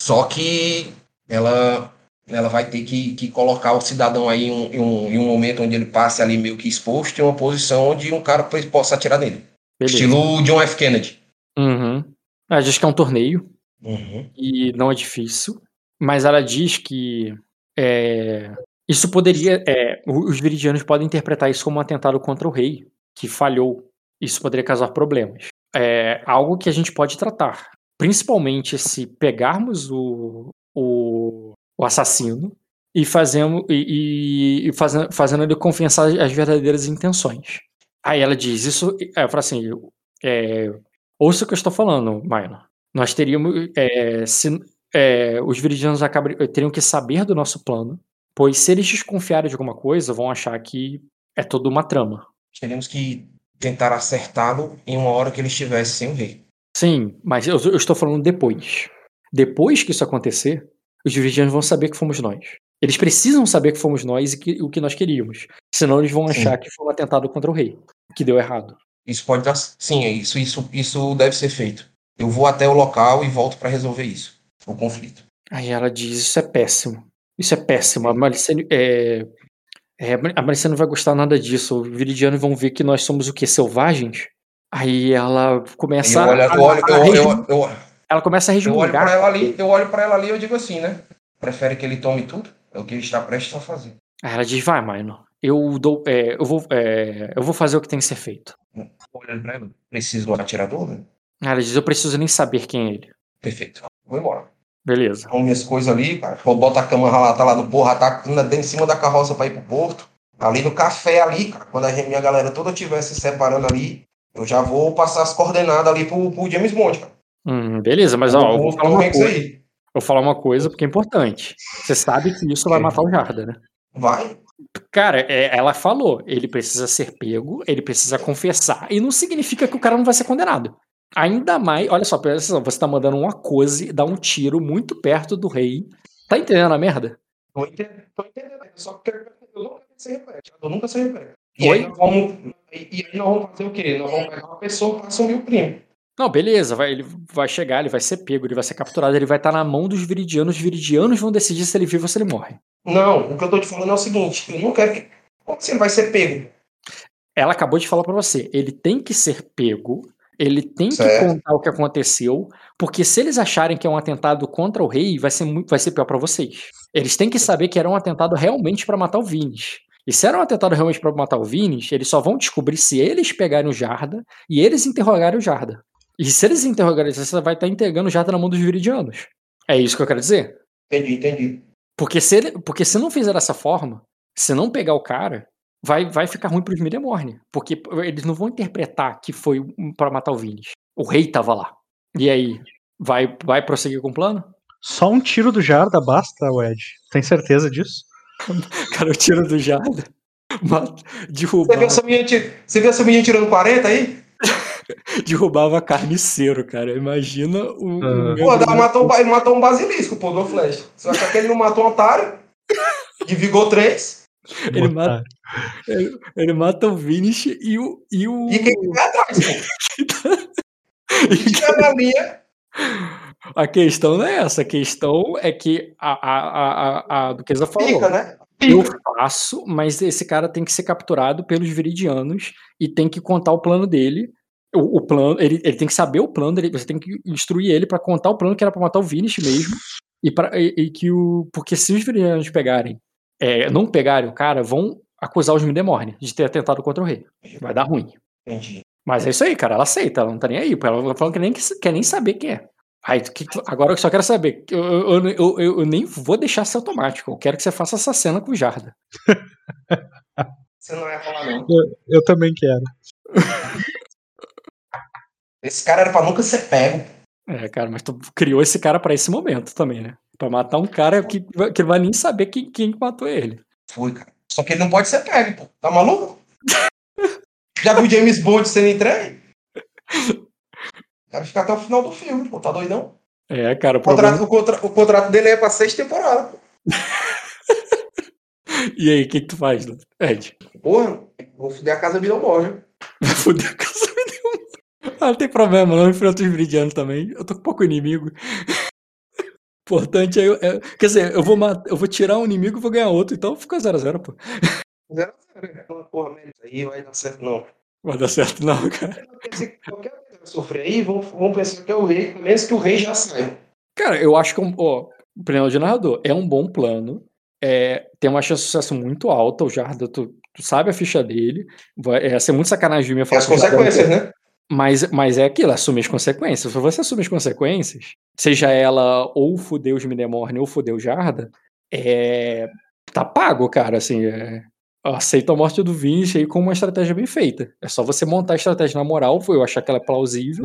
[SPEAKER 2] Só que ela ela vai ter que, que colocar o cidadão aí em um, em, um, em um momento onde ele passe ali meio que exposto em uma posição onde um cara possa atirar nele.
[SPEAKER 1] Beleza.
[SPEAKER 2] Estilo John F. Kennedy.
[SPEAKER 1] Uhum. Ela diz que é um torneio
[SPEAKER 2] Uhum.
[SPEAKER 1] e não é difícil, mas ela diz que é, isso poderia. é, os viridianos podem interpretar isso como um atentado contra o rei, que falhou. Isso poderia causar problemas. É algo que a gente pode tratar. Principalmente se pegarmos o, o, o assassino e, fazemos, e, e- fazendo, fazendo ele confessar as verdadeiras intenções. Aí ela diz, isso. Ela fala assim: é, ouça o que eu estou falando, Maina. Nós teríamos. é, se, é, os viridianos acabam, teriam que saber do nosso plano, pois se eles desconfiarem de alguma coisa, vão achar que é toda uma trama.
[SPEAKER 2] Teremos que tentar acertá-lo em uma hora que ele estivesse sem o rei.
[SPEAKER 1] Sim, mas eu, eu estou falando depois. Depois que isso acontecer, os viridianos vão saber que fomos nós. Eles precisam saber que fomos nós e que- o que nós queríamos. Senão eles vão
[SPEAKER 2] Sim.
[SPEAKER 1] achar que foi um atentado contra o rei, que deu errado.
[SPEAKER 2] Isso pode dar. Sim, é isso, isso, isso deve ser feito. Eu vou até o local e volto para resolver isso. O conflito.
[SPEAKER 1] Aí ela diz: Isso é péssimo. Isso é péssimo. A Malicene, é, é, a Malicene não vai gostar nada disso. Os viridianos vão ver que nós somos o quê? Selvagens? Aí ela começa
[SPEAKER 2] eu olho,
[SPEAKER 1] a,
[SPEAKER 2] eu olho,
[SPEAKER 1] a
[SPEAKER 2] eu, eu, eu,
[SPEAKER 1] ela começa a
[SPEAKER 2] eu olho para
[SPEAKER 1] resmungar.
[SPEAKER 2] ela ali, eu olho para ela ali e eu digo assim, né? Prefere que ele tome tudo? É o que ele está prestes a fazer.
[SPEAKER 1] Aí ela diz: Vai, Maino. Eu, dou, é, eu, vou, é, eu vou fazer o que tem que ser feito.
[SPEAKER 2] Olhando para ela. Preciso do atirador? Né?
[SPEAKER 1] Ela diz: Eu preciso nem saber quem é ele.
[SPEAKER 2] Perfeito. Vou embora.
[SPEAKER 1] Beleza.
[SPEAKER 2] Arrumo minhas coisas ali, cara. Eu boto a cama lá, tá lá no porra, tá dentro em cima da carroça para ir pro porto. Ali no café ali, cara. Quando a minha galera toda estiver se separando ali, eu já vou passar as coordenadas ali pro, pro James Bond, cara.
[SPEAKER 1] Hum, beleza, mas ó, eu vou falar uma
[SPEAKER 2] com
[SPEAKER 1] coisa.
[SPEAKER 2] aí.
[SPEAKER 1] Vou falar uma coisa porque é importante. Você sabe que isso vai matar o Jarda, né?
[SPEAKER 2] Vai.
[SPEAKER 1] Cara, é, ela falou, ele precisa ser pego, ele precisa confessar, e não significa que o cara não vai ser condenado. Ainda mais, olha só, presta atenção, você tá mandando uma coisa, dar um tiro muito perto do rei. Tá entendendo a merda?
[SPEAKER 2] Tô entendendo, tô entendendo. Só que eu nunca se repete. Eu nunca se repete. E
[SPEAKER 1] Oi?
[SPEAKER 2] aí, nós vamos, e, aí nós vamos fazer o quê? Nós vamos pegar uma pessoa para assumir o crime.
[SPEAKER 1] Não, beleza, vai, ele vai chegar, ele vai ser pego, ele vai ser capturado, ele vai estar na mão dos viridianos, os viridianos vão decidir se ele vive ou se ele morre.
[SPEAKER 2] Não, o que eu tô te falando é o seguinte: eu não quero que. Como assim ele vai ser pego?
[SPEAKER 1] Ela acabou de falar pra você, ele tem que ser pego, ele tem que
[SPEAKER 2] Certo.
[SPEAKER 1] contar o que aconteceu, porque se eles acharem que é um atentado contra o rei, vai ser, muito, vai ser pior pra vocês. Eles têm que saber que era um atentado realmente pra matar o Vinis. E se era um atentado realmente pra matar o Vinis, eles só vão descobrir se eles pegarem o Jarda e eles interrogarem o Jarda. E se eles interrogarem, você vai estar entregando o Jarda na mão dos viridianos. É isso que eu quero dizer.
[SPEAKER 2] Entendi, entendi.
[SPEAKER 1] Porque se, ele, porque se não fizer dessa forma, se não pegar o cara, vai, vai ficar ruim pros Midemorne. Porque eles não vão interpretar que foi pra matar o Vinis. O rei tava lá. E aí, vai, vai prosseguir com o plano?
[SPEAKER 4] Só um tiro do Jarda basta, Ed. Tem certeza disso?
[SPEAKER 1] Cara, o tiro do Jarda. mata-
[SPEAKER 2] Você viu
[SPEAKER 1] Derrubava,
[SPEAKER 2] essa menina, ti- você viu essa menina tirando 40 aí?
[SPEAKER 1] derrubava carniceiro, cara. Imagina um
[SPEAKER 4] Ah.
[SPEAKER 2] Pô, dá- matou, um ele matou um basilisco, pô, no flash. Você vai achar que ele não matou um otário? De Vigor 3?
[SPEAKER 1] Ele mata, ele, ele mata o Vinis e o. E, o,
[SPEAKER 2] E quem vai atrás, pô?
[SPEAKER 1] e
[SPEAKER 2] Tira na linha.
[SPEAKER 1] A questão não é essa, a questão é que a, a, a, a, Duquesa falou.
[SPEAKER 2] Pica, né?
[SPEAKER 1] Eu faço, mas esse cara tem que ser capturado pelos viridianos e tem que contar o plano dele. O, o plano, ele, ele tem que saber o plano, ele, você tem que instruir ele pra contar o plano que era pra matar o Vinis mesmo. E, pra, e, e que o. Porque se os viridianos pegarem, é, não pegarem o cara, vão acusar os Midemorne de ter atentado contra o rei. Vai dar ruim.
[SPEAKER 2] Entendi.
[SPEAKER 1] Mas é isso aí, cara. Ela aceita, ela não tá nem aí. Ela falando que nem quer nem saber quem é. Aí, que- agora eu só quero saber. Eu, eu, eu, eu- eu nem vou deixar ser automático. Eu quero que você faça essa cena com o Jarda.
[SPEAKER 2] Você não vai falar, não.
[SPEAKER 4] Eu também quero.
[SPEAKER 2] Esse cara era pra nunca ser pego.
[SPEAKER 1] É, cara, mas tu criou esse cara pra esse momento também, né? Pra matar um cara que, que não vai nem saber quem, quem matou ele.
[SPEAKER 2] Foi, cara. Só que ele não pode ser pego, pô. Tá maluco? Já viu James Bond sendo entregue? Quero ficar até o final do filme, pô. Tá doidão?
[SPEAKER 1] É, cara, o
[SPEAKER 2] O
[SPEAKER 1] problema.
[SPEAKER 2] contrato, o, contra- o contrato dele é pra seis temporadas, pô.
[SPEAKER 1] E aí, o que, que tu faz, Ed?
[SPEAKER 2] Porra, vou fuder a casa de morre.
[SPEAKER 1] fudeu a casa Viridiana. Ah, não tem problema, não enfrento os Viridianos também. Eu tô com pouco inimigo. Importante é, eu- é- Quer dizer, eu vou, eu vou tirar um inimigo e vou ganhar outro, então fica 0x0, pô.
[SPEAKER 2] Zero a zero, né? Porra, mas isso aí vai dar certo, não.
[SPEAKER 1] Vai dar certo, não, cara.
[SPEAKER 2] Qualquer coisa vai sofrer aí, vão, vão pensar que é o rei, menos que o rei já saiba.
[SPEAKER 1] Cara, eu acho que é um, ó, o plano de narrador é um bom plano. É, tem uma chance de sucesso muito alta. O Jarda, tu, tu sabe a ficha dele. Vai, é ser muito sacanagem de mim falar
[SPEAKER 2] as
[SPEAKER 1] que
[SPEAKER 2] consequências, né?
[SPEAKER 1] Mas, mas é aquilo, assumir as consequências. Se você assumir as consequências, seja ela ou fuder os Midemorne ou fuder o Jarda, é, tá pago, cara. Assim, é, aceita a morte do Vince aí com uma estratégia bem feita. É só você montar a estratégia na moral, foi eu achar que ela é plausível.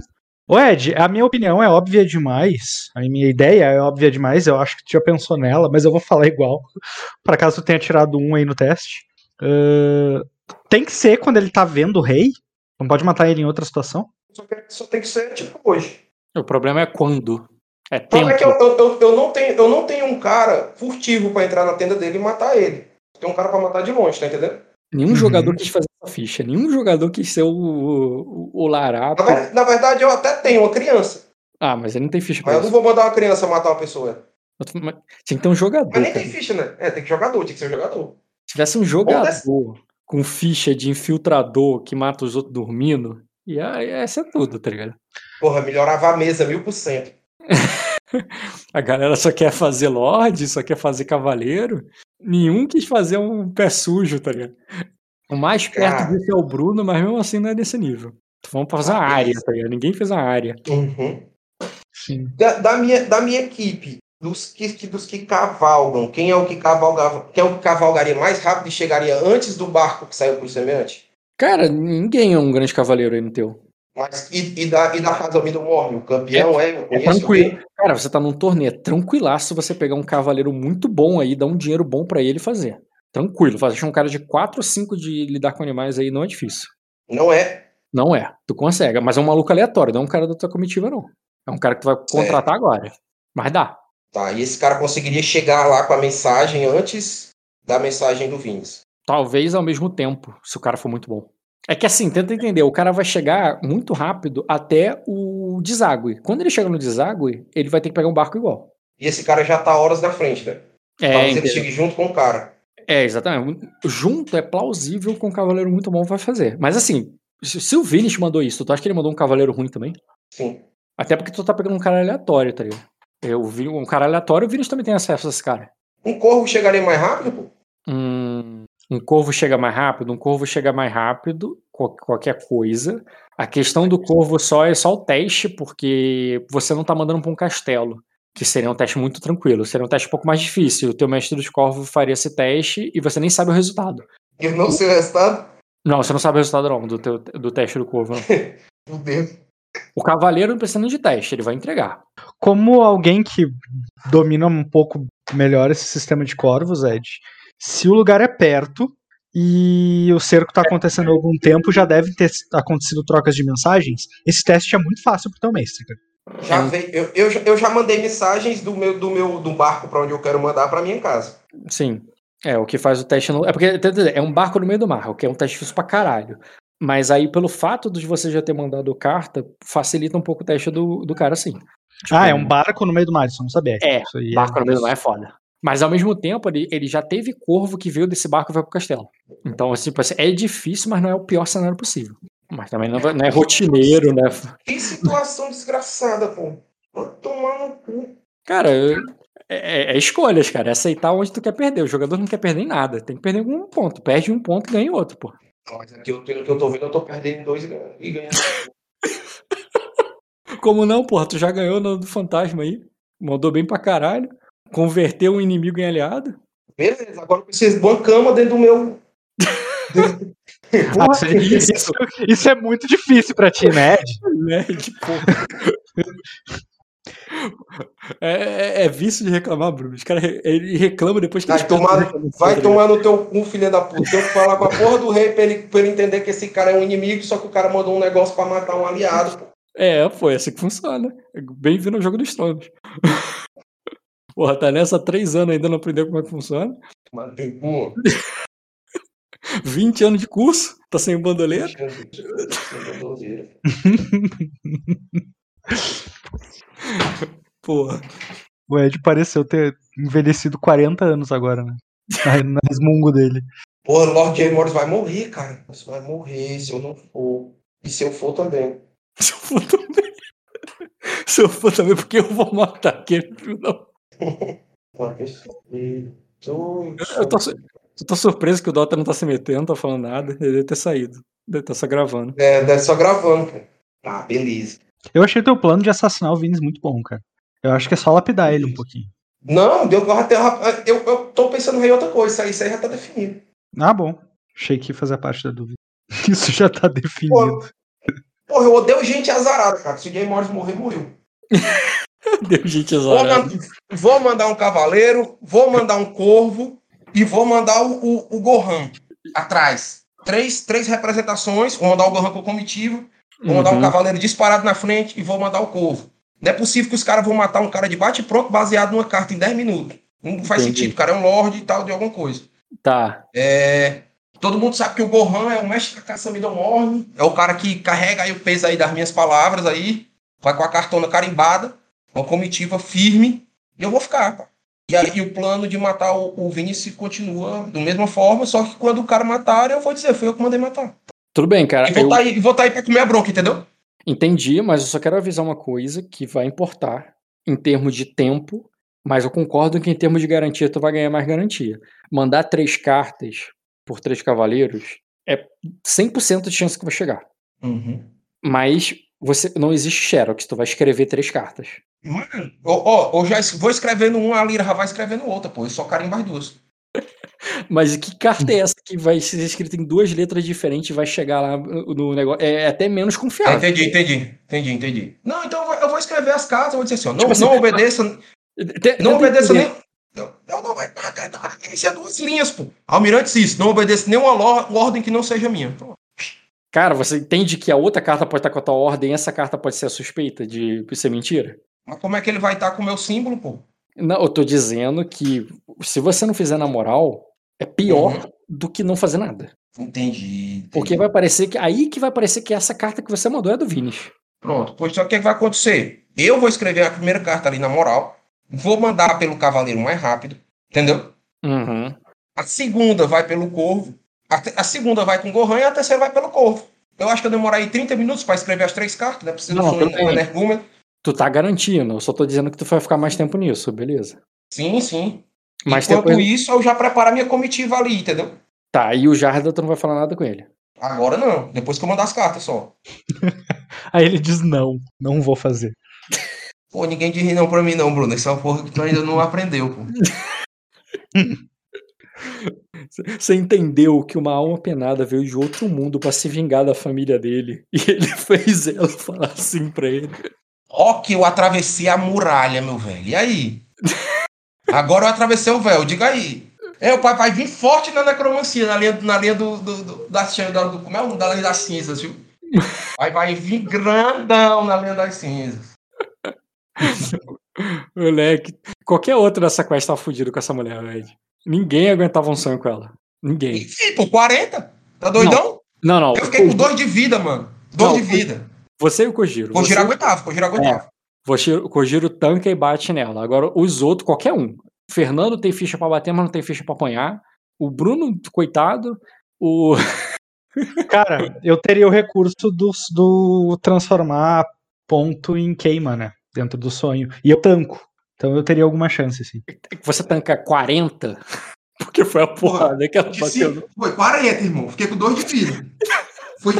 [SPEAKER 4] Ô Ed, a minha opinião é óbvia demais. A minha ideia é óbvia demais. Eu acho que tu já pensou nela, mas eu vou falar igual. Por acaso tu tenha tirado um aí no teste. Ahn, tem que ser quando ele tá vendo o rei. Não pode matar ele em outra situação.
[SPEAKER 2] Só, que- só tem que ser tipo hoje.
[SPEAKER 1] O problema é quando. É tempo.
[SPEAKER 2] é que eu, eu, eu, eu não tenho, eu não tenho um cara furtivo pra entrar na tenda dele e matar ele. Tem um cara pra matar de longe, tá entendendo?
[SPEAKER 1] Nenhum
[SPEAKER 4] Uhum.
[SPEAKER 1] jogador quis fazer essa ficha. Nenhum jogador quis ser o, o, o Larato.
[SPEAKER 2] Na, na verdade, eu até tenho uma criança.
[SPEAKER 1] Ah, mas ele não tem ficha
[SPEAKER 2] Mas
[SPEAKER 1] pra
[SPEAKER 2] eu não
[SPEAKER 1] isso.
[SPEAKER 2] vou mandar uma criança matar uma pessoa.
[SPEAKER 1] Mas Tinha que ter um jogador.
[SPEAKER 2] Mas nem
[SPEAKER 1] cara.
[SPEAKER 2] tem ficha, né? É, tem que jogador, tem que ser jogador.
[SPEAKER 1] Se tivesse um jogador com ficha de infiltrador que mata os outros dormindo, ia, ia ser tudo, tá ligado?
[SPEAKER 2] Porra, melhorava a mesa mil por cento.
[SPEAKER 1] A galera só quer fazer Lorde, só quer fazer Cavaleiro. Nenhum quis fazer um pé sujo, tá ligado? O mais perto
[SPEAKER 2] Cara.
[SPEAKER 1] disso é o Bruno, mas mesmo assim não é desse nível. Vamos fazer
[SPEAKER 2] Ah,
[SPEAKER 1] área,
[SPEAKER 2] beleza.
[SPEAKER 1] tá ligado? Ninguém fez uma área.
[SPEAKER 2] Uhum. Da, da minha, da minha equipe, dos que, dos que cavalgam, quem é o que cavalgava, quem é o que cavalgaria mais rápido e chegaria antes do barco que saiu pro semelhante?
[SPEAKER 1] Cara, ninguém é um grande cavaleiro aí no teu.
[SPEAKER 2] Mas, e, e da, e da casa do Morne, o campeão é,
[SPEAKER 1] É
[SPEAKER 2] conheço
[SPEAKER 1] tranquilo. Cara, você tá num torneio, é tranquilaço você pegar um cavaleiro muito bom aí, dar um dinheiro bom pra ele fazer. Tranquilo, fazer um cara de 4 ou 5 de lidar com animais aí não é difícil.
[SPEAKER 2] Não é.
[SPEAKER 1] Não é, tu consegue, mas é um maluco aleatório, não é um cara da tua comitiva não. É um cara que tu vai contratar agora. Mas dá.
[SPEAKER 2] Tá, e esse cara conseguiria chegar lá com a mensagem antes da mensagem do Vins.
[SPEAKER 1] Talvez ao mesmo tempo, se o cara for muito bom. É que assim, tenta entender, o cara vai chegar muito rápido até o deságue. Quando ele chega no deságue, ele vai ter que pegar um barco igual.
[SPEAKER 2] E esse cara já tá horas na frente, né?
[SPEAKER 1] É,
[SPEAKER 2] Talvez ele
[SPEAKER 1] entendeu?
[SPEAKER 2] chegue junto com o cara.
[SPEAKER 1] É, exatamente. Junto é plausível que um cavaleiro muito bom vai fazer. Mas assim, se, o Vini te mandou isso, tu acha que ele mandou um cavaleiro ruim também?
[SPEAKER 2] Sim.
[SPEAKER 1] Até porque tu tá pegando um cara aleatório, tá ligado? Eu vi um cara aleatório, o Vini também tem acesso a esse cara.
[SPEAKER 2] Um corvo chegaria mais rápido, pô?
[SPEAKER 1] Hum, um corvo chega mais rápido, um corvo chega mais rápido, qual- qualquer coisa. A questão do corvo só é só o teste, porque você não tá mandando pra um castelo. Que seria um teste muito tranquilo. Seria um teste um pouco mais difícil. O teu mestre dos corvos faria esse teste e você nem sabe o resultado.
[SPEAKER 2] Eu não sei o resultado.
[SPEAKER 1] Não, você não sabe o resultado não, do, teu, do teste do corvo. Não.
[SPEAKER 2] Meu Deus.
[SPEAKER 1] O cavaleiro não precisa nem de teste, ele vai entregar.
[SPEAKER 4] Como alguém que domina um pouco melhor esse sistema de corvos, Ed, se o lugar é perto e o cerco tá acontecendo há algum tempo, já devem ter acontecido trocas de mensagens, esse teste é muito fácil pro teu mestre, cara.
[SPEAKER 2] Já
[SPEAKER 1] Hum.
[SPEAKER 2] veio, eu, eu, já- eu já mandei mensagens do meu, do meu do barco pra onde eu quero mandar pra minha casa.
[SPEAKER 1] Sim. É, o que faz o teste. No... É porque é um barco no meio do mar, o que é um teste difícil pra caralho. Mas aí, pelo fato de você já ter mandado carta, facilita um pouco o teste do, do cara, sim. Tipo,
[SPEAKER 4] Ah, é um barco no meio do mar, isso eu não sabia.
[SPEAKER 1] É,
[SPEAKER 4] Isso aí
[SPEAKER 1] barco no meio do mar é foda. Mas ao mesmo tempo, ele, ele já teve corvo que veio desse barco e vai pro castelo. Então, assim, tipo assim, é difícil, mas não é o pior cenário possível. Mas também não, vai- não é rotineiro, né?
[SPEAKER 2] Que situação desgraçada, pô. Vou tomar no cu.
[SPEAKER 1] Cara, eu- é, é escolhas, cara. É aceitar onde tu quer perder. O jogador não quer perder em nada. Tem que perder em um ponto. Perde um ponto e ganha outro, pô.
[SPEAKER 2] Mas aqui, eu, pelo que eu tô vendo, eu tô perdendo dois e ganhando. e ganhando.
[SPEAKER 1] Como não, porra? Tu já ganhou no do fantasma aí. Mandou bem pra caralho. Converteu um inimigo em aliado.
[SPEAKER 2] Beleza, agora eu preciso de uma cama dentro do meu.
[SPEAKER 4] Ah, isso, isso- isso é muito difícil pra ti, né, Ed?
[SPEAKER 1] Né? Que porra. É, é- é vício de reclamar, Bruno. Os caras re- ele reclama depois que
[SPEAKER 2] Vai tomar, vai
[SPEAKER 1] tá
[SPEAKER 2] tomar no teu cu, filha da puta. Tenho que falar com a porra do rei pra ele, pra ele entender que esse cara é um inimigo, só que o cara mandou um negócio pra matar um aliado. pô.
[SPEAKER 1] É, pô, é assim que funciona. Bem-vindo ao jogo dos tronos. Porra, tá nessa há três anos ainda não aprendeu como é que funciona.
[SPEAKER 2] Mas, pô,
[SPEAKER 1] 20 anos de curso. Tá sem o bandoleiro? Porra.
[SPEAKER 4] O Ed pareceu ter envelhecido 40 anos agora, né? Na, na resmungo dele.
[SPEAKER 2] Pô, Lord J. Morris vai morrer, cara. Você vai morrer se eu não for. E se eu for também.
[SPEAKER 1] Se eu for também. Se eu for também, porque eu vou matar aquele filho da Eu tô, eu tô surpreso que o Dota não tá se metendo, não tá falando nada. Ele deve ter saído. Deve estar só gravando.
[SPEAKER 2] É, deve só gravando, pô. Tá, beleza.
[SPEAKER 4] Eu achei teu plano de assassinar o Vinicius muito bom, cara. Eu acho que é só lapidar ele um pouquinho.
[SPEAKER 2] Não, deu até. Eu, eu tô pensando em outra coisa. Isso aí, já tá definido.
[SPEAKER 4] Ah, bom. Achei que ia fazer parte da dúvida. Isso já tá definido.
[SPEAKER 2] Pô, porra, eu odeio gente azarada, cara. Se o Jay Morris morrer, morreu.
[SPEAKER 1] Deu gente
[SPEAKER 2] man- vou mandar um cavaleiro, vou mandar um corvo e vou mandar o, o, o Gohan atrás. Três, três representações. Vou mandar o Gohan com comitiva, vou mandar um
[SPEAKER 1] Uhum.
[SPEAKER 2] cavaleiro disparado na frente e vou mandar o corvo. Não é possível que os caras vão matar um cara de bate-pronto baseado numa carta em 10 minutos. Não faz
[SPEAKER 1] Entendi.
[SPEAKER 2] sentido. O cara é um lord e tal de alguma coisa.
[SPEAKER 1] Tá.
[SPEAKER 2] É, todo mundo sabe que o Gohan é o mestre da caça Midomorne. É o cara que carrega aí o peso aí das minhas palavras aí. Vai com a cartona carimbada, uma comitiva firme. E eu vou ficar, pá. E aí o plano de matar o, o Vinicius continua da mesma forma, só que quando o cara matar, eu vou dizer, foi eu que mandei matar.
[SPEAKER 1] Tudo bem, cara.
[SPEAKER 2] E vou
[SPEAKER 1] Eu
[SPEAKER 2] tá aí, vou tá aí pra comer a bronca, entendeu?
[SPEAKER 1] entendi, mas eu só quero avisar uma coisa que vai importar em termos de tempo, mas eu concordo que em termos de garantia tu vai ganhar mais garantia. Mandar três cartas por três cavaleiros é 100% de chance que vai chegar. Mas você não existe Xerox, tu vai escrever três cartas.
[SPEAKER 2] Mano, ó, ó, eu já vou escrevendo um, a Lira já vai escrevendo outra, pô. Eu só carimbo as duas.
[SPEAKER 1] Mas que carta é essa que vai ser escrita em duas letras diferentes e vai chegar lá no negócio? É até menos
[SPEAKER 2] É,
[SPEAKER 1] confiável.
[SPEAKER 2] entendi, entendi, entendi, entendi. Não, então eu vou, escrever as cartas, eu vou dizer assim, ó, não,
[SPEAKER 1] Tipo assim,
[SPEAKER 2] não obedeça,
[SPEAKER 1] Te-
[SPEAKER 2] não obedeça nem... Eu, eu não vai... Isso é duas linhas, pô. Almirante Cis, não obedeça nenhuma ordem que não seja minha. Pô,
[SPEAKER 1] Cara, você entende que a outra carta pode estar com a tua ordem e essa carta pode ser a suspeita de ser mentira?
[SPEAKER 2] Mas como é que ele vai estar com o meu símbolo, pô?
[SPEAKER 1] Não, eu tô dizendo que se você não fizer na moral, é pior
[SPEAKER 2] Uhum.
[SPEAKER 1] do que não fazer nada.
[SPEAKER 2] Entendi. entendi.
[SPEAKER 1] Porque vai parecer que. Aí que vai parecer que essa carta que você mandou é do Vinis.
[SPEAKER 2] Pronto, pois então o que, vai acontecer? Eu vou escrever a primeira carta ali na moral, vou mandar pelo cavaleiro mais rápido, entendeu?
[SPEAKER 1] Uhum.
[SPEAKER 2] A segunda vai pelo corvo, a, te- a segunda vai com o Gohan e a terceira vai pelo corvo. Eu acho que eu demorei 30 minutos para escrever as três cartas, né? Preciso
[SPEAKER 1] Não,
[SPEAKER 2] de um energúmeno.
[SPEAKER 1] Tu tá garantindo, eu só tô dizendo que tu vai ficar mais tempo nisso, beleza.
[SPEAKER 2] Sim, sim.
[SPEAKER 1] Mas
[SPEAKER 2] Enquanto
[SPEAKER 1] depois.
[SPEAKER 2] isso, eu já preparo a minha comitiva ali, entendeu?
[SPEAKER 1] Tá, e o Jarda tu não vai falar nada com ele.
[SPEAKER 2] Agora não, depois que eu mandar as cartas só.
[SPEAKER 4] Aí ele diz não, não vou fazer.
[SPEAKER 2] Pô, ninguém diz não pra mim não, Bruno. Essa é uma porra que tu ainda não aprendeu, pô.
[SPEAKER 1] Você entendeu que uma alma penada veio de outro mundo pra se vingar da família dele. E ele fez ela falar assim pra ele.
[SPEAKER 2] Ó que eu atravessei a muralha, meu velho. E aí? Agora eu atravessei o véu, diga aí. É, o pai vai vir forte na necromancia, na linha, na linha do, do, do, da, da- do- Como é o nome da linha das cinzas, viu? Vai, vai vir grandão na linha das cinzas.
[SPEAKER 1] Moleque, qualquer outro dessa quest tava fudido com essa mulher, velho. Ninguém aguentava um sonho com ela. Ninguém.
[SPEAKER 2] Enfim, pô, 40? Tá doidão?
[SPEAKER 1] Não, não.
[SPEAKER 2] Eu fiquei com
[SPEAKER 1] o-
[SPEAKER 2] dois de vida, mano. Dois
[SPEAKER 1] Não,
[SPEAKER 2] de vida.
[SPEAKER 1] Você e o Kojiro.
[SPEAKER 2] Vou
[SPEAKER 1] Você-
[SPEAKER 2] aguentava, vou girar aguentava.
[SPEAKER 1] Você- O Kojiro tanca e bate nela. Agora, os outros, qualquer um. O Fernando tem ficha pra bater, mas não tem ficha pra apanhar. O Bruno, coitado. O.
[SPEAKER 4] Cara, eu teria o recurso do, do transformar ponto em queima, né? Dentro do sonho. E eu tanco. Então eu teria alguma chance, assim.
[SPEAKER 1] Você tanca 40? Porque foi a porrada que ela
[SPEAKER 2] De
[SPEAKER 1] bateu.
[SPEAKER 2] Foi 40, irmão. Fiquei com dois de vida. Foi.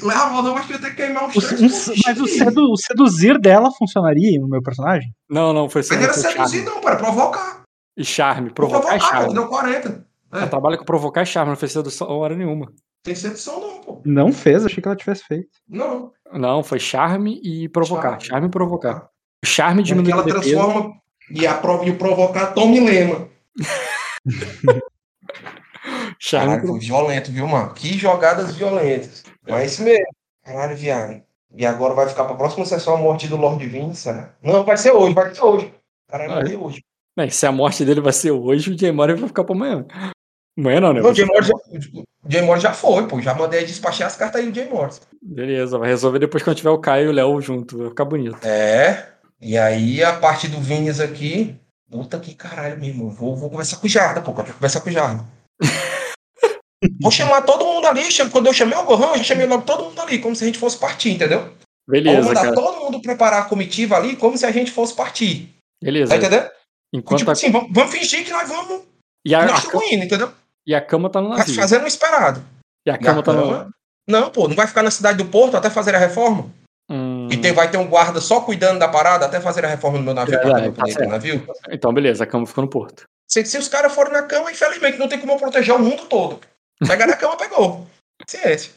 [SPEAKER 2] Leva, não, acho que eu ia ter que queimar uns
[SPEAKER 4] O-
[SPEAKER 2] três.
[SPEAKER 4] mas o,
[SPEAKER 2] de
[SPEAKER 4] sedu- o seduzir dela funcionaria no meu personagem?
[SPEAKER 1] Não, não, foi,
[SPEAKER 2] Mas era seduzir,
[SPEAKER 1] charme.
[SPEAKER 2] não, para provocar.
[SPEAKER 1] E charme. Provocar e
[SPEAKER 2] provocar, pô,
[SPEAKER 1] charme.
[SPEAKER 2] deu 40.
[SPEAKER 1] Ela trabalha com provocar e charme, não fez sedução hora nenhuma.
[SPEAKER 2] Tem sedução, não, pô.
[SPEAKER 4] Não fez, achei que ela tivesse feito.
[SPEAKER 2] Não.
[SPEAKER 1] Não, foi charme e provocar.
[SPEAKER 2] Charme.
[SPEAKER 1] Charme, e provocar. O charme
[SPEAKER 2] É que
[SPEAKER 1] diminui
[SPEAKER 2] ela transforma e, a e o provocar Tom Milema.
[SPEAKER 1] Charme e
[SPEAKER 2] foi violento, viu, mano? Que jogadas violentas. Mas é isso mesmo. Caralho, viado. E agora vai ficar pra próxima sessão a morte do Lord Vince, será? Não, vai ser hoje, vai ser hoje. Caralho, vai ser hoje.
[SPEAKER 1] Bem, se a morte dele vai ser hoje, o Jay Murray vai ficar pra amanhã. Amanhã não, né?
[SPEAKER 2] Não, o Jay Morris já, foi, pô. Já mandei despachar as cartas aí do Jay Morris.
[SPEAKER 1] Beleza, vai resolver depois quando tiver o Caio e o Léo junto. Vai ficar bonito.
[SPEAKER 2] É. E aí a parte do Vinícius aqui. Puta que caralho mesmo. Vou, vou conversar com o Jarda, pô. Quero conversar com o Jarda. Vou chamar todo mundo ali. Quando eu chamei o Gohan, eu já chamei logo todo mundo ali, como se a gente fosse partir, entendeu?
[SPEAKER 1] Beleza,
[SPEAKER 2] mandar
[SPEAKER 1] cara.
[SPEAKER 2] todo mundo preparar a comitiva ali, como se a gente fosse partir.
[SPEAKER 1] Beleza.
[SPEAKER 2] Tá entendendo?
[SPEAKER 1] Enquanto
[SPEAKER 2] tipo
[SPEAKER 1] a...
[SPEAKER 2] assim, vamos, vamos fingir que nós vamos.
[SPEAKER 1] E, a,
[SPEAKER 2] nós
[SPEAKER 1] a,
[SPEAKER 2] estamos indo, entendeu?
[SPEAKER 1] e a cama tá no navio.
[SPEAKER 2] Fazendo o esperado.
[SPEAKER 1] E a
[SPEAKER 2] E a
[SPEAKER 1] cama tá no.
[SPEAKER 2] cama- Não, pô, não vai ficar na cidade do Porto até fazer a reforma?
[SPEAKER 1] Hum,
[SPEAKER 2] E tem, vai ter um guarda só cuidando da parada até fazer a reforma do meu navio.
[SPEAKER 1] É
[SPEAKER 2] ir
[SPEAKER 1] tá
[SPEAKER 2] navio.
[SPEAKER 1] Então, beleza, a cama ficou no porto.
[SPEAKER 2] Se, se os caras forem na cama, infelizmente não tem como eu proteger o mundo todo. Pegar na cama, pegou. Ciência.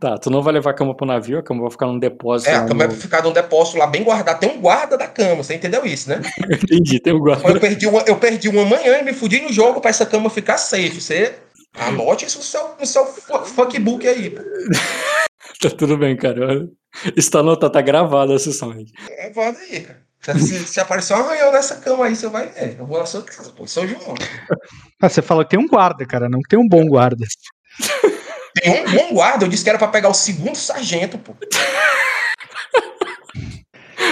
[SPEAKER 1] Tá, tu não vai levar a cama pro navio, a cama vai ficar num depósito.
[SPEAKER 2] É, a cama
[SPEAKER 1] no-
[SPEAKER 2] vai ficar num depósito lá bem guardado. Tem um guarda da cama, você entendeu isso, né?
[SPEAKER 1] Entendi, tem um guarda.
[SPEAKER 2] Eu perdi uma, eu perdi uma manhã e me fudi no jogo pra essa cama ficar safe. Você anote isso no seu, no seu fu- fuckbook aí. pô.
[SPEAKER 1] Tá tudo bem, cara. Isso tá anotado, tá gravado a sessão.
[SPEAKER 2] É, pode aí, cara. Se, se aparecer um arranhão nessa cama aí, você vai ver. Eu vou na sua casa, pô. São João.
[SPEAKER 4] Ah, você falou que tem um guarda, cara, não que tem um bom guarda.
[SPEAKER 2] Tem um bom guarda, eu disse que era pra pegar o segundo sargento, pô.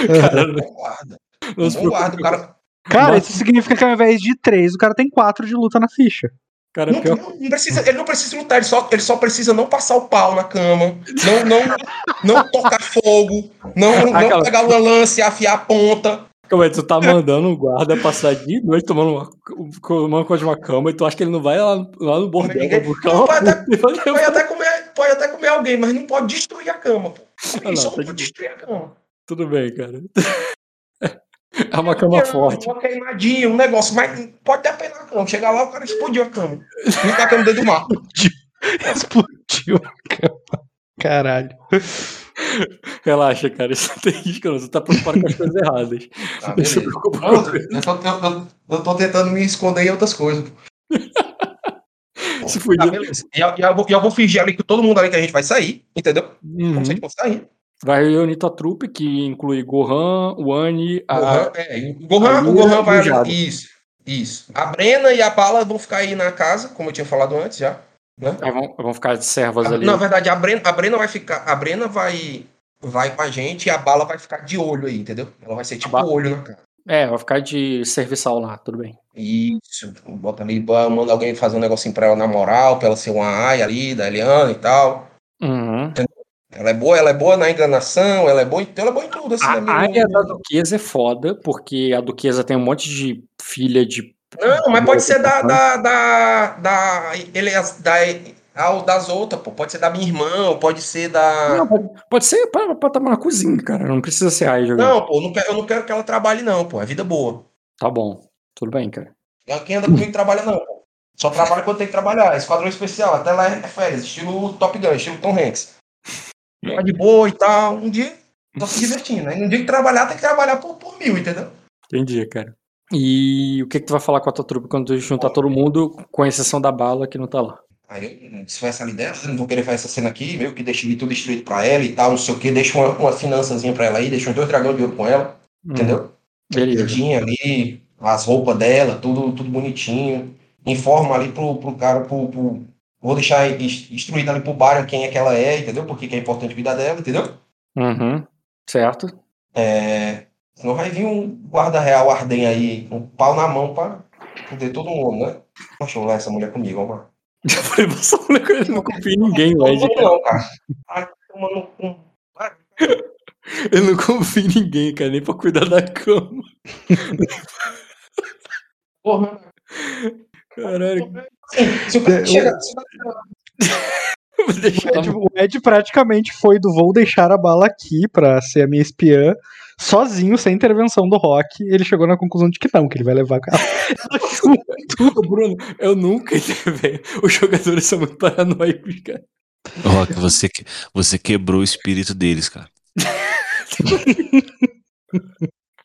[SPEAKER 1] Cara,
[SPEAKER 2] Um bom guarda. Um bom guarda, o cara.
[SPEAKER 4] Cara,
[SPEAKER 1] Nossa.
[SPEAKER 4] isso significa que ao invés de três, o cara tem quatro de luta na ficha.
[SPEAKER 1] Cara,
[SPEAKER 2] Não,
[SPEAKER 1] pior...
[SPEAKER 2] não- precisa, ele não precisa lutar, ele só, ele só precisa não passar o pau na cama, não, não, não tocar fogo, não, não
[SPEAKER 1] Aquela-
[SPEAKER 2] pegar uma lance e afiar a ponta.
[SPEAKER 1] Calma aí, tu tá mandando um guarda passar de noite tomando uma, tomando coisa de uma cama e tu acha que ele não vai lá, lá no bordel
[SPEAKER 2] Ninguém-
[SPEAKER 1] buscar
[SPEAKER 2] Não,
[SPEAKER 1] uma
[SPEAKER 2] pode até- Pode até, comer, pode até comer alguém, mas não pode destruir a cama, pô.
[SPEAKER 1] Ah, não, tá de
[SPEAKER 2] pode destruir a cama.
[SPEAKER 1] Tudo bem, cara. É uma cama forte.
[SPEAKER 2] Uma queimadinha, um negócio, mas pode ter pena a cama. Chegar lá, o cara explodiu a cama. Fica a cama dentro do mar.
[SPEAKER 4] Explodiu a cama. Caralho.
[SPEAKER 1] Relaxa, cara. Isso não tem risco, não. Tu tá preocupado com as coisas erradas.
[SPEAKER 2] Tá,
[SPEAKER 1] Não se preocupa com
[SPEAKER 2] eu, tô, eu, eu- eu tô tentando me esconder em outras coisas.
[SPEAKER 1] Se fudir.
[SPEAKER 2] Tá, beleza. E eu, eu vou, eu vou fingir ali que todo mundo ali que a gente vai sair, entendeu?
[SPEAKER 1] Uhum.
[SPEAKER 2] Como se a gente fosse sair.
[SPEAKER 1] Vai reunir tua trupe, que inclui Gohan, Wani, a.
[SPEAKER 2] Gohan, é, o Gohan,
[SPEAKER 1] a
[SPEAKER 2] o Gohan vai. Isso, isso. A Brena e a Bala vão ficar aí na casa, como eu tinha falado antes já. Né?
[SPEAKER 1] Aí vão, vão ficar de servas ali.
[SPEAKER 2] Na verdade, a Brena, a Brena vai ficar. A Brena vai, vai com a gente e a Bala vai ficar de olho aí, entendeu? Ela vai ser tipo
[SPEAKER 1] Ba-
[SPEAKER 2] olho na cara.
[SPEAKER 1] É, vai ficar de serviçal lá, tudo bem.
[SPEAKER 2] Isso, bota ali, manda alguém fazer um negocinho pra ela na moral, pra ela ser uma ai ali, da Eliana e tal.
[SPEAKER 1] Uhum.
[SPEAKER 2] Ela é boa, ela é boa na enganação, ela é boa, em- ela é boa em tudo, assim, né?
[SPEAKER 1] A área da Duquesa é foda, porque a Duquesa tem um monte de filha de.
[SPEAKER 2] Não, mas pode ser da. da, da, da ele é da, das outras, pô. Pode ser da minha irmã, ou pode ser da.
[SPEAKER 1] Não, pode, pode ser pra, pra tomar na cozinha, cara. Não precisa ser aí jogando.
[SPEAKER 2] Não, pô, eu não, quero, eu não quero que ela trabalhe, não, pô. É vida boa.
[SPEAKER 1] Tá bom. Tudo bem, cara.
[SPEAKER 2] Quem anda comigo trabalha, não, pô. Só trabalha quando tem que trabalhar. Esquadrão especial, até lá é férias, estilo Top Gun, estilo Tom Hanks. Tá de boa e tal. Um dia tô se divertindo. Aí um dia que trabalhar, tem que trabalhar por, por mil, entendeu?
[SPEAKER 1] Entendi, cara. E o que, que tu vai falar com a tua trupe quando tu juntar todo mundo, com exceção da bala que não tá lá?
[SPEAKER 2] Aí eu desfaço ali dela, não vou querer fazer essa cena aqui, meio que deixa ali tudo destruído pra ela e tal, não sei o que, deixa uma, uma finançazinha pra ela aí, deixa uns dois dragões de ouro com ela, entendeu?
[SPEAKER 1] Hum, beleza.
[SPEAKER 2] Tudinho ali, as roupas dela, tudo, tudo bonitinho. Informa ali pro, pro cara, pro, pro- Vou deixar ins- instruído ali pro Byron quem é que ela é, entendeu? Porque que é importante a vida dela, entendeu?
[SPEAKER 1] Uhum. Certo.
[SPEAKER 2] É, senão vai vir um guarda real Arden aí, um pau na mão pra fuder todo mundo, né? Deixa eu levar essa mulher comigo, vamos lá.
[SPEAKER 1] Já falei, você não, não confia em ninguém,
[SPEAKER 2] Não,
[SPEAKER 1] Led.
[SPEAKER 2] não, cara. Ai, com. Vai.
[SPEAKER 1] Eu não confio em ninguém, cara, nem pra cuidar da cama.
[SPEAKER 2] Porra,
[SPEAKER 1] Caralho.
[SPEAKER 2] Sim, se o cara chega. se o cara-
[SPEAKER 1] eu vou deixar
[SPEAKER 4] O Ed, o Ed praticamente foi do vou deixar a bala aqui pra ser a minha espiã, sozinho, sem intervenção do Rock. Ele chegou na conclusão de que não, que ele vai levar junto.
[SPEAKER 1] Ô, Bruno, eu nunca intervenho. Os jogadores são muito paranoicos, cara.
[SPEAKER 5] Rock, você, que- você quebrou o espírito deles, cara.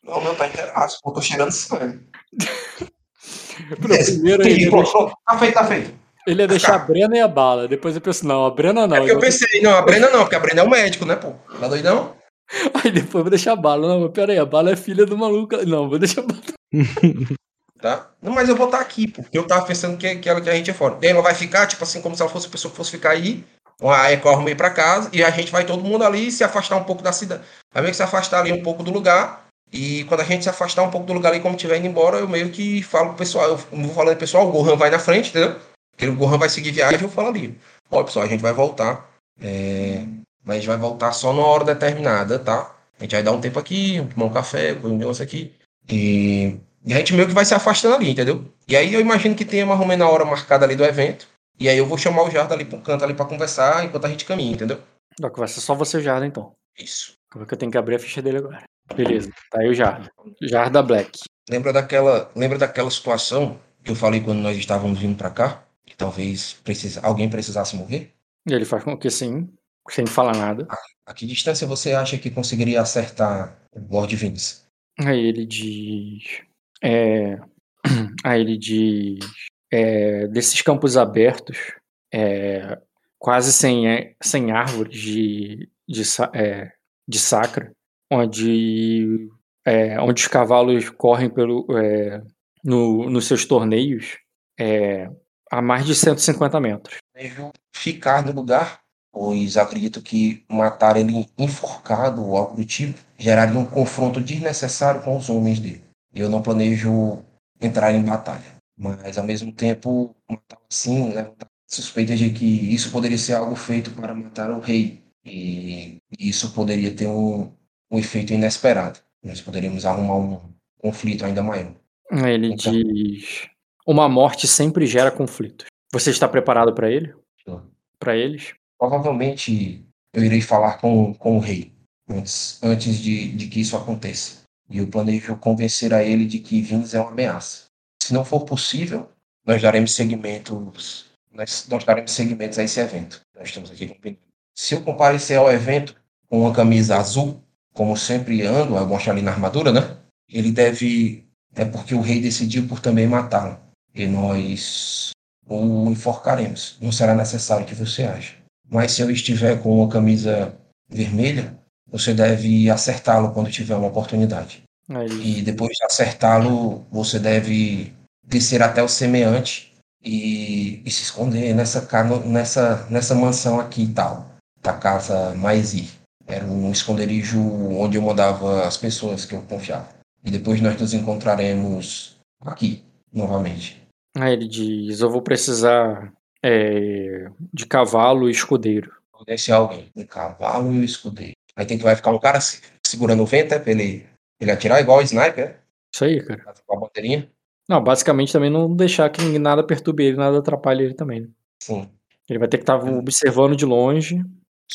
[SPEAKER 2] Não, meu, tá inteiraço, pô, tô cheirando sangue.
[SPEAKER 1] Primeiro ele
[SPEAKER 2] pronto,
[SPEAKER 1] deixar,
[SPEAKER 2] pronto. Tá feito, tá feito.
[SPEAKER 1] ele ia deixar a Brena e a bala. Depois eu pensei, não, a Brena não.
[SPEAKER 2] É porque eu pensei, não, a Brenda não, porque a Brenda é o médico, né, pô? Tá doidão?
[SPEAKER 1] Aí depois eu vou deixar a bala. Não, mas pera aí, a bala é filha do maluco. Não, vou deixar a bala.
[SPEAKER 2] tá? Não, mas eu vou estar aqui, porque eu tava pensando que, que, ela, que a gente é fora. Ela vai ficar, tipo assim, como se ela fosse a pessoa que fosse ficar aí. Aí eu arrumei pra casa e a gente vai todo mundo ali se afastar um pouco da cidade. Vai meio que se afastar ali um pouco do lugar. E quando a gente se afastar um pouco do lugar ali, como estiver indo embora, eu meio que falo pro pessoal, eu vou falando pessoal, o Gohan vai na frente, entendeu? Porque o Gohan vai seguir viagem e eu falo ali. Ó, pessoal, a gente vai voltar. É... Mas a gente vai voltar só numa hora determinada, tá? A gente vai dar um tempo aqui, tomar um café, comer um negócio aqui. E... e a gente meio que vai se afastando ali, entendeu? E aí eu imagino que tenha mais ou menos a hora marcada ali do evento. E aí eu vou chamar o Jarda ali pro canto ali pra conversar enquanto a gente caminha, entendeu?
[SPEAKER 1] Não, ser só você e o Jarda, então.
[SPEAKER 2] Isso.
[SPEAKER 1] Como é que eu tenho que abrir a ficha dele agora? Beleza, tá aí o Jarda. Black.
[SPEAKER 2] Lembra daquela, lembra daquela situação que eu falei quando nós estávamos vindo pra cá? Que talvez precisa, alguém precisasse morrer?
[SPEAKER 1] E ele faz com que sim, sem falar nada.
[SPEAKER 2] A que distância você acha que conseguiria acertar o Lord Vince?
[SPEAKER 1] Aí ele diz. É, aí ele diz. é, desses campos abertos, é, quase sem, é, sem árvores de, de, é, de sacra, onde, é, onde os cavalos correm pelo, é, no, nos seus torneios, é, a mais de 150 metros.
[SPEAKER 2] Devo ficar no lugar, pois acredito que matar ele enforcado ou algo do tipo geraria um confronto desnecessário com os homens dele. Eu não planejo entrar em batalha, mas ao mesmo tempo matar assim, levantar suspeitas de que isso poderia ser algo feito para matar o rei e isso poderia ter um, um efeito inesperado. Nós poderíamos arrumar um conflito ainda maior.
[SPEAKER 1] Aí ele
[SPEAKER 2] Então.
[SPEAKER 1] diz: Uma morte sempre gera conflitos. Você está preparado para ele? Para eles?
[SPEAKER 2] Provavelmente eu irei falar com, com o rei antes, antes de, de que isso aconteça. E eu planejo convencer a ele de que Vince é uma ameaça. Se não for possível, nós daremos segmentos, nós, nós daremos segmentos a esse evento. Nós estamos aqui combinando. Se eu comparecer ao evento com uma camisa azul, como sempre ando, mostro ali na armadura, né? Ele deve. É porque o rei decidiu por também matá-lo. E nós o enforcaremos. Não será necessário que você haja. Mas se eu estiver com uma camisa vermelha, você deve acertá-lo quando tiver uma oportunidade.
[SPEAKER 1] Aí ele
[SPEAKER 2] E depois de acertá-lo, você deve descer até o semeante e, e se esconder nessa, nessa, nessa mansão aqui e tal, da casa Maesi. Era um esconderijo onde eu mandava as pessoas que eu confiava. E depois nós nos encontraremos aqui, novamente.
[SPEAKER 1] Aí ele diz: Eu vou precisar é, de cavalo e escudeiro.
[SPEAKER 2] Desce alguém, um cavalo e um escudeiro. Aí tem que vai ficar um cara se- segurando o vento, é, pra ele, ele atirar igual o sniper,
[SPEAKER 1] Isso aí, cara.
[SPEAKER 2] é? com a bandeirinha.
[SPEAKER 1] Não, basicamente também não deixar que nada perturbe ele, nada atrapalhe ele também. né?
[SPEAKER 2] Sim.
[SPEAKER 1] Ele vai ter que estar observando de longe.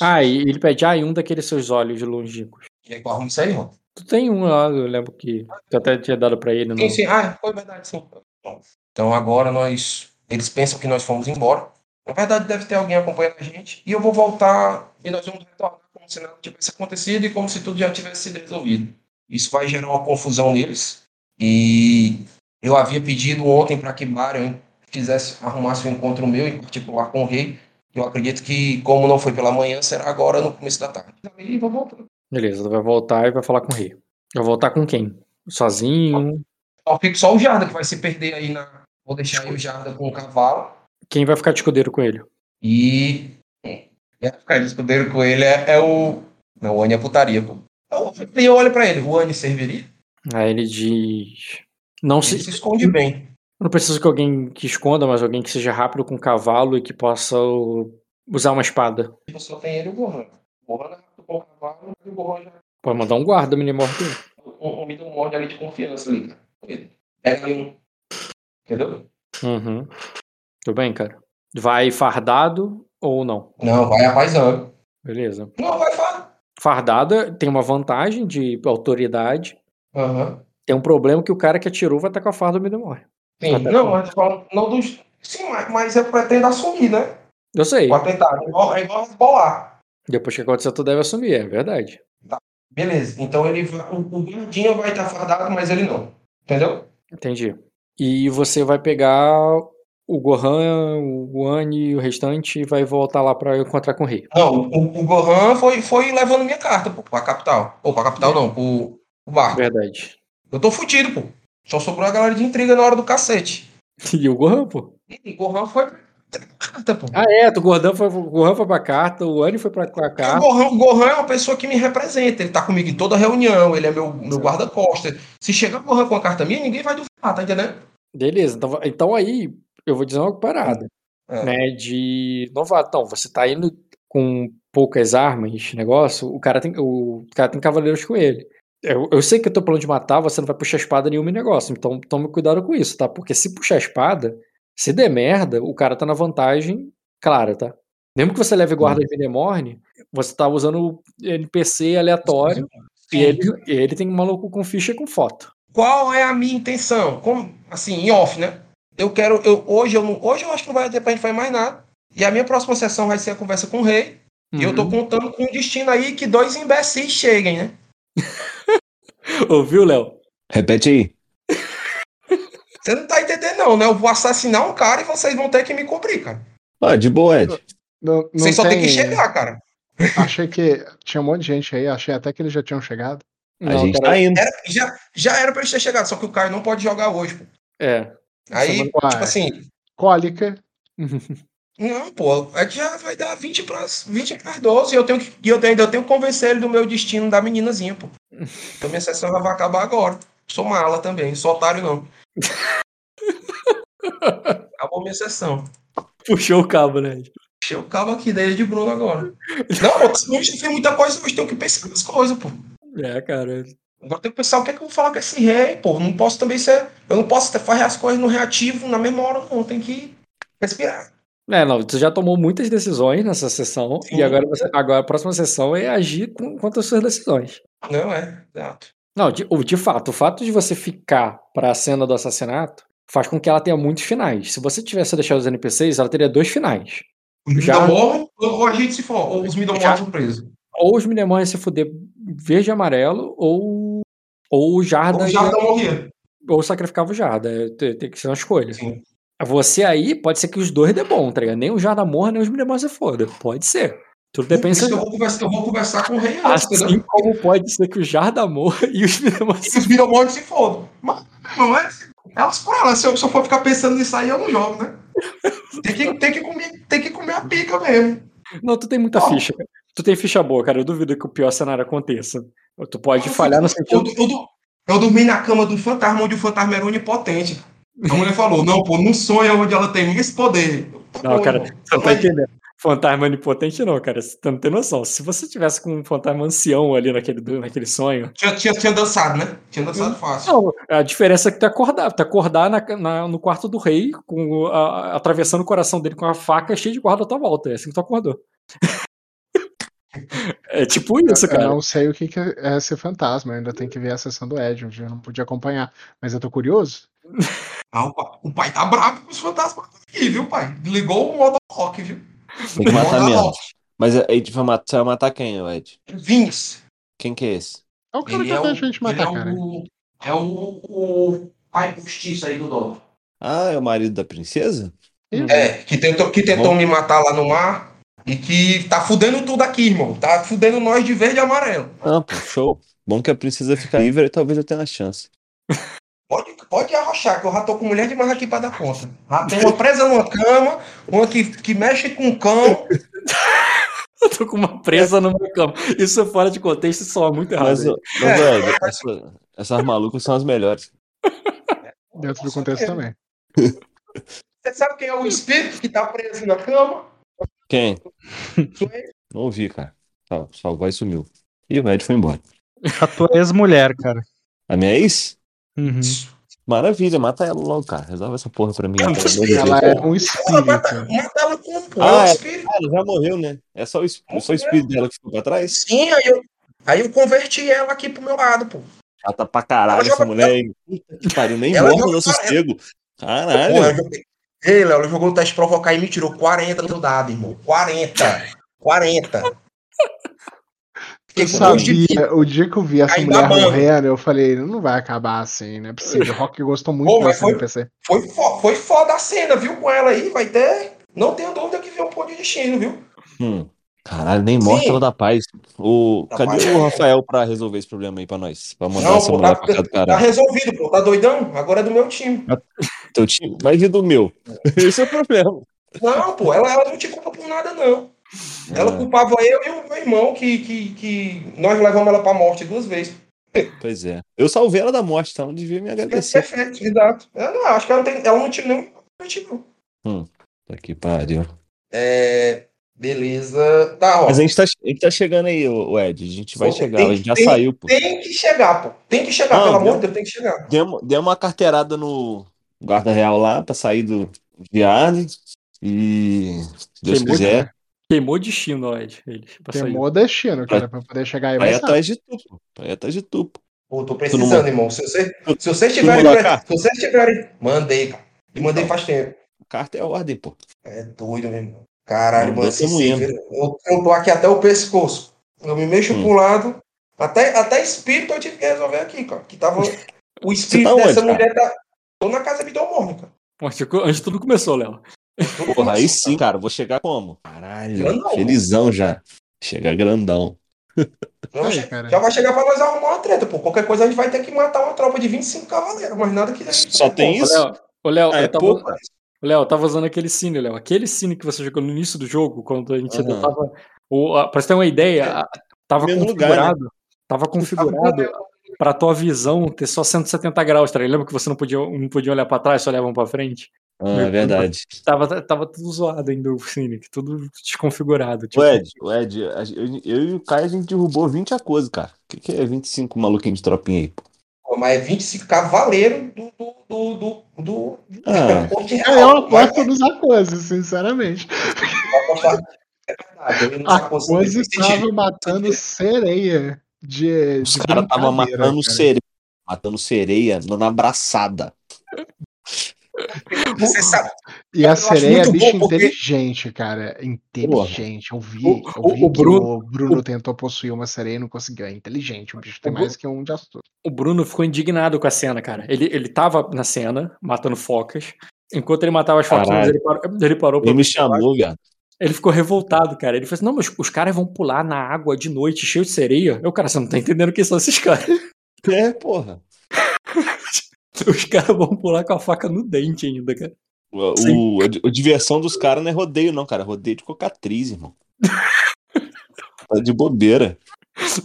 [SPEAKER 1] Ah, e ele pede, ah, e um daqueles seus olhos longínquos.
[SPEAKER 2] E aí, arruma isso aí, irmão?
[SPEAKER 1] Tu tem um lá, eu lembro que tu até tinha dado pra ele.
[SPEAKER 2] Sim,
[SPEAKER 1] No...
[SPEAKER 2] sim. Ah, foi verdade, sim. Bom, Então agora nós. Eles pensam que nós fomos embora. Na verdade, deve ter alguém acompanhando a gente. E eu vou voltar e nós vamos retornar como se nada tivesse acontecido e como se tudo já tivesse sido resolvido. Isso vai gerar uma confusão neles. E eu havia pedido ontem para que Marion fizesse, arrumasse um encontro meu, em particular com o rei. Eu acredito que, como não foi pela manhã, será agora no começo da tarde. E vou voltar.
[SPEAKER 1] Beleza, tu vai voltar e vai falar com o rei. Vai voltar com quem? Sozinho?
[SPEAKER 2] Só fica só o Jarda que vai se perder aí na. Vou deixar aí o Jarda com o cavalo.
[SPEAKER 1] Quem vai ficar de escudeiro com ele?
[SPEAKER 2] E. É, ficar de escudeiro com ele é, é o. Não, o Anny é putaria, pô. E eu olho pra ele, o Anny serviria?
[SPEAKER 1] Aí ele diz. Não
[SPEAKER 2] Ele
[SPEAKER 1] se.
[SPEAKER 2] se esconde bem.
[SPEAKER 1] Não preciso que alguém que esconda, mas alguém que seja rápido com cavalo e que possa usar uma espada.
[SPEAKER 2] Tipo, só tem ele e o Gohan. O Gohan é rápido com o cavalo e o Gohan já.
[SPEAKER 1] Pode mandar um guarda minimorto.
[SPEAKER 2] Um, um middle morde ali de confiança ali. Pega ali um. Entendeu?
[SPEAKER 1] Uhum. Tudo bem, cara. Vai fardado ou não?
[SPEAKER 2] Não, vai apaisando.
[SPEAKER 1] Beleza.
[SPEAKER 2] Não, vai falar.
[SPEAKER 1] Fardada tem uma vantagem de autoridade.
[SPEAKER 2] Aham.
[SPEAKER 1] Tem um problema que o cara que atirou vai estar com a farda do Midemore.
[SPEAKER 2] Sim,
[SPEAKER 1] Até
[SPEAKER 2] não, mas falando. Não dos. Sim, mas, eu pretendo assumir, né?
[SPEAKER 1] Eu sei.
[SPEAKER 2] O atentado. É igual, é igual bolar.
[SPEAKER 1] Depois que acontecer, tu deve assumir, é verdade.
[SPEAKER 2] Beleza, então ele o, o guardinha vai estar fardado, mas ele não. Entendeu?
[SPEAKER 1] Entendi. E você vai pegar o Gohan, o Wani e o restante e vai voltar lá pra encontrar com o rei.
[SPEAKER 2] Não, o, o Gohan foi, foi levando minha carta, pô, pra capital. Ou pra capital não, pro, pro barco.
[SPEAKER 1] Verdade.
[SPEAKER 2] Eu tô fudido, pô. Só sobrou a galera de intriga na hora do cacete.
[SPEAKER 1] E o Gohan, pô.
[SPEAKER 2] E Gohan foi pra carta, pô.
[SPEAKER 1] Ah, é, o Gohan foi, o Gohan foi pra carta, o Annie foi pra, pra
[SPEAKER 2] O
[SPEAKER 1] carta.
[SPEAKER 2] Gohan, o Gohan é uma pessoa que me representa. Ele tá comigo em toda reunião, ele é meu, meu guarda-costas. Se chegar o Gohan com a carta minha, ninguém vai duvidar, tá entendendo?
[SPEAKER 1] Beleza, então, então aí eu vou dizer uma parada,
[SPEAKER 2] É.
[SPEAKER 1] né, de novatão, você tá indo com poucas armas, negócio, o cara tem, o cara tem cavaleiros com ele. Eu, eu sei que eu tô plano de matar, você não vai puxar espada nenhuma em negócio, então tome cuidado com isso, tá? Porque se puxar espada, se der merda, o cara tá na vantagem clara, tá? Mesmo que você leve guarda de Venemorne, você tá usando NPC aleatório e ele, ele tem um maluco com ficha e com foto.
[SPEAKER 2] Qual é a minha intenção? Como, assim, em off, né? Eu quero. Eu, hoje, eu não, hoje eu acho que não vai ter pra gente fazer mais nada. E a minha próxima sessão vai ser a conversa com o rei. E eu tô
[SPEAKER 1] Uhum.
[SPEAKER 2] contando com o destino aí que dois imbecis cheguem, né?
[SPEAKER 1] Ouviu, Léo?
[SPEAKER 5] Repete aí.
[SPEAKER 2] Você não tá entendendo, não, né? Eu vou assassinar um cara e vocês vão ter que me cobrir, cara.
[SPEAKER 5] Ah, de boa, Ed.
[SPEAKER 3] Não, não
[SPEAKER 2] Vocês só tem que chegar, cara.
[SPEAKER 3] Achei que tinha um monte de gente aí, achei até que eles já tinham chegado.
[SPEAKER 5] A gente tá indo.
[SPEAKER 2] Era- já, já era pra eles terem chegado, só que o Caio não pode jogar hoje, pô.
[SPEAKER 1] É.
[SPEAKER 2] Aí,
[SPEAKER 3] Ué.
[SPEAKER 2] tipo assim,
[SPEAKER 3] Cólica.
[SPEAKER 2] não, pô, é que já vai dar 20 para 20 para 12 e eu tenho que e eu tenho, ainda tenho que convencer ele do meu destino da meninazinha, pô. Então minha sessão já vai acabar agora. Sou mala também, sou otário não. Acabou minha sessão.
[SPEAKER 1] Puxou o cabo, né?
[SPEAKER 2] Puxei o cabo aqui da ilha de Bruno agora. Não, pô, não já fiz muita coisa, hoje tenho que pensar nas coisas, pô.
[SPEAKER 1] É, cara.
[SPEAKER 2] Agora tem que pensar o que é que eu vou falar com esse rei, pô. Não posso também ser. Eu não posso fazer as coisas no reativo na mesma hora, não. Tem que respirar.
[SPEAKER 1] É, não, você já tomou muitas decisões nessa sessão
[SPEAKER 2] Sim.
[SPEAKER 1] e agora, você- agora a próxima sessão é agir com, quanto às suas decisões.
[SPEAKER 2] Não, é, exato.
[SPEAKER 1] Não, de, o- de fato, o fato de você ficar pra cena do assassinato faz com que ela tenha muitos finais. Se você tivesse deixado os NPCs, ela teria dois finais.
[SPEAKER 2] Os
[SPEAKER 1] Já-
[SPEAKER 2] Midomorros ou a gente se for, ou os Midomorros são presos.
[SPEAKER 1] Ou os Minemões se fuder verde e amarelo, ou, ou o Jarda,
[SPEAKER 2] Ou
[SPEAKER 1] ia-
[SPEAKER 2] já estão morrendo.
[SPEAKER 1] ou sacrificava o Jarda. É, Tem, tem que ser uma escolha.
[SPEAKER 2] Sim.
[SPEAKER 1] Você aí, pode ser que os dois dê bom, tá ligado? Nem o Jarda morra, nem os Minemões se foda. Pode ser. Tudo depende se
[SPEAKER 2] eu vou conversar, eu vou conversar com o rei
[SPEAKER 1] Assim
[SPEAKER 2] entendeu?
[SPEAKER 1] como pode ser que o Jarda morra e os Minemões
[SPEAKER 2] E
[SPEAKER 1] se
[SPEAKER 2] os Midomorros se fodam. Mas, não é? Elas por elas. Se eu, se eu for ficar pensando nisso aí, eu não jogo, né? Tem que, tem que, comer, tem que comer a pica mesmo.
[SPEAKER 1] Não, tu tem muita
[SPEAKER 2] Ó.
[SPEAKER 1] ficha, cara. Tu tem ficha boa, cara. Eu duvido que o pior cenário aconteça. Tu pode falhar no
[SPEAKER 2] Eu,
[SPEAKER 1] sentido.
[SPEAKER 2] eu, eu, eu dormi na cama do fantasma, onde o fantasma era onipotente. A mulher falou: não, pô, não sonha onde ela tem esse poder.
[SPEAKER 1] Não,
[SPEAKER 2] Pô,
[SPEAKER 1] cara. Você não tá entendendo. Fantasma onipotente, não, cara. Você não tem noção. Se você tivesse com um fantasma ancião ali naquele, naquele sonho.
[SPEAKER 2] Tinha, tinha, tinha dançado, né? Tinha dançado fácil.
[SPEAKER 1] Não, a diferença é que tu acordar. Tu acordar na, na- no quarto do rei, com a- atravessando o coração dele com a faca cheia de guarda à tua volta. É assim que tu acordou. é tipo isso,
[SPEAKER 3] Eu
[SPEAKER 1] cara.
[SPEAKER 3] não sei o que que é esse fantasma, eu ainda tenho que ver a sessão do Ed, eu não pude acompanhar. Mas eu tô curioso.
[SPEAKER 2] Ah, o, pai, o pai tá bravo com os fantasmas aqui, viu, pai? Ligou o modo rock, viu?
[SPEAKER 5] Tem que matar mesmo.
[SPEAKER 2] rock.
[SPEAKER 5] Mas aí tu vai matar, você vai matar quem, Ed?
[SPEAKER 2] Vince.
[SPEAKER 5] Quem que é esse?
[SPEAKER 3] É o cara
[SPEAKER 2] Ele
[SPEAKER 3] que
[SPEAKER 2] é o,
[SPEAKER 3] a gente matar,
[SPEAKER 2] ele é
[SPEAKER 3] cara.
[SPEAKER 2] o, é o, o pai justiça aí do dólar.
[SPEAKER 5] Ah, é o marido da princesa?
[SPEAKER 2] É, que tentou, que tentou
[SPEAKER 5] Bom.
[SPEAKER 2] me matar lá no mar e que tá fudendo tudo aqui, irmão. Tá fudendo nós de verde e amarelo.
[SPEAKER 5] Ah, pô, show. Bom que a princesa fica livre e talvez eu tenha a chance.
[SPEAKER 2] Pode, pode arrochar, que eu já tô com mulher demais aqui pra dar conta. Já tem uma presa numa cama, uma que, que mexe com cão.
[SPEAKER 1] Eu tô com uma presa no meu cama. Isso é fora de contexto e soa muito errado.
[SPEAKER 5] Mas,
[SPEAKER 2] É.
[SPEAKER 5] Ed, essa- essas malucas são as melhores.
[SPEAKER 3] Dentro do contexto também.
[SPEAKER 2] Você sabe quem é o espírito que tá preso na cama?
[SPEAKER 5] Quem? Não ouvi, cara. Só, só a voz sumiu. E o Ed foi embora.
[SPEAKER 4] A tua ex-mulher, cara.
[SPEAKER 5] A minha ex?
[SPEAKER 4] Uhum.
[SPEAKER 5] Maravilha, mata ela logo, cara. Resolve essa porra pra mim. de Deus.
[SPEAKER 3] Ela é um espírito.
[SPEAKER 2] Mata ela com
[SPEAKER 5] Ah,
[SPEAKER 2] é o
[SPEAKER 5] é.
[SPEAKER 2] espírito.
[SPEAKER 5] Ah, ela já morreu, né? É só o, es- só o espírito dela que ficou pra trás?
[SPEAKER 2] Sim, aí eu, aí eu converti ela aqui pro meu lado, pô.
[SPEAKER 5] Ela tá pra caralho, essa mulher. Puta que pariu, nem
[SPEAKER 2] Ela
[SPEAKER 5] morre no sossego. Caralho.
[SPEAKER 2] Ei, Léo, ela jogou o teste provocar e me tirou 40 no teu dado, irmão. 40. 40.
[SPEAKER 3] Eu sabia, o dia que eu vi essa mulher morrendo, eu falei, não vai acabar assim, não é possível. O Rock gostou muito
[SPEAKER 2] Pô, foi-
[SPEAKER 3] NPC.
[SPEAKER 2] Foi, fo- foi foda a cena, viu? Com ela aí, vai ter. Não tenho dúvida que veio um ponto de destino, viu?
[SPEAKER 5] Hum. Caralho, nem morte
[SPEAKER 2] Sim.
[SPEAKER 5] ela dá paz. O...
[SPEAKER 2] Dá
[SPEAKER 5] Cadê
[SPEAKER 2] paz.
[SPEAKER 5] o Rafael pra resolver esse problema aí pra nós? Pra mandar
[SPEAKER 2] Não,
[SPEAKER 5] essa
[SPEAKER 2] pô,
[SPEAKER 5] mulher
[SPEAKER 2] tá,
[SPEAKER 5] pra casa do
[SPEAKER 2] tá
[SPEAKER 5] cara.
[SPEAKER 2] resolvido, pô. Tá doidão? Agora é do meu time.
[SPEAKER 5] Teu time, mas e do meu? Esse é o problema.
[SPEAKER 2] Não, pô, ela, ela não te culpa por nada, não. Ela
[SPEAKER 5] Ah,
[SPEAKER 2] culpava eu e o meu irmão, que, que, que nós levamos ela pra morte duas vezes.
[SPEAKER 5] Pois é. Eu salvei ela da morte, então devia me
[SPEAKER 2] É
[SPEAKER 5] agradecer.
[SPEAKER 2] perfeito, exato. Eu não, acho que ela não, tem, ela não tinha nenhum motivo.
[SPEAKER 5] Tá que pariu.
[SPEAKER 2] É. Beleza. Tá, ó.
[SPEAKER 5] Mas a gente tá, a gente tá chegando aí, o Ed. A gente vai
[SPEAKER 2] Pô,
[SPEAKER 5] chegar,
[SPEAKER 2] tem-
[SPEAKER 5] a gente já
[SPEAKER 2] tem-
[SPEAKER 5] saiu, pô.
[SPEAKER 2] Tem que chegar, pô. Tem que chegar,
[SPEAKER 5] Não,
[SPEAKER 2] pelo amor
[SPEAKER 5] deu-
[SPEAKER 2] de Deus, tem que chegar.
[SPEAKER 5] Demos, demos uma carteirada no guarda real lá pra sair do viagem. E se Deus
[SPEAKER 1] de-
[SPEAKER 5] quiser,
[SPEAKER 1] Queimou destino, ó, Ed. Ele.
[SPEAKER 3] Queimou destino, cara, pra poder chegar aí.
[SPEAKER 5] vai atrás de tu, pô. Vai atrás de tu, pô.
[SPEAKER 2] Tô precisando, irmão. Se, você, se vocês tiverem. Se vocês tiverem. Mandei, cara. E mandei faz tempo.
[SPEAKER 5] Carta é ordem, pô.
[SPEAKER 2] É doido, meu irmão. Caralho, mano.
[SPEAKER 5] indo.
[SPEAKER 2] eu, eu tô aqui até o pescoço. Eu me mexo
[SPEAKER 5] Hum.
[SPEAKER 2] pro lado. Até, até espírito eu tive que resolver aqui, cara. Que tava. O espírito
[SPEAKER 5] tá onde,
[SPEAKER 2] dessa
[SPEAKER 5] cara?
[SPEAKER 2] mulher tá. Tô na casa Bidomorne, cara.
[SPEAKER 1] Antes antes de tudo começou, Léo.
[SPEAKER 5] Porra, aí sim, cara. Vou chegar como? Caralho,
[SPEAKER 2] Grandão.
[SPEAKER 5] felizão já. Chegar grandão.
[SPEAKER 2] Já,
[SPEAKER 3] Aí,
[SPEAKER 2] já vai chegar pra nós arrumar uma treta, pô. Qualquer coisa a gente vai ter que matar uma tropa de 25 cavaleiros, mas nada que.
[SPEAKER 5] Só tem
[SPEAKER 1] Ô,
[SPEAKER 5] isso?
[SPEAKER 1] Ô, Léo,
[SPEAKER 5] Ah, é
[SPEAKER 1] eu tava, Léo, eu tava usando aquele cine, Léo. Aquele cine que você jogou no início do jogo, quando a gente ainda
[SPEAKER 5] Aham.
[SPEAKER 1] tava. O, a, pra você ter uma ideia, a- tava
[SPEAKER 5] Mesmo lugar,
[SPEAKER 1] configurado. Tava configurado pra tua visão ter só 170 graus, tá? Lembra que você não podia, não podia olhar pra trás, só olhavam pra frente?
[SPEAKER 5] Ah, é verdade.
[SPEAKER 1] Tava, tava tudo zoado ainda o cine, tudo desconfigurado. Tipo,
[SPEAKER 5] O Ed, o Ed, a eu, eu e o Caio a gente derrubou 20 a coisa, cara. O que, que é 25 maluquinho de tropinha aí, pô?
[SPEAKER 2] Pô, mas é 25 cavaleiros do. do. do. do. do...
[SPEAKER 5] Ah.
[SPEAKER 2] Porto
[SPEAKER 3] É, eu
[SPEAKER 2] Real. Mas
[SPEAKER 3] aposto nos Aquoses, sinceramente.
[SPEAKER 2] É verdade, eu não
[SPEAKER 3] A
[SPEAKER 2] aposto
[SPEAKER 3] coisa
[SPEAKER 2] nesse
[SPEAKER 3] estava matando sereia de.
[SPEAKER 5] Os caras estavam matando
[SPEAKER 3] cara.
[SPEAKER 5] sereia. Matando sereia na abraçada.
[SPEAKER 2] Você sabe.
[SPEAKER 3] E a sereia é bicho
[SPEAKER 2] bom, porque-
[SPEAKER 3] inteligente, cara. Inteligente. Eu vi,
[SPEAKER 1] O-
[SPEAKER 3] eu vi
[SPEAKER 1] o
[SPEAKER 3] que
[SPEAKER 1] Bruno-
[SPEAKER 3] o Bruno tentou possuir uma sereia e não conseguiu. É inteligente. O bicho tem
[SPEAKER 1] O
[SPEAKER 3] mais que um de astuto.
[SPEAKER 1] O Bruno ficou indignado com a cena, cara. Ele, ele tava na cena, matando focas. Enquanto ele matava as
[SPEAKER 5] Caralho.
[SPEAKER 1] ele parou, ele parou pra
[SPEAKER 5] Ele me chamou, viado.
[SPEAKER 1] Ele ficou revoltado, cara. Ele falou assim: não, mas os caras vão pular na água de noite cheio de sereia. Eu, cara, você não tá entendendo quem são esses caras.
[SPEAKER 5] É, porra. É
[SPEAKER 1] Os caras vão pular com a faca no dente ainda, cara.
[SPEAKER 5] O, o- a, a diversão dos caras não é rodeio, não, cara. Rodeio de cocatriz, irmão. tá de bobeira.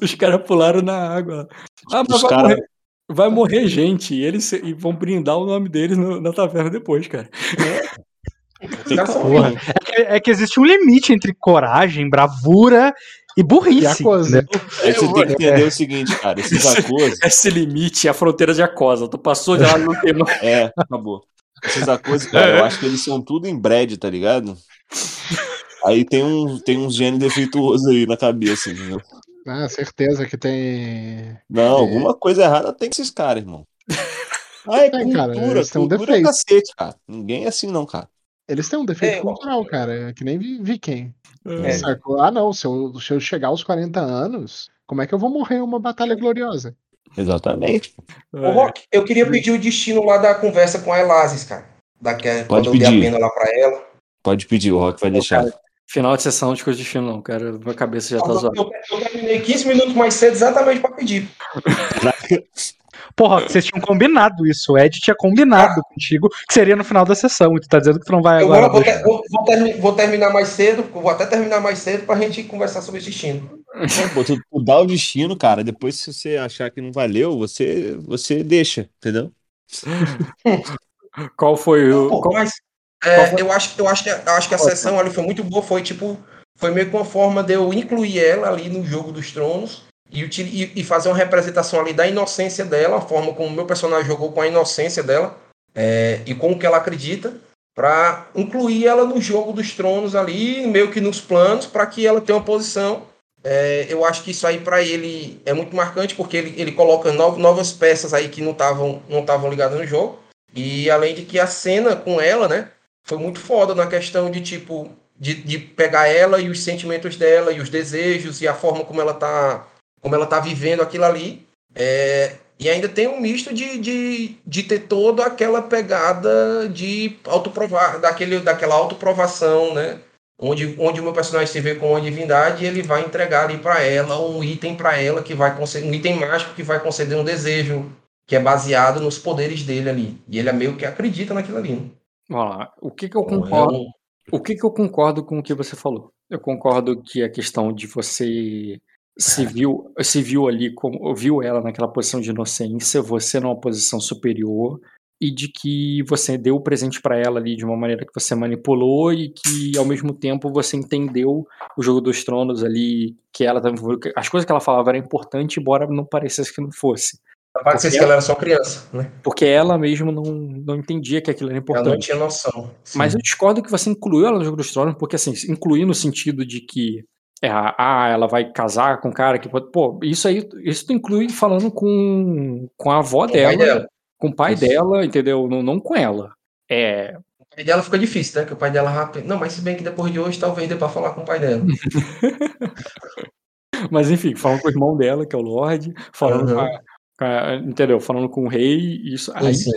[SPEAKER 1] Os caras pularam na água. Ah, mas
[SPEAKER 5] Os
[SPEAKER 1] vai,
[SPEAKER 5] cara-
[SPEAKER 1] morrer, vai morrer gente. E eles se- e vão brindar o nome deles no- na taverna depois, cara.
[SPEAKER 2] Os caras são
[SPEAKER 4] Porra. É que, é que existe um limite entre coragem, bravura e burrice.
[SPEAKER 3] E
[SPEAKER 4] entendeu?
[SPEAKER 5] Aí você tem que entender o seguinte, cara. Esses acos.
[SPEAKER 1] Esse limite é a fronteira de Acosa. Tu passou de lá no tema.
[SPEAKER 5] É, acabou. Esses acos, cara, eu acho que eles são tudo em bread, tá ligado? Aí tem, um, tem uns genes defeituosos aí na cabeça, entendeu?
[SPEAKER 3] Ah, certeza que tem.
[SPEAKER 5] Não, alguma coisa errada tem com esses caras, irmão. Ah, é
[SPEAKER 3] Tem, cara,
[SPEAKER 5] cultura,
[SPEAKER 3] têm um
[SPEAKER 5] cultura é
[SPEAKER 3] defeito.
[SPEAKER 5] cacete, cara. Ninguém é assim, não, cara.
[SPEAKER 3] Eles têm um defeito
[SPEAKER 2] É,
[SPEAKER 3] cultural, cara. Que nem vi, vi quem.
[SPEAKER 2] É.
[SPEAKER 3] Sacou? Ah, não. Se eu, se eu chegar aos 40 anos, como é que eu vou morrer em uma batalha gloriosa?
[SPEAKER 5] Exatamente.
[SPEAKER 2] Ô, Rock, eu queria pedir o destino lá da conversa com a Elazes, cara. Daquela,
[SPEAKER 5] Pode
[SPEAKER 2] quando eu dei a
[SPEAKER 5] pedir.
[SPEAKER 2] pena lá pra ela.
[SPEAKER 5] Pode pedir, o Rock vai deixar.
[SPEAKER 1] cara, Final de sessão de coisa de destino, não, cara. Minha cabeça já tá zoada.
[SPEAKER 2] eu, eu terminei 15 minutos mais cedo exatamente pra pedir.
[SPEAKER 4] Porra, vocês tinham combinado isso. O Ed tinha combinado contigo que seria no final da sessão. E tu tá dizendo que tu não vai
[SPEAKER 2] Eu vou,
[SPEAKER 4] agora.
[SPEAKER 2] vou, ter- vou- vou termi- vou terminar mais cedo, vou até terminar mais cedo pra gente conversar sobre esse destino.
[SPEAKER 5] Pô, tu, tu dá o destino, cara. Depois, se você achar que não valeu, você, você deixa, entendeu?
[SPEAKER 1] Qual foi o.
[SPEAKER 2] Pô,
[SPEAKER 1] qual-
[SPEAKER 2] mas é,
[SPEAKER 1] qual
[SPEAKER 2] eu, acho, eu, acho que, eu acho que a sessão ali foi muito boa, foi tipo, foi meio que uma forma de eu incluir ela ali no jogo dos tronos e, e, fazer uma representação ali da inocência dela, a forma como o meu personagem jogou com a inocência dela é, e com o que ela acredita, para incluir ela no jogo dos tronos ali, meio que nos planos, para que ela tenha uma posição. É, eu acho que isso aí para ele é muito marcante, porque ele, ele coloca no- novas peças aí que não estavam não estavam ligadas no jogo. E além de que a cena com ela, né, foi muito foda na questão de tipo de, de pegar ela e os sentimentos dela e os desejos e a forma como ela tá como ela tá vivendo aquilo ali. É, e ainda tem um misto de, de, de ter toda aquela pegada de autoprovar, daquele, daquela autoprovação, né? onde, onde o meu personagem se vê com uma divindade e ele vai entregar ali para ela um item para ela que vai conceder um item mágico que vai conceder um desejo que é baseado nos poderes dele ali. E ele é meio que acredita naquilo ali. Né?
[SPEAKER 1] Olha lá, o que que eu
[SPEAKER 2] Então, é
[SPEAKER 1] concordo?
[SPEAKER 2] um-
[SPEAKER 1] O que que eu concordo com o que você falou? Eu concordo que a questão de você se viu, se viu ali como viu ela naquela posição de inocência, você numa posição superior e de que você deu o presente pra ela ali de uma maneira que você manipulou e que ao mesmo tempo você entendeu o jogo dos tronos ali, que ela as coisas que ela falava eram importantes, embora não parecesse que não fosse,
[SPEAKER 2] Parece que ela era só criança, né?
[SPEAKER 1] porque ela mesma não, não entendia que aquilo era
[SPEAKER 2] Ela
[SPEAKER 1] importante.
[SPEAKER 2] não tinha noção. Sim.
[SPEAKER 1] Mas eu discordo que você incluiu ela no Jogo dos Tronos, porque assim, incluir no sentido de que é, ah, ela vai casar com um cara que pode. Pô, isso aí, isso tu inclui falando com, com a avó
[SPEAKER 2] Com
[SPEAKER 1] dela,
[SPEAKER 2] dela.
[SPEAKER 1] com o pai
[SPEAKER 2] Isso.
[SPEAKER 1] dela, entendeu? Não, não com ela. É.
[SPEAKER 2] O pai dela fica difícil, né? Que o pai dela rápido. Não, mas se bem que depois de hoje talvez dê pra falar com o pai dela.
[SPEAKER 1] Mas enfim, falando com o irmão dela, que é o Lorde, falando com,
[SPEAKER 2] Aham.
[SPEAKER 1] a, com a- Entendeu? Falando com o rei, isso. Aí,
[SPEAKER 2] Sim,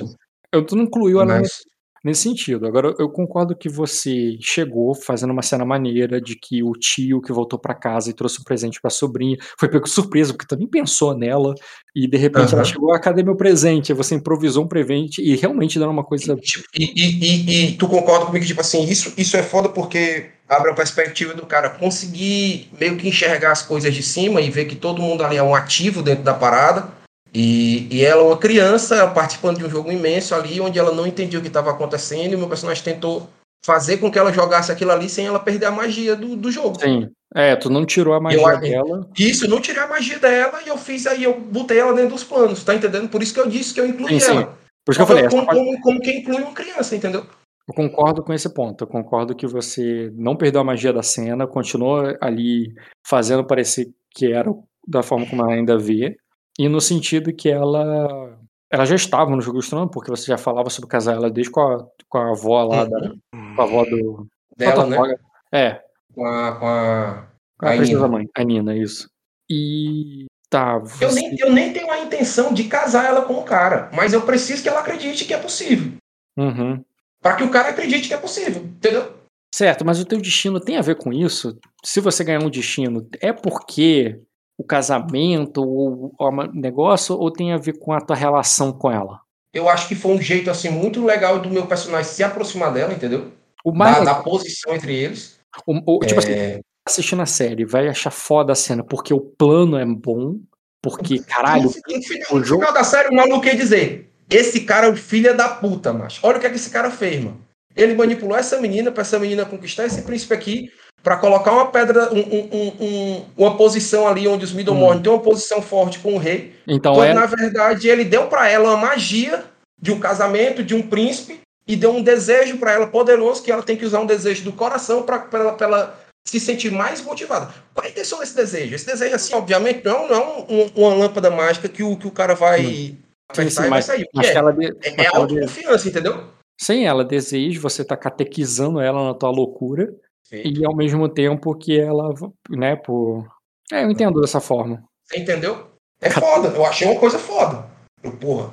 [SPEAKER 1] eu, tu não incluiu ela
[SPEAKER 2] Mas,
[SPEAKER 1] nesse sentido. Agora, eu concordo que você chegou fazendo uma cena maneira de que o tio que voltou pra casa e trouxe um presente pra sobrinha foi pego surpresa, porque também pensou nela e de repente ela
[SPEAKER 2] Aham.
[SPEAKER 1] chegou, ah, cadê meu presente? Aí você improvisou um presente e realmente deram uma coisa.
[SPEAKER 2] tipo, e, e, e, e tu concorda comigo, tipo assim, isso, isso é foda porque abre a perspectiva do cara conseguir meio que enxergar as coisas de cima e ver que todo mundo ali é um ativo dentro da parada. E, e ela, uma criança, participando de um jogo imenso ali, onde ela não entendia o que estava acontecendo, e o meu personagem tentou fazer com que ela jogasse aquilo ali sem ela perder a magia do, do jogo.
[SPEAKER 1] Sim. É, tu não tirou a magia
[SPEAKER 2] Eu
[SPEAKER 1] dela.
[SPEAKER 2] Isso, eu não tirei a magia dela e eu fiz aí, eu botei ela dentro dos planos, tá entendendo? Por isso que eu disse que eu incluí
[SPEAKER 1] Sim, sim.
[SPEAKER 2] ela.
[SPEAKER 1] Por isso que eu falei,
[SPEAKER 2] como,
[SPEAKER 1] parte-
[SPEAKER 2] como, como quem inclui uma criança, entendeu?
[SPEAKER 1] eu concordo com esse ponto. Eu concordo que você não perdeu a magia da cena, continuou ali fazendo parecer que era da forma como ela ainda vê. E no sentido que ela. Ela já estava no Jogo dos Tronos, porque você já falava sobre casar ela desde com a, com a avó lá, da, com a avó do.
[SPEAKER 2] Dela, né?
[SPEAKER 1] É,
[SPEAKER 2] Com a, com a,
[SPEAKER 1] com a
[SPEAKER 2] A
[SPEAKER 1] princesa mãe, a Nina, isso. E. Tá,
[SPEAKER 2] Eu
[SPEAKER 1] você-
[SPEAKER 2] nem, eu nem tenho a intenção de casar ela com o cara, mas eu preciso que ela acredite que é possível.
[SPEAKER 1] Uhum.
[SPEAKER 2] Para que o cara acredite que é possível, entendeu?
[SPEAKER 1] Certo, mas o teu destino tem a ver com isso? Se você ganhar um destino, é porque o casamento ou o negócio ou tem a ver com a tua relação com ela?
[SPEAKER 2] Eu acho que foi um jeito assim muito legal do meu personagem se aproximar dela, entendeu?
[SPEAKER 1] O mais
[SPEAKER 2] Da, da posição entre eles.
[SPEAKER 1] o- o- tipo assim,
[SPEAKER 2] É,
[SPEAKER 1] assistindo a série, vai achar foda a cena porque o plano é bom, porque caralho,
[SPEAKER 2] no, no final,
[SPEAKER 1] o
[SPEAKER 2] no
[SPEAKER 1] jogo-
[SPEAKER 2] final da série, o maluco ia dizer: Esse cara é o filho da puta, macho. Olha o que, é que esse cara fez, mano. Ele manipulou essa menina pra essa menina conquistar esse príncipe aqui, pra colocar uma pedra, um- um- um- um- uma posição ali onde os Middlemorn têm uma posição forte com o rei.
[SPEAKER 1] então
[SPEAKER 2] Quando,
[SPEAKER 1] é
[SPEAKER 2] na verdade, ele deu pra ela uma magia de um casamento, de um príncipe, e deu um desejo pra ela poderoso, que ela tem que usar um desejo do coração pra ela, pra ela se sentir mais motivada. Qual é a intenção desse desejo? Esse desejo, assim, obviamente, não, não é um- uma lâmpada mágica que o, que o cara vai
[SPEAKER 1] Sim,
[SPEAKER 2] apertar
[SPEAKER 1] sim,
[SPEAKER 2] e vai sair.
[SPEAKER 1] Mas
[SPEAKER 2] é?
[SPEAKER 1] ela de-
[SPEAKER 2] É, é
[SPEAKER 1] ela de-
[SPEAKER 2] autoconfiança, entendeu?
[SPEAKER 1] sem ela deseja, você tá catequizando ela na tua loucura e ao mesmo tempo que ela, né, por É, eu entendo dessa forma.
[SPEAKER 2] Você entendeu? É foda. Eu achei uma coisa foda. Eu, porra.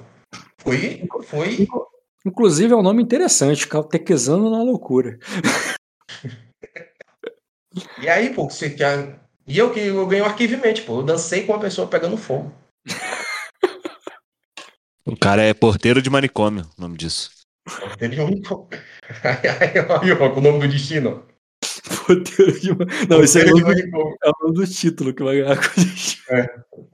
[SPEAKER 2] Foi. Foi.
[SPEAKER 1] Inclusive é um nome interessante, catequizando na loucura.
[SPEAKER 2] E aí, pô, você quer. E eu que eu ganhei o arquivamente, pô. Eu dancei com uma pessoa pegando fogo.
[SPEAKER 5] O cara é porteiro de manicômio, o nome disso.
[SPEAKER 2] Ele é um- Aí, ó, com o nome do destino.
[SPEAKER 1] Porteiro de... Não, esse é o, nome,
[SPEAKER 2] manicômio.
[SPEAKER 1] é o nome do título que vai ganhar com a gente.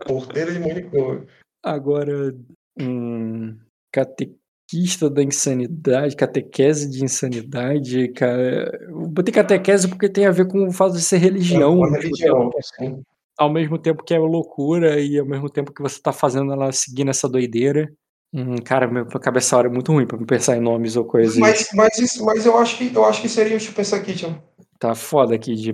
[SPEAKER 2] Porteiro de manicômio.
[SPEAKER 1] Agora, um catequista da insanidade, catequese de insanidade, cara. Botei catequese porque tem a ver com o fato de ser religião. Ao mesmo
[SPEAKER 2] religião,
[SPEAKER 1] tempo-
[SPEAKER 2] assim.
[SPEAKER 1] Ao mesmo tempo que é loucura e ao mesmo tempo que você tá fazendo ela seguir nessa doideira. Hum, cara, minha cabeça hora é muito ruim pra me pensar em nomes ou coisas.
[SPEAKER 2] Mas, mas, isso, mas eu, acho que, eu acho que seria, deixa eu pensar aqui, tio.
[SPEAKER 1] Tá foda aqui de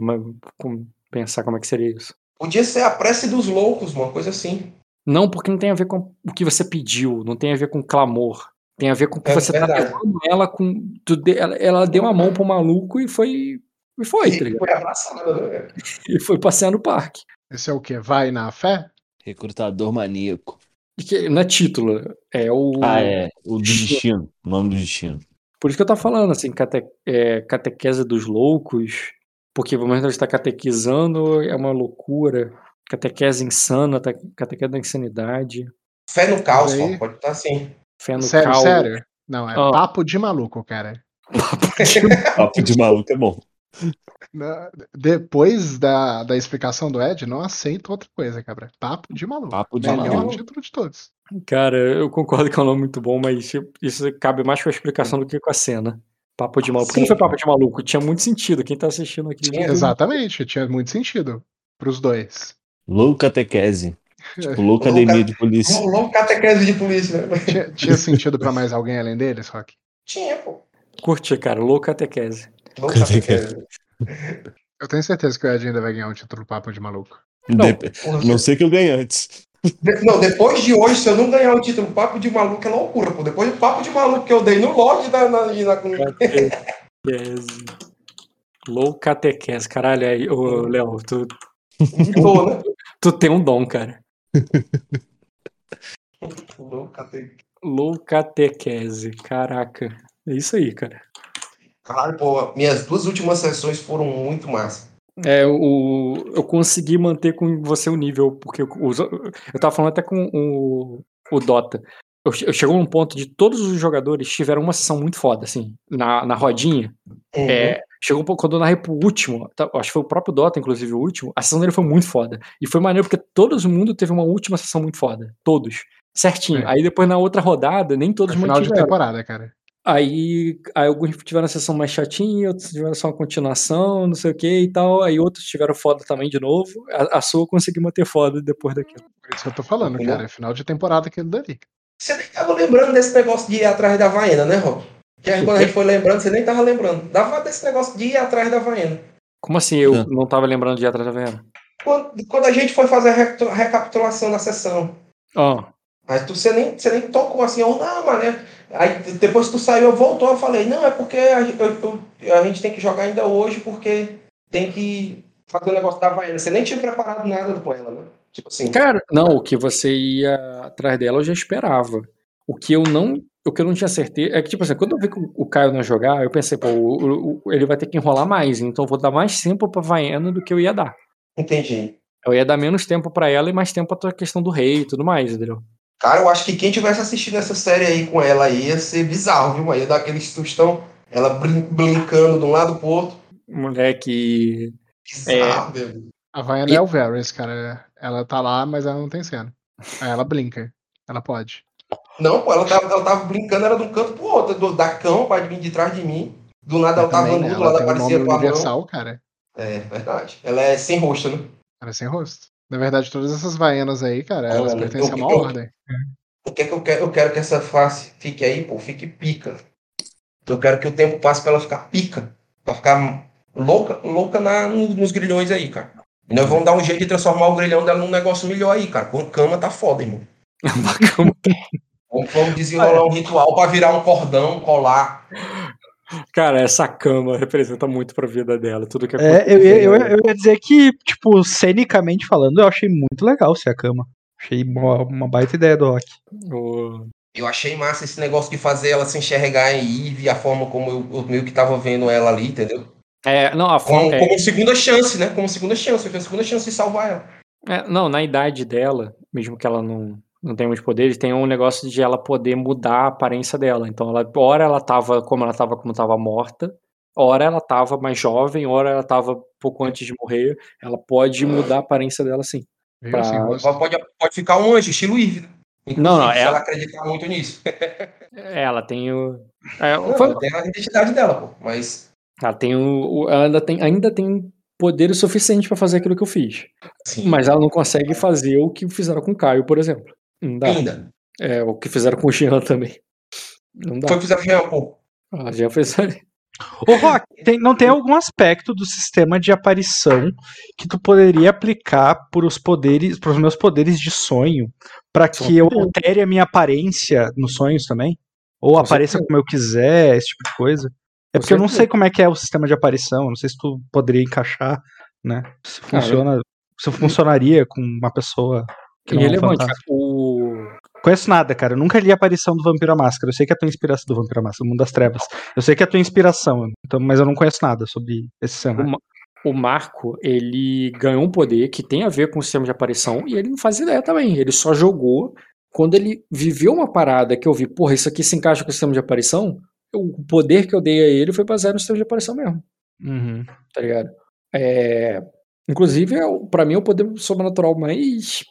[SPEAKER 1] pensar como é que seria isso.
[SPEAKER 2] Podia ser a prece dos loucos, uma coisa assim.
[SPEAKER 1] Não, porque não tem a ver com o que você pediu, não tem a ver com clamor. Tem a ver com que
[SPEAKER 2] É
[SPEAKER 1] você tá
[SPEAKER 2] verdade.
[SPEAKER 1] levando ela com. tu de- ela, ela deu a mão pro maluco e foi. E foi, tá
[SPEAKER 2] E
[SPEAKER 1] ligado?
[SPEAKER 2] foi abraçada, né?
[SPEAKER 1] E foi passear no parque.
[SPEAKER 3] Esse é o quê? Vai na fé?
[SPEAKER 5] Recrutador maníaco.
[SPEAKER 1] Que não é título, é o.
[SPEAKER 5] Ah, é. O do destino. O nome do destino.
[SPEAKER 1] Por isso que eu tô falando, assim, cate, é, catequese dos loucos. Porque o momento de estar catequizando é uma loucura. Catequese insana, ta- catequese da insanidade.
[SPEAKER 2] Fé no caos,
[SPEAKER 3] aí-
[SPEAKER 2] pode estar assim.
[SPEAKER 1] Fé no
[SPEAKER 3] sério,
[SPEAKER 1] cal.
[SPEAKER 3] sério? Não, é
[SPEAKER 1] Ah.
[SPEAKER 3] papo de maluco, cara.
[SPEAKER 5] Papo de maluco é bom.
[SPEAKER 3] Depois da, da explicação do Ed, não aceito outra coisa, cabra. Papo de maluco.
[SPEAKER 5] Papo de
[SPEAKER 3] Melhor
[SPEAKER 5] maluco.
[SPEAKER 3] título de todos.
[SPEAKER 1] Cara, eu concordo que é um nome muito bom, mas isso cabe mais com a explicação do que com a cena. Papo de maluco. Por que não
[SPEAKER 2] Sim.
[SPEAKER 1] foi papo de maluco? Tinha muito sentido. Quem tá assistindo aqui.
[SPEAKER 2] Tinha.
[SPEAKER 3] Exatamente, tinha muito sentido pros dois.
[SPEAKER 5] Loucatequese. Tipo, loucademia de polícia.
[SPEAKER 2] Louco catequese de polícia?
[SPEAKER 3] Tinha, tinha sentido pra mais alguém além deles, Rock?
[SPEAKER 2] Tinha, pô.
[SPEAKER 1] Curti, cara. Louco catequese.
[SPEAKER 2] Louco catequese.
[SPEAKER 3] Eu tenho certeza que o Ed ainda vai ganhar um título papo de maluco.
[SPEAKER 5] Dep-
[SPEAKER 2] Porra,
[SPEAKER 5] Não sei que eu ganhe antes.
[SPEAKER 2] Não, depois de hoje, se eu não ganhar o título Papo de Maluco, é loucura, pô. Depois do Papo de Maluco que eu dei no log da. Na, na,
[SPEAKER 1] Catequese. Louco catequese. Caralho, aí, ô, Léo, tu,
[SPEAKER 2] boa, né?
[SPEAKER 1] tu tem um dom, cara.
[SPEAKER 2] Louco catequese.
[SPEAKER 1] Louco catequese. Caraca. É isso aí, cara.
[SPEAKER 2] Caralho, pô, minhas duas últimas sessões foram muito massa.
[SPEAKER 1] É, o, eu consegui manter com você o nível, porque eu, eu tava falando até com o, o Dota. Eu, eu chegou num ponto de todos os jogadores tiveram uma sessão muito foda, assim, na, na rodinha.
[SPEAKER 2] Uhum.
[SPEAKER 1] É, chegou um pouco quando eu narrei pro último, tá, acho que foi o próprio Dota, inclusive, o último. A sessão dele foi muito foda. E foi maneiro porque todo mundo teve uma última sessão muito foda. Todos. Certinho.
[SPEAKER 3] É.
[SPEAKER 1] Aí depois na outra rodada, nem todos
[SPEAKER 3] Foi final de
[SPEAKER 1] mantiveram.
[SPEAKER 3] temporada, cara.
[SPEAKER 1] Aí, aí alguns tiveram a sessão mais chatinha, outros tiveram só uma continuação, não sei o que e tal. Aí outros tiveram foda também de novo. A, a sua eu consegui manter foda depois daquilo.
[SPEAKER 3] Por isso que eu tô falando,
[SPEAKER 2] Entendeu?
[SPEAKER 3] cara. É final de temporada aquilo dali.
[SPEAKER 2] Você nem tava lembrando desse negócio de ir atrás da Havaiana, né, Rob? Que aí quando a gente foi lembrando, você nem tava lembrando. Dava desse negócio de ir atrás da Havaiana.
[SPEAKER 1] Como assim eu
[SPEAKER 5] Ah.
[SPEAKER 1] não tava lembrando de ir atrás da Vera?
[SPEAKER 2] Quando, quando a gente foi fazer a recapitula- recapitulação da sessão,
[SPEAKER 1] Ó,
[SPEAKER 2] Aí tu, você, nem, você nem tocou assim, ó, não, mané. Aí depois que tu saiu, eu voltou, eu falei, não, é porque a, eu- eu- a gente tem que jogar ainda hoje, porque tem que fazer o negócio da Havaiana. Você nem tinha preparado nada com ela, né? Tipo assim.
[SPEAKER 1] cara, não, o que você ia atrás dela eu já esperava. O que eu não. O que eu não tinha certeza é que, tipo assim, quando eu vi que o- Caio não jogar, eu pensei, pô, o- o- ele vai ter que enrolar mais, então eu vou dar mais tempo pra Vaiana do que eu ia dar.
[SPEAKER 2] Entendi.
[SPEAKER 1] Eu ia dar menos tempo pra ela e mais tempo pra questão do rei e tudo mais, entendeu?
[SPEAKER 2] Cara, eu acho que quem tivesse assistido essa série aí com ela aí ia ser bizarro, viu? Ia dar aquele sustão, ela brin brincando de um lado pro outro.
[SPEAKER 1] Moleque.
[SPEAKER 2] Bizarro, meu.
[SPEAKER 3] A Vaiana é o Varys, cara. Ela tá lá, mas ela não tem cena. Aí ela brinca. Ela pode.
[SPEAKER 2] Não, pô, ela tava, ela tava brincando, era de um canto pro outro, do, da cama pra vir de trás de mim. Do nada ela tava
[SPEAKER 3] né,
[SPEAKER 2] andando,
[SPEAKER 3] ela
[SPEAKER 2] ela
[SPEAKER 3] tem um
[SPEAKER 2] aparecia
[SPEAKER 3] nome
[SPEAKER 2] com a mão.
[SPEAKER 3] universal, cara.
[SPEAKER 2] É, verdade. Ela é sem rosto, né?
[SPEAKER 3] Ela é sem rosto. Na verdade, todas essas vaianas aí, cara, elas
[SPEAKER 2] Olha,
[SPEAKER 3] pertencem a
[SPEAKER 2] eu-
[SPEAKER 3] uma
[SPEAKER 2] eu-
[SPEAKER 3] ordem.
[SPEAKER 2] O que é que eu quero? Eu quero que essa face fique aí, pô, fique pica. Eu quero que o tempo passe pra ela ficar pica. Pra ficar louca, louca na, nos, grilhões aí, cara. E nós vamos dar um jeito de transformar o grilhão dela num negócio melhor aí, cara. Com cama tá foda, irmão. Vamos, vamos desenrolar um ritual pra virar um cordão, colar.
[SPEAKER 1] Cara, essa cama representa muito pra vida dela. Tudo que
[SPEAKER 4] É, eu, ia- eu, eu ia dizer que, tipo, cenicamente falando, eu achei muito legal ser a cama. Achei uma, uma baita ideia do Rock.
[SPEAKER 1] O-
[SPEAKER 2] Eu achei massa esse negócio de fazer ela se enxergar em Eve, a forma como eu, eu meio que tava vendo ela ali, entendeu?
[SPEAKER 1] É, não, a
[SPEAKER 2] Como,
[SPEAKER 1] forma. é-
[SPEAKER 2] como segunda chance, né? Como segunda chance. Eu fiz a segunda chance de salvar ela.
[SPEAKER 1] É, não, na idade dela, mesmo que ela não, não tenha muitos poderes, tem um negócio de ela poder mudar a aparência dela. Então, ela, ora ela tava como ela tava como tava morta, ora ela tava mais jovem, ora ela tava pouco antes de morrer. Ela pode mudar a aparência dela sim.
[SPEAKER 3] Viu?
[SPEAKER 1] Pra-
[SPEAKER 3] rosto.
[SPEAKER 2] Ela pode, pode ficar um anjo, estilo Eve, né?
[SPEAKER 1] Não, não, ela-
[SPEAKER 2] ela acreditar muito nisso.
[SPEAKER 1] É, Ela tem o. é,
[SPEAKER 2] Não,
[SPEAKER 1] foi-
[SPEAKER 2] ela tem a identidade dela, pô. Mas,
[SPEAKER 1] ela tem o. Ela ainda tem, ainda tem poder o suficiente pra fazer aquilo que eu fiz.
[SPEAKER 2] sim,
[SPEAKER 1] Mas ela não consegue fazer o que fizeram com o Caio, por exemplo. Não dá.
[SPEAKER 2] ainda.
[SPEAKER 1] É, o que fizeram com o Jean também. Não dá.
[SPEAKER 2] Foi que fizeram Jean, pô.
[SPEAKER 1] A Jean fez.
[SPEAKER 4] Ô, Rock, tem- não tem algum aspecto do sistema de aparição que tu poderia aplicar pros poderes, pros meus poderes de sonho, pra que eu altere a minha aparência nos sonhos também? Ou
[SPEAKER 1] Com
[SPEAKER 4] apareça
[SPEAKER 1] certeza.
[SPEAKER 4] como eu quiser, esse tipo de coisa? É
[SPEAKER 1] Com
[SPEAKER 4] porque eu não
[SPEAKER 1] certeza.
[SPEAKER 4] sei como é que é o sistema de aparição, não sei se tu poderia encaixar, né? Se
[SPEAKER 1] Cara,
[SPEAKER 4] funciona, se funcionaria com uma pessoa é um
[SPEAKER 1] Irrelevante.
[SPEAKER 4] fantasma.
[SPEAKER 1] O...
[SPEAKER 4] Conheço nada, cara. Eu nunca li a aparição do Vampiro à Máscara. Eu sei que é a tua inspiração do Vampiro à Máscara, do Mundo das Trevas. Eu sei que é a tua inspiração, então, mas eu não conheço nada sobre esse
[SPEAKER 1] o
[SPEAKER 4] cenário.
[SPEAKER 1] Ma- o Marco, ele ganhou um poder que tem a ver com o sistema de aparição e ele não faz ideia também. Ele só jogou. Quando ele viveu uma parada que eu vi, porra, isso aqui se encaixa com o sistema de aparição, o poder que eu dei a ele foi baseado no sistema de aparição mesmo,
[SPEAKER 4] Uhum.
[SPEAKER 1] tá ligado? É, inclusive, é, o- pra mim, é o poder sobrenatural mais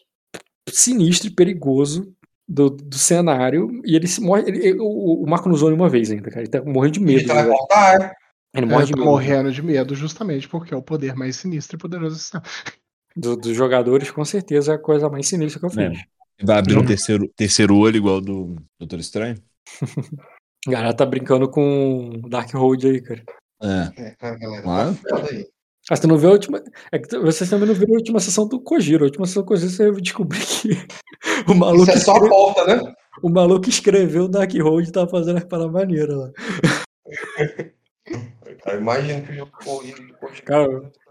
[SPEAKER 1] sinistro e perigoso do, do cenário. E ele se morre. ele- ele- o, o Marco não usou nenhuma vez ainda, cara. Ele tá morrendo de medo.
[SPEAKER 2] teleportar, é.
[SPEAKER 1] Ele
[SPEAKER 3] É,
[SPEAKER 1] morre de
[SPEAKER 3] tá
[SPEAKER 1] medo.
[SPEAKER 3] morrendo de medo justamente porque é o poder mais sinistro e poderoso do
[SPEAKER 1] dos jogadores, com certeza, é a coisa mais sinistra que eu
[SPEAKER 5] É.
[SPEAKER 1] fiz.
[SPEAKER 5] Vai abrir um
[SPEAKER 1] Uhum.
[SPEAKER 5] terceiro, terceiro olho igual do Doutor Estranho?
[SPEAKER 1] Galera tá brincando com Dark Road aí, cara.
[SPEAKER 5] É.
[SPEAKER 2] É, cara, galera,
[SPEAKER 5] Claro.
[SPEAKER 2] tá aí.
[SPEAKER 1] Ah, você não viu a última. É que vocês também não viram a última sessão do Kojiro. A última sessão do Kojiro você descobriu que o maluco,
[SPEAKER 2] Isso é só a
[SPEAKER 1] escreve-
[SPEAKER 2] porta, né?
[SPEAKER 1] o maluco escreveu o Dark Road e tá fazendo as paradas maneiras lá.
[SPEAKER 2] Cara, imagina que o jogo corrido.
[SPEAKER 1] Cara,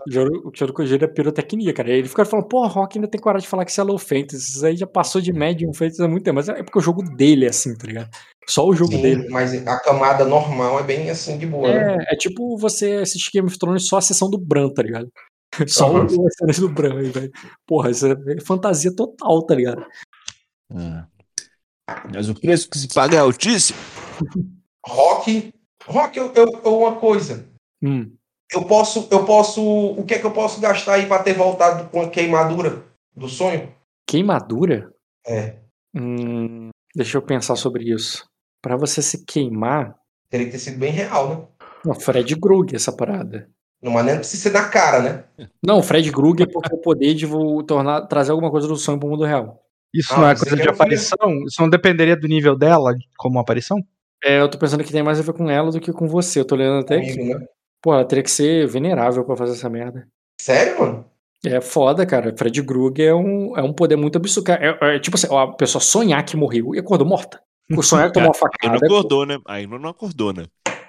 [SPEAKER 1] O Joro- o é pirotecnia, cara. Ele fica falando, pô, Rock ainda tem coragem de falar que isso é low fantasy. Isso aí já passou de Medium fantasy há muito tempo. Mas é porque o jogo dele é assim, tá ligado? Só o jogo dele.
[SPEAKER 2] Sim, mas a camada normal é bem assim de boa, né?
[SPEAKER 1] É, é tipo você assistir Game of Thrones só a sessão do Bran, tá ligado? Só
[SPEAKER 2] Aham.
[SPEAKER 1] o do Bran aí, velho. Porra, isso é fantasia total, tá ligado?
[SPEAKER 5] É. Mas o preço que se paga é altíssimo.
[SPEAKER 2] Rock. Rock, eu, eu, eu- uma coisa.
[SPEAKER 1] Hum.
[SPEAKER 2] Eu posso, eu posso. O que é que eu posso gastar aí pra ter voltado com a queimadura do sonho?
[SPEAKER 1] Queimadura?
[SPEAKER 2] É.
[SPEAKER 1] Hum, deixa eu pensar sobre isso. Pra você se queimar.
[SPEAKER 2] Teria que ter sido bem real, né?
[SPEAKER 1] Não, Fred Grug essa parada.
[SPEAKER 2] Não, mas não precisa ser na cara, né?
[SPEAKER 1] Não, Fred Grug é porque o poder de tornar, trazer alguma coisa do sonho pro mundo real.
[SPEAKER 4] Isso
[SPEAKER 2] Ah,
[SPEAKER 4] não é coisa de
[SPEAKER 2] um
[SPEAKER 4] aparição? Isso não dependeria do nível dela como aparição?
[SPEAKER 1] É, eu tô pensando que tem mais a ver com ela do que com você. Eu tô lendo até
[SPEAKER 2] Comigo,
[SPEAKER 1] que.
[SPEAKER 2] né?
[SPEAKER 1] Pô, ela teria que ser venerável pra fazer essa merda.
[SPEAKER 2] Sério, mano?
[SPEAKER 1] É foda, cara. Fred Grug é um, é um poder muito absurdo. É, é tipo assim, a pessoa sonhar que morreu e acordou morta. O sonhar que tomou uma
[SPEAKER 5] Aí não
[SPEAKER 1] facada.
[SPEAKER 5] acordou, né? Aí não, não acordou, né?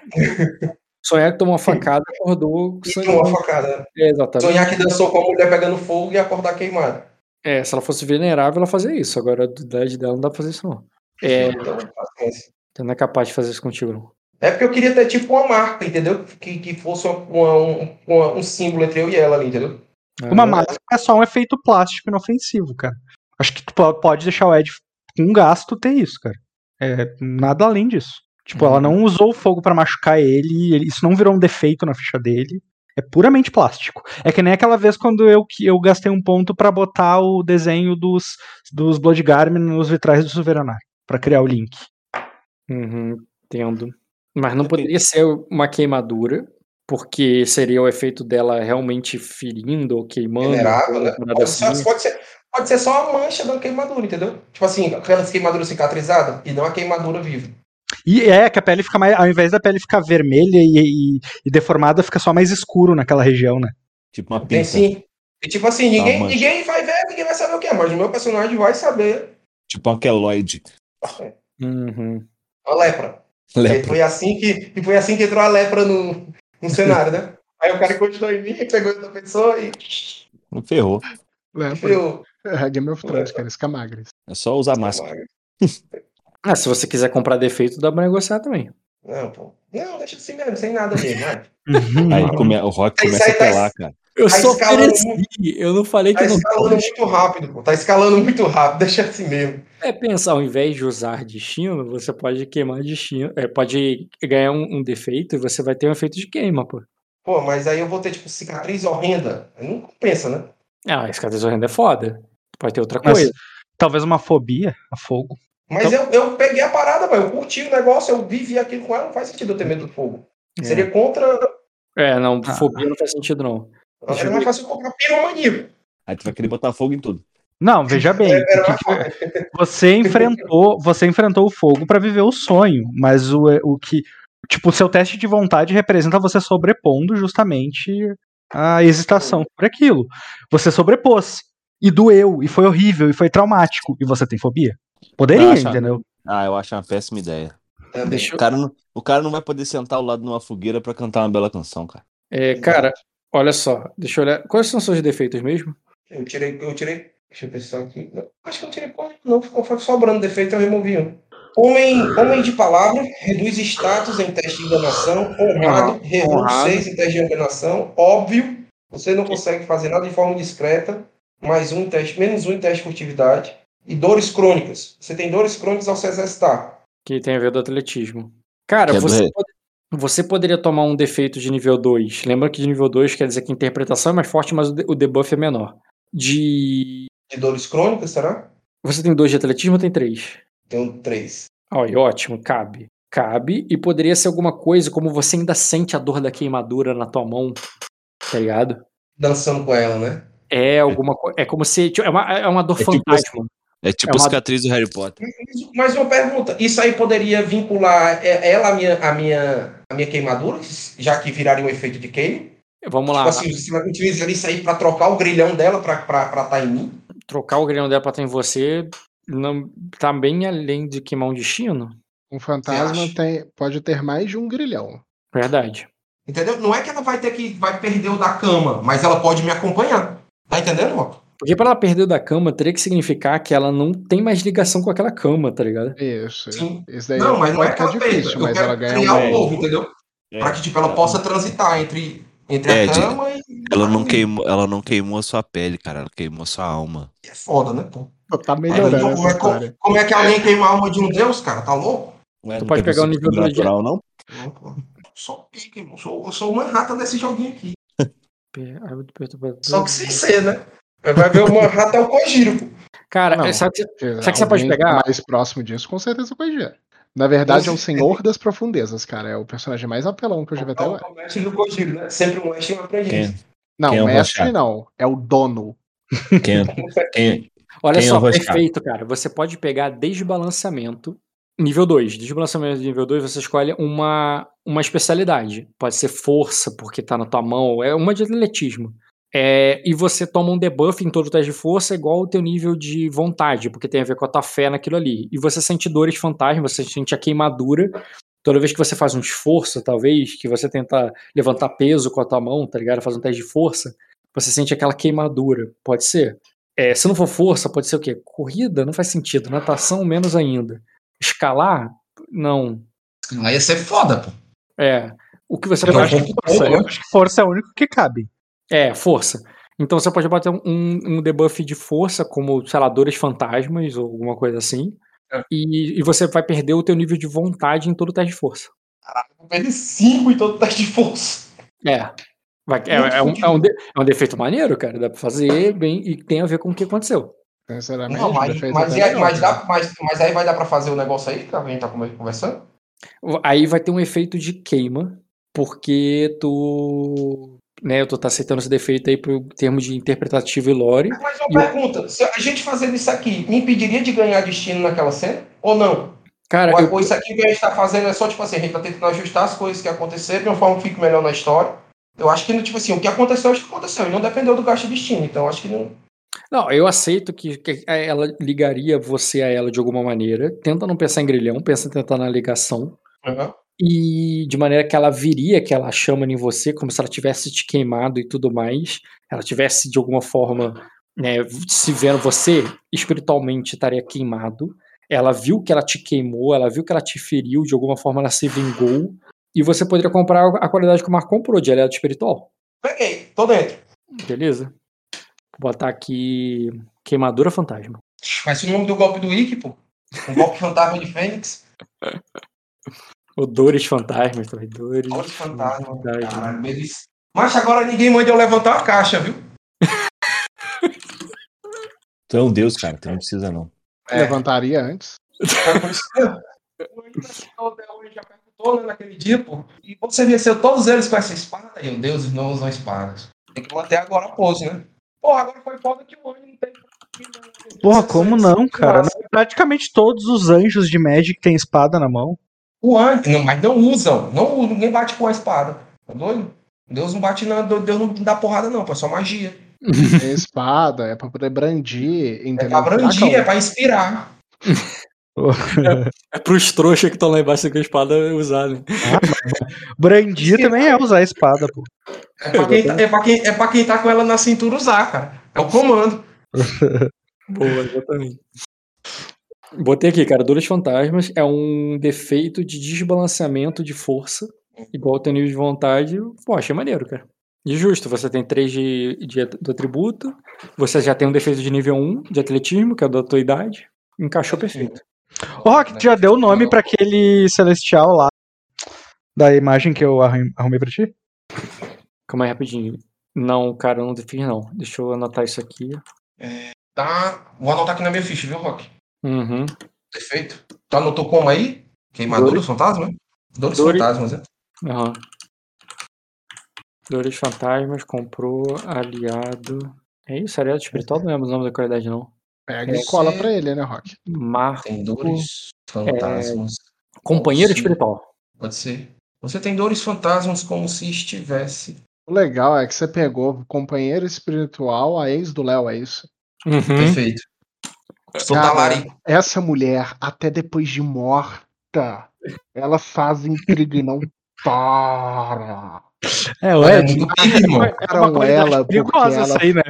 [SPEAKER 1] Sonhar que tomou uma facada acordou
[SPEAKER 2] E
[SPEAKER 1] sangrando.
[SPEAKER 2] uma facada. né?
[SPEAKER 1] É, exatamente.
[SPEAKER 2] Sonhar que dançou com a mulher pegando fogo e acordar queimado.
[SPEAKER 1] É, se ela fosse venerável, ela fazia isso. Agora, a idade dela não dá pra fazer isso, não. É,
[SPEAKER 2] Então, paciência.
[SPEAKER 1] Você não é capaz de fazer isso contigo, não.
[SPEAKER 2] É porque eu queria ter tipo uma marca, entendeu? Que, que fosse uma- uma- um, uma- um símbolo entre eu e ela ali, entendeu?
[SPEAKER 4] Uma
[SPEAKER 1] Ah,
[SPEAKER 4] máscara é só um efeito plástico inofensivo, cara. Acho que tu po- pode deixar o Ed com um gasto ter isso, cara. É, nada além disso. Tipo, ela não usou o fogo pra machucar ele, ele- isso não virou um defeito na ficha dele. É puramente plástico. É que nem aquela vez quando eu, que eu gastei um ponto pra botar o desenho dos, dos Bloodgarm nos vitrais do Silveranar, pra criar o link.
[SPEAKER 1] Uhum, entendo. Mas não poderia ser uma queimadura, porque seria o efeito dela realmente ferindo ou queimando.
[SPEAKER 2] Venerável, né? Pode ser,
[SPEAKER 1] assim.
[SPEAKER 2] pode, ser, pode ser só a mancha da queimadura, entendeu? Tipo assim, aquelas queimaduras cicatrizadas e não a queimadura viva.
[SPEAKER 4] E é que a pele fica mais. Ao invés da pele ficar vermelha e, e- e deformada, fica só mais escuro naquela região, né?
[SPEAKER 5] Tipo uma
[SPEAKER 2] Tem
[SPEAKER 5] pinta.
[SPEAKER 2] sim. E tipo assim, ninguém,
[SPEAKER 5] mancha.
[SPEAKER 2] ninguém vai ver, ninguém vai saber o que é, mas o meu personagem vai saber.
[SPEAKER 5] Tipo uma queloide.
[SPEAKER 1] Uhum.
[SPEAKER 2] A lepra. E
[SPEAKER 5] Lepra.
[SPEAKER 2] foi assim que, e foi assim que entrou a lepra no, no cenário, né? Aí o cara encostou em mim, pegou outra pessoa e
[SPEAKER 5] Não ferrou.
[SPEAKER 2] Eu.
[SPEAKER 3] É Game of Thrones, cara, escamagres.
[SPEAKER 5] É só usar máscara.
[SPEAKER 1] Ah, se você quiser comprar defeito, dá pra negociar também.
[SPEAKER 2] Não, pô. Não, deixa assim mesmo, sem nada mesmo. vai.
[SPEAKER 5] Aí come- o Rock começa
[SPEAKER 2] aí
[SPEAKER 5] a
[SPEAKER 2] tá
[SPEAKER 5] pelar, cara.
[SPEAKER 1] Eu
[SPEAKER 2] Tá
[SPEAKER 1] só ofereci, eu não falei que
[SPEAKER 2] Tá
[SPEAKER 1] eu não
[SPEAKER 2] escalando muito rápido, pô. Tá escalando muito rápido, deixa assim mesmo.
[SPEAKER 1] É pensar, ao invés de usar destino, você pode queimar destino. É, pode ganhar um, um defeito e você vai ter um efeito de queima, pô.
[SPEAKER 2] Pô, mas aí eu vou ter, tipo, cicatriz horrenda. Aí Não compensa, né?
[SPEAKER 1] Ah, a escada horrenda é foda. Pode ter outra
[SPEAKER 4] Mas
[SPEAKER 1] coisa.
[SPEAKER 4] talvez uma fobia a fogo.
[SPEAKER 2] Mas eu, eu peguei a parada, velho. Eu curti o negócio, eu vivi aquilo com ela, não faz sentido eu ter medo do fogo.
[SPEAKER 1] É.
[SPEAKER 2] Seria contra.
[SPEAKER 1] É, não,
[SPEAKER 4] Ah.
[SPEAKER 1] fobia não faz sentido, não. Deixa
[SPEAKER 2] Era
[SPEAKER 1] eu
[SPEAKER 2] mais fácil eu comprar piromania.
[SPEAKER 5] Aí tu vai querer botar fogo em tudo.
[SPEAKER 4] Não, veja bem.
[SPEAKER 2] Era
[SPEAKER 4] o que
[SPEAKER 2] mais
[SPEAKER 4] que-
[SPEAKER 2] fácil.
[SPEAKER 4] você enfrentou, você enfrentou o fogo pra viver o sonho, mas o, o que, tipo, o seu teste de vontade representa você sobrepondo justamente a hesitação por aquilo. Você sobrepôs e doeu e foi horrível e foi traumático e você tem fobia? Poderia,
[SPEAKER 5] Acha-
[SPEAKER 4] entendeu?
[SPEAKER 5] Ah, eu acho uma péssima ideia.
[SPEAKER 2] Também.
[SPEAKER 1] Deixa
[SPEAKER 5] O
[SPEAKER 1] eu...
[SPEAKER 5] cara não, o cara não vai poder sentar ao lado de uma fogueira pra cantar uma bela canção, cara.
[SPEAKER 1] É, cara, olha só, deixa eu olhar. Quais são os seus defeitos mesmo?
[SPEAKER 2] Eu tirei, eu tirei. Deixa eu pensar aqui. Não, acho que eu não tirei porra, não. Ficou sobrando defeito, eu removi um. Homem, homem de palavra, reduz status em teste de enganação. Honrado, reduz
[SPEAKER 1] honrado.
[SPEAKER 2] 6 em teste de enganação. Óbvio, Você não consegue fazer nada de forma discreta, mais um em teste, menos um em teste de furtividade. E dores crônicas. Você tem dores crônicas ao se exercitar.
[SPEAKER 1] Que tem a ver do atletismo. Cara, você, pode- você poderia tomar um defeito de nível 2. Lembra que de nível 2 quer dizer que a interpretação é mais forte, mas o de- o debuff é menor. De.
[SPEAKER 2] De dores crônicas, será?
[SPEAKER 1] Você tem dois de atletismo ou tem três?
[SPEAKER 2] Tenho três.
[SPEAKER 1] Olha, ótimo, cabe. Cabe, e poderia ser alguma coisa como você ainda sente a dor da queimadura na tua mão, tá ligado?
[SPEAKER 2] Dançando com ela, né?
[SPEAKER 1] É alguma coisa. É como se. tipo, É uma, é uma dor
[SPEAKER 5] É tipo
[SPEAKER 1] fantasma.
[SPEAKER 5] É tipo
[SPEAKER 1] É uma-
[SPEAKER 5] a cicatriz do Harry Potter.
[SPEAKER 2] Mas- Mas uma pergunta, isso aí poderia vincular é, ela à minha, à minha, à minha queimadura, já que viraria um efeito de queime?
[SPEAKER 1] Vamos lá.
[SPEAKER 2] Tipo assim, você vai utilizar isso aí pra trocar o grilhão dela pra estar tá em mim?
[SPEAKER 1] Trocar o grão dela pra estar em você não, tá bem além de queimar um destino?
[SPEAKER 3] Um fantasma tem, pode ter mais de um grilhão.
[SPEAKER 1] Verdade.
[SPEAKER 2] Entendeu? Não é que ela vai ter que vai perder o da cama, mas ela pode me acompanhar. Tá entendendo, Moto?
[SPEAKER 1] Porque pra ela perder da cama, teria que significar que ela não tem mais ligação com aquela cama, tá ligado?
[SPEAKER 3] Isso.
[SPEAKER 2] Sim.
[SPEAKER 3] Isso daí
[SPEAKER 2] Não, mas não é que ela perda.
[SPEAKER 3] difícil,
[SPEAKER 2] Eu
[SPEAKER 3] mas
[SPEAKER 2] quero
[SPEAKER 3] ela ganha
[SPEAKER 2] criar
[SPEAKER 3] um.
[SPEAKER 2] novo, entendeu?
[SPEAKER 5] É.
[SPEAKER 2] Pra que tipo, ela possa transitar entre, entre
[SPEAKER 5] É,
[SPEAKER 2] a
[SPEAKER 5] de-
[SPEAKER 2] cama e.
[SPEAKER 5] Ela não, queimou, ela não queimou a sua pele, cara. Ela queimou a sua alma.
[SPEAKER 2] É foda, né, pô?
[SPEAKER 3] Tá melhorando
[SPEAKER 2] então,
[SPEAKER 3] essa
[SPEAKER 2] como, é,
[SPEAKER 3] história.
[SPEAKER 2] como é que alguém queima a alma de um deus, cara? Tá louco?
[SPEAKER 5] Ué, não
[SPEAKER 1] pode pegar o nível do
[SPEAKER 5] natural, não?
[SPEAKER 2] Não, pô. Sou pique, irmão. Sou, eu sou uma rata desse joguinho aqui. Só que sem ser, né? Vai ver uma rata é o Kojiro.
[SPEAKER 1] Cara,
[SPEAKER 3] Não.
[SPEAKER 1] é, sabe, que- Sabe que você pode pegar?
[SPEAKER 3] Mais próximo disso, com certeza foi Gera. Na verdade, é o Senhor das Profundezas, cara. É o personagem mais apelão que eu já vi até
[SPEAKER 2] É o-
[SPEAKER 3] agora.
[SPEAKER 2] é o mestre do Kojiro, né? Sempre um mestre e um aprendiz.
[SPEAKER 5] Quem,
[SPEAKER 3] Não,
[SPEAKER 5] Quem é o
[SPEAKER 3] mestre não. É o dono.
[SPEAKER 5] quem, quem,
[SPEAKER 1] olha
[SPEAKER 5] Quem é
[SPEAKER 1] só,
[SPEAKER 5] o
[SPEAKER 1] perfeito, cara. Você pode pegar desbalanceamento, nível 2. Desbalanceamento de nível 2, você escolhe uma, uma especialidade. Pode ser força, porque tá na tua mão, é uma de atletismo. É, e você toma um debuff em todo o teste de força igual ao teu nível de vontade, porque tem a ver com a tua fé naquilo ali. E você sente dores fantasmas, você sente a queimadura. Toda vez que você faz um esforço, talvez, que você tenta levantar peso com a tua mão, tá ligado? Faz um teste de força, você sente aquela queimadura. Pode ser. É, se não for força, pode ser o quê? Corrida? Não faz sentido. Natação, menos ainda. Escalar? Não.
[SPEAKER 2] Aí ia ser foda, pô.
[SPEAKER 1] É. O que você
[SPEAKER 4] Eu
[SPEAKER 1] pode.
[SPEAKER 4] acho que força, eu acho que força é o único que cabe.
[SPEAKER 1] É, força. Então você pode bater um, um debuff de força, como, sei lá, dores fantasmas ou alguma coisa assim.
[SPEAKER 2] É.
[SPEAKER 1] E, e você vai perder o teu nível de vontade em todo o teste de força.
[SPEAKER 2] Vou perder 5 em todo teste de força.
[SPEAKER 1] É. Vai- é, é um, é, um de- é um defeito maneiro, cara. Dá pra fazer bem e tem a ver com o que aconteceu.
[SPEAKER 3] Sinceramente,
[SPEAKER 2] Não, mas, mas, aí-
[SPEAKER 3] legal,
[SPEAKER 2] mas, dá, mas, mas aí vai dar pra fazer o negócio aí, que a gente tá conversando?
[SPEAKER 1] Aí vai ter um efeito de queima, porque tu. Né, tu tá aceitando esse defeito aí pro termo de interpretativo e lore.
[SPEAKER 2] Mas uma
[SPEAKER 1] E eu-
[SPEAKER 2] pergunta, se a gente fazendo isso aqui, me impediria de ganhar destino naquela cena? Ou não?
[SPEAKER 1] Cara,
[SPEAKER 2] Ou,
[SPEAKER 1] eu,
[SPEAKER 2] ou isso aqui que a gente tá fazendo é só, tipo assim, a gente tá tentando ajustar as coisas que aconteceram de uma forma que fique melhor na história. Eu acho que, tipo assim, o que aconteceu, acho que aconteceu. E não dependeu do gasto de destino. Então, acho que não.
[SPEAKER 1] Não, eu aceito que, que ela ligaria você a ela de alguma maneira. Tenta não pensar em grilhão, pensa em tentar na ligação.
[SPEAKER 2] Uhum.
[SPEAKER 1] E de maneira que ela viria aquela chama em você, como se ela tivesse te queimado e tudo mais. Ela tivesse, de alguma forma, né, se vendo você espiritualmente estaria queimado. Ela viu que ela te queimou, ela viu que ela te feriu, de alguma forma ela se vingou. E você poderia comprar a qualidade que o Marco comprou, de aliado espiritual.
[SPEAKER 2] Peguei, tô dentro.
[SPEAKER 1] Beleza? Vou botar aqui queimadura fantasma.
[SPEAKER 2] Vai ser o nome do golpe do Wiki, pô. Um golpe fantasma de Fênix.
[SPEAKER 1] Odores fantasmas também. Dores.
[SPEAKER 2] Golpe fantasma.
[SPEAKER 1] fantasma.
[SPEAKER 2] Caralho, eles... Mas agora ninguém manda eu levantar a caixa, viu?
[SPEAKER 5] Tu é um deus, cara. Tu não precisa, não.
[SPEAKER 2] É.
[SPEAKER 3] Levantaria antes.
[SPEAKER 2] Por isso que o né, o já perguntou né, naquele dia, pô. E você venceu todos eles com essa espada? E eu, Deus, não usam espadas. Tem que manter agora a pose, né? Porra, agora foi foda que o Anjo não tem.
[SPEAKER 4] Porra, como não, cara? Praticamente todos os anjos de Magic têm espada na mão.
[SPEAKER 2] O anjo, não, mas não usam. Não, ninguém bate com a espada. Tá doido? Deus não bate não, Deus não dá porrada não, pô, é só magia.
[SPEAKER 3] Tem espada, é pra poder brandir,
[SPEAKER 2] É
[SPEAKER 3] entendeu?
[SPEAKER 2] pra brandir,
[SPEAKER 3] Taca
[SPEAKER 2] é pra inspirar.
[SPEAKER 1] É pros trouxas que estão lá embaixo com a espada usar, né?
[SPEAKER 4] Brandir também é usar a espada, pô.
[SPEAKER 2] É pra, quem tá, é, pra quem, é pra quem tá com ela na cintura usar, cara. É o comando.
[SPEAKER 1] Boa, exatamente. Botei aqui, cara, Dores Fantasmas é um defeito de desbalanceamento de força, igual ao teu nível de vontade. Pô, achei maneiro, cara. E justo, você tem 3 de, de, do atributo, você já tem um defesa de nível 1 de atletismo, que é da tua idade. Encaixou perfeito.
[SPEAKER 4] O Rock tu já deu o nome pra aquele celestial lá da imagem que eu arrum- arrumei pra ti?
[SPEAKER 1] Calma aí rapidinho. Não, cara, eu não fiz não. Deixa eu anotar isso aqui.
[SPEAKER 2] Tá. Vou anotar aqui na minha ficha, viu, Rock?
[SPEAKER 1] Uhum.
[SPEAKER 2] Perfeito. Tu anotou como aí? Queimadura dos fantasmas? Dores fantasmas, né?
[SPEAKER 1] Aham. Dores fantasmas, comprou, aliado. É isso, aliado espiritual, não lembro o nome da qualidade, não.
[SPEAKER 3] Pega
[SPEAKER 2] É,
[SPEAKER 3] e cola
[SPEAKER 2] você-
[SPEAKER 3] pra ele, né, Rock?
[SPEAKER 1] Marco.
[SPEAKER 2] Tem dores fantasmas.
[SPEAKER 1] Companheiro
[SPEAKER 2] Sim.
[SPEAKER 1] espiritual.
[SPEAKER 2] Pode ser. Você tem dores fantasmas como se estivesse.
[SPEAKER 3] O legal é que você pegou companheiro espiritual, a ex do Léo, é isso?
[SPEAKER 1] Uhum.
[SPEAKER 2] Perfeito.
[SPEAKER 3] Cara. Essa mulher, até depois de morta, ela faz intriga e não para.
[SPEAKER 4] É, o
[SPEAKER 2] Ela é pica, irmão.
[SPEAKER 4] É uma
[SPEAKER 3] ela
[SPEAKER 4] perigosa
[SPEAKER 3] ela-
[SPEAKER 4] essa aí, né?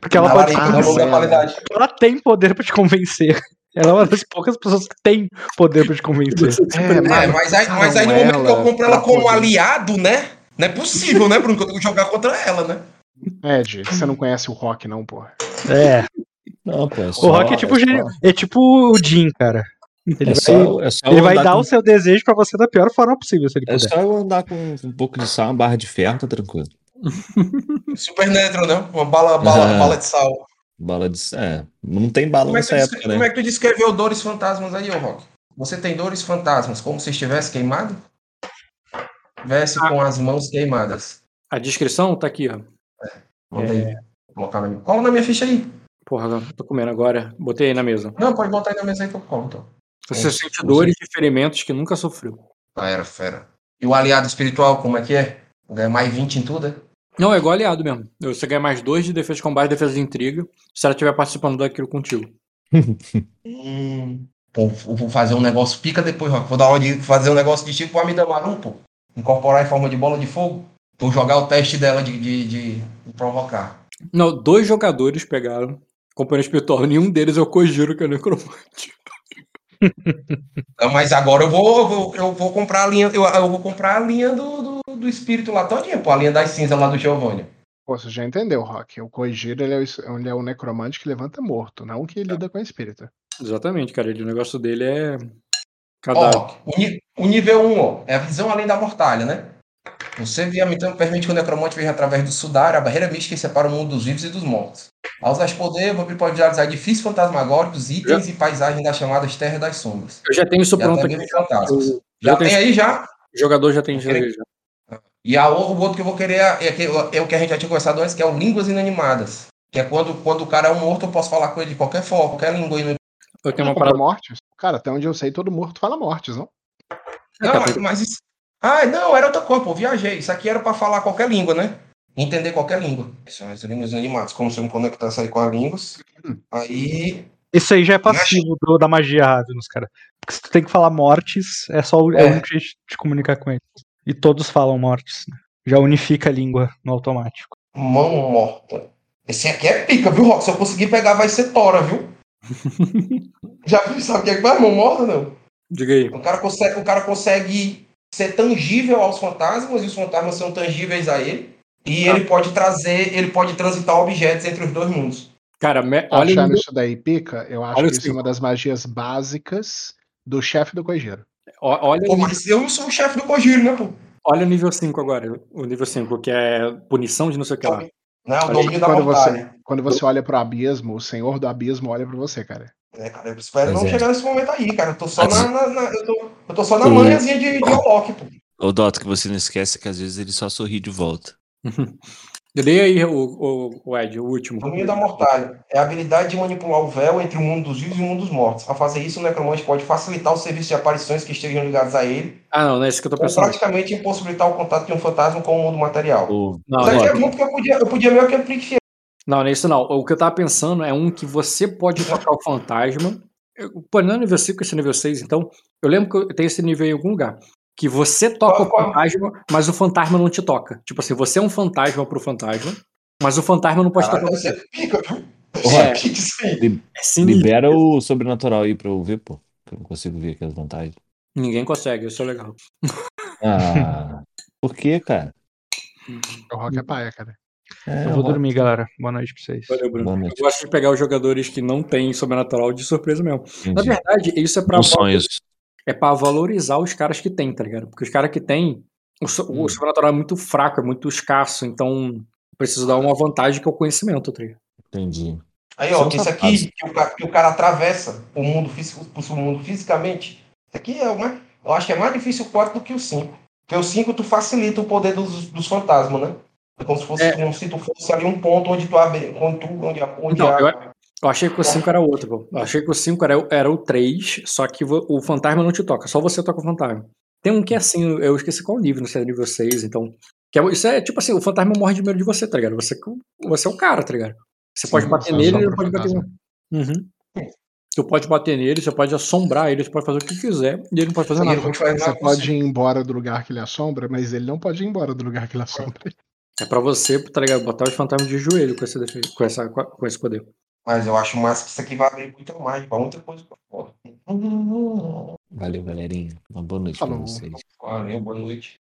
[SPEAKER 4] Porque ela pode te
[SPEAKER 2] Talarico é qualidade.
[SPEAKER 4] Ela tem poder pra te convencer. Ela é uma das poucas pessoas que tem poder pra te convencer.
[SPEAKER 3] É,
[SPEAKER 2] É,
[SPEAKER 3] mano,
[SPEAKER 2] mas aí, mas aí no momento que eu
[SPEAKER 3] ela
[SPEAKER 2] compro ela
[SPEAKER 3] pra
[SPEAKER 2] como
[SPEAKER 3] poder-
[SPEAKER 2] aliado, né? Não é possível, né, Bruno? Que eu tenho que jogar contra ela, né?
[SPEAKER 3] Ed, você não conhece o Rock, não, porra.
[SPEAKER 4] É.
[SPEAKER 5] Não, pô, é
[SPEAKER 4] O
[SPEAKER 5] só,
[SPEAKER 4] Rock é tipo, o
[SPEAKER 5] só-
[SPEAKER 4] é tipo o Jim, cara. Ele
[SPEAKER 5] É
[SPEAKER 4] vai,
[SPEAKER 5] só, é só
[SPEAKER 4] ele vai dar
[SPEAKER 5] com-
[SPEAKER 4] o seu desejo pra você da pior forma possível, se ele
[SPEAKER 5] É
[SPEAKER 4] puder.
[SPEAKER 5] só eu andar com um pouco de sal, uma barra de ferro, tá tranquilo.
[SPEAKER 2] Super Netro, né? Uma bala, bala,
[SPEAKER 5] Ah.
[SPEAKER 2] bala de sal.
[SPEAKER 5] Bala de. É, não tem bala
[SPEAKER 2] Como é,
[SPEAKER 5] nessa época,
[SPEAKER 2] como
[SPEAKER 5] né?
[SPEAKER 2] é que tu descreveu dores fantasmas aí, ô Rock? Você tem dores fantasmas como se estivesse queimado? Veste
[SPEAKER 1] Ah.
[SPEAKER 2] com as mãos queimadas.
[SPEAKER 1] A descrição tá aqui, ó.
[SPEAKER 2] Manda aí. Colocar na minha... Cola na minha ficha aí.
[SPEAKER 1] Porra, tô comendo agora. Botei aí na mesa.
[SPEAKER 2] Não, pode botar aí na mesa aí que eu colo, então.
[SPEAKER 1] Você
[SPEAKER 2] Isso,
[SPEAKER 1] sente dores e ferimentos que nunca sofreu.
[SPEAKER 2] Ah, era fera. E o aliado espiritual, como é que é? Ganha mais 20 em tudo, é?
[SPEAKER 1] Não, é igual aliado mesmo. Você ganha mais dois de defesa de combate e defesa de intriga se ela estiver participando daquilo contigo.
[SPEAKER 2] Hum. Pô, vou fazer um negócio pica depois, Rock. Vou dar uma de fazer um negócio de tipo Amidamarum, pô. Incorporar em forma de bola de fogo. Vou jogar o teste dela de, de, de- de provocar.
[SPEAKER 1] Não, dois jogadores pegaram companheiro espiritual. Nenhum deles é o Kojiro, que é o necromante.
[SPEAKER 2] Não, mas agora eu vou, eu vou, eu vou comprar a linha. Eu, eu vou comprar a linha do, do, do espírito lá todinha, pô. A linha das cinzas lá do Giovanni.
[SPEAKER 3] Pô, você já entendeu, Rock. O Kojiro, ele é o, ele é o necromante que levanta morto, não que lida com espírito.
[SPEAKER 1] Exatamente, cara. Ele, o negócio dele é.
[SPEAKER 2] Ó,
[SPEAKER 1] Cadáver.
[SPEAKER 2] Rock, o, o nível 1, ó, é a visão além da mortalha, né? Você via então permite que o necromante veja através do sudar, a barreira mística que separa o mundo dos vivos e dos mortos. Ao usar esse poder, o vampiro pode visualizar edifícios fantasmagóricos, itens e paisagens das chamadas Terras das Sombras.
[SPEAKER 1] Eu já tenho isso pronto aqui. Eu-
[SPEAKER 2] Já
[SPEAKER 1] eu
[SPEAKER 2] tem
[SPEAKER 1] tenho-
[SPEAKER 2] aí já?
[SPEAKER 1] O jogador já tem já.
[SPEAKER 2] E a, o outro que eu vou querer é, é é o que a gente já tinha conversado antes, que é o Línguas Inanimadas. Que é quando, quando o cara é um morto, eu posso falar com ele de qualquer forma, qualquer língua.
[SPEAKER 1] Eu tenho uma parada.
[SPEAKER 3] mortes? Cara, até onde eu sei, todo morto fala mortes, não?
[SPEAKER 2] Não, mas, mas isso... Ah, não, era outra coisa, pô, viajei. Isso aqui era pra falar qualquer língua, né? Entender qualquer língua. Que são as línguas inanimadas. Como se eu me conectasse aí com as línguas. Aí.
[SPEAKER 4] Isso aí já é passivo do- da magia Ravenous, cara. Porque se tu tem que falar mortes, é só o, é.
[SPEAKER 2] É.
[SPEAKER 4] o único jeito de comunicar com eles. E todos falam mortes. né? Já unifica a língua no automático.
[SPEAKER 2] Mão morta. Esse aqui é pica, viu, Rock? Se eu conseguir pegar, vai ser tora, viu? Já? Sabe o que é que vai? Mão morta, não?
[SPEAKER 1] Diga aí.
[SPEAKER 2] O cara, consegue, o cara consegue ser tangível aos fantasmas e os fantasmas são tangíveis a ele. E ele pode trazer, ele pode transitar objetos entre os dois mundos.
[SPEAKER 1] Cara, me- olha, o
[SPEAKER 3] Achando
[SPEAKER 1] nível,
[SPEAKER 3] isso daí pica, eu acho
[SPEAKER 1] Olha
[SPEAKER 3] que isso é uma das magias básicas do chefe do Kojiro.
[SPEAKER 1] ó- olha,
[SPEAKER 2] Pô, mas eu não sou o chefe do Kojiro, né, pô?
[SPEAKER 1] olha o nível 5 agora. O nível 5, que é punição de não sei o que lá.
[SPEAKER 2] Não, o
[SPEAKER 1] Olha
[SPEAKER 2] domínio da
[SPEAKER 3] Quando você,
[SPEAKER 2] mortalha.
[SPEAKER 3] quando você olha pro abismo, o senhor do abismo olha pra você, cara.
[SPEAKER 2] É, cara, eu espero
[SPEAKER 5] Pois
[SPEAKER 2] não
[SPEAKER 5] é.
[SPEAKER 2] chegar nesse momento aí, cara. Eu tô só
[SPEAKER 5] Mas-
[SPEAKER 2] na, na- na- eu, tô, eu tô só na
[SPEAKER 5] Hum.
[SPEAKER 2] manhãzinha de, de Alok, pô.
[SPEAKER 5] Ô, Dota, que você não esquece que às vezes ele só sorri de volta.
[SPEAKER 1] Dei aí o, o, o Ed, o último.
[SPEAKER 2] Domínio da mortalha. É a habilidade de manipular o véu entre o mundo dos vivos e o mundo dos mortos. Ao fazer isso, o necromante pode facilitar o serviço de aparições que estejam ligadas a ele,
[SPEAKER 1] Ah, não, não é isso que eu tô
[SPEAKER 2] ou
[SPEAKER 1] pensando.
[SPEAKER 2] praticamente impossibilitar o contato de um fantasma com o mundo material.
[SPEAKER 5] Ô,
[SPEAKER 1] Não,
[SPEAKER 2] Isso aqui
[SPEAKER 1] não,
[SPEAKER 2] é bom porque eu podia, eu podia meio que amplificar.
[SPEAKER 1] Não, não é isso não. O que eu tava pensando é um que você pode tocar o fantasma. Pô, não é nível 5, esse é nível 6, então. Eu lembro que eu tenho esse nível em algum lugar. Que você toca
[SPEAKER 2] Qual-
[SPEAKER 1] o
[SPEAKER 2] qual?
[SPEAKER 1] fantasma, mas o fantasma não te toca. Tipo assim, você é um fantasma pro fantasma, mas o fantasma não pode
[SPEAKER 2] Caralho,
[SPEAKER 1] tocar
[SPEAKER 2] você
[SPEAKER 1] você.
[SPEAKER 2] pica, viu?
[SPEAKER 1] É. É
[SPEAKER 5] libera o sobrenatural aí pra eu ver, pô. Que eu não consigo ver aqui as vantagens.
[SPEAKER 1] Ninguém consegue, isso é legal.
[SPEAKER 5] Ah, por que, cara?
[SPEAKER 3] O rock é paia, cara.
[SPEAKER 5] É,
[SPEAKER 4] Eu vou dormir, galera. Boa noite pra vocês.
[SPEAKER 1] Valeu, Bruno.
[SPEAKER 5] Boa
[SPEAKER 1] Eu gosto de pegar os jogadores que não têm sobrenatural de surpresa mesmo. Na
[SPEAKER 5] entendi.
[SPEAKER 1] verdade, isso é pra, é pra valorizar os caras que tem, tá ligado? Porque os caras que tem, o, so- o
[SPEAKER 5] Hum.
[SPEAKER 1] sobrenatural é muito fraco, é muito escasso, então preciso dar uma vantagem que é o conhecimento, tá ligado?
[SPEAKER 5] Entendi.
[SPEAKER 2] Aí, ó, esse
[SPEAKER 5] safados.
[SPEAKER 2] aqui, que o, ca- que o cara atravessa o mundo, físico, o mundo fisicamente, esse aqui é o mais, eu acho que é mais difícil o 4 do que o 5. Porque o 5 tu facilita o poder dos, dos fantasmas, né? É como se fosse
[SPEAKER 1] É.
[SPEAKER 2] como se tu fosse ali um ponto onde tu abre, onde tu, onde, onde
[SPEAKER 1] Não,
[SPEAKER 2] a-
[SPEAKER 1] eu, eu achei que o 5 era outro, pô. Eu achei que o 5 era, era o 3, só que o fantasma não te toca, só você toca o fantasma. Tem um que é assim, eu esqueci qual nível, não sei, é nível 6, então. que é- isso é tipo assim, o fantasma morre de medo de você, tá ligado? Você, você é o cara, tá ligado? Você
[SPEAKER 2] Sim,
[SPEAKER 1] pode bater nele, ele pode bater.
[SPEAKER 3] fantasma.
[SPEAKER 1] Uhum. Tu pode bater nele, você pode assombrar ele, você pode fazer o que quiser, e ele não pode fazer
[SPEAKER 2] Ele
[SPEAKER 1] nada.
[SPEAKER 2] pode
[SPEAKER 3] Você
[SPEAKER 2] nada
[SPEAKER 3] pode ir embora do lugar que ele assombra, mas ele não pode ir embora do lugar que ele assombra.
[SPEAKER 1] É pra você, tá ligado? Botar os fantasmas de joelho com esse, defe- com essa, com esse poder.
[SPEAKER 2] Mas eu acho massa que isso aqui vai abrir muita mais, pra muita coisa pra fora.
[SPEAKER 5] Valeu, galerinha. Uma boa noite
[SPEAKER 3] Falou.
[SPEAKER 5] pra vocês.
[SPEAKER 2] Valeu, boa noite.